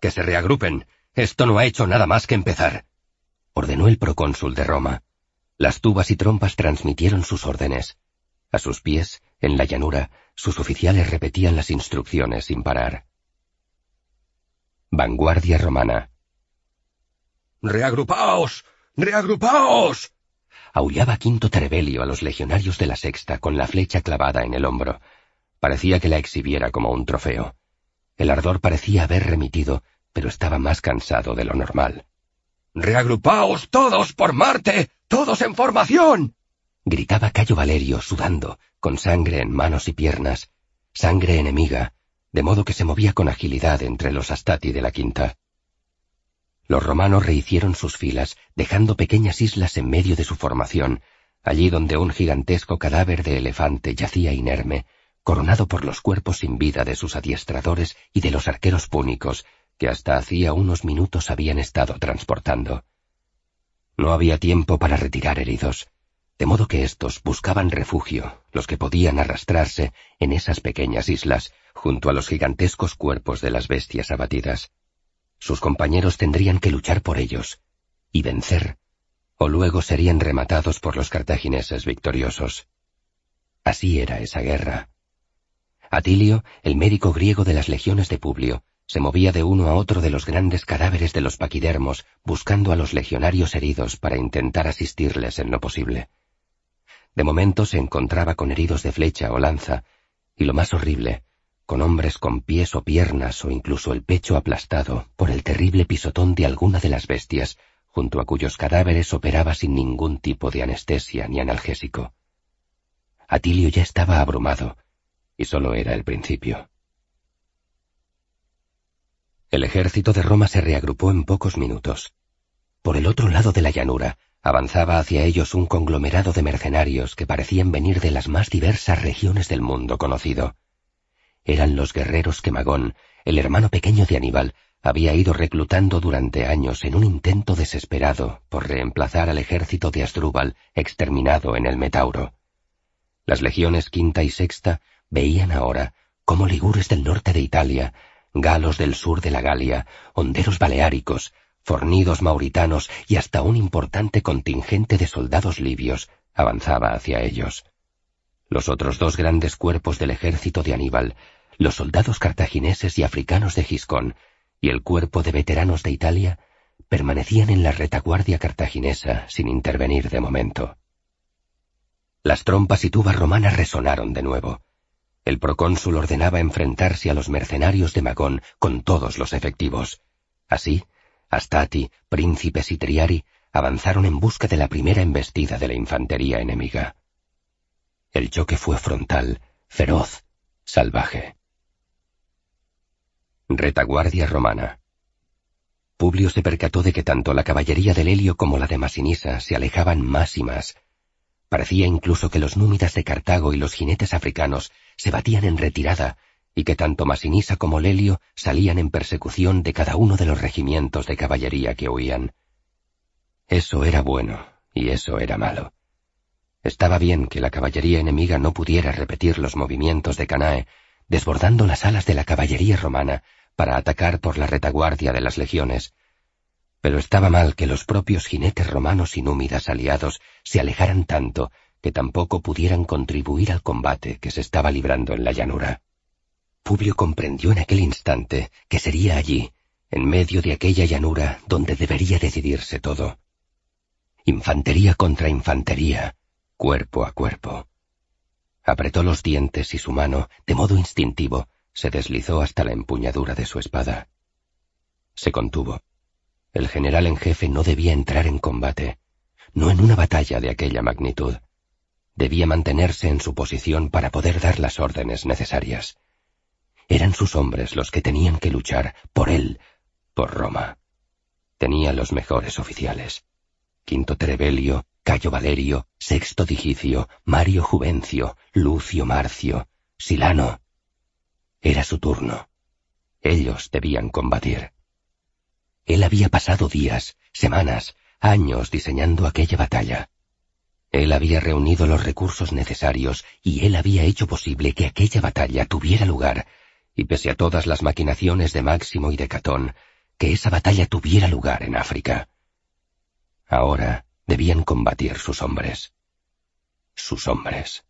Que se reagrupen. Esto no ha hecho nada más que empezar. Ordenó el procónsul de Roma. Las tubas y trompas transmitieron sus órdenes. A sus pies, en la llanura, sus oficiales repetían las instrucciones sin parar. Vanguardia romana. ¡Reagrupaos! ¡Reagrupaos! Aullaba Quinto Trebelio a los legionarios de la sexta con la flecha clavada en el hombro. Parecía que la exhibiera como un trofeo. El ardor parecía haber remitido, pero estaba más cansado de lo normal. ¡Reagrupaos todos por Marte! ¡Todos en formación! gritaba Cayo Valerio, sudando, con sangre en manos y piernas, sangre enemiga, de modo que se movía con agilidad entre los astati de la quinta. Los romanos rehicieron sus filas, dejando pequeñas islas en medio de su formación, allí donde un gigantesco cadáver de elefante yacía inerme, coronado por los cuerpos sin vida de sus adiestradores y de los arqueros púnicos, que hasta hacía unos minutos habían estado transportando. No había tiempo para retirar heridos de modo que éstos buscaban refugio, los que podían arrastrarse en esas pequeñas islas, junto a los gigantescos cuerpos de las bestias abatidas. Sus compañeros tendrían que luchar por ellos, y vencer, o luego serían rematados por los cartagineses victoriosos. Así era esa guerra. Atilio, el médico griego de las legiones de Publio, se movía de uno a otro de los grandes cadáveres de los paquidermos, buscando a los legionarios heridos para intentar asistirles en lo posible. De momento se encontraba con heridos de flecha o lanza, y lo más horrible, con hombres con pies o piernas o incluso el pecho aplastado por el terrible pisotón de alguna de las bestias, junto a cuyos cadáveres operaba sin ningún tipo de anestesia ni analgésico. Atilio ya estaba abrumado, y solo era el principio. El ejército de Roma se reagrupó en pocos minutos. Por el otro lado de la llanura, Avanzaba hacia ellos un conglomerado de mercenarios que parecían venir de las más diversas regiones del mundo conocido. Eran los guerreros que Magón, el hermano pequeño de Aníbal, había ido reclutando durante años en un intento desesperado por reemplazar al ejército de Asdrúbal exterminado en el Metauro. Las legiones quinta y sexta veían ahora cómo ligures del norte de Italia, galos del sur de la Galia, honderos baleáricos, fornidos mauritanos y hasta un importante contingente de soldados libios avanzaba hacia ellos. Los otros dos grandes cuerpos del ejército de Aníbal, los soldados cartagineses y africanos de Giscón y el cuerpo de veteranos de Italia, permanecían en la retaguardia cartaginesa sin intervenir de momento. Las trompas y tubas romanas resonaron de nuevo. El procónsul ordenaba enfrentarse a los mercenarios de Magón con todos los efectivos. Así, Astati, príncipes y Triari avanzaron en busca de la primera embestida de la infantería enemiga. El choque fue frontal, feroz, salvaje. Retaguardia romana. Publio se percató de que tanto la caballería del Helio como la de Masinisa se alejaban más y más. Parecía incluso que los númidas de Cartago y los jinetes africanos se batían en retirada y que tanto Masinisa como Lelio salían en persecución de cada uno de los regimientos de caballería que huían. Eso era bueno y eso era malo. Estaba bien que la caballería enemiga no pudiera repetir los movimientos de Canae, desbordando las alas de la caballería romana para atacar por la retaguardia de las legiones, pero estaba mal que los propios jinetes romanos y númidas aliados se alejaran tanto que tampoco pudieran contribuir al combate que se estaba librando en la llanura. Publio comprendió en aquel instante que sería allí, en medio de aquella llanura, donde debería decidirse todo. Infantería contra infantería, cuerpo a cuerpo. Apretó los dientes y su mano, de modo instintivo, se deslizó hasta la empuñadura de su espada. Se contuvo. El general en jefe no debía entrar en combate, no en una batalla de aquella magnitud. Debía mantenerse en su posición para poder dar las órdenes necesarias. Eran sus hombres los que tenían que luchar por él, por Roma. Tenía los mejores oficiales. Quinto Trebelio, Cayo Valerio, Sexto Digicio, Mario Juvencio, Lucio Marcio, Silano. Era su turno. Ellos debían combatir. Él había pasado días, semanas, años diseñando aquella batalla. Él había reunido los recursos necesarios y él había hecho posible que aquella batalla tuviera lugar, y pese a todas las maquinaciones de Máximo y de Catón, que esa batalla tuviera lugar en África. Ahora debían combatir sus hombres. Sus hombres.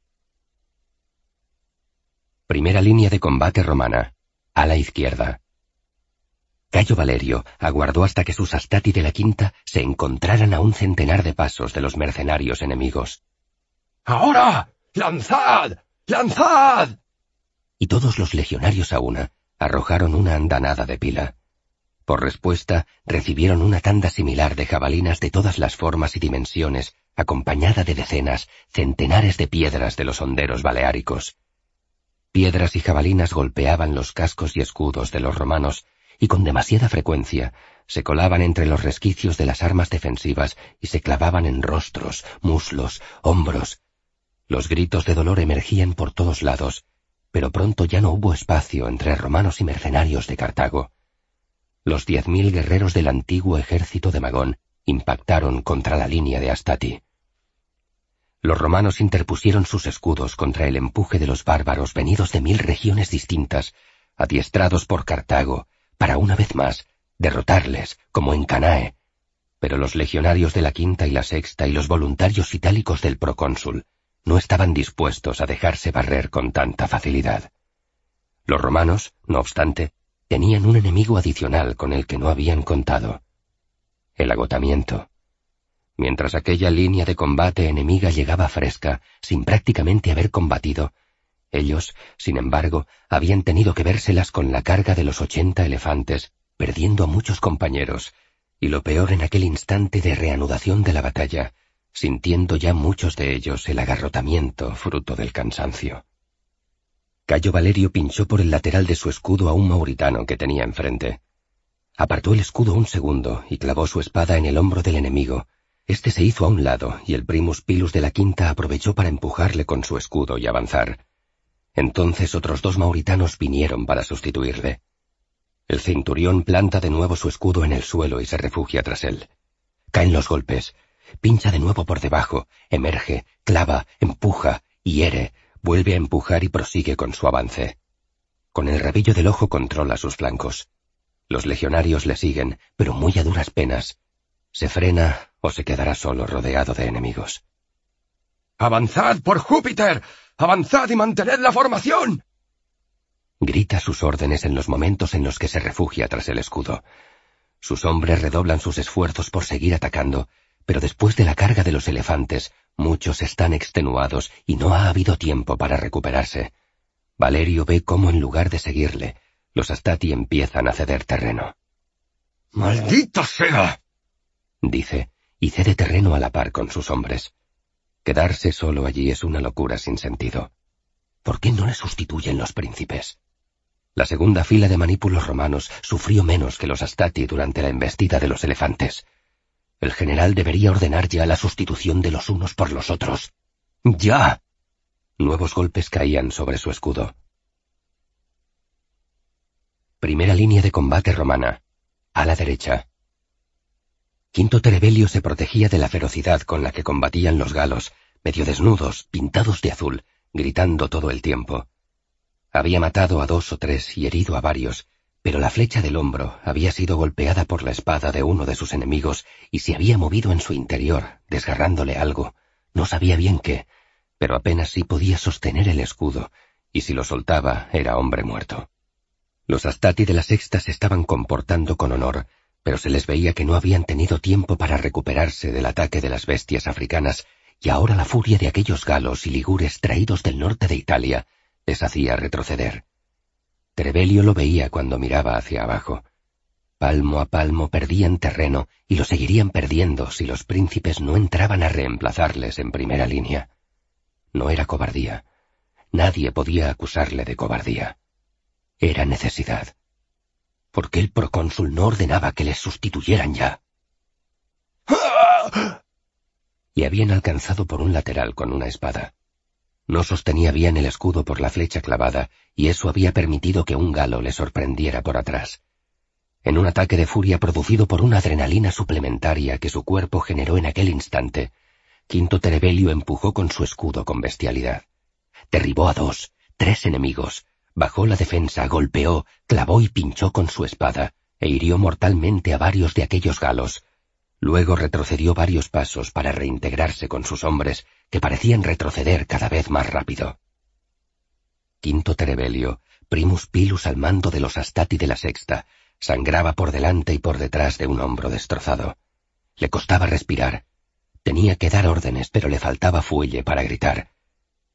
Primera línea de combate romana. A la izquierda. Cayo Valerio aguardó hasta que sus astati de la quinta se encontraran a un centenar de pasos de los mercenarios enemigos. ¡Ahora! ¡Lanzad! ¡Lanzad! Y todos los legionarios a una arrojaron una andanada de pila. Por respuesta, recibieron una tanda similar de jabalinas de todas las formas y dimensiones, acompañada de decenas, centenares de piedras de los honderos baleáricos. Piedras y jabalinas golpeaban los cascos y escudos de los romanos, y con demasiada frecuencia se colaban entre los resquicios de las armas defensivas y se clavaban en rostros, muslos, hombros. Los gritos de dolor emergían por todos lados, pero pronto ya no hubo espacio entre romanos y mercenarios de Cartago los diez mil guerreros del antiguo ejército de Magón impactaron contra la línea de Astati. Los romanos interpusieron sus escudos contra el empuje de los bárbaros venidos de mil regiones distintas, adiestrados por Cartago, para una vez más derrotarles, como en Canae. Pero los legionarios de la quinta y la sexta y los voluntarios itálicos del procónsul no estaban dispuestos a dejarse barrer con tanta facilidad. Los romanos, no obstante, tenían un enemigo adicional con el que no habían contado. El agotamiento. Mientras aquella línea de combate enemiga llegaba fresca, sin prácticamente haber combatido, ellos, sin embargo, habían tenido que vérselas con la carga de los ochenta elefantes, perdiendo a muchos compañeros, y lo peor en aquel instante de reanudación de la batalla, sintiendo ya muchos de ellos el agarrotamiento fruto del cansancio. Cayo Valerio pinchó por el lateral de su escudo a un mauritano que tenía enfrente. Apartó el escudo un segundo y clavó su espada en el hombro del enemigo. Este se hizo a un lado y el primus pilus de la quinta aprovechó para empujarle con su escudo y avanzar. Entonces otros dos mauritanos vinieron para sustituirle. El centurión planta de nuevo su escudo en el suelo y se refugia tras él. Caen los golpes. Pincha de nuevo por debajo, emerge, clava, empuja, hiere, Vuelve a empujar y prosigue con su avance. Con el rabillo del ojo controla sus flancos. Los legionarios le siguen, pero muy a duras penas. Se frena o se quedará solo rodeado de enemigos. ¡Avanzad por Júpiter! ¡Avanzad y mantened la formación! Grita sus órdenes en los momentos en los que se refugia tras el escudo. Sus hombres redoblan sus esfuerzos por seguir atacando, pero después de la carga de los elefantes, muchos están extenuados y no ha habido tiempo para recuperarse. Valerio ve cómo en lugar de seguirle, los Astati empiezan a ceder terreno. ¡Maldito sea! dice, y cede terreno a la par con sus hombres. Quedarse solo allí es una locura sin sentido. ¿Por qué no le sustituyen los príncipes? La segunda fila de manípulos romanos sufrió menos que los Astati durante la embestida de los elefantes. El general debería ordenar ya la sustitución de los unos por los otros. Ya. Nuevos golpes caían sobre su escudo. Primera línea de combate romana. A la derecha. Quinto Terebelio se protegía de la ferocidad con la que combatían los galos, medio desnudos, pintados de azul, gritando todo el tiempo. Había matado a dos o tres y herido a varios, pero la flecha del hombro había sido golpeada por la espada de uno de sus enemigos y se había movido en su interior, desgarrándole algo. No sabía bien qué, pero apenas sí podía sostener el escudo, y si lo soltaba era hombre muerto. Los Astati de la sexta se estaban comportando con honor, pero se les veía que no habían tenido tiempo para recuperarse del ataque de las bestias africanas, y ahora la furia de aquellos galos y ligures traídos del norte de Italia les hacía retroceder. Trevelio lo veía cuando miraba hacia abajo. Palmo a palmo perdían terreno y lo seguirían perdiendo si los príncipes no entraban a reemplazarles en primera línea. No era cobardía. Nadie podía acusarle de cobardía. Era necesidad. ¿Por qué el procónsul no ordenaba que les sustituyeran ya? Y habían alcanzado por un lateral con una espada. No sostenía bien el escudo por la flecha clavada, y eso había permitido que un galo le sorprendiera por atrás. En un ataque de furia producido por una adrenalina suplementaria que su cuerpo generó en aquel instante, Quinto Terebelio empujó con su escudo con bestialidad. Derribó a dos, tres enemigos, bajó la defensa, golpeó, clavó y pinchó con su espada, e hirió mortalmente a varios de aquellos galos. Luego retrocedió varios pasos para reintegrarse con sus hombres, que parecían retroceder cada vez más rápido. Quinto Terebelio, primus pilus al mando de los Astati de la Sexta, sangraba por delante y por detrás de un hombro destrozado. Le costaba respirar, Tenía que dar órdenes, pero le faltaba fuelle para gritar.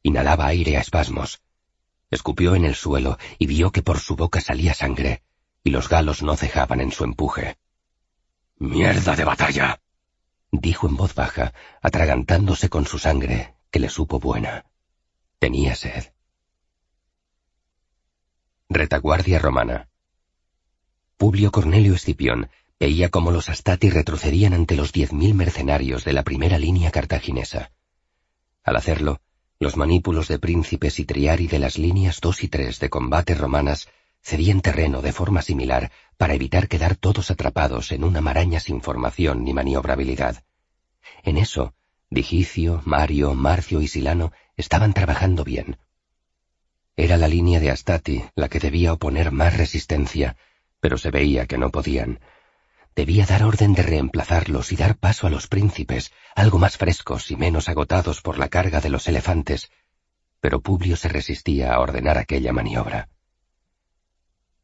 Inhalaba aire a espasmos. Escupió en el suelo y vio que por su boca salía sangre, y los galos no cejaban en su empuje. ¡Mierda de batalla! dijo en voz baja, atragantándose con su sangre, que le supo buena. Tenía sed. Retaguardia romana. Publio Cornelio Escipión Veía cómo los Astati retrocedían ante los diez mil mercenarios de la primera línea cartaginesa. Al hacerlo, los manípulos de príncipes y triari de las líneas dos y tres de combate romanas cedían terreno de forma similar para evitar quedar todos atrapados en una maraña sin formación ni maniobrabilidad. En eso, Digicio, Mario, Marcio y Silano estaban trabajando bien. Era la línea de Astati la que debía oponer más resistencia, pero se veía que no podían. Debía dar orden de reemplazarlos y dar paso a los príncipes, algo más frescos y menos agotados por la carga de los elefantes, pero Publio se resistía a ordenar aquella maniobra.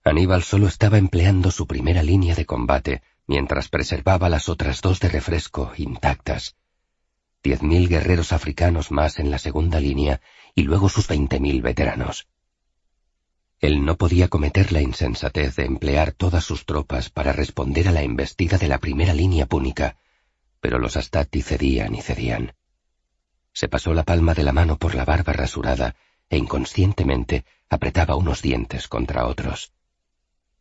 Aníbal solo estaba empleando su primera línea de combate mientras preservaba las otras dos de refresco intactas. Diez mil guerreros africanos más en la segunda línea y luego sus veinte mil veteranos. Él no podía cometer la insensatez de emplear todas sus tropas para responder a la embestida de la primera línea púnica, pero los Astati cedían y cedían. Se pasó la palma de la mano por la barba rasurada e inconscientemente apretaba unos dientes contra otros.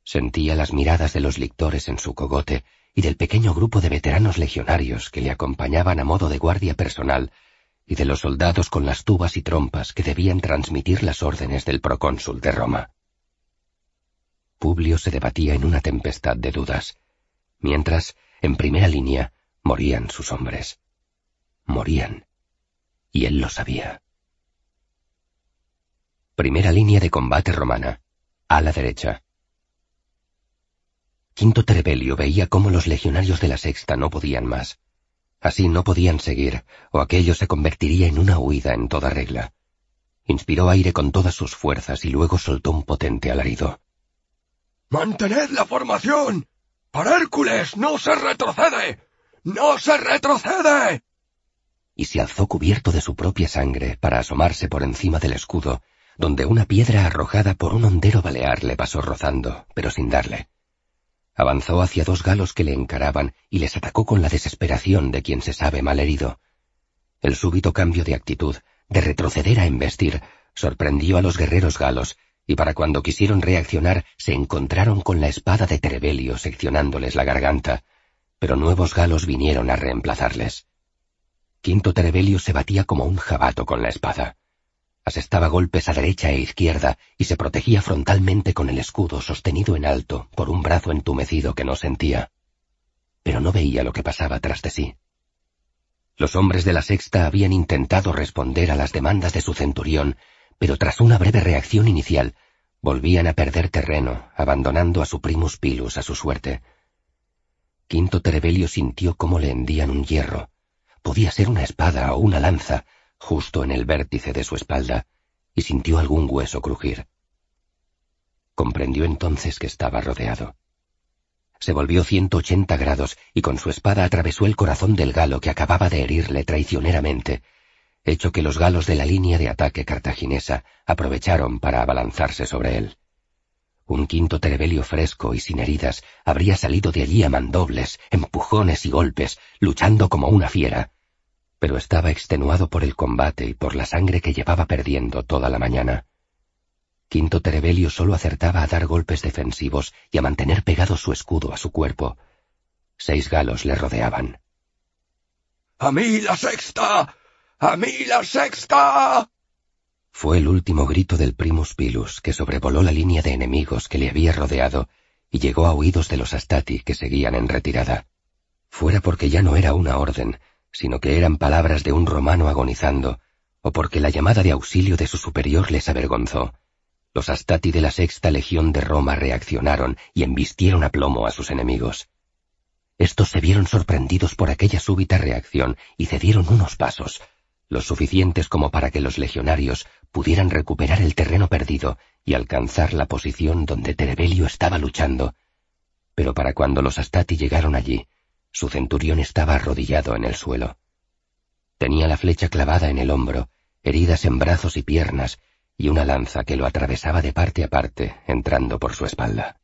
Sentía las miradas de los lictores en su cogote y del pequeño grupo de veteranos legionarios que le acompañaban a modo de guardia personal y de los soldados con las tubas y trompas que debían transmitir las órdenes del procónsul de Roma. Publio se debatía en una tempestad de dudas, mientras, en primera línea, morían sus hombres. Morían. Y él lo sabía. Primera línea de combate romana. A la derecha. Quinto Trebelio veía cómo los legionarios de la sexta no podían más. Así no podían seguir, o aquello se convertiría en una huida en toda regla. Inspiró aire con todas sus fuerzas y luego soltó un potente alarido. ¡Mantened la formación! ¡Para Hércules no se retrocede! ¡No se retrocede! Y se alzó cubierto de su propia sangre para asomarse por encima del escudo, donde una piedra arrojada por un hondero balear le pasó rozando, pero sin darle. Avanzó hacia dos galos que le encaraban y les atacó con la desesperación de quien se sabe mal herido. El súbito cambio de actitud, de retroceder a embestir, sorprendió a los guerreros galos, y para cuando quisieron reaccionar se encontraron con la espada de Terebelio seccionándoles la garganta, pero nuevos galos vinieron a reemplazarles. Quinto Terebelio se batía como un jabato con la espada. Asestaba golpes a derecha e izquierda y se protegía frontalmente con el escudo sostenido en alto por un brazo entumecido que no sentía. Pero no veía lo que pasaba tras de sí. Los hombres de la sexta habían intentado responder a las demandas de su centurión, pero tras una breve reacción inicial, volvían a perder terreno, abandonando a su primus pilus a su suerte. Quinto Terebelio sintió cómo le hendían un hierro. Podía ser una espada o una lanza, justo en el vértice de su espalda, y sintió algún hueso crujir. Comprendió entonces que estaba rodeado. Se volvió 180 grados y con su espada atravesó el corazón del galo que acababa de herirle traicioneramente, hecho que los galos de la línea de ataque cartaginesa aprovecharon para abalanzarse sobre él. Un quinto terebelio fresco y sin heridas habría salido de allí a mandobles, empujones y golpes, luchando como una fiera, pero estaba extenuado por el combate y por la sangre que llevaba perdiendo toda la mañana. Quinto Terebelio solo acertaba a dar golpes defensivos y a mantener pegado su escudo a su cuerpo. Seis galos le rodeaban. ¡A mí la sexta! ¡A mí la sexta! Fue el último grito del primus pilus que sobrevoló la línea de enemigos que le había rodeado y llegó a oídos de los Astati que seguían en retirada. Fuera porque ya no era una orden, sino que eran palabras de un romano agonizando, o porque la llamada de auxilio de su superior les avergonzó. Los Astati de la sexta legión de Roma reaccionaron y embistieron a plomo a sus enemigos. Estos se vieron sorprendidos por aquella súbita reacción y cedieron unos pasos, los suficientes como para que los legionarios pudieran recuperar el terreno perdido y alcanzar la posición donde Terebelio estaba luchando. Pero para cuando los Astati llegaron allí, su centurión estaba arrodillado en el suelo. Tenía la flecha clavada en el hombro, heridas en brazos y piernas, y una lanza que lo atravesaba de parte a parte, entrando por su espalda.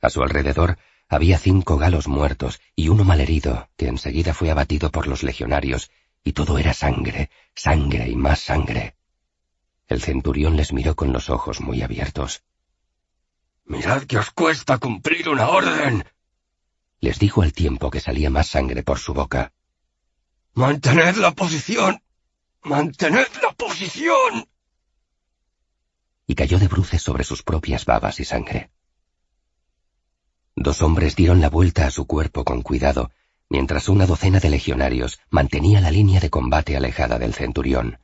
A su alrededor había cinco galos muertos y uno malherido, que enseguida fue abatido por los legionarios y todo era sangre, sangre y más sangre. El centurión les miró con los ojos muy abiertos. Mirad que os cuesta cumplir una orden, les dijo al tiempo que salía más sangre por su boca. Mantened la posición. Mantened la posición. Y cayó de bruces sobre sus propias babas y sangre. Dos hombres dieron la vuelta a su cuerpo con cuidado mientras una docena de legionarios mantenía la línea de combate alejada del centurión.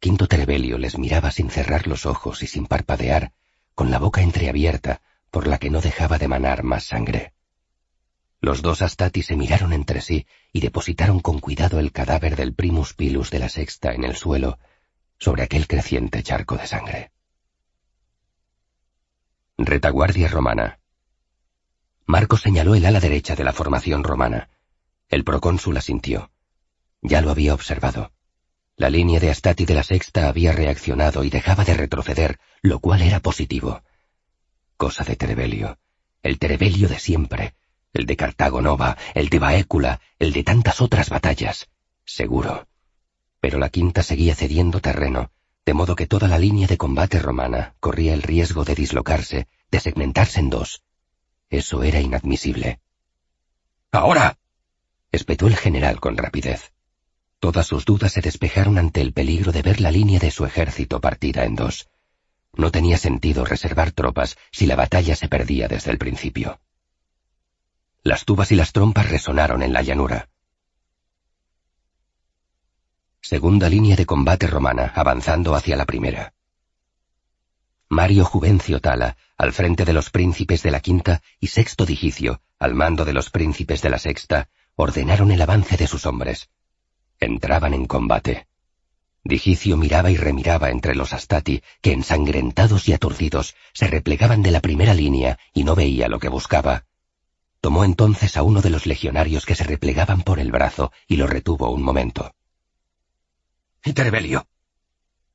Quinto Terebelio les miraba sin cerrar los ojos y sin parpadear, con la boca entreabierta, por la que no dejaba de manar más sangre. Los dos Astati se miraron entre sí y depositaron con cuidado el cadáver del primus pilus de la sexta en el suelo, sobre aquel creciente charco de sangre. Retaguardia romana. Marco señaló el ala derecha de la formación romana. El procónsul asintió. Ya lo había observado. La línea de Astati de la sexta había reaccionado y dejaba de retroceder, lo cual era positivo. Cosa de Terebelio. El Terebelio de siempre. El de Cartago Nova, el de Baécula, el de tantas otras batallas. Seguro. Pero la quinta seguía cediendo terreno, de modo que toda la línea de combate romana corría el riesgo de dislocarse, de segmentarse en dos, eso era inadmisible. ¡Ahora! espetó el general con rapidez. Todas sus dudas se despejaron ante el peligro de ver la línea de su ejército partida en dos. No tenía sentido reservar tropas si la batalla se perdía desde el principio. Las tubas y las trompas resonaron en la llanura. Segunda línea de combate romana avanzando hacia la primera. Mario Juvencio Tala, al frente de los príncipes de la quinta, y Sexto Digicio, al mando de los príncipes de la sexta, ordenaron el avance de sus hombres. Entraban en combate. Digicio miraba y remiraba entre los Astati, que ensangrentados y aturdidos se replegaban de la primera línea y no veía lo que buscaba. Tomó entonces a uno de los legionarios que se replegaban por el brazo y lo retuvo un momento. ¿Y Terebelio?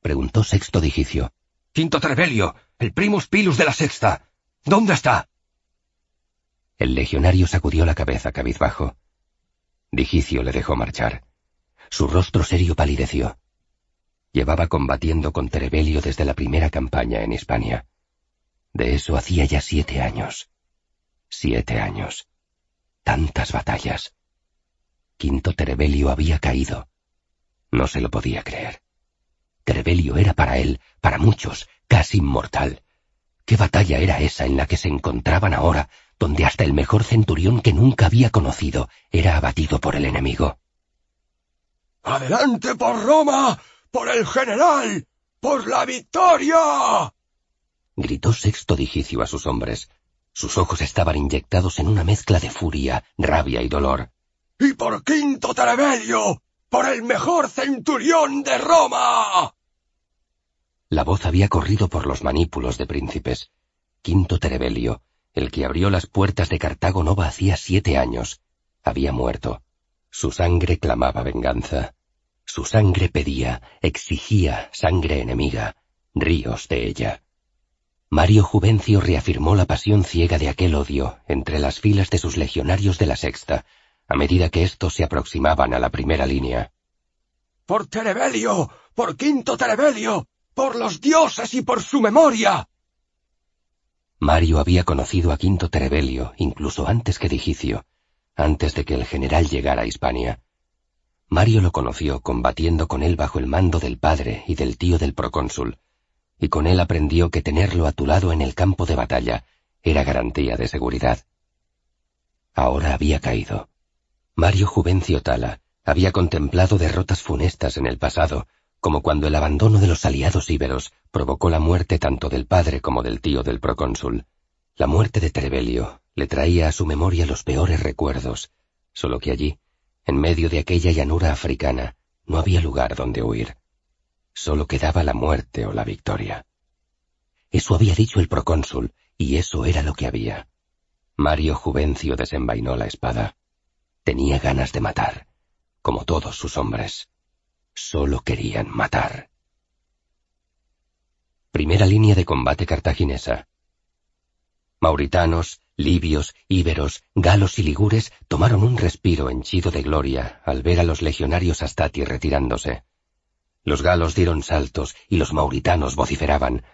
preguntó Sexto Digicio. Quinto Trevelio, el primus pilus de la sexta. ¿Dónde está? El legionario sacudió la cabeza cabizbajo. Digicio le dejó marchar. Su rostro serio palideció. Llevaba combatiendo con Trevelio desde la primera campaña en Hispania. De eso hacía ya siete años. Siete años. Tantas batallas. Quinto Terebelio había caído. No se lo podía creer. Terebelio era para él, para muchos, casi inmortal. ¿Qué batalla era esa en la que se encontraban ahora, donde hasta el mejor centurión que nunca había conocido era abatido por el enemigo? ¡Adelante por Roma! ¡Por el general! ¡Por la victoria! gritó Sexto Digicio a sus hombres. Sus ojos estaban inyectados en una mezcla de furia, rabia y dolor. ¡Y por Quinto Terebelio! ¡Por el mejor centurión de Roma! La voz había corrido por los manípulos de príncipes. Quinto Terebelio, el que abrió las puertas de Cartago Nova hacía siete años, había muerto. Su sangre clamaba venganza. Su sangre pedía, exigía sangre enemiga, ríos de ella. Mario Juvencio reafirmó la pasión ciega de aquel odio entre las filas de sus legionarios de la sexta, a medida que éstos se aproximaban a la primera línea. ¡Por Terebelio! ¡Por Quinto Terebelio! ¡Por los dioses y por su memoria! Mario había conocido a Quinto Terebelio incluso antes que Digicio, antes de que el general llegara a Hispania. Mario lo conoció combatiendo con él bajo el mando del padre y del tío del procónsul, y con él aprendió que tenerlo a tu lado en el campo de batalla era garantía de seguridad. Ahora había caído. Mario Juvencio Tala había contemplado derrotas funestas en el pasado, como cuando el abandono de los aliados íberos provocó la muerte tanto del padre como del tío del procónsul. La muerte de Trebelio le traía a su memoria los peores recuerdos, solo que allí, en medio de aquella llanura africana, no había lugar donde huir. Solo quedaba la muerte o la victoria. Eso había dicho el procónsul, y eso era lo que había. Mario Juvencio desenvainó la espada. Tenía ganas de matar, como todos sus hombres. Solo querían matar. Primera línea de combate cartaginesa. Mauritanos, libios, íberos, galos y ligures tomaron un respiro henchido de gloria al ver a los legionarios Astati retirándose. Los galos dieron saltos y los mauritanos vociferaban.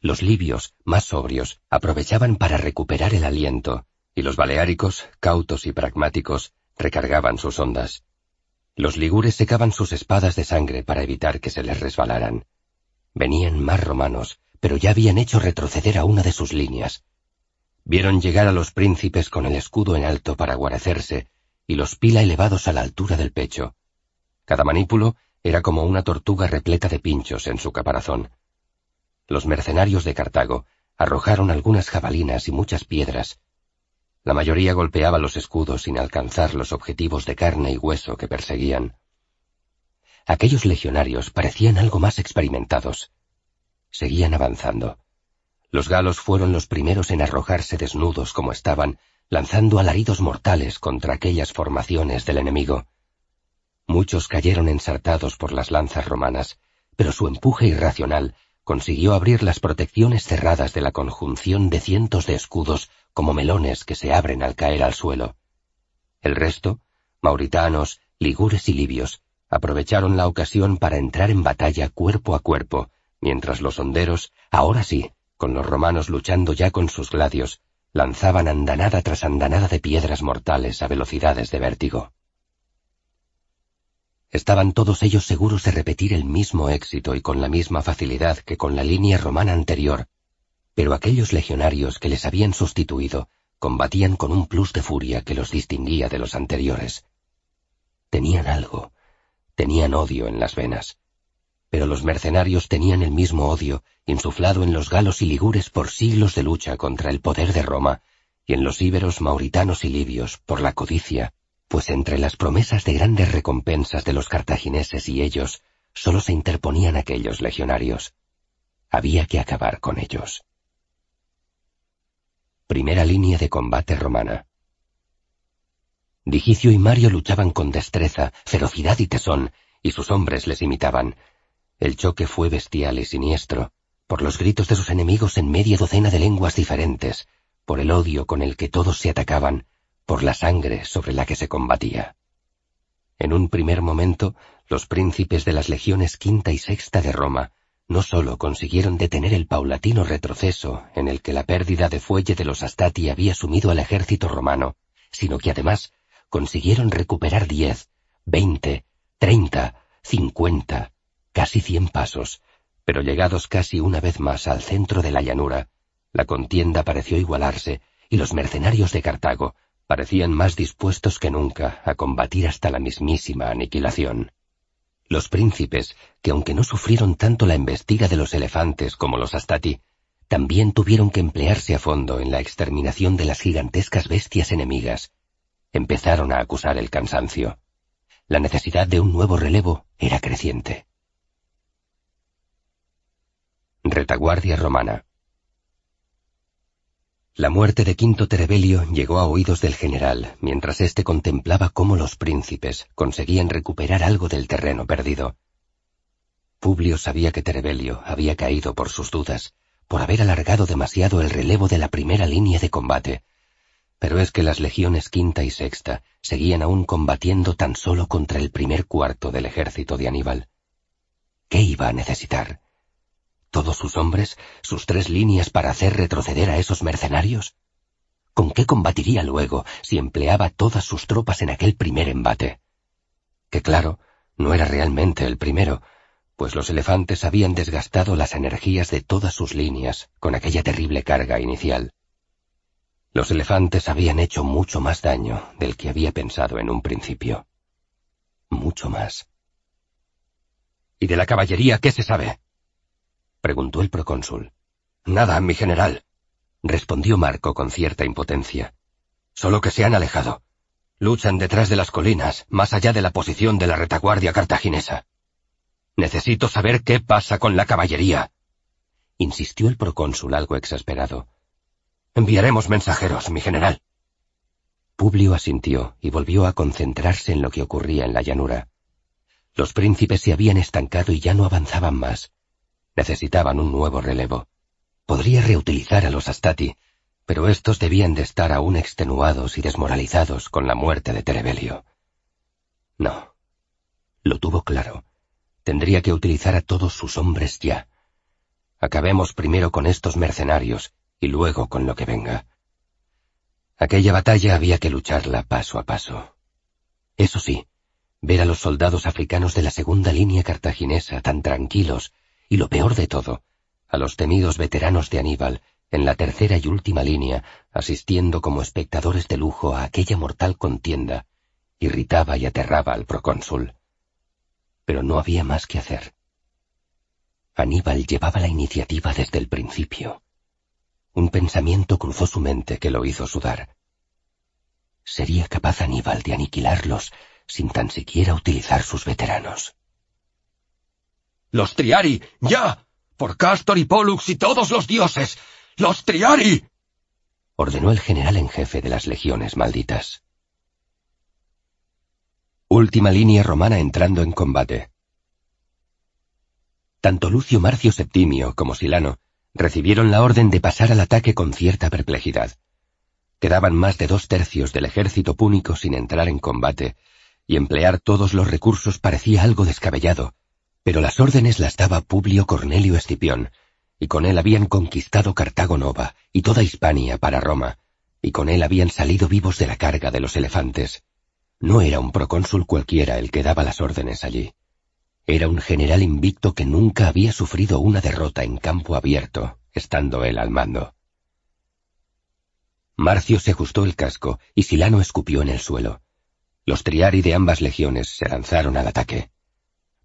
Los libios, más sobrios, aprovechaban para recuperar el aliento, y los baleáricos, cautos y pragmáticos, recargaban sus ondas. Los ligures secaban sus espadas de sangre para evitar que se les resbalaran. Venían más romanos, pero ya habían hecho retroceder a una de sus líneas. Vieron llegar a los príncipes con el escudo en alto para guarecerse y los pila elevados a la altura del pecho. Cada manípulo era como una tortuga repleta de pinchos en su caparazón. Los mercenarios de Cartago arrojaron algunas jabalinas y muchas piedras. La mayoría golpeaba los escudos sin alcanzar los objetivos de carne y hueso que perseguían. Aquellos legionarios parecían algo más experimentados. Seguían avanzando. Los galos fueron los primeros en arrojarse desnudos como estaban, lanzando alaridos mortales contra aquellas formaciones del enemigo. Muchos cayeron ensartados por las lanzas romanas, pero su empuje irracional consiguió abrir las protecciones cerradas de la conjunción de cientos de escudos como melones que se abren al caer al suelo. El resto, mauritanos, ligures y libios, aprovecharon la ocasión para entrar en batalla cuerpo a cuerpo, mientras los honderos, ahora sí, con los romanos luchando ya con sus gladios, lanzaban andanada tras andanada de piedras mortales a velocidades de vértigo. Estaban todos ellos seguros de repetir el mismo éxito y con la misma facilidad que con la línea romana anterior, pero aquellos legionarios que les habían sustituido combatían con un plus de furia que los distinguía de los anteriores. Tenían algo, tenían odio en las venas, pero los mercenarios tenían el mismo odio insuflado en los galos y ligures por siglos de lucha contra el poder de Roma, y en los íberos mauritanos y libios por la codicia, pues entre las promesas de grandes recompensas de los cartagineses y ellos solo se interponían aquellos legionarios. Había que acabar con ellos. Primera línea de combate romana. Digicio y Mario luchaban con destreza, ferocidad y tesón, y sus hombres les imitaban. El choque fue bestial y siniestro, por los gritos de sus enemigos en media docena de lenguas diferentes, por el odio con el que todos se atacaban, por la sangre sobre la que se combatía. En un primer momento, los príncipes de las legiones quinta y sexta de Roma no sólo consiguieron detener el paulatino retroceso en el que la pérdida de fuelle de los Astati había sumido al ejército romano, sino que además consiguieron recuperar diez, veinte, treinta, cincuenta, casi cien pasos, pero llegados casi una vez más al centro de la llanura, la contienda pareció igualarse y los mercenarios de Cartago parecían más dispuestos que nunca a combatir hasta la mismísima aniquilación. Los príncipes, que aunque no sufrieron tanto la embestida de los elefantes como los Astati, también tuvieron que emplearse a fondo en la exterminación de las gigantescas bestias enemigas, empezaron a acusar el cansancio. La necesidad de un nuevo relevo era creciente. Retaguardia romana la muerte de Quinto Terebelio llegó a oídos del general mientras éste contemplaba cómo los príncipes conseguían recuperar algo del terreno perdido. Publio sabía que Terebelio había caído por sus dudas, por haber alargado demasiado el relevo de la primera línea de combate, pero es que las legiones quinta y sexta seguían aún combatiendo tan solo contra el primer cuarto del ejército de Aníbal. ¿Qué iba a necesitar? Todos sus hombres, sus tres líneas para hacer retroceder a esos mercenarios? ¿Con qué combatiría luego si empleaba todas sus tropas en aquel primer embate? Que claro, no era realmente el primero, pues los elefantes habían desgastado las energías de todas sus líneas con aquella terrible carga inicial. Los elefantes habían hecho mucho más daño del que había pensado en un principio. Mucho más. ¿Y de la caballería qué se sabe? Preguntó el procónsul. Nada, mi general, respondió Marco con cierta impotencia. Solo que se han alejado. Luchan detrás de las colinas, más allá de la posición de la retaguardia cartaginesa. Necesito saber qué pasa con la caballería, insistió el procónsul algo exasperado. Enviaremos mensajeros, mi general. Publio asintió y volvió a concentrarse en lo que ocurría en la llanura. Los príncipes se habían estancado y ya no avanzaban más. Necesitaban un nuevo relevo. Podría reutilizar a los Astati, pero estos debían de estar aún extenuados y desmoralizados con la muerte de Terebelio. No. Lo tuvo claro. Tendría que utilizar a todos sus hombres ya. Acabemos primero con estos mercenarios y luego con lo que venga. Aquella batalla había que lucharla paso a paso. Eso sí, ver a los soldados africanos de la segunda línea cartaginesa tan tranquilos y lo peor de todo, a los temidos veteranos de Aníbal, en la tercera y última línea, asistiendo como espectadores de lujo a aquella mortal contienda, irritaba y aterraba al procónsul. Pero no había más que hacer. Aníbal llevaba la iniciativa desde el principio. Un pensamiento cruzó su mente que lo hizo sudar. ¿Sería capaz Aníbal de aniquilarlos sin tan siquiera utilizar sus veteranos? ¡Los Triari! ¡Ya! ¡Por Castor y Pollux y todos los dioses! ¡Los Triari! ordenó el general en jefe de las legiones malditas. Última línea romana entrando en combate. Tanto Lucio Marcio Septimio como Silano recibieron la orden de pasar al ataque con cierta perplejidad. Quedaban más de dos tercios del ejército púnico sin entrar en combate, y emplear todos los recursos parecía algo descabellado, pero las órdenes las daba Publio Cornelio Escipión, y con él habían conquistado Cartago Nova y toda Hispania para Roma, y con él habían salido vivos de la carga de los elefantes. No era un procónsul cualquiera el que daba las órdenes allí. Era un general invicto que nunca había sufrido una derrota en campo abierto, estando él al mando. Marcio se ajustó el casco y Silano escupió en el suelo. Los triari de ambas legiones se lanzaron al ataque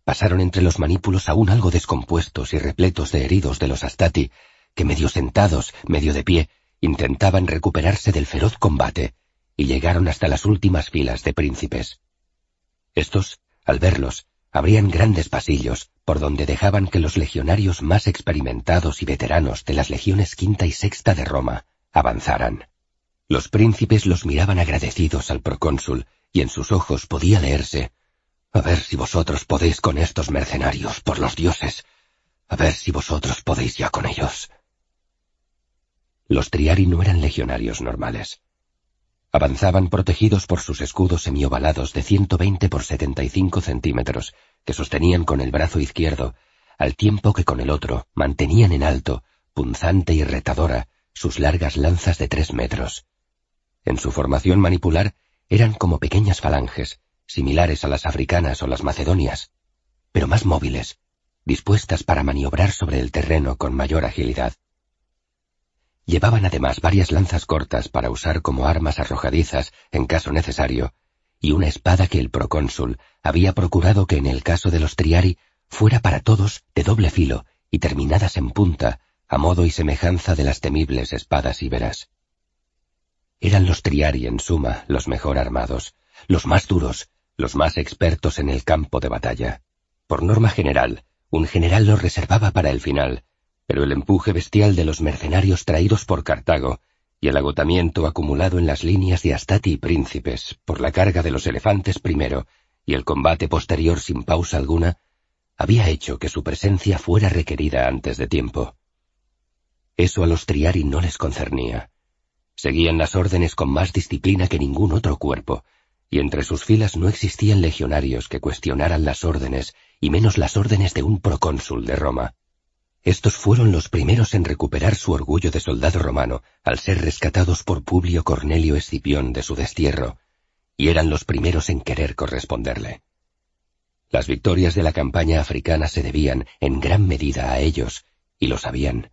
pasaron entre los manípulos aún algo descompuestos y repletos de heridos de los Astati, que medio sentados, medio de pie, intentaban recuperarse del feroz combate, y llegaron hasta las últimas filas de príncipes. Estos, al verlos, abrían grandes pasillos, por donde dejaban que los legionarios más experimentados y veteranos de las legiones quinta y sexta de Roma avanzaran. Los príncipes los miraban agradecidos al procónsul, y en sus ojos podía leerse a ver si vosotros podéis con estos mercenarios, por los dioses. A ver si vosotros podéis ya con ellos. Los Triari no eran legionarios normales. Avanzaban protegidos por sus escudos semiovalados de 120 por 75 centímetros, que sostenían con el brazo izquierdo, al tiempo que con el otro mantenían en alto, punzante y retadora, sus largas lanzas de tres metros. En su formación manipular eran como pequeñas falanges, similares a las africanas o las macedonias, pero más móviles, dispuestas para maniobrar sobre el terreno con mayor agilidad. Llevaban además varias lanzas cortas para usar como armas arrojadizas en caso necesario, y una espada que el procónsul había procurado que en el caso de los Triari fuera para todos de doble filo y terminadas en punta, a modo y semejanza de las temibles espadas íberas. Eran los Triari, en suma, los mejor armados, los más duros, los más expertos en el campo de batalla. Por norma general, un general los reservaba para el final, pero el empuje bestial de los mercenarios traídos por Cartago y el agotamiento acumulado en las líneas de Astati y Príncipes por la carga de los elefantes primero y el combate posterior sin pausa alguna, había hecho que su presencia fuera requerida antes de tiempo. Eso a los Triari no les concernía. Seguían las órdenes con más disciplina que ningún otro cuerpo, y entre sus filas no existían legionarios que cuestionaran las órdenes, y menos las órdenes de un procónsul de Roma. Estos fueron los primeros en recuperar su orgullo de soldado romano al ser rescatados por Publio Cornelio Escipión de su destierro, y eran los primeros en querer corresponderle. Las victorias de la campaña africana se debían en gran medida a ellos, y lo sabían.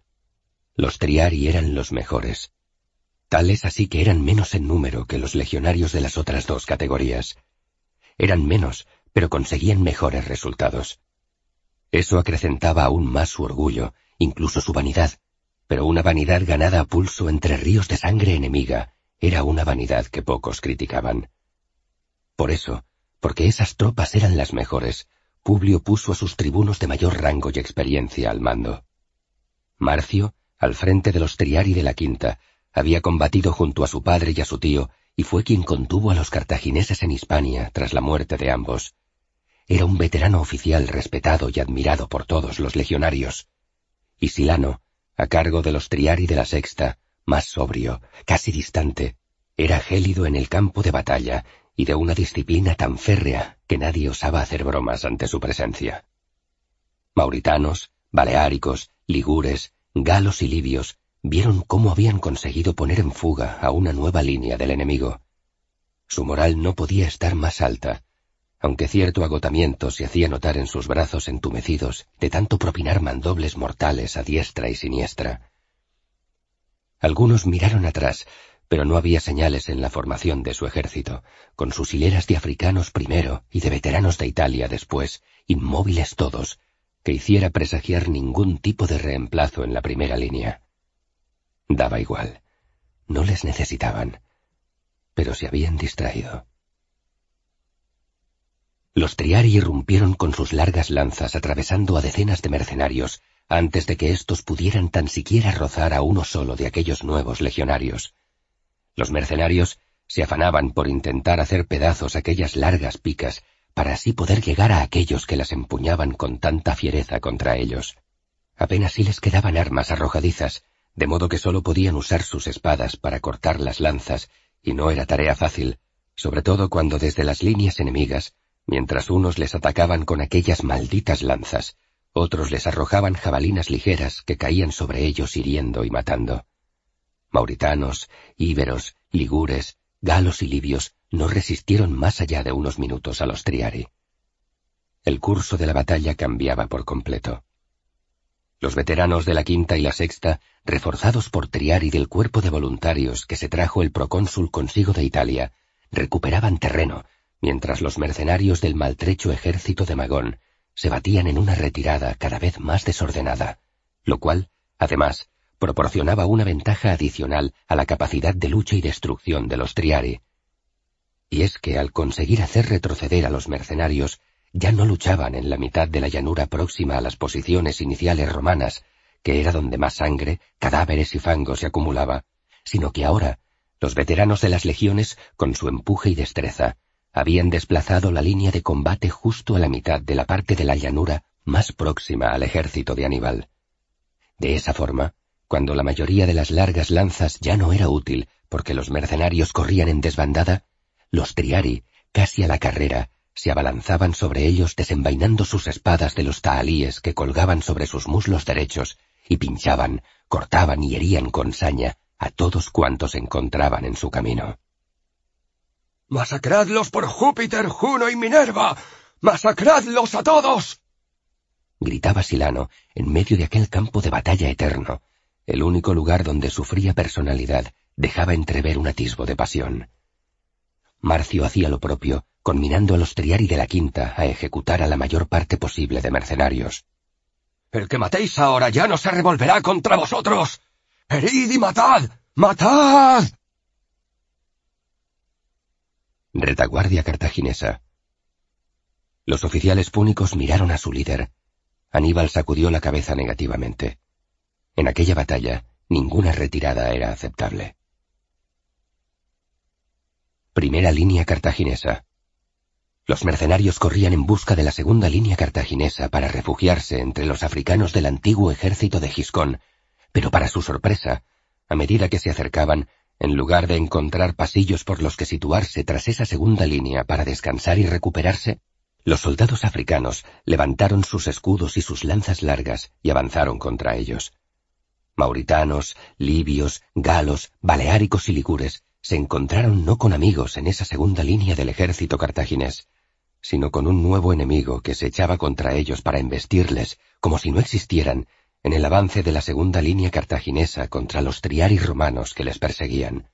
Los Triari eran los mejores. Tales así que eran menos en número que los legionarios de las otras dos categorías. Eran menos, pero conseguían mejores resultados. Eso acrecentaba aún más su orgullo, incluso su vanidad, pero una vanidad ganada a pulso entre ríos de sangre enemiga era una vanidad que pocos criticaban. Por eso, porque esas tropas eran las mejores, Publio puso a sus tribunos de mayor rango y experiencia al mando. Marcio, al frente de los Triari de la Quinta, había combatido junto a su padre y a su tío, y fue quien contuvo a los cartagineses en Hispania tras la muerte de ambos. Era un veterano oficial respetado y admirado por todos los legionarios. Y Silano, a cargo de los Triari de la Sexta, más sobrio, casi distante, era gélido en el campo de batalla y de una disciplina tan férrea que nadie osaba hacer bromas ante su presencia. Mauritanos, baleáricos, ligures, galos y libios vieron cómo habían conseguido poner en fuga a una nueva línea del enemigo. Su moral no podía estar más alta, aunque cierto agotamiento se hacía notar en sus brazos entumecidos de tanto propinar mandobles mortales a diestra y siniestra. Algunos miraron atrás, pero no había señales en la formación de su ejército, con sus hileras de africanos primero y de veteranos de Italia después, inmóviles todos, que hiciera presagiar ningún tipo de reemplazo en la primera línea. Daba igual. No les necesitaban. Pero se habían distraído. Los Triari irrumpieron con sus largas lanzas atravesando a decenas de mercenarios antes de que éstos pudieran tan siquiera rozar a uno solo de aquellos nuevos legionarios. Los mercenarios se afanaban por intentar hacer pedazos aquellas largas picas para así poder llegar a aquellos que las empuñaban con tanta fiereza contra ellos. Apenas si les quedaban armas arrojadizas, de modo que sólo podían usar sus espadas para cortar las lanzas, y no era tarea fácil, sobre todo cuando desde las líneas enemigas Mientras unos les atacaban con aquellas malditas lanzas, otros les arrojaban jabalinas ligeras que caían sobre ellos hiriendo y matando. Mauritanos, íberos, ligures, galos y libios no resistieron más allá de unos minutos a los triari. El curso de la batalla cambiaba por completo. Los veteranos de la quinta y la sexta, reforzados por Triari del cuerpo de voluntarios que se trajo el procónsul consigo de Italia, recuperaban terreno mientras los mercenarios del maltrecho ejército de Magón se batían en una retirada cada vez más desordenada, lo cual, además, proporcionaba una ventaja adicional a la capacidad de lucha y destrucción de los Triari. Y es que al conseguir hacer retroceder a los mercenarios, ya no luchaban en la mitad de la llanura próxima a las posiciones iniciales romanas, que era donde más sangre, cadáveres y fango se acumulaba, sino que ahora los veteranos de las legiones, con su empuje y destreza, habían desplazado la línea de combate justo a la mitad de la parte de la llanura más próxima al ejército de Aníbal. De esa forma, cuando la mayoría de las largas lanzas ya no era útil porque los mercenarios corrían en desbandada, los triari, casi a la carrera, se abalanzaban sobre ellos desenvainando sus espadas de los tahalíes que colgaban sobre sus muslos derechos y pinchaban, cortaban y herían con saña a todos cuantos encontraban en su camino. Masacradlos por Júpiter, Juno y Minerva. Masacradlos a todos. gritaba Silano en medio de aquel campo de batalla eterno, el único lugar donde su fría personalidad dejaba entrever un atisbo de pasión. Marcio hacía lo propio, conminando a los Triari de la Quinta a ejecutar a la mayor parte posible de mercenarios. El que matéis ahora ya no se revolverá contra vosotros. Herid y matad. ¡Matad! Retaguardia cartaginesa. Los oficiales púnicos miraron a su líder. Aníbal sacudió la cabeza negativamente. En aquella batalla, ninguna retirada era aceptable. Primera línea cartaginesa. Los mercenarios corrían en busca de la segunda línea cartaginesa para refugiarse entre los africanos del antiguo ejército de Giscón, pero para su sorpresa, a medida que se acercaban, en lugar de encontrar pasillos por los que situarse tras esa segunda línea para descansar y recuperarse, los soldados africanos levantaron sus escudos y sus lanzas largas y avanzaron contra ellos. Mauritanos, libios, galos, baleáricos y ligures se encontraron no con amigos en esa segunda línea del ejército cartaginés, sino con un nuevo enemigo que se echaba contra ellos para embestirles, como si no existieran, en el avance de la segunda línea cartaginesa contra los triari romanos que les perseguían.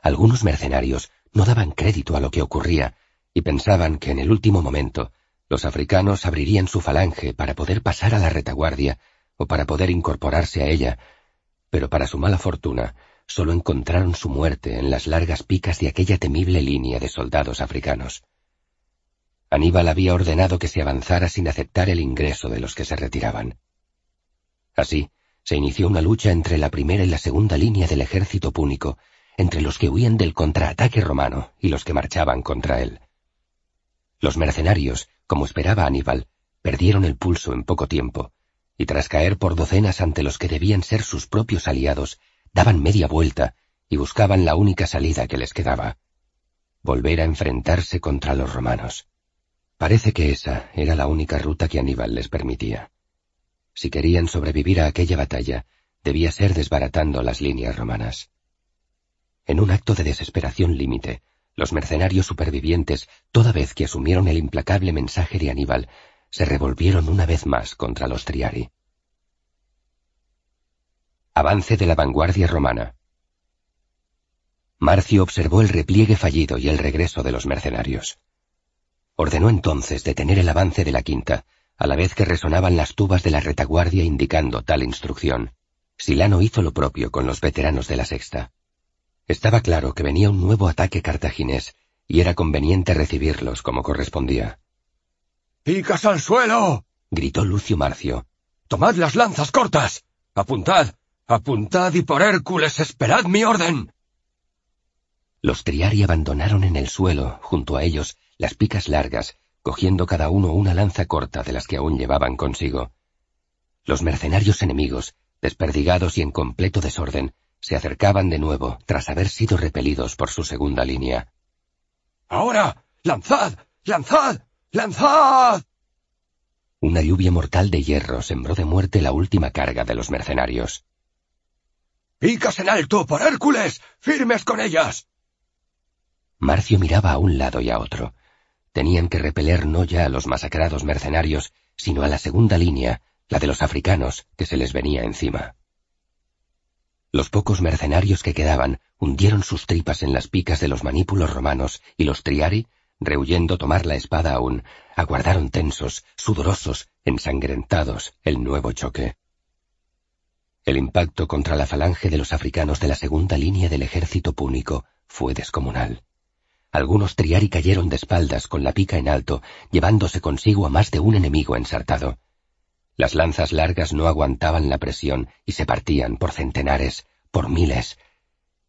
Algunos mercenarios no daban crédito a lo que ocurría y pensaban que en el último momento los africanos abrirían su falange para poder pasar a la retaguardia o para poder incorporarse a ella, pero para su mala fortuna solo encontraron su muerte en las largas picas de aquella temible línea de soldados africanos. Aníbal había ordenado que se avanzara sin aceptar el ingreso de los que se retiraban. Así, se inició una lucha entre la primera y la segunda línea del ejército púnico, entre los que huían del contraataque romano y los que marchaban contra él. Los mercenarios, como esperaba Aníbal, perdieron el pulso en poco tiempo, y tras caer por docenas ante los que debían ser sus propios aliados, daban media vuelta y buscaban la única salida que les quedaba. Volver a enfrentarse contra los romanos. Parece que esa era la única ruta que Aníbal les permitía. Si querían sobrevivir a aquella batalla, debía ser desbaratando las líneas romanas. En un acto de desesperación límite, los mercenarios supervivientes, toda vez que asumieron el implacable mensaje de Aníbal, se revolvieron una vez más contra los Triari. Avance de la vanguardia romana. Marcio observó el repliegue fallido y el regreso de los mercenarios. Ordenó entonces detener el avance de la quinta, a la vez que resonaban las tubas de la retaguardia indicando tal instrucción. Silano hizo lo propio con los veteranos de la sexta. Estaba claro que venía un nuevo ataque cartaginés, y era conveniente recibirlos como correspondía. ¡Picas al suelo! gritó Lucio Marcio. ¡Tomad las lanzas cortas! ¡Apuntad! ¡Apuntad y por Hércules esperad mi orden! Los triari abandonaron en el suelo, junto a ellos, las picas largas, cogiendo cada uno una lanza corta de las que aún llevaban consigo. Los mercenarios enemigos, desperdigados y en completo desorden, se acercaban de nuevo tras haber sido repelidos por su segunda línea. ¡Ahora! ¡Lanzad! ¡Lanzad! ¡Lanzad! Una lluvia mortal de hierro sembró de muerte la última carga de los mercenarios. ¡Picas en alto, por Hércules! ¡Firmes con ellas! Marcio miraba a un lado y a otro. Tenían que repeler no ya a los masacrados mercenarios, sino a la segunda línea, la de los africanos, que se les venía encima. Los pocos mercenarios que quedaban hundieron sus tripas en las picas de los manípulos romanos y los triari rehuyendo tomar la espada aún, aguardaron tensos, sudorosos, ensangrentados el nuevo choque. El impacto contra la falange de los africanos de la segunda línea del ejército púnico fue descomunal. Algunos triari cayeron de espaldas con la pica en alto, llevándose consigo a más de un enemigo ensartado. Las lanzas largas no aguantaban la presión y se partían por centenares, por miles.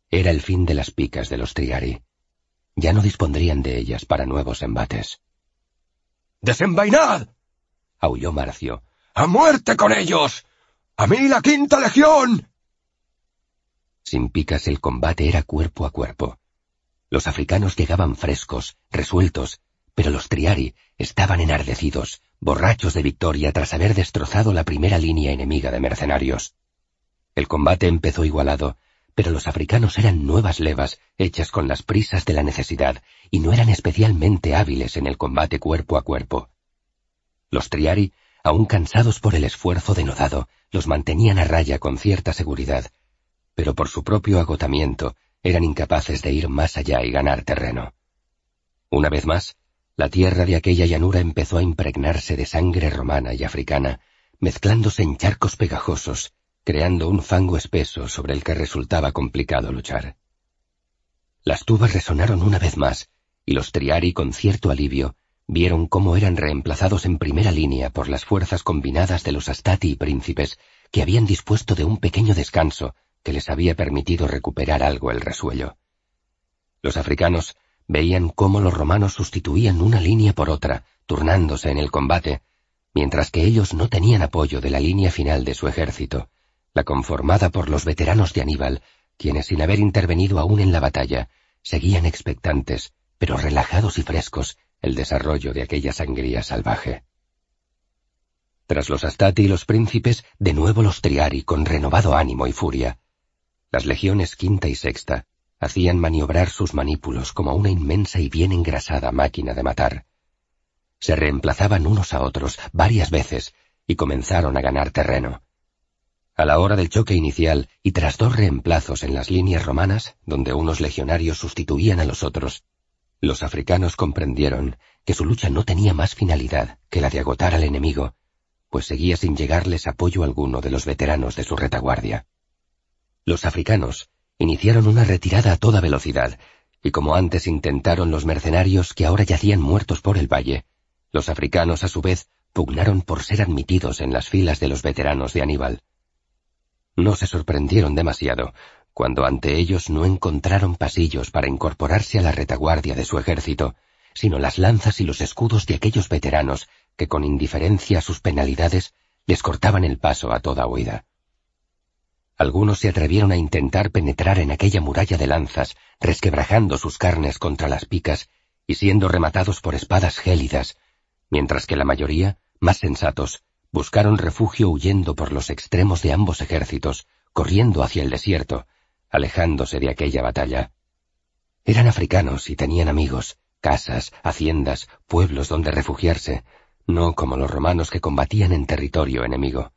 Era el fin de las picas de los triari ya no dispondrían de ellas para nuevos embates. ¡Desenvainad! aulló Marcio. ¡A muerte con ellos! ¡A mí la quinta legión! Sin picas el combate era cuerpo a cuerpo. Los africanos llegaban frescos, resueltos, pero los triari estaban enardecidos, borrachos de victoria tras haber destrozado la primera línea enemiga de mercenarios. El combate empezó igualado, pero los africanos eran nuevas levas hechas con las prisas de la necesidad y no eran especialmente hábiles en el combate cuerpo a cuerpo. Los triari, aún cansados por el esfuerzo denodado, los mantenían a raya con cierta seguridad, pero por su propio agotamiento eran incapaces de ir más allá y ganar terreno. Una vez más, la tierra de aquella llanura empezó a impregnarse de sangre romana y africana, mezclándose en charcos pegajosos, creando un fango espeso sobre el que resultaba complicado luchar. Las tubas resonaron una vez más, y los triari, con cierto alivio, vieron cómo eran reemplazados en primera línea por las fuerzas combinadas de los astati y príncipes, que habían dispuesto de un pequeño descanso que les había permitido recuperar algo el resuello. Los africanos veían cómo los romanos sustituían una línea por otra, turnándose en el combate, mientras que ellos no tenían apoyo de la línea final de su ejército, la conformada por los veteranos de Aníbal, quienes sin haber intervenido aún en la batalla, seguían expectantes, pero relajados y frescos, el desarrollo de aquella sangría salvaje. Tras los Astati y los príncipes, de nuevo los Triari con renovado ánimo y furia. Las legiones quinta y sexta, hacían maniobrar sus manípulos como una inmensa y bien engrasada máquina de matar. Se reemplazaban unos a otros varias veces y comenzaron a ganar terreno. A la hora del choque inicial y tras dos reemplazos en las líneas romanas, donde unos legionarios sustituían a los otros, los africanos comprendieron que su lucha no tenía más finalidad que la de agotar al enemigo, pues seguía sin llegarles apoyo alguno de los veteranos de su retaguardia. Los africanos iniciaron una retirada a toda velocidad, y como antes intentaron los mercenarios que ahora yacían muertos por el valle, los africanos a su vez pugnaron por ser admitidos en las filas de los veteranos de Aníbal. No se sorprendieron demasiado cuando ante ellos no encontraron pasillos para incorporarse a la retaguardia de su ejército, sino las lanzas y los escudos de aquellos veteranos que con indiferencia a sus penalidades les cortaban el paso a toda huida. Algunos se atrevieron a intentar penetrar en aquella muralla de lanzas, resquebrajando sus carnes contra las picas y siendo rematados por espadas gélidas, mientras que la mayoría, más sensatos, buscaron refugio huyendo por los extremos de ambos ejércitos, corriendo hacia el desierto, alejándose de aquella batalla. Eran africanos y tenían amigos, casas, haciendas, pueblos donde refugiarse, no como los romanos que combatían en territorio enemigo.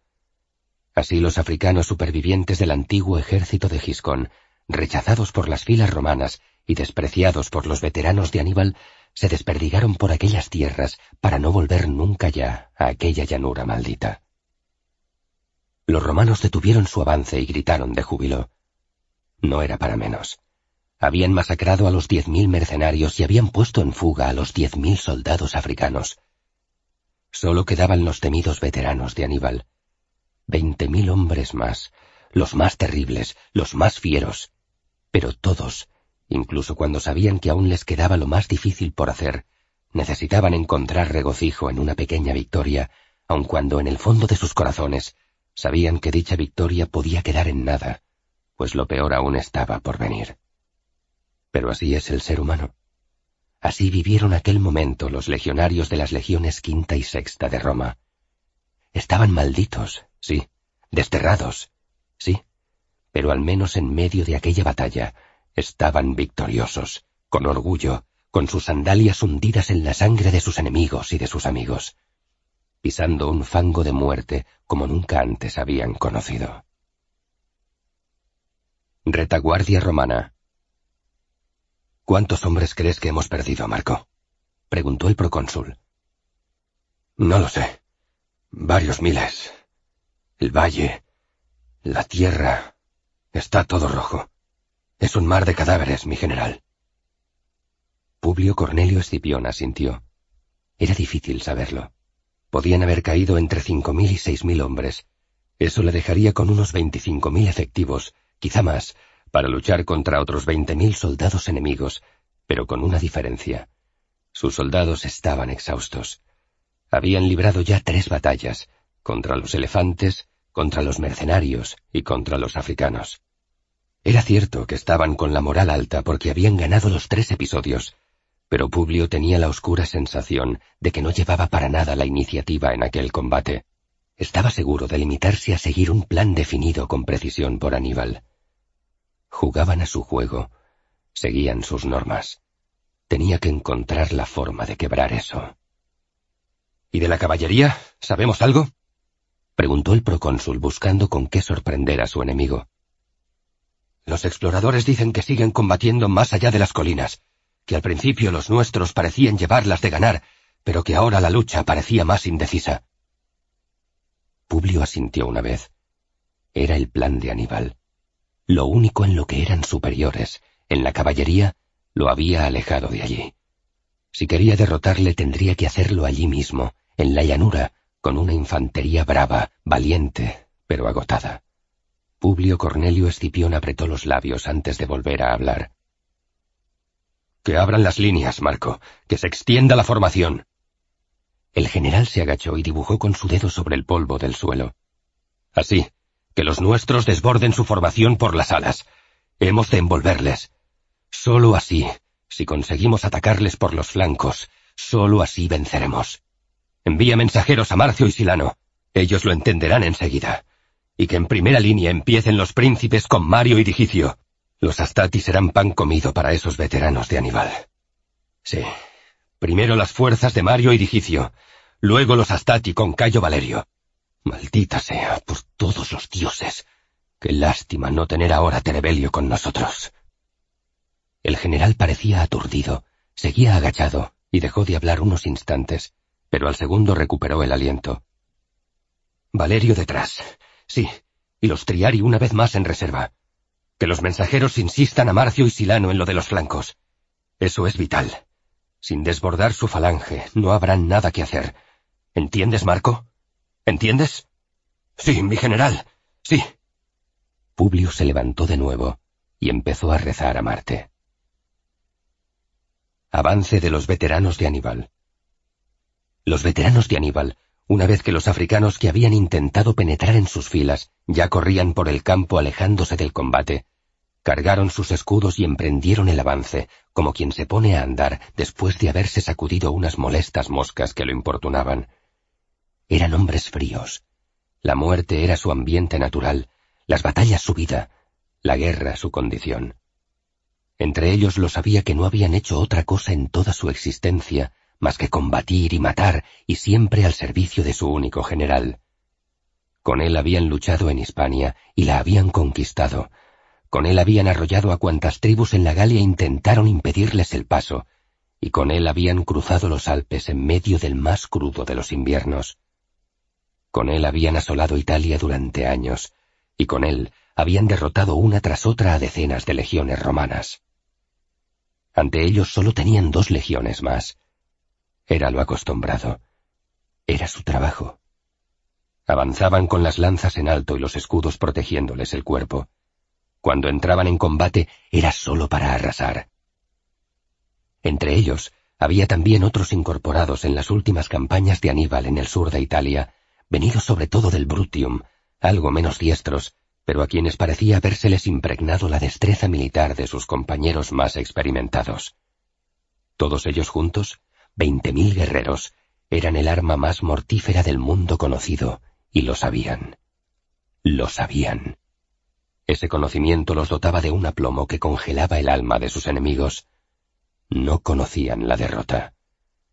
Así los africanos supervivientes del antiguo ejército de Giscón, rechazados por las filas romanas y despreciados por los veteranos de Aníbal, se desperdigaron por aquellas tierras para no volver nunca ya a aquella llanura maldita. Los romanos detuvieron su avance y gritaron de júbilo. No era para menos. Habían masacrado a los diez mil mercenarios y habían puesto en fuga a los diez mil soldados africanos. Solo quedaban los temidos veteranos de Aníbal, Veinte mil hombres más, los más terribles, los más fieros. Pero todos, incluso cuando sabían que aún les quedaba lo más difícil por hacer, necesitaban encontrar regocijo en una pequeña victoria, aun cuando en el fondo de sus corazones sabían que dicha victoria podía quedar en nada, pues lo peor aún estaba por venir. Pero así es el ser humano. Así vivieron aquel momento los legionarios de las legiones quinta y sexta de Roma. Estaban malditos, sí, desterrados, sí, pero al menos en medio de aquella batalla estaban victoriosos, con orgullo, con sus sandalias hundidas en la sangre de sus enemigos y de sus amigos, pisando un fango de muerte como nunca antes habían conocido. Retaguardia romana. ¿Cuántos hombres crees que hemos perdido, Marco? preguntó el procónsul. No lo sé. Varios miles. El valle, la tierra, está todo rojo. Es un mar de cadáveres, mi general. Publio Cornelio Escipión asintió. Era difícil saberlo. Podían haber caído entre cinco mil y seis mil hombres. Eso le dejaría con unos veinticinco mil efectivos, quizá más, para luchar contra otros veinte mil soldados enemigos, pero con una diferencia. Sus soldados estaban exhaustos. Habían librado ya tres batallas, contra los elefantes, contra los mercenarios y contra los africanos. Era cierto que estaban con la moral alta porque habían ganado los tres episodios, pero Publio tenía la oscura sensación de que no llevaba para nada la iniciativa en aquel combate. Estaba seguro de limitarse a seguir un plan definido con precisión por Aníbal. Jugaban a su juego, seguían sus normas. Tenía que encontrar la forma de quebrar eso. ¿Y de la caballería? ¿Sabemos algo? preguntó el procónsul buscando con qué sorprender a su enemigo. Los exploradores dicen que siguen combatiendo más allá de las colinas, que al principio los nuestros parecían llevarlas de ganar, pero que ahora la lucha parecía más indecisa. Publio asintió una vez. Era el plan de Aníbal. Lo único en lo que eran superiores, en la caballería, lo había alejado de allí. Si quería derrotarle tendría que hacerlo allí mismo, en la llanura, con una infantería brava, valiente, pero agotada. Publio Cornelio Escipión apretó los labios antes de volver a hablar. Que abran las líneas, Marco, que se extienda la formación. El general se agachó y dibujó con su dedo sobre el polvo del suelo. Así, que los nuestros desborden su formación por las alas. Hemos de envolverles. Solo así, si conseguimos atacarles por los flancos, solo así venceremos. Envía mensajeros a Marcio y Silano. Ellos lo entenderán enseguida. Y que en primera línea empiecen los príncipes con Mario y Digicio. Los Astati serán pan comido para esos veteranos de Aníbal. Sí, primero las fuerzas de Mario y Digicio, luego los Astati con Cayo Valerio. Maldita sea, por todos los dioses. Qué lástima no tener ahora Terebelio con nosotros. El general parecía aturdido, seguía agachado y dejó de hablar unos instantes, pero al segundo recuperó el aliento. Valerio detrás. Sí, y los Triari una vez más en reserva. Que los mensajeros insistan a Marcio y Silano en lo de los flancos. Eso es vital. Sin desbordar su falange, no habrá nada que hacer. ¿Entiendes, Marco? ¿Entiendes? Sí, mi general. Sí. Publio se levantó de nuevo y empezó a rezar a Marte. Avance de los veteranos de Aníbal. Los veteranos de Aníbal, una vez que los africanos que habían intentado penetrar en sus filas ya corrían por el campo alejándose del combate, cargaron sus escudos y emprendieron el avance, como quien se pone a andar después de haberse sacudido unas molestas moscas que lo importunaban. Eran hombres fríos. La muerte era su ambiente natural, las batallas su vida, la guerra su condición. Entre ellos lo sabía que no habían hecho otra cosa en toda su existencia más que combatir y matar y siempre al servicio de su único general. Con él habían luchado en Hispania y la habían conquistado. Con él habían arrollado a cuantas tribus en la Galia intentaron impedirles el paso, y con él habían cruzado los Alpes en medio del más crudo de los inviernos. Con él habían asolado Italia durante años, y con él habían derrotado una tras otra a decenas de legiones romanas. Ante ellos solo tenían dos legiones más. Era lo acostumbrado. Era su trabajo. Avanzaban con las lanzas en alto y los escudos protegiéndoles el cuerpo. Cuando entraban en combate era solo para arrasar. Entre ellos había también otros incorporados en las últimas campañas de Aníbal en el sur de Italia, venidos sobre todo del Brutium, algo menos diestros, pero a quienes parecía habérseles impregnado la destreza militar de sus compañeros más experimentados. Todos ellos juntos, veinte mil guerreros, eran el arma más mortífera del mundo conocido, y lo sabían. Lo sabían. Ese conocimiento los dotaba de un aplomo que congelaba el alma de sus enemigos. No conocían la derrota.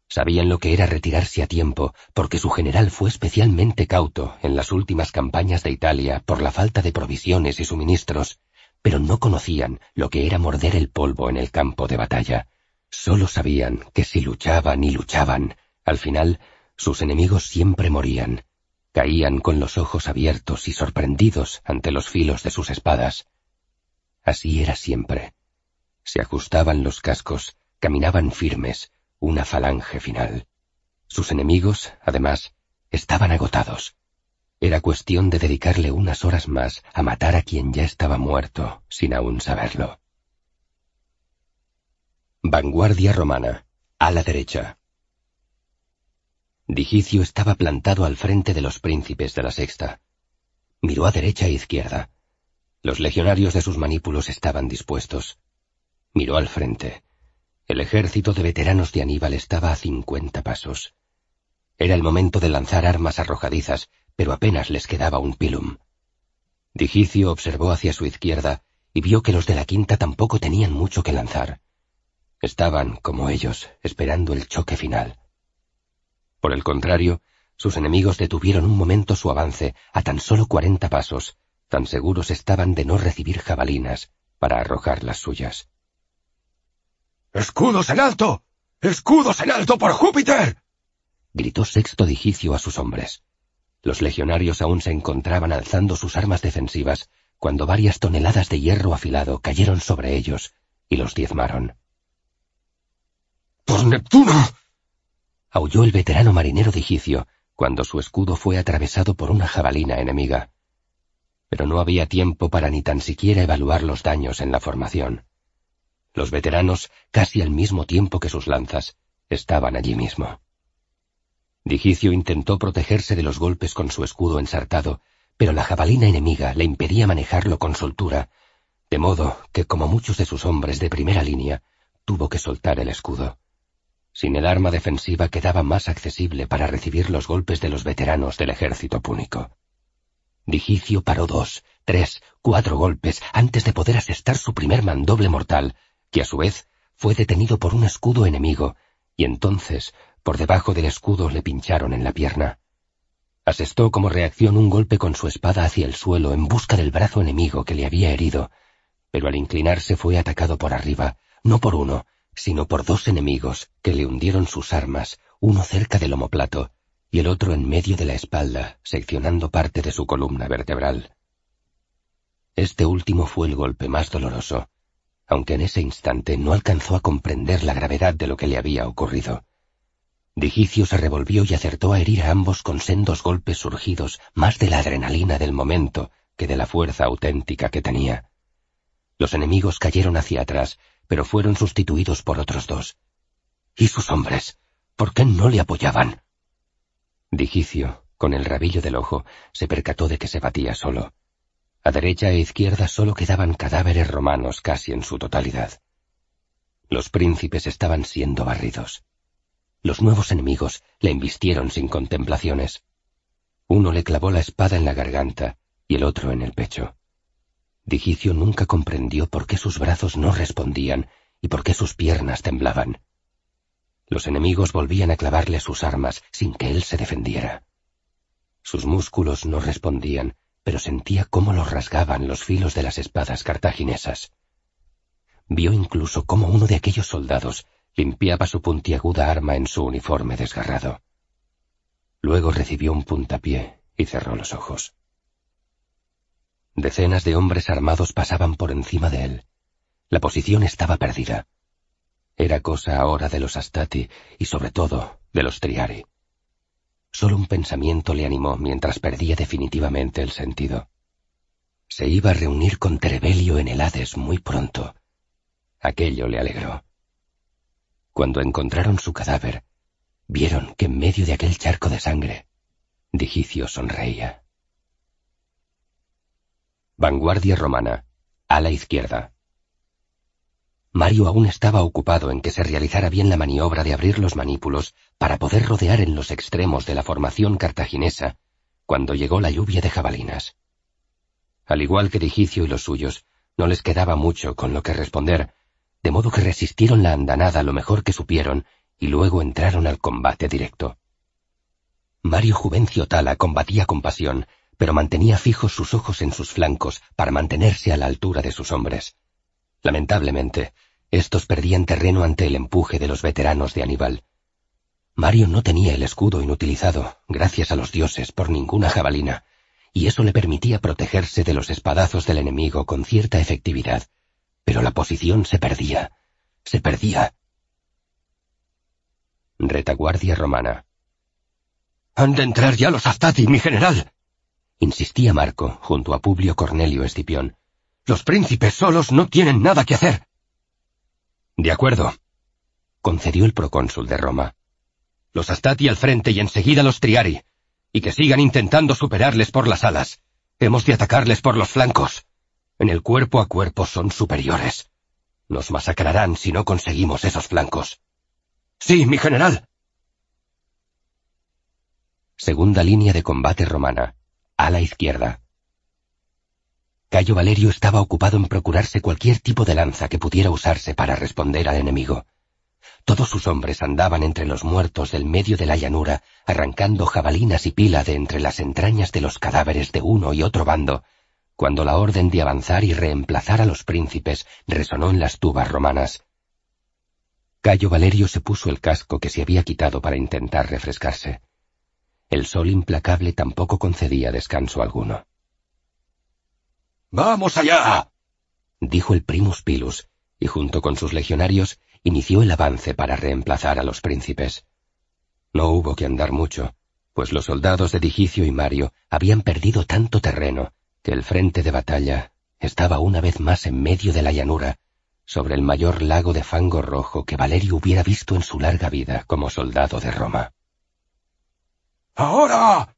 Sabían lo que era retirarse a tiempo, porque su general fue especialmente cauto en las últimas campañas de Italia por la falta de provisiones y suministros, pero no conocían lo que era morder el polvo en el campo de batalla. Solo sabían que si luchaban y luchaban, al final sus enemigos siempre morían, caían con los ojos abiertos y sorprendidos ante los filos de sus espadas. Así era siempre. Se ajustaban los cascos, caminaban firmes, una falange final. Sus enemigos, además, estaban agotados. Era cuestión de dedicarle unas horas más a matar a quien ya estaba muerto, sin aún saberlo. Vanguardia romana, a la derecha. Digicio estaba plantado al frente de los príncipes de la sexta. Miró a derecha e izquierda. Los legionarios de sus manípulos estaban dispuestos. Miró al frente. El ejército de veteranos de Aníbal estaba a cincuenta pasos. Era el momento de lanzar armas arrojadizas, pero apenas les quedaba un pilum. Digicio observó hacia su izquierda y vio que los de la quinta tampoco tenían mucho que lanzar. Estaban, como ellos, esperando el choque final. Por el contrario, sus enemigos detuvieron un momento su avance a tan solo cuarenta pasos, tan seguros estaban de no recibir jabalinas para arrojar las suyas. ¡Escudos en alto! ¡Escudos en alto por Júpiter! gritó Sexto Digicio a sus hombres. Los legionarios aún se encontraban alzando sus armas defensivas cuando varias toneladas de hierro afilado cayeron sobre ellos y los diezmaron. ¡Por Neptuno! aulló el veterano marinero Digicio, cuando su escudo fue atravesado por una jabalina enemiga. Pero no había tiempo para ni tan siquiera evaluar los daños en la formación. Los veteranos, casi al mismo tiempo que sus lanzas, estaban allí mismo. Digicio intentó protegerse de los golpes con su escudo ensartado, pero la jabalina enemiga le impedía manejarlo con soltura, de modo que, como muchos de sus hombres de primera línea, tuvo que soltar el escudo. Sin el arma defensiva quedaba más accesible para recibir los golpes de los veteranos del ejército púnico. Digicio paró dos, tres, cuatro golpes antes de poder asestar su primer mandoble mortal, que a su vez fue detenido por un escudo enemigo, y entonces, por debajo del escudo, le pincharon en la pierna. Asestó como reacción un golpe con su espada hacia el suelo en busca del brazo enemigo que le había herido, pero al inclinarse fue atacado por arriba, no por uno, sino por dos enemigos que le hundieron sus armas, uno cerca del omoplato y el otro en medio de la espalda, seccionando parte de su columna vertebral. Este último fue el golpe más doloroso, aunque en ese instante no alcanzó a comprender la gravedad de lo que le había ocurrido. Digicio se revolvió y acertó a herir a ambos con sendos golpes surgidos más de la adrenalina del momento que de la fuerza auténtica que tenía. Los enemigos cayeron hacia atrás, pero fueron sustituidos por otros dos. ¿Y sus hombres? ¿Por qué no le apoyaban? Digicio, con el rabillo del ojo, se percató de que se batía solo. A derecha e izquierda solo quedaban cadáveres romanos casi en su totalidad. Los príncipes estaban siendo barridos. Los nuevos enemigos le embistieron sin contemplaciones. Uno le clavó la espada en la garganta y el otro en el pecho. Digicio nunca comprendió por qué sus brazos no respondían y por qué sus piernas temblaban. Los enemigos volvían a clavarle sus armas sin que él se defendiera. Sus músculos no respondían, pero sentía cómo los rasgaban los filos de las espadas cartaginesas. Vio incluso cómo uno de aquellos soldados limpiaba su puntiaguda arma en su uniforme desgarrado. Luego recibió un puntapié y cerró los ojos. Decenas de hombres armados pasaban por encima de él. La posición estaba perdida. Era cosa ahora de los Astati y sobre todo de los Triari. Solo un pensamiento le animó mientras perdía definitivamente el sentido. Se iba a reunir con Terebelio en el Hades muy pronto. Aquello le alegró. Cuando encontraron su cadáver, vieron que en medio de aquel charco de sangre, Digicio sonreía. Vanguardia romana. A la izquierda. Mario aún estaba ocupado en que se realizara bien la maniobra de abrir los manípulos para poder rodear en los extremos de la formación cartaginesa, cuando llegó la lluvia de jabalinas. Al igual que Digicio y los suyos, no les quedaba mucho con lo que responder, de modo que resistieron la andanada lo mejor que supieron y luego entraron al combate directo. Mario Juvencio Tala combatía con pasión, pero mantenía fijos sus ojos en sus flancos para mantenerse a la altura de sus hombres. Lamentablemente, estos perdían terreno ante el empuje de los veteranos de Aníbal. Mario no tenía el escudo inutilizado, gracias a los dioses, por ninguna jabalina, y eso le permitía protegerse de los espadazos del enemigo con cierta efectividad. Pero la posición se perdía, se perdía. Retaguardia romana. Han de entrar ya los Astati, mi general insistía Marco junto a Publio Cornelio Escipión. Los príncipes solos no tienen nada que hacer. De acuerdo, concedió el procónsul de Roma. Los Astati al frente y enseguida los Triari, y que sigan intentando superarles por las alas. Hemos de atacarles por los flancos. En el cuerpo a cuerpo son superiores. Nos masacrarán si no conseguimos esos flancos. Sí, mi general. Segunda línea de combate romana a la izquierda. Cayo Valerio estaba ocupado en procurarse cualquier tipo de lanza que pudiera usarse para responder al enemigo. Todos sus hombres andaban entre los muertos del medio de la llanura, arrancando jabalinas y pila de entre las entrañas de los cadáveres de uno y otro bando, cuando la orden de avanzar y reemplazar a los príncipes resonó en las tubas romanas. Cayo Valerio se puso el casco que se había quitado para intentar refrescarse. El sol implacable tampoco concedía descanso alguno. ¡Vamos allá! dijo el primus pilus, y junto con sus legionarios inició el avance para reemplazar a los príncipes. No hubo que andar mucho, pues los soldados de Digicio y Mario habían perdido tanto terreno que el frente de batalla estaba una vez más en medio de la llanura, sobre el mayor lago de fango rojo que Valerio hubiera visto en su larga vida como soldado de Roma. ¡Ahora!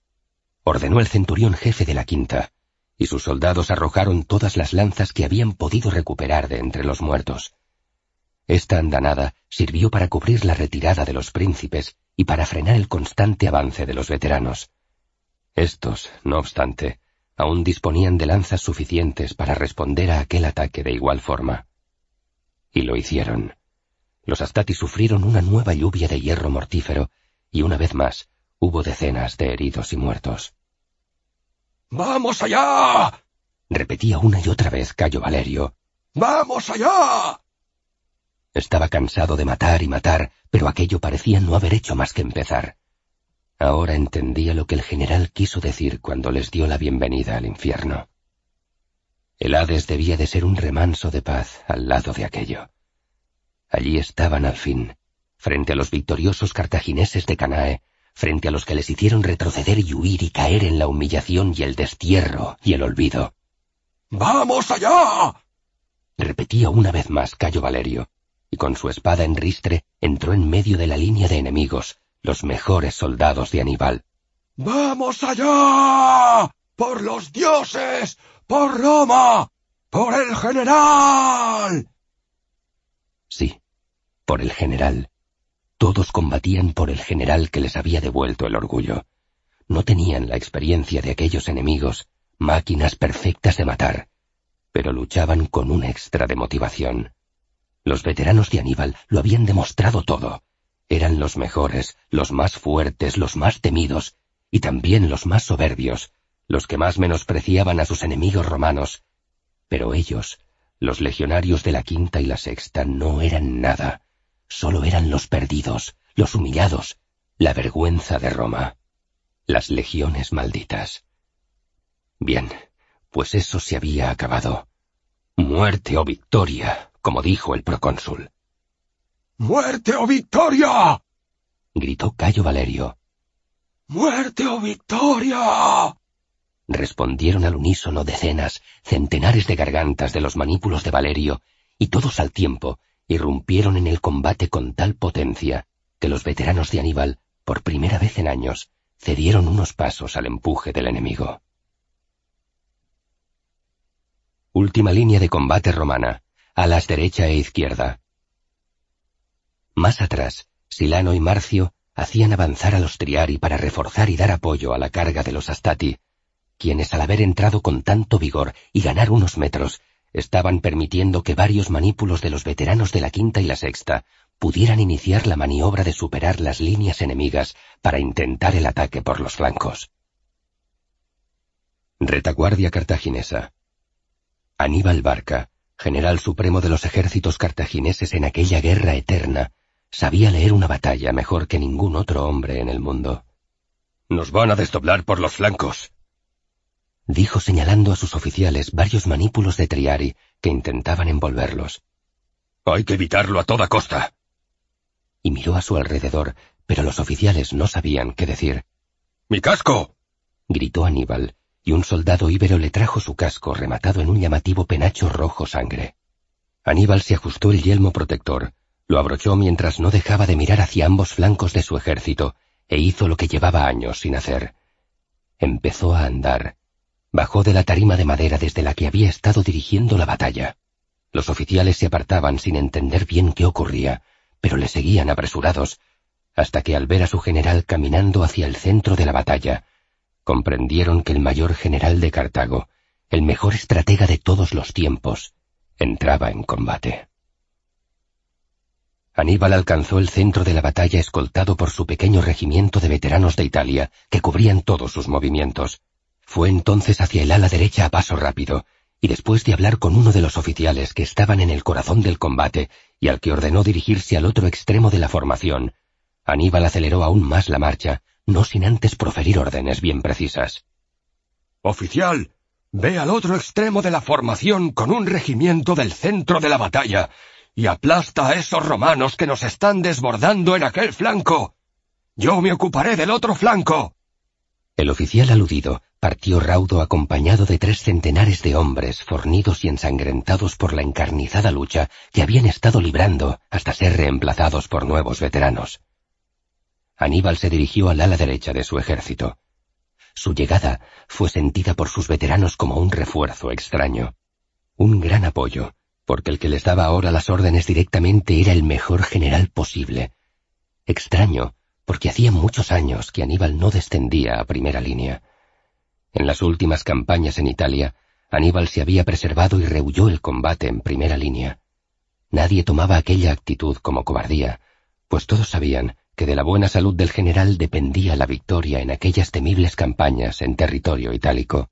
ordenó el centurión jefe de la quinta, y sus soldados arrojaron todas las lanzas que habían podido recuperar de entre los muertos. Esta andanada sirvió para cubrir la retirada de los príncipes y para frenar el constante avance de los veteranos. Estos, no obstante, aún disponían de lanzas suficientes para responder a aquel ataque de igual forma. Y lo hicieron. Los Astati sufrieron una nueva lluvia de hierro mortífero, y una vez más hubo decenas de heridos y muertos. ¡Vamos allá! repetía una y otra vez Cayo Valerio. ¡Vamos allá! Estaba cansado de matar y matar, pero aquello parecía no haber hecho más que empezar. Ahora entendía lo que el general quiso decir cuando les dio la bienvenida al infierno. El Hades debía de ser un remanso de paz al lado de aquello. Allí estaban al fin, frente a los victoriosos cartagineses de Canae, frente a los que les hicieron retroceder y huir y caer en la humillación y el destierro y el olvido. ¡Vamos allá! repetía una vez más Cayo Valerio, y con su espada en ristre entró en medio de la línea de enemigos, los mejores soldados de Aníbal. ¡Vamos allá! ¡Por los dioses! ¡Por Roma! ¡Por el general! Sí, por el general. Todos combatían por el general que les había devuelto el orgullo. No tenían la experiencia de aquellos enemigos, máquinas perfectas de matar, pero luchaban con un extra de motivación. Los veteranos de Aníbal lo habían demostrado todo. Eran los mejores, los más fuertes, los más temidos, y también los más soberbios, los que más menospreciaban a sus enemigos romanos. Pero ellos, los legionarios de la quinta y la sexta, no eran nada. Solo eran los perdidos, los humillados, la vergüenza de Roma. Las legiones malditas. Bien, pues eso se había acabado. Muerte o victoria, como dijo el procónsul. ¡Muerte o victoria! gritó Cayo Valerio. ¡Muerte o victoria! respondieron al unísono decenas, centenares de gargantas de los manípulos de Valerio, y todos al tiempo irrumpieron en el combate con tal potencia que los veteranos de Aníbal, por primera vez en años, cedieron unos pasos al empuje del enemigo. Última línea de combate romana, alas derecha e izquierda, más atrás, Silano y Marcio hacían avanzar a los Triari para reforzar y dar apoyo a la carga de los Astati, quienes al haber entrado con tanto vigor y ganar unos metros, estaban permitiendo que varios manípulos de los veteranos de la quinta y la sexta pudieran iniciar la maniobra de superar las líneas enemigas para intentar el ataque por los flancos. Retaguardia cartaginesa. Aníbal Barca, general supremo de los ejércitos cartagineses en aquella guerra eterna, Sabía leer una batalla mejor que ningún otro hombre en el mundo. Nos van a desdoblar por los flancos, dijo señalando a sus oficiales varios manípulos de Triari que intentaban envolverlos. Hay que evitarlo a toda costa. Y miró a su alrededor, pero los oficiales no sabían qué decir. ¡Mi casco! gritó Aníbal, y un soldado íbero le trajo su casco rematado en un llamativo penacho rojo sangre. Aníbal se ajustó el yelmo protector, lo abrochó mientras no dejaba de mirar hacia ambos flancos de su ejército, e hizo lo que llevaba años sin hacer. Empezó a andar. Bajó de la tarima de madera desde la que había estado dirigiendo la batalla. Los oficiales se apartaban sin entender bien qué ocurría, pero le seguían apresurados, hasta que al ver a su general caminando hacia el centro de la batalla, comprendieron que el mayor general de Cartago, el mejor estratega de todos los tiempos, entraba en combate. Aníbal alcanzó el centro de la batalla escoltado por su pequeño regimiento de veteranos de Italia, que cubrían todos sus movimientos. Fue entonces hacia el ala derecha a paso rápido, y después de hablar con uno de los oficiales que estaban en el corazón del combate y al que ordenó dirigirse al otro extremo de la formación, Aníbal aceleró aún más la marcha, no sin antes proferir órdenes bien precisas. Oficial, ve al otro extremo de la formación con un regimiento del centro de la batalla y aplasta a esos romanos que nos están desbordando en aquel flanco. Yo me ocuparé del otro flanco. El oficial aludido partió raudo acompañado de tres centenares de hombres fornidos y ensangrentados por la encarnizada lucha que habían estado librando hasta ser reemplazados por nuevos veteranos. Aníbal se dirigió al ala derecha de su ejército. Su llegada fue sentida por sus veteranos como un refuerzo extraño, un gran apoyo, porque el que les daba ahora las órdenes directamente era el mejor general posible. Extraño, porque hacía muchos años que Aníbal no descendía a primera línea. En las últimas campañas en Italia, Aníbal se había preservado y rehuyó el combate en primera línea. Nadie tomaba aquella actitud como cobardía, pues todos sabían que de la buena salud del general dependía la victoria en aquellas temibles campañas en territorio itálico.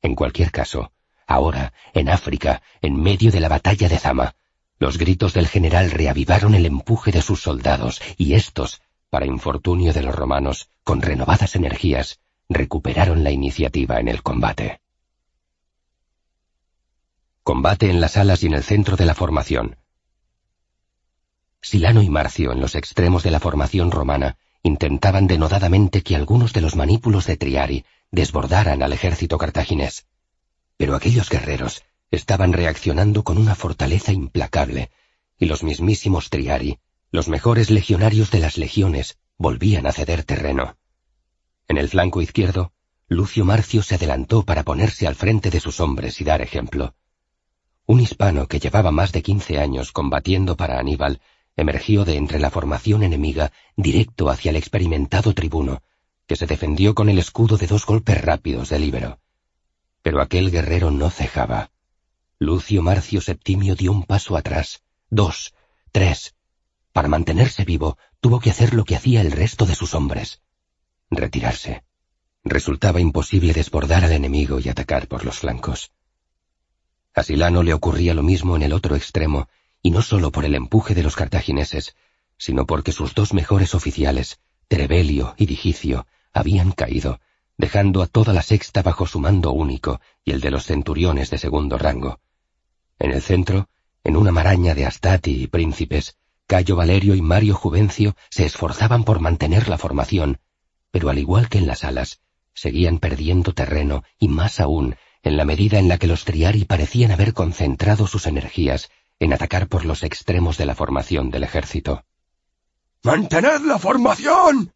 En cualquier caso, ahora, en África, en medio de la batalla de Zama, los gritos del general reavivaron el empuje de sus soldados, y éstos, para infortunio de los romanos, con renovadas energías, recuperaron la iniciativa en el combate. Combate en las alas y en el centro de la formación. Silano y Marcio, en los extremos de la formación romana, intentaban denodadamente que algunos de los manípulos de Triari desbordaran al ejército cartaginés. Pero aquellos guerreros estaban reaccionando con una fortaleza implacable, y los mismísimos Triari, los mejores legionarios de las legiones, volvían a ceder terreno. En el flanco izquierdo, Lucio Marcio se adelantó para ponerse al frente de sus hombres y dar ejemplo. Un hispano que llevaba más de quince años combatiendo para Aníbal emergió de entre la formación enemiga directo hacia el experimentado tribuno, que se defendió con el escudo de dos golpes rápidos de líbero. Pero aquel guerrero no cejaba. Lucio Marcio Septimio dio un paso atrás, dos, tres. Para mantenerse vivo, tuvo que hacer lo que hacía el resto de sus hombres. Retirarse. Resultaba imposible desbordar al enemigo y atacar por los flancos. A Silano le ocurría lo mismo en el otro extremo y no solo por el empuje de los cartagineses, sino porque sus dos mejores oficiales, Trebelio y Digicio, habían caído, dejando a toda la sexta bajo su mando único y el de los centuriones de segundo rango. En el centro, en una maraña de astati y príncipes, Cayo Valerio y Mario Juvencio se esforzaban por mantener la formación, pero al igual que en las alas, seguían perdiendo terreno y más aún en la medida en la que los Triari parecían haber concentrado sus energías en atacar por los extremos de la formación del ejército. ¡Mantened la formación!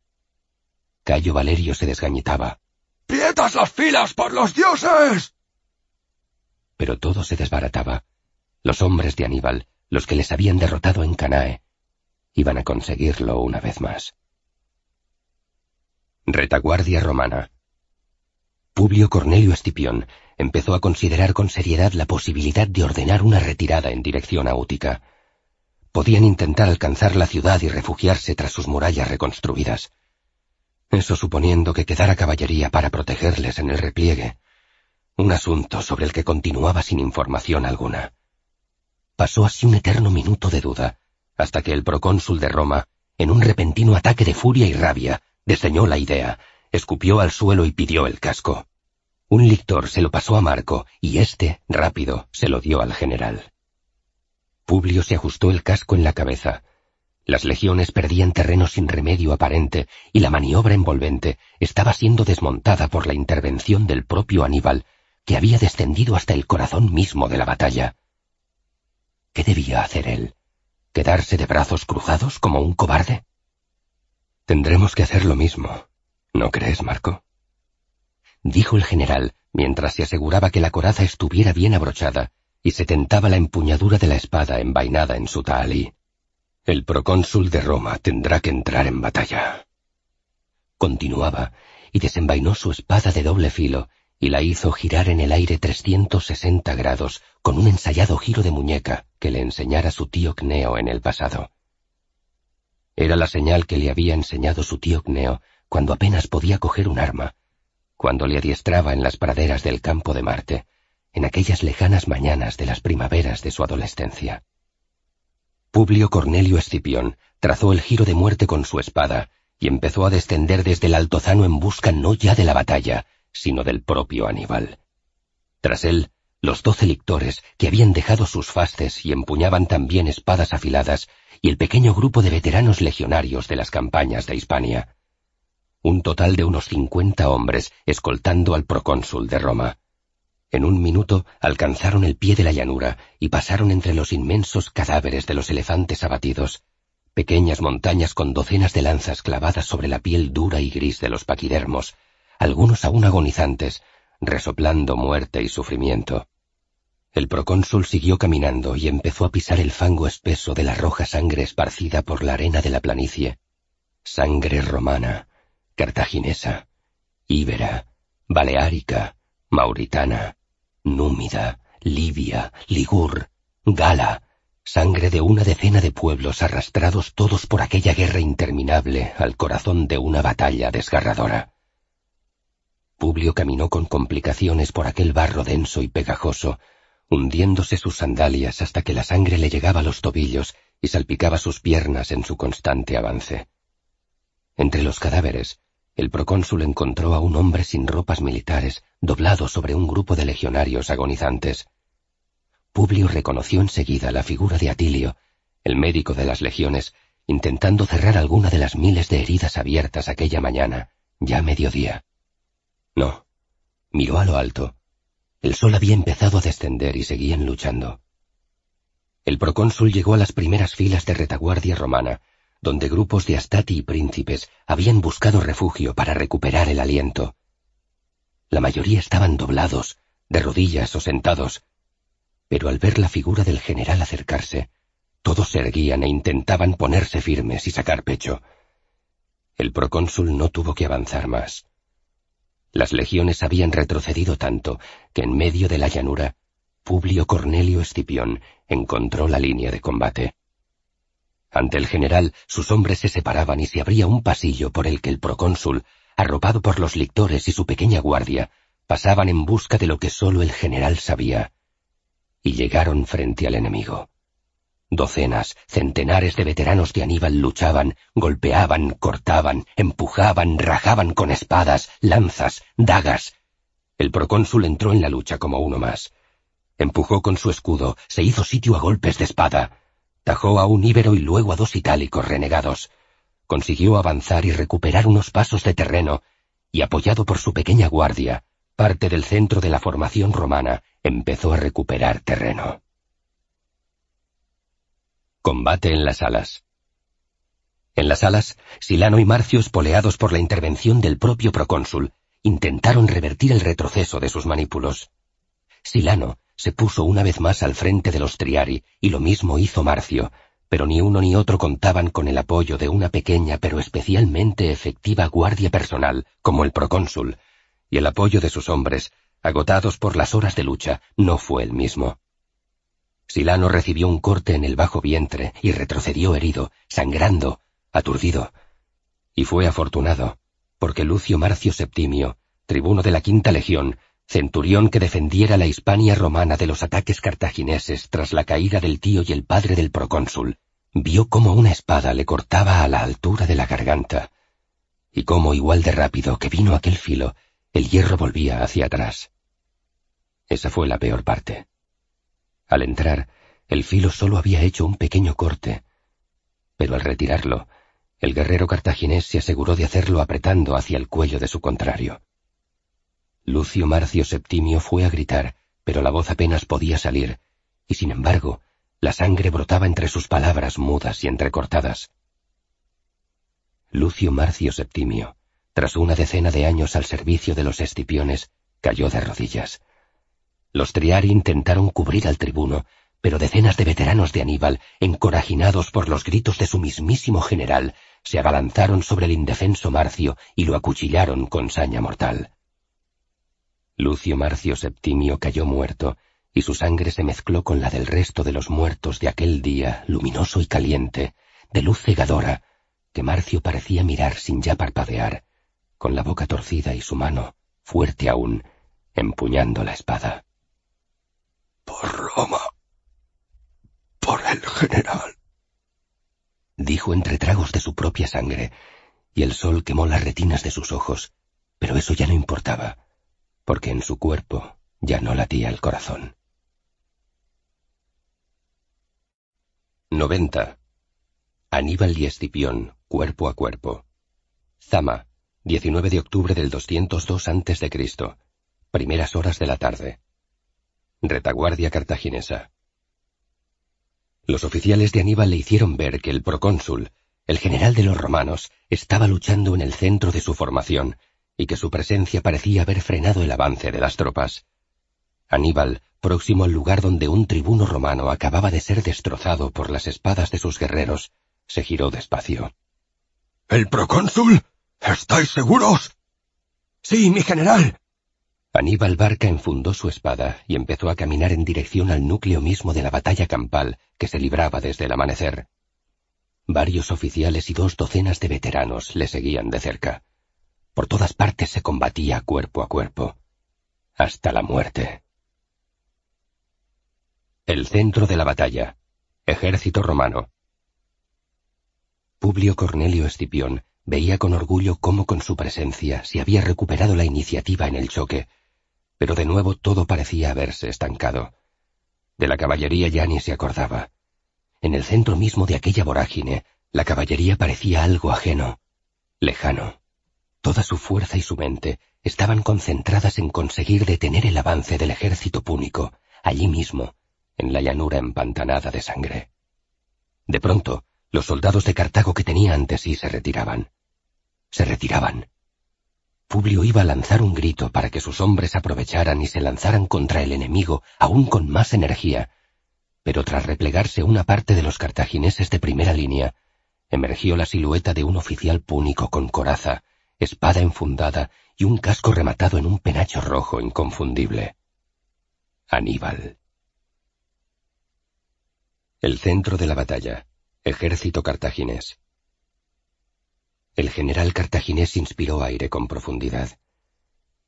Cayo Valerio se desgañitaba. ¡Prietas las filas por los dioses! Pero todo se desbarataba. Los hombres de Aníbal, los que les habían derrotado en Canae, iban a conseguirlo una vez más. Retaguardia romana. Publio Cornelio Escipión empezó a considerar con seriedad la posibilidad de ordenar una retirada en dirección a Útica. Podían intentar alcanzar la ciudad y refugiarse tras sus murallas reconstruidas. Eso suponiendo que quedara caballería para protegerles en el repliegue. Un asunto sobre el que continuaba sin información alguna. Pasó así un eterno minuto de duda, hasta que el procónsul de Roma, en un repentino ataque de furia y rabia, desdeñó la idea, escupió al suelo y pidió el casco. Un lictor se lo pasó a Marco y éste, rápido, se lo dio al general. Publio se ajustó el casco en la cabeza. Las legiones perdían terreno sin remedio aparente y la maniobra envolvente estaba siendo desmontada por la intervención del propio Aníbal, que había descendido hasta el corazón mismo de la batalla. ¿Qué debía hacer él? ¿Quedarse de brazos cruzados como un cobarde? Tendremos que hacer lo mismo, ¿no crees, Marco? dijo el general, mientras se aseguraba que la coraza estuviera bien abrochada y se tentaba la empuñadura de la espada envainada en su tahalí. El procónsul de Roma tendrá que entrar en batalla. Continuaba, y desenvainó su espada de doble filo, y la hizo girar en el aire 360 grados con un ensayado giro de muñeca que le enseñara su tío Cneo en el pasado. Era la señal que le había enseñado su tío Cneo cuando apenas podía coger un arma, cuando le adiestraba en las praderas del campo de Marte, en aquellas lejanas mañanas de las primaveras de su adolescencia. Publio Cornelio Escipión trazó el giro de muerte con su espada y empezó a descender desde el altozano en busca no ya de la batalla, sino del propio Aníbal. Tras él, los doce lictores, que habían dejado sus fasces y empuñaban también espadas afiladas, y el pequeño grupo de veteranos legionarios de las campañas de Hispania. Un total de unos cincuenta hombres escoltando al procónsul de Roma. En un minuto alcanzaron el pie de la llanura y pasaron entre los inmensos cadáveres de los elefantes abatidos, pequeñas montañas con docenas de lanzas clavadas sobre la piel dura y gris de los paquidermos, algunos aún agonizantes, resoplando muerte y sufrimiento. El procónsul siguió caminando y empezó a pisar el fango espeso de la roja sangre esparcida por la arena de la planicie. Sangre romana, cartaginesa, íbera, baleárica, mauritana, númida, libia, ligur, gala, sangre de una decena de pueblos arrastrados todos por aquella guerra interminable al corazón de una batalla desgarradora. Publio caminó con complicaciones por aquel barro denso y pegajoso, hundiéndose sus sandalias hasta que la sangre le llegaba a los tobillos y salpicaba sus piernas en su constante avance. Entre los cadáveres, el procónsul encontró a un hombre sin ropas militares, doblado sobre un grupo de legionarios agonizantes. Publio reconoció enseguida la figura de Atilio, el médico de las legiones, intentando cerrar alguna de las miles de heridas abiertas aquella mañana, ya mediodía. No. Miró a lo alto. El sol había empezado a descender y seguían luchando. El procónsul llegó a las primeras filas de retaguardia romana, donde grupos de astati y príncipes habían buscado refugio para recuperar el aliento. La mayoría estaban doblados, de rodillas o sentados, pero al ver la figura del general acercarse, todos se erguían e intentaban ponerse firmes y sacar pecho. El procónsul no tuvo que avanzar más. Las legiones habían retrocedido tanto que en medio de la llanura, Publio Cornelio Escipión encontró la línea de combate. Ante el general, sus hombres se separaban y se abría un pasillo por el que el procónsul, arropado por los lictores y su pequeña guardia, pasaban en busca de lo que sólo el general sabía, y llegaron frente al enemigo. Docenas, centenares de veteranos de Aníbal luchaban, golpeaban, cortaban, empujaban, rajaban con espadas, lanzas, dagas. El procónsul entró en la lucha como uno más. Empujó con su escudo, se hizo sitio a golpes de espada. Tajó a un íbero y luego a dos itálicos renegados. Consiguió avanzar y recuperar unos pasos de terreno, y apoyado por su pequeña guardia, parte del centro de la formación romana, empezó a recuperar terreno. Combate en las alas. En las alas, Silano y Marcio, espoleados por la intervención del propio procónsul, intentaron revertir el retroceso de sus manípulos. Silano se puso una vez más al frente de los Triari, y lo mismo hizo Marcio, pero ni uno ni otro contaban con el apoyo de una pequeña pero especialmente efectiva guardia personal, como el procónsul, y el apoyo de sus hombres, agotados por las horas de lucha, no fue el mismo. Silano recibió un corte en el bajo vientre y retrocedió herido, sangrando, aturdido. Y fue afortunado, porque Lucio Marcio Septimio, tribuno de la quinta legión, centurión que defendiera la Hispania romana de los ataques cartagineses tras la caída del tío y el padre del procónsul, vio cómo una espada le cortaba a la altura de la garganta, y cómo igual de rápido que vino aquel filo, el hierro volvía hacia atrás. Esa fue la peor parte. Al entrar, el filo solo había hecho un pequeño corte, pero al retirarlo, el guerrero cartaginés se aseguró de hacerlo apretando hacia el cuello de su contrario. Lucio Marcio Septimio fue a gritar, pero la voz apenas podía salir, y sin embargo, la sangre brotaba entre sus palabras mudas y entrecortadas. Lucio Marcio Septimio, tras una decena de años al servicio de los escipiones, cayó de rodillas. Los Triari intentaron cubrir al tribuno, pero decenas de veteranos de Aníbal, encorajinados por los gritos de su mismísimo general, se abalanzaron sobre el indefenso Marcio y lo acuchillaron con saña mortal. Lucio Marcio Septimio cayó muerto, y su sangre se mezcló con la del resto de los muertos de aquel día luminoso y caliente, de luz cegadora, que Marcio parecía mirar sin ya parpadear, con la boca torcida y su mano, fuerte aún, empuñando la espada. Por Roma. Por el general. Dijo entre tragos de su propia sangre, y el sol quemó las retinas de sus ojos, pero eso ya no importaba, porque en su cuerpo ya no latía el corazón. 90. Aníbal y Escipión, cuerpo a cuerpo. Zama, 19 de octubre del 202 a.C. Primeras horas de la tarde. Retaguardia cartaginesa. Los oficiales de Aníbal le hicieron ver que el procónsul, el general de los romanos, estaba luchando en el centro de su formación y que su presencia parecía haber frenado el avance de las tropas. Aníbal, próximo al lugar donde un tribuno romano acababa de ser destrozado por las espadas de sus guerreros, se giró despacio. ¿El procónsul? ¿Estáis seguros? Sí, mi general. Aníbal Barca enfundó su espada y empezó a caminar en dirección al núcleo mismo de la batalla campal que se libraba desde el amanecer. Varios oficiales y dos docenas de veteranos le seguían de cerca. Por todas partes se combatía cuerpo a cuerpo. Hasta la muerte. El centro de la batalla. Ejército romano. Publio Cornelio Escipión veía con orgullo cómo con su presencia se había recuperado la iniciativa en el choque, pero de nuevo todo parecía haberse estancado. De la caballería ya ni se acordaba. En el centro mismo de aquella vorágine, la caballería parecía algo ajeno, lejano. Toda su fuerza y su mente estaban concentradas en conseguir detener el avance del ejército púnico, allí mismo, en la llanura empantanada de sangre. De pronto, los soldados de Cartago que tenía ante sí se retiraban. Se retiraban. Publio iba a lanzar un grito para que sus hombres aprovecharan y se lanzaran contra el enemigo aún con más energía, pero tras replegarse una parte de los cartagineses de primera línea, emergió la silueta de un oficial púnico con coraza, espada enfundada y un casco rematado en un penacho rojo inconfundible. Aníbal. El centro de la batalla. Ejército cartaginés. El general cartaginés inspiró aire con profundidad.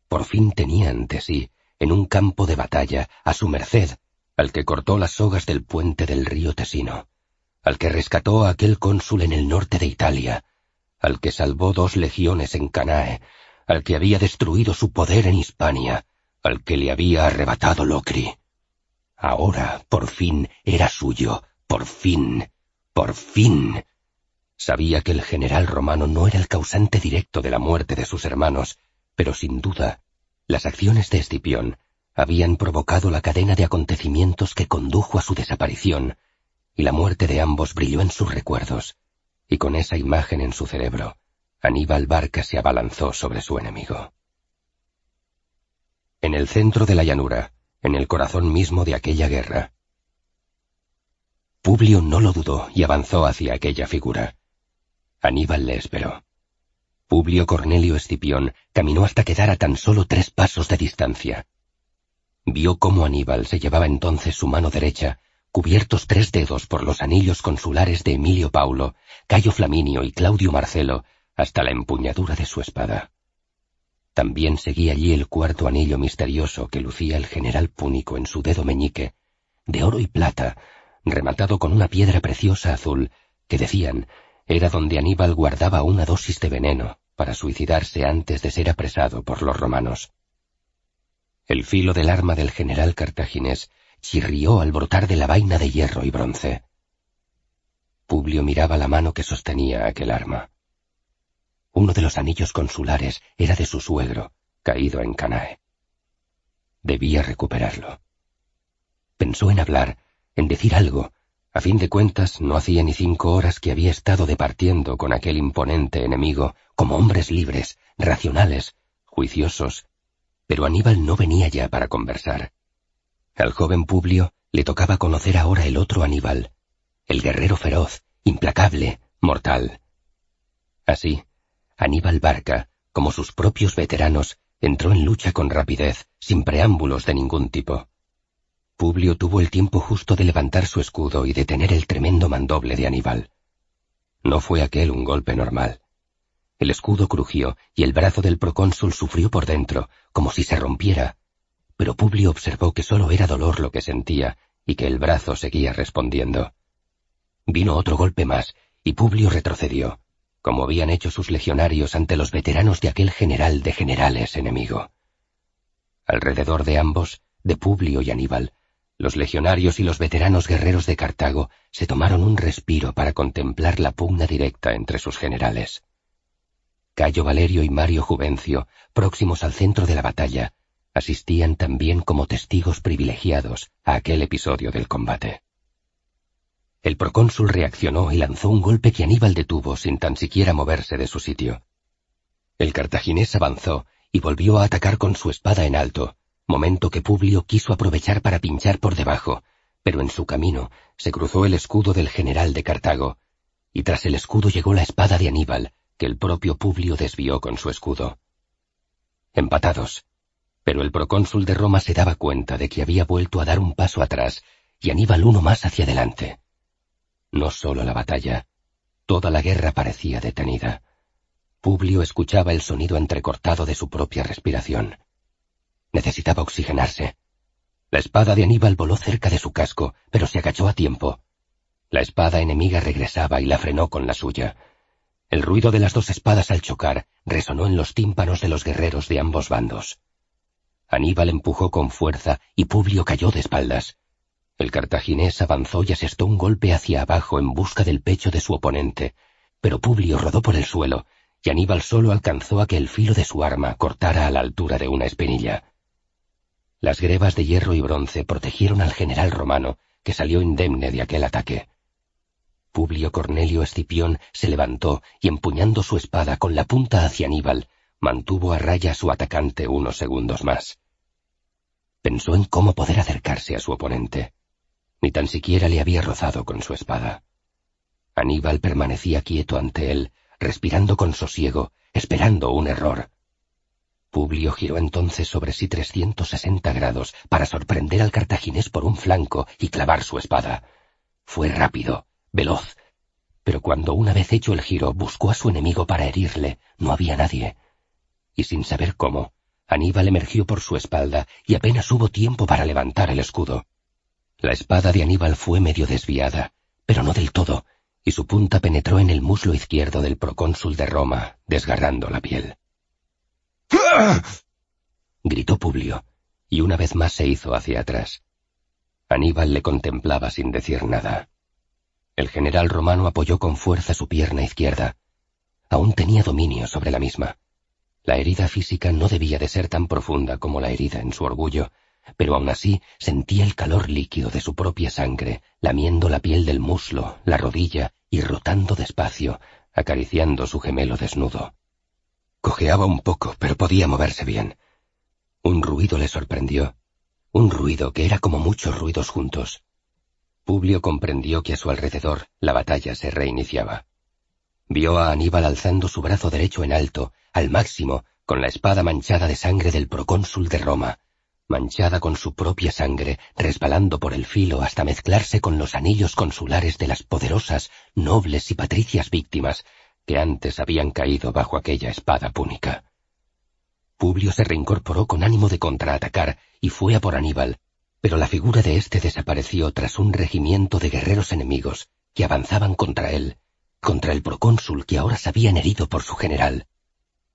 Por fin tenía ante sí, en un campo de batalla, a su merced, al que cortó las sogas del puente del río Tesino, al que rescató a aquel cónsul en el norte de Italia, al que salvó dos legiones en Canae, al que había destruido su poder en Hispania, al que le había arrebatado Locri. Ahora, por fin, era suyo, por fin, por fin. Sabía que el general romano no era el causante directo de la muerte de sus hermanos, pero sin duda, las acciones de Escipión habían provocado la cadena de acontecimientos que condujo a su desaparición, y la muerte de ambos brilló en sus recuerdos, y con esa imagen en su cerebro, Aníbal Barca se abalanzó sobre su enemigo. En el centro de la llanura, en el corazón mismo de aquella guerra, Publio no lo dudó y avanzó hacia aquella figura. Aníbal le esperó. Publio Cornelio Escipión caminó hasta quedar a tan solo tres pasos de distancia. Vio cómo Aníbal se llevaba entonces su mano derecha, cubiertos tres dedos por los anillos consulares de Emilio Paulo, Cayo Flaminio y Claudio Marcelo, hasta la empuñadura de su espada. También seguía allí el cuarto anillo misterioso que lucía el general púnico en su dedo meñique, de oro y plata, rematado con una piedra preciosa azul, que decían era donde Aníbal guardaba una dosis de veneno para suicidarse antes de ser apresado por los romanos. El filo del arma del general cartaginés chirrió al brotar de la vaina de hierro y bronce. Publio miraba la mano que sostenía aquel arma. Uno de los anillos consulares era de su suegro, caído en Canae. Debía recuperarlo. Pensó en hablar, en decir algo. A fin de cuentas, no hacía ni cinco horas que había estado departiendo con aquel imponente enemigo, como hombres libres, racionales, juiciosos. Pero Aníbal no venía ya para conversar. Al joven Publio le tocaba conocer ahora el otro Aníbal, el guerrero feroz, implacable, mortal. Así, Aníbal Barca, como sus propios veteranos, entró en lucha con rapidez, sin preámbulos de ningún tipo. Publio tuvo el tiempo justo de levantar su escudo y detener el tremendo mandoble de Aníbal. No fue aquel un golpe normal. El escudo crujió y el brazo del procónsul sufrió por dentro, como si se rompiera, pero Publio observó que solo era dolor lo que sentía y que el brazo seguía respondiendo. Vino otro golpe más, y Publio retrocedió, como habían hecho sus legionarios ante los veteranos de aquel general de generales enemigo. Alrededor de ambos, de Publio y Aníbal, los legionarios y los veteranos guerreros de Cartago se tomaron un respiro para contemplar la pugna directa entre sus generales. Cayo Valerio y Mario Juvencio, próximos al centro de la batalla, asistían también como testigos privilegiados a aquel episodio del combate. El procónsul reaccionó y lanzó un golpe que Aníbal detuvo sin tan siquiera moverse de su sitio. El cartaginés avanzó y volvió a atacar con su espada en alto, momento que Publio quiso aprovechar para pinchar por debajo, pero en su camino se cruzó el escudo del general de Cartago, y tras el escudo llegó la espada de Aníbal, que el propio Publio desvió con su escudo. Empatados, pero el procónsul de Roma se daba cuenta de que había vuelto a dar un paso atrás y Aníbal uno más hacia adelante. No solo la batalla, toda la guerra parecía detenida. Publio escuchaba el sonido entrecortado de su propia respiración. Necesitaba oxigenarse. La espada de Aníbal voló cerca de su casco, pero se agachó a tiempo. La espada enemiga regresaba y la frenó con la suya. El ruido de las dos espadas al chocar resonó en los tímpanos de los guerreros de ambos bandos. Aníbal empujó con fuerza y Publio cayó de espaldas. El cartaginés avanzó y asestó un golpe hacia abajo en busca del pecho de su oponente, pero Publio rodó por el suelo, y Aníbal solo alcanzó a que el filo de su arma cortara a la altura de una espinilla. Las grebas de hierro y bronce protegieron al general romano, que salió indemne de aquel ataque. Publio Cornelio Escipión se levantó y empuñando su espada con la punta hacia Aníbal, mantuvo a raya a su atacante unos segundos más. Pensó en cómo poder acercarse a su oponente. Ni tan siquiera le había rozado con su espada. Aníbal permanecía quieto ante él, respirando con sosiego, esperando un error. Publio giró entonces sobre sí 360 grados para sorprender al cartaginés por un flanco y clavar su espada. Fue rápido, veloz, pero cuando una vez hecho el giro buscó a su enemigo para herirle, no había nadie. Y sin saber cómo, Aníbal emergió por su espalda y apenas hubo tiempo para levantar el escudo. La espada de Aníbal fue medio desviada, pero no del todo, y su punta penetró en el muslo izquierdo del procónsul de Roma, desgarrando la piel. Gritó Publio, y una vez más se hizo hacia atrás. Aníbal le contemplaba sin decir nada. El general romano apoyó con fuerza su pierna izquierda. Aún tenía dominio sobre la misma. La herida física no debía de ser tan profunda como la herida en su orgullo, pero aún así sentía el calor líquido de su propia sangre, lamiendo la piel del muslo, la rodilla y rotando despacio, acariciando su gemelo desnudo. Cojeaba un poco, pero podía moverse bien. Un ruido le sorprendió, un ruido que era como muchos ruidos juntos. Publio comprendió que a su alrededor la batalla se reiniciaba. Vio a Aníbal alzando su brazo derecho en alto, al máximo, con la espada manchada de sangre del procónsul de Roma, manchada con su propia sangre, resbalando por el filo hasta mezclarse con los anillos consulares de las poderosas, nobles y patricias víctimas que antes habían caído bajo aquella espada púnica. Publio se reincorporó con ánimo de contraatacar y fue a por Aníbal, pero la figura de éste desapareció tras un regimiento de guerreros enemigos que avanzaban contra él, contra el procónsul que ahora se habían herido por su general.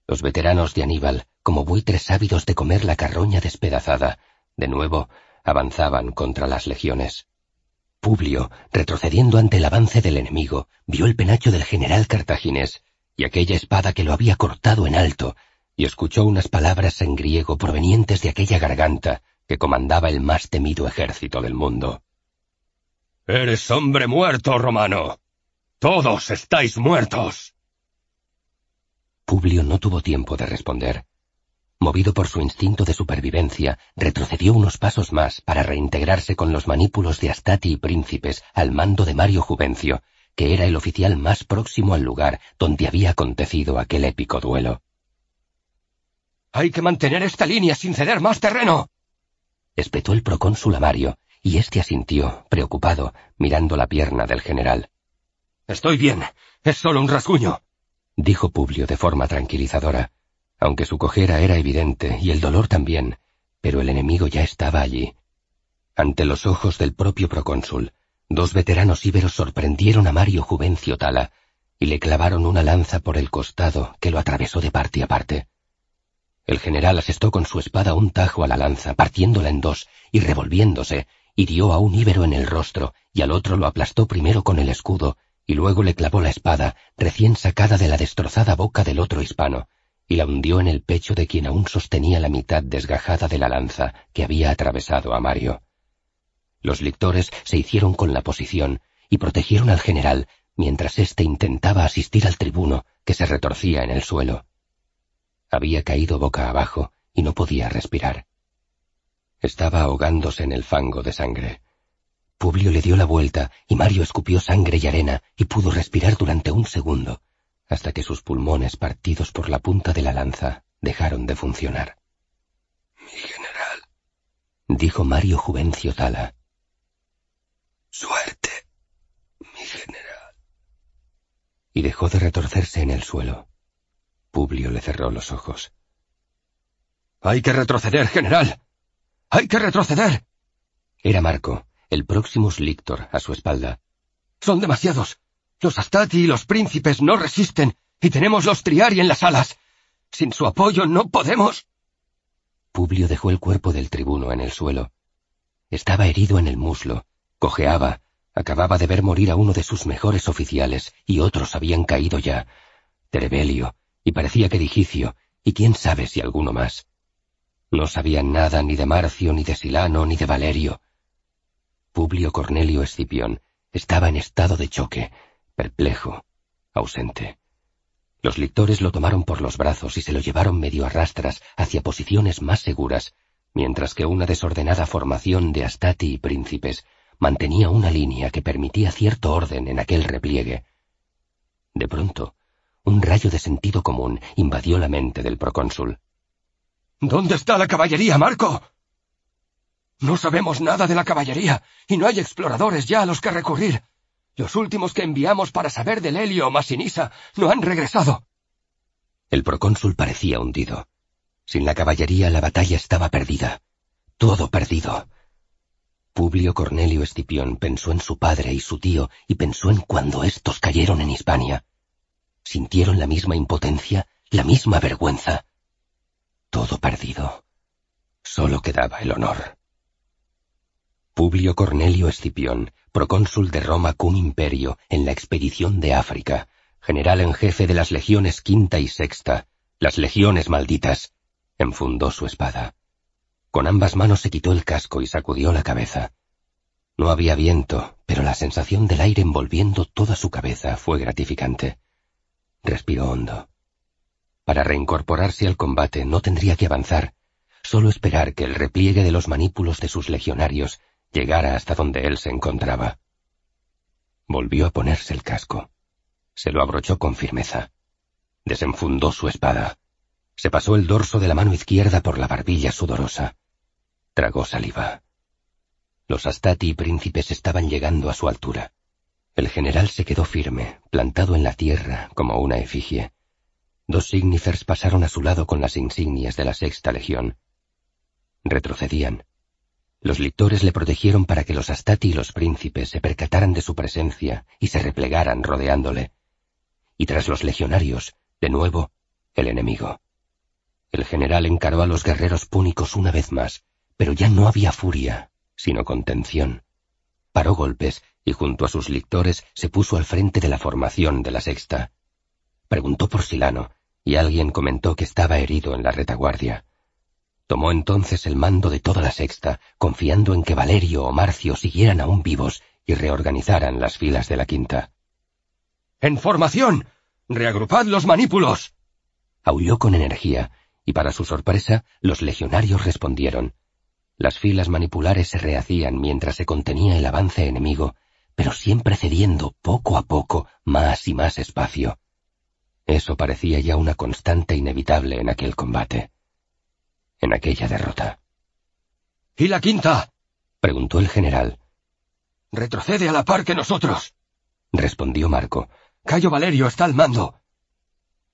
Los veteranos de Aníbal, como buitres ávidos de comer la carroña despedazada, de nuevo avanzaban contra las legiones. Publio, retrocediendo ante el avance del enemigo, vio el penacho del general cartaginés y aquella espada que lo había cortado en alto, y escuchó unas palabras en griego provenientes de aquella garganta que comandaba el más temido ejército del mundo. Eres hombre muerto, romano. Todos estáis muertos. Publio no tuvo tiempo de responder. Movido por su instinto de supervivencia, retrocedió unos pasos más para reintegrarse con los manípulos de Astati y príncipes al mando de Mario Juvencio, que era el oficial más próximo al lugar donde había acontecido aquel épico duelo. Hay que mantener esta línea sin ceder más terreno. Espetó el procónsul a Mario, y éste asintió, preocupado, mirando la pierna del general. Estoy bien. Es solo un rasguño. Dijo Publio de forma tranquilizadora, aunque su cojera era evidente y el dolor también, pero el enemigo ya estaba allí. Ante los ojos del propio procónsul, dos veteranos íberos sorprendieron a Mario Juvencio Tala y le clavaron una lanza por el costado que lo atravesó de parte a parte. El general asestó con su espada un tajo a la lanza, partiéndola en dos, y revolviéndose, hirió a un íbero en el rostro y al otro lo aplastó primero con el escudo, y luego le clavó la espada, recién sacada de la destrozada boca del otro hispano, y la hundió en el pecho de quien aún sostenía la mitad desgajada de la lanza que había atravesado a Mario. Los lictores se hicieron con la posición y protegieron al general mientras éste intentaba asistir al tribuno que se retorcía en el suelo. Había caído boca abajo y no podía respirar. Estaba ahogándose en el fango de sangre. Publio le dio la vuelta y Mario escupió sangre y arena y pudo respirar durante un segundo, hasta que sus pulmones partidos por la punta de la lanza dejaron de funcionar. Mi general, dijo Mario Juvencio Tala. Suerte, mi general. Y dejó de retorcerse en el suelo. Publio le cerró los ojos. Hay que retroceder, general. Hay que retroceder. Era Marco, el Proximus Lictor, a su espalda. Son demasiados. Los Astati y los príncipes no resisten, y tenemos los Triari en las alas. Sin su apoyo no podemos. Publio dejó el cuerpo del tribuno en el suelo. Estaba herido en el muslo, cojeaba, acababa de ver morir a uno de sus mejores oficiales, y otros habían caído ya. Terebelio, y parecía que Digicio, y quién sabe si alguno más. No sabían nada ni de Marcio, ni de Silano, ni de Valerio. Publio Cornelio Escipión estaba en estado de choque, perplejo, ausente. Los lictores lo tomaron por los brazos y se lo llevaron medio a rastras hacia posiciones más seguras, mientras que una desordenada formación de astati y príncipes mantenía una línea que permitía cierto orden en aquel repliegue. De pronto, un rayo de sentido común invadió la mente del procónsul. ¿Dónde está la caballería, Marco? No sabemos nada de la caballería, y no hay exploradores ya a los que recurrir. Los últimos que enviamos para saber del helio o Masinisa no han regresado. El procónsul parecía hundido. Sin la caballería la batalla estaba perdida. Todo perdido. Publio Cornelio Escipión pensó en su padre y su tío y pensó en cuando estos cayeron en Hispania. Sintieron la misma impotencia, la misma vergüenza. Todo perdido. Solo quedaba el honor. Publio Cornelio Escipión, procónsul de Roma cum imperio en la expedición de África, general en jefe de las legiones quinta y sexta, las legiones malditas, enfundó su espada. Con ambas manos se quitó el casco y sacudió la cabeza. No había viento, pero la sensación del aire envolviendo toda su cabeza fue gratificante. Respiró hondo. Para reincorporarse al combate no tendría que avanzar, solo esperar que el repliegue de los manípulos de sus legionarios llegara hasta donde él se encontraba. Volvió a ponerse el casco. Se lo abrochó con firmeza. Desenfundó su espada. Se pasó el dorso de la mano izquierda por la barbilla sudorosa. Tragó saliva. Los astati y príncipes estaban llegando a su altura. El general se quedó firme, plantado en la tierra como una efigie. Dos signifers pasaron a su lado con las insignias de la sexta legión. Retrocedían. Los lictores le protegieron para que los astati y los príncipes se percataran de su presencia y se replegaran rodeándole. Y tras los legionarios, de nuevo, el enemigo. El general encaró a los guerreros púnicos una vez más, pero ya no había furia, sino contención. Paró golpes y junto a sus lictores se puso al frente de la formación de la sexta. Preguntó por Silano, y alguien comentó que estaba herido en la retaguardia. Tomó entonces el mando de toda la sexta, confiando en que Valerio o Marcio siguieran aún vivos y reorganizaran las filas de la quinta. ¡En formación! ¡Reagrupad los manípulos! Aulló con energía, y para su sorpresa, los legionarios respondieron. Las filas manipulares se rehacían mientras se contenía el avance enemigo, pero siempre cediendo poco a poco más y más espacio. Eso parecía ya una constante inevitable en aquel combate. En aquella derrota. ¿Y la quinta? preguntó el general. Retrocede a la par que nosotros, respondió Marco. Cayo Valerio está al mando.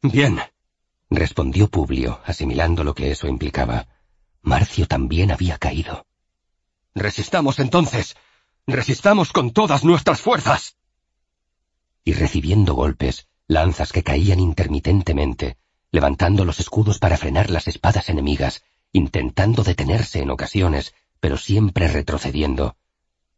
Bien, respondió Publio, asimilando lo que eso implicaba. Marcio también había caído. Resistamos entonces. Resistamos con todas nuestras fuerzas. Y recibiendo golpes, lanzas que caían intermitentemente, levantando los escudos para frenar las espadas enemigas, intentando detenerse en ocasiones, pero siempre retrocediendo.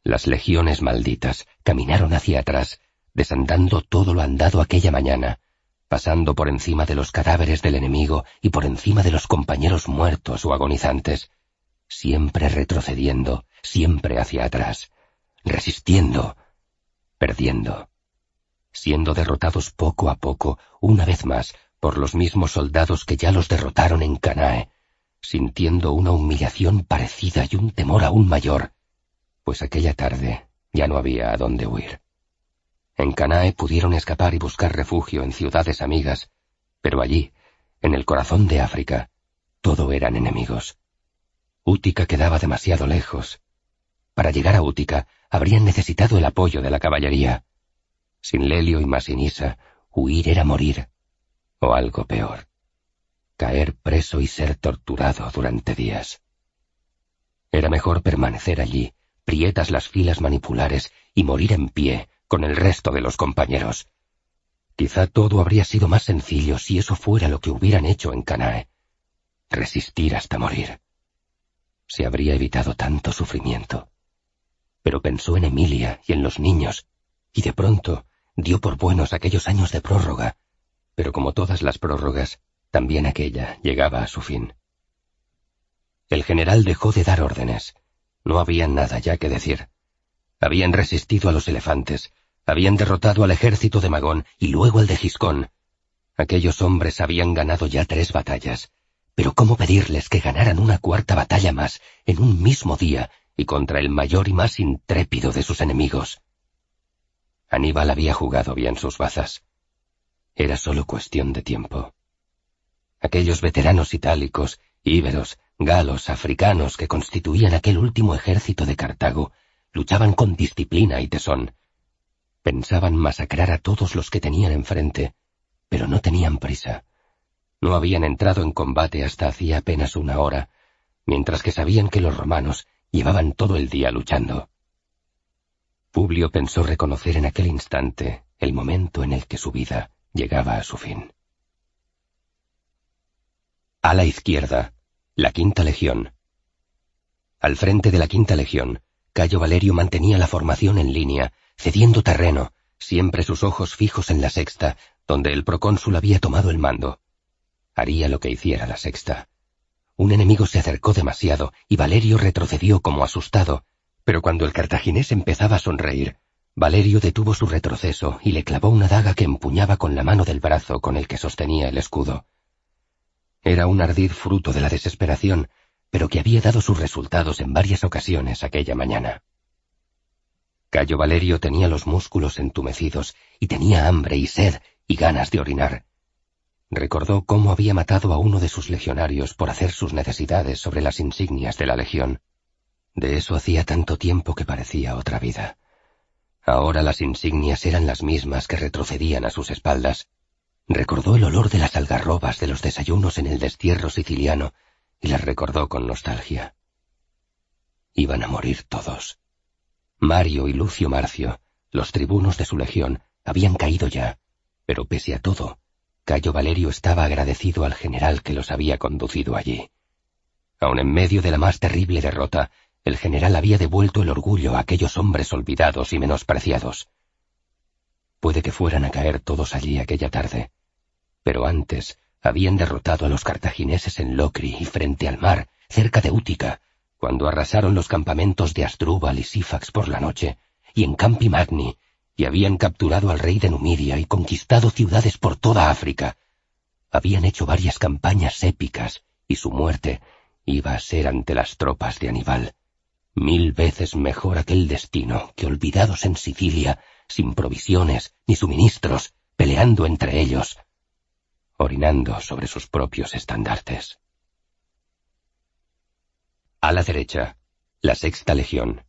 Las legiones malditas caminaron hacia atrás, desandando todo lo andado aquella mañana, pasando por encima de los cadáveres del enemigo y por encima de los compañeros muertos o agonizantes, siempre retrocediendo, siempre hacia atrás, resistiendo, perdiendo, siendo derrotados poco a poco, una vez más, por los mismos soldados que ya los derrotaron en Canae, sintiendo una humillación parecida y un temor aún mayor, pues aquella tarde ya no había a dónde huir. En Canae pudieron escapar y buscar refugio en ciudades amigas, pero allí, en el corazón de África, todo eran enemigos. Útica quedaba demasiado lejos. Para llegar a Útica habrían necesitado el apoyo de la caballería. Sin Lelio y Masinisa, huir era morir, o algo peor, caer preso y ser torturado durante días. Era mejor permanecer allí, prietas las filas manipulares y morir en pie, con el resto de los compañeros. Quizá todo habría sido más sencillo si eso fuera lo que hubieran hecho en Canae. Resistir hasta morir. Se habría evitado tanto sufrimiento. Pero pensó en Emilia y en los niños, y de pronto dio por buenos aquellos años de prórroga, pero como todas las prórrogas, también aquella llegaba a su fin. El general dejó de dar órdenes. No había nada ya que decir. Habían resistido a los elefantes, habían derrotado al ejército de Magón y luego al de Giscón. Aquellos hombres habían ganado ya tres batallas, pero ¿cómo pedirles que ganaran una cuarta batalla más en un mismo día y contra el mayor y más intrépido de sus enemigos? Aníbal había jugado bien sus bazas. Era solo cuestión de tiempo. Aquellos veteranos itálicos, íberos, galos, africanos que constituían aquel último ejército de Cartago Luchaban con disciplina y tesón. Pensaban masacrar a todos los que tenían enfrente, pero no tenían prisa. No habían entrado en combate hasta hacía apenas una hora, mientras que sabían que los romanos llevaban todo el día luchando. Publio pensó reconocer en aquel instante el momento en el que su vida llegaba a su fin. A la izquierda, la quinta legión. Al frente de la quinta legión, Cayo Valerio mantenía la formación en línea, cediendo terreno, siempre sus ojos fijos en la sexta, donde el procónsul había tomado el mando. Haría lo que hiciera la sexta. Un enemigo se acercó demasiado y Valerio retrocedió como asustado, pero cuando el cartaginés empezaba a sonreír, Valerio detuvo su retroceso y le clavó una daga que empuñaba con la mano del brazo con el que sostenía el escudo. Era un ardid fruto de la desesperación, pero que había dado sus resultados en varias ocasiones aquella mañana. Cayo Valerio tenía los músculos entumecidos y tenía hambre y sed y ganas de orinar. Recordó cómo había matado a uno de sus legionarios por hacer sus necesidades sobre las insignias de la legión. De eso hacía tanto tiempo que parecía otra vida. Ahora las insignias eran las mismas que retrocedían a sus espaldas. Recordó el olor de las algarrobas de los desayunos en el destierro siciliano y las recordó con nostalgia. Iban a morir todos. Mario y Lucio Marcio, los tribunos de su legión, habían caído ya, pero pese a todo, Cayo Valerio estaba agradecido al general que los había conducido allí. Aun en medio de la más terrible derrota, el general había devuelto el orgullo a aquellos hombres olvidados y menospreciados. Puede que fueran a caer todos allí aquella tarde, pero antes habían derrotado a los cartagineses en Locri y frente al mar, cerca de Útica, cuando arrasaron los campamentos de Astrúbal y Sífax por la noche, y en Campi Magni, y habían capturado al rey de Numidia y conquistado ciudades por toda África. Habían hecho varias campañas épicas, y su muerte iba a ser ante las tropas de Aníbal. Mil veces mejor aquel destino que olvidados en Sicilia, sin provisiones ni suministros, peleando entre ellos, orinando sobre sus propios estandartes. A la derecha, la sexta legión.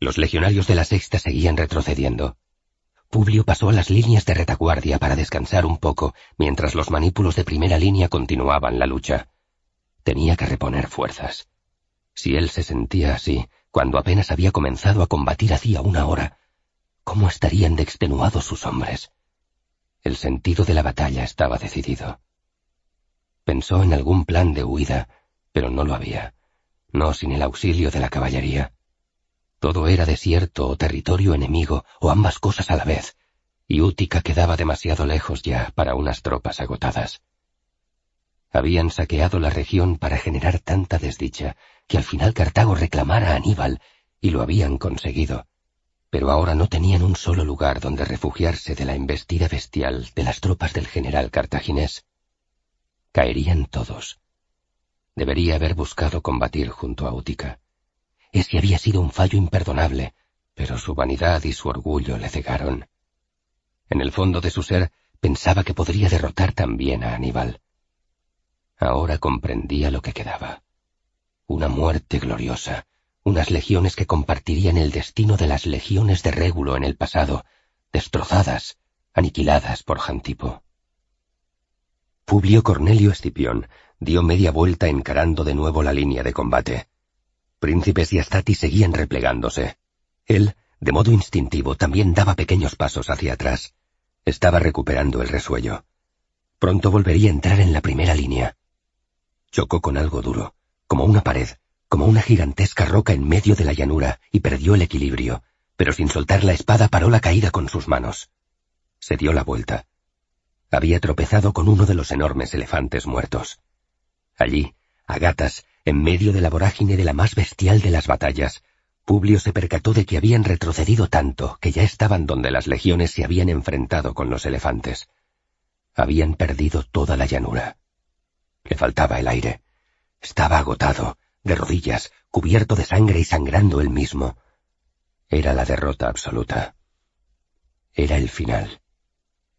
Los legionarios de la sexta seguían retrocediendo. Publio pasó a las líneas de retaguardia para descansar un poco, mientras los manípulos de primera línea continuaban la lucha. Tenía que reponer fuerzas. Si él se sentía así, cuando apenas había comenzado a combatir hacía una hora, ¿cómo estarían de extenuados sus hombres? El sentido de la batalla estaba decidido. Pensó en algún plan de huida, pero no lo había, no sin el auxilio de la caballería. Todo era desierto o territorio enemigo, o ambas cosas a la vez, y Útica quedaba demasiado lejos ya para unas tropas agotadas. Habían saqueado la región para generar tanta desdicha que al final Cartago reclamara a Aníbal, y lo habían conseguido. Pero ahora no tenían un solo lugar donde refugiarse de la embestida bestial de las tropas del general cartaginés. Caerían todos. Debería haber buscado combatir junto a Útica. Ese había sido un fallo imperdonable, pero su vanidad y su orgullo le cegaron. En el fondo de su ser pensaba que podría derrotar también a Aníbal. Ahora comprendía lo que quedaba. Una muerte gloriosa, unas legiones que compartirían el destino de las legiones de Régulo en el pasado, destrozadas, aniquiladas por Jantipo. Publio Cornelio Escipión dio media vuelta encarando de nuevo la línea de combate. Príncipes y Astati seguían replegándose. Él, de modo instintivo, también daba pequeños pasos hacia atrás. Estaba recuperando el resuello. Pronto volvería a entrar en la primera línea. Chocó con algo duro, como una pared, como una gigantesca roca en medio de la llanura, y perdió el equilibrio, pero sin soltar la espada paró la caída con sus manos. Se dio la vuelta. Había tropezado con uno de los enormes elefantes muertos. Allí, a gatas, en medio de la vorágine de la más bestial de las batallas, Publio se percató de que habían retrocedido tanto que ya estaban donde las legiones se habían enfrentado con los elefantes. Habían perdido toda la llanura. Le faltaba el aire. Estaba agotado, de rodillas, cubierto de sangre y sangrando él mismo. Era la derrota absoluta. Era el final.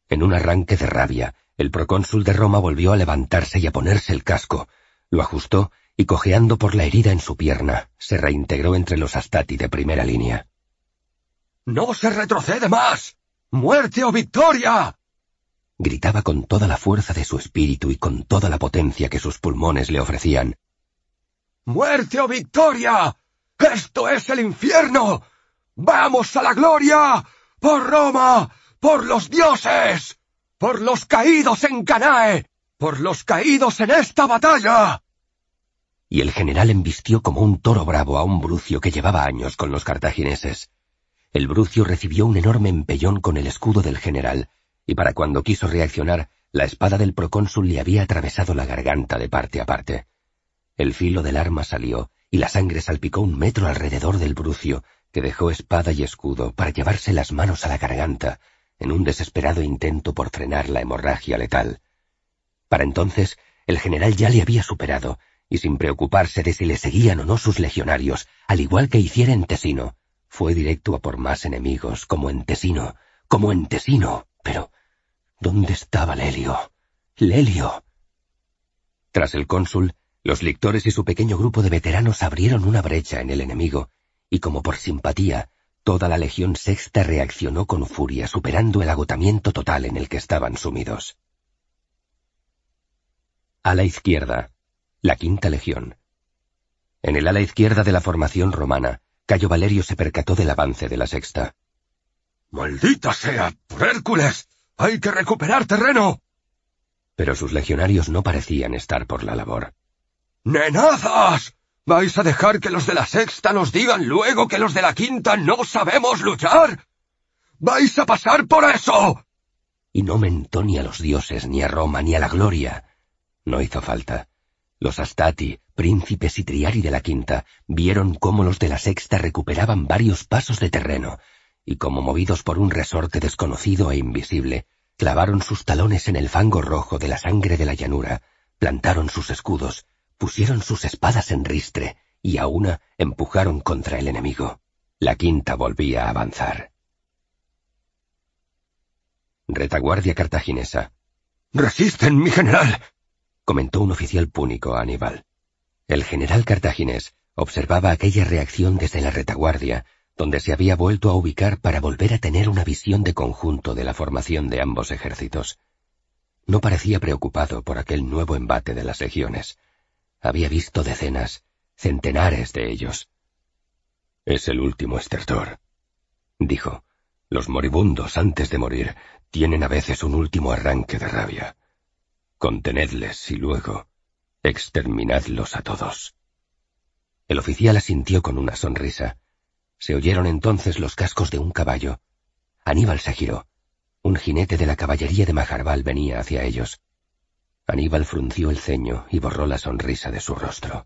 En un arranque de rabia, el procónsul de Roma volvió a levantarse y a ponerse el casco, lo ajustó y cojeando por la herida en su pierna, se reintegró entre los astati de primera línea. ¡No se retrocede más! ¡Muerte o victoria! Gritaba con toda la fuerza de su espíritu y con toda la potencia que sus pulmones le ofrecían. ¡Muerte o victoria! ¡Esto es el infierno! ¡Vamos a la gloria! ¡Por Roma! ¡Por los dioses! ¡Por los caídos en Canae! ¡Por los caídos en esta batalla! Y el general embistió como un toro bravo a un brucio que llevaba años con los cartagineses. El brucio recibió un enorme empellón con el escudo del general, y para cuando quiso reaccionar, la espada del procónsul le había atravesado la garganta de parte a parte. El filo del arma salió, y la sangre salpicó un metro alrededor del brucio, que dejó espada y escudo para llevarse las manos a la garganta, en un desesperado intento por frenar la hemorragia letal. Para entonces, el general ya le había superado, y sin preocuparse de si le seguían o no sus legionarios, al igual que hiciera en Tesino, fue directo a por más enemigos, como en Tesino, como en Tesino. Pero, ¿dónde estaba Lelio? Lelio. Tras el cónsul, los lictores y su pequeño grupo de veteranos abrieron una brecha en el enemigo, y como por simpatía, toda la legión sexta reaccionó con furia, superando el agotamiento total en el que estaban sumidos. A la izquierda, la quinta legión. En el ala izquierda de la formación romana, Cayo Valerio se percató del avance de la sexta. ¡Maldita sea! ¡Por Hércules! ¡Hay que recuperar terreno! Pero sus legionarios no parecían estar por la labor. ¡Nenazas! ¿Vais a dejar que los de la sexta nos digan luego que los de la quinta no sabemos luchar? ¡Vais a pasar por eso! Y no mentó ni a los dioses, ni a Roma, ni a la gloria. No hizo falta. Los Astati, príncipes y triari de la quinta, vieron cómo los de la sexta recuperaban varios pasos de terreno, y como movidos por un resorte desconocido e invisible, clavaron sus talones en el fango rojo de la sangre de la llanura, plantaron sus escudos, pusieron sus espadas en ristre y a una empujaron contra el enemigo. La quinta volvía a avanzar. Retaguardia cartaginesa. Resisten, mi general. comentó un oficial púnico a Aníbal. El general cartaginés observaba aquella reacción desde la retaguardia, donde se había vuelto a ubicar para volver a tener una visión de conjunto de la formación de ambos ejércitos. No parecía preocupado por aquel nuevo embate de las legiones. Había visto decenas, centenares de ellos. Es el último estertor, dijo. Los moribundos, antes de morir, tienen a veces un último arranque de rabia. Contenedles y luego exterminadlos a todos. El oficial asintió con una sonrisa. Se oyeron entonces los cascos de un caballo. Aníbal se giró. Un jinete de la caballería de Majarbal venía hacia ellos. Aníbal frunció el ceño y borró la sonrisa de su rostro.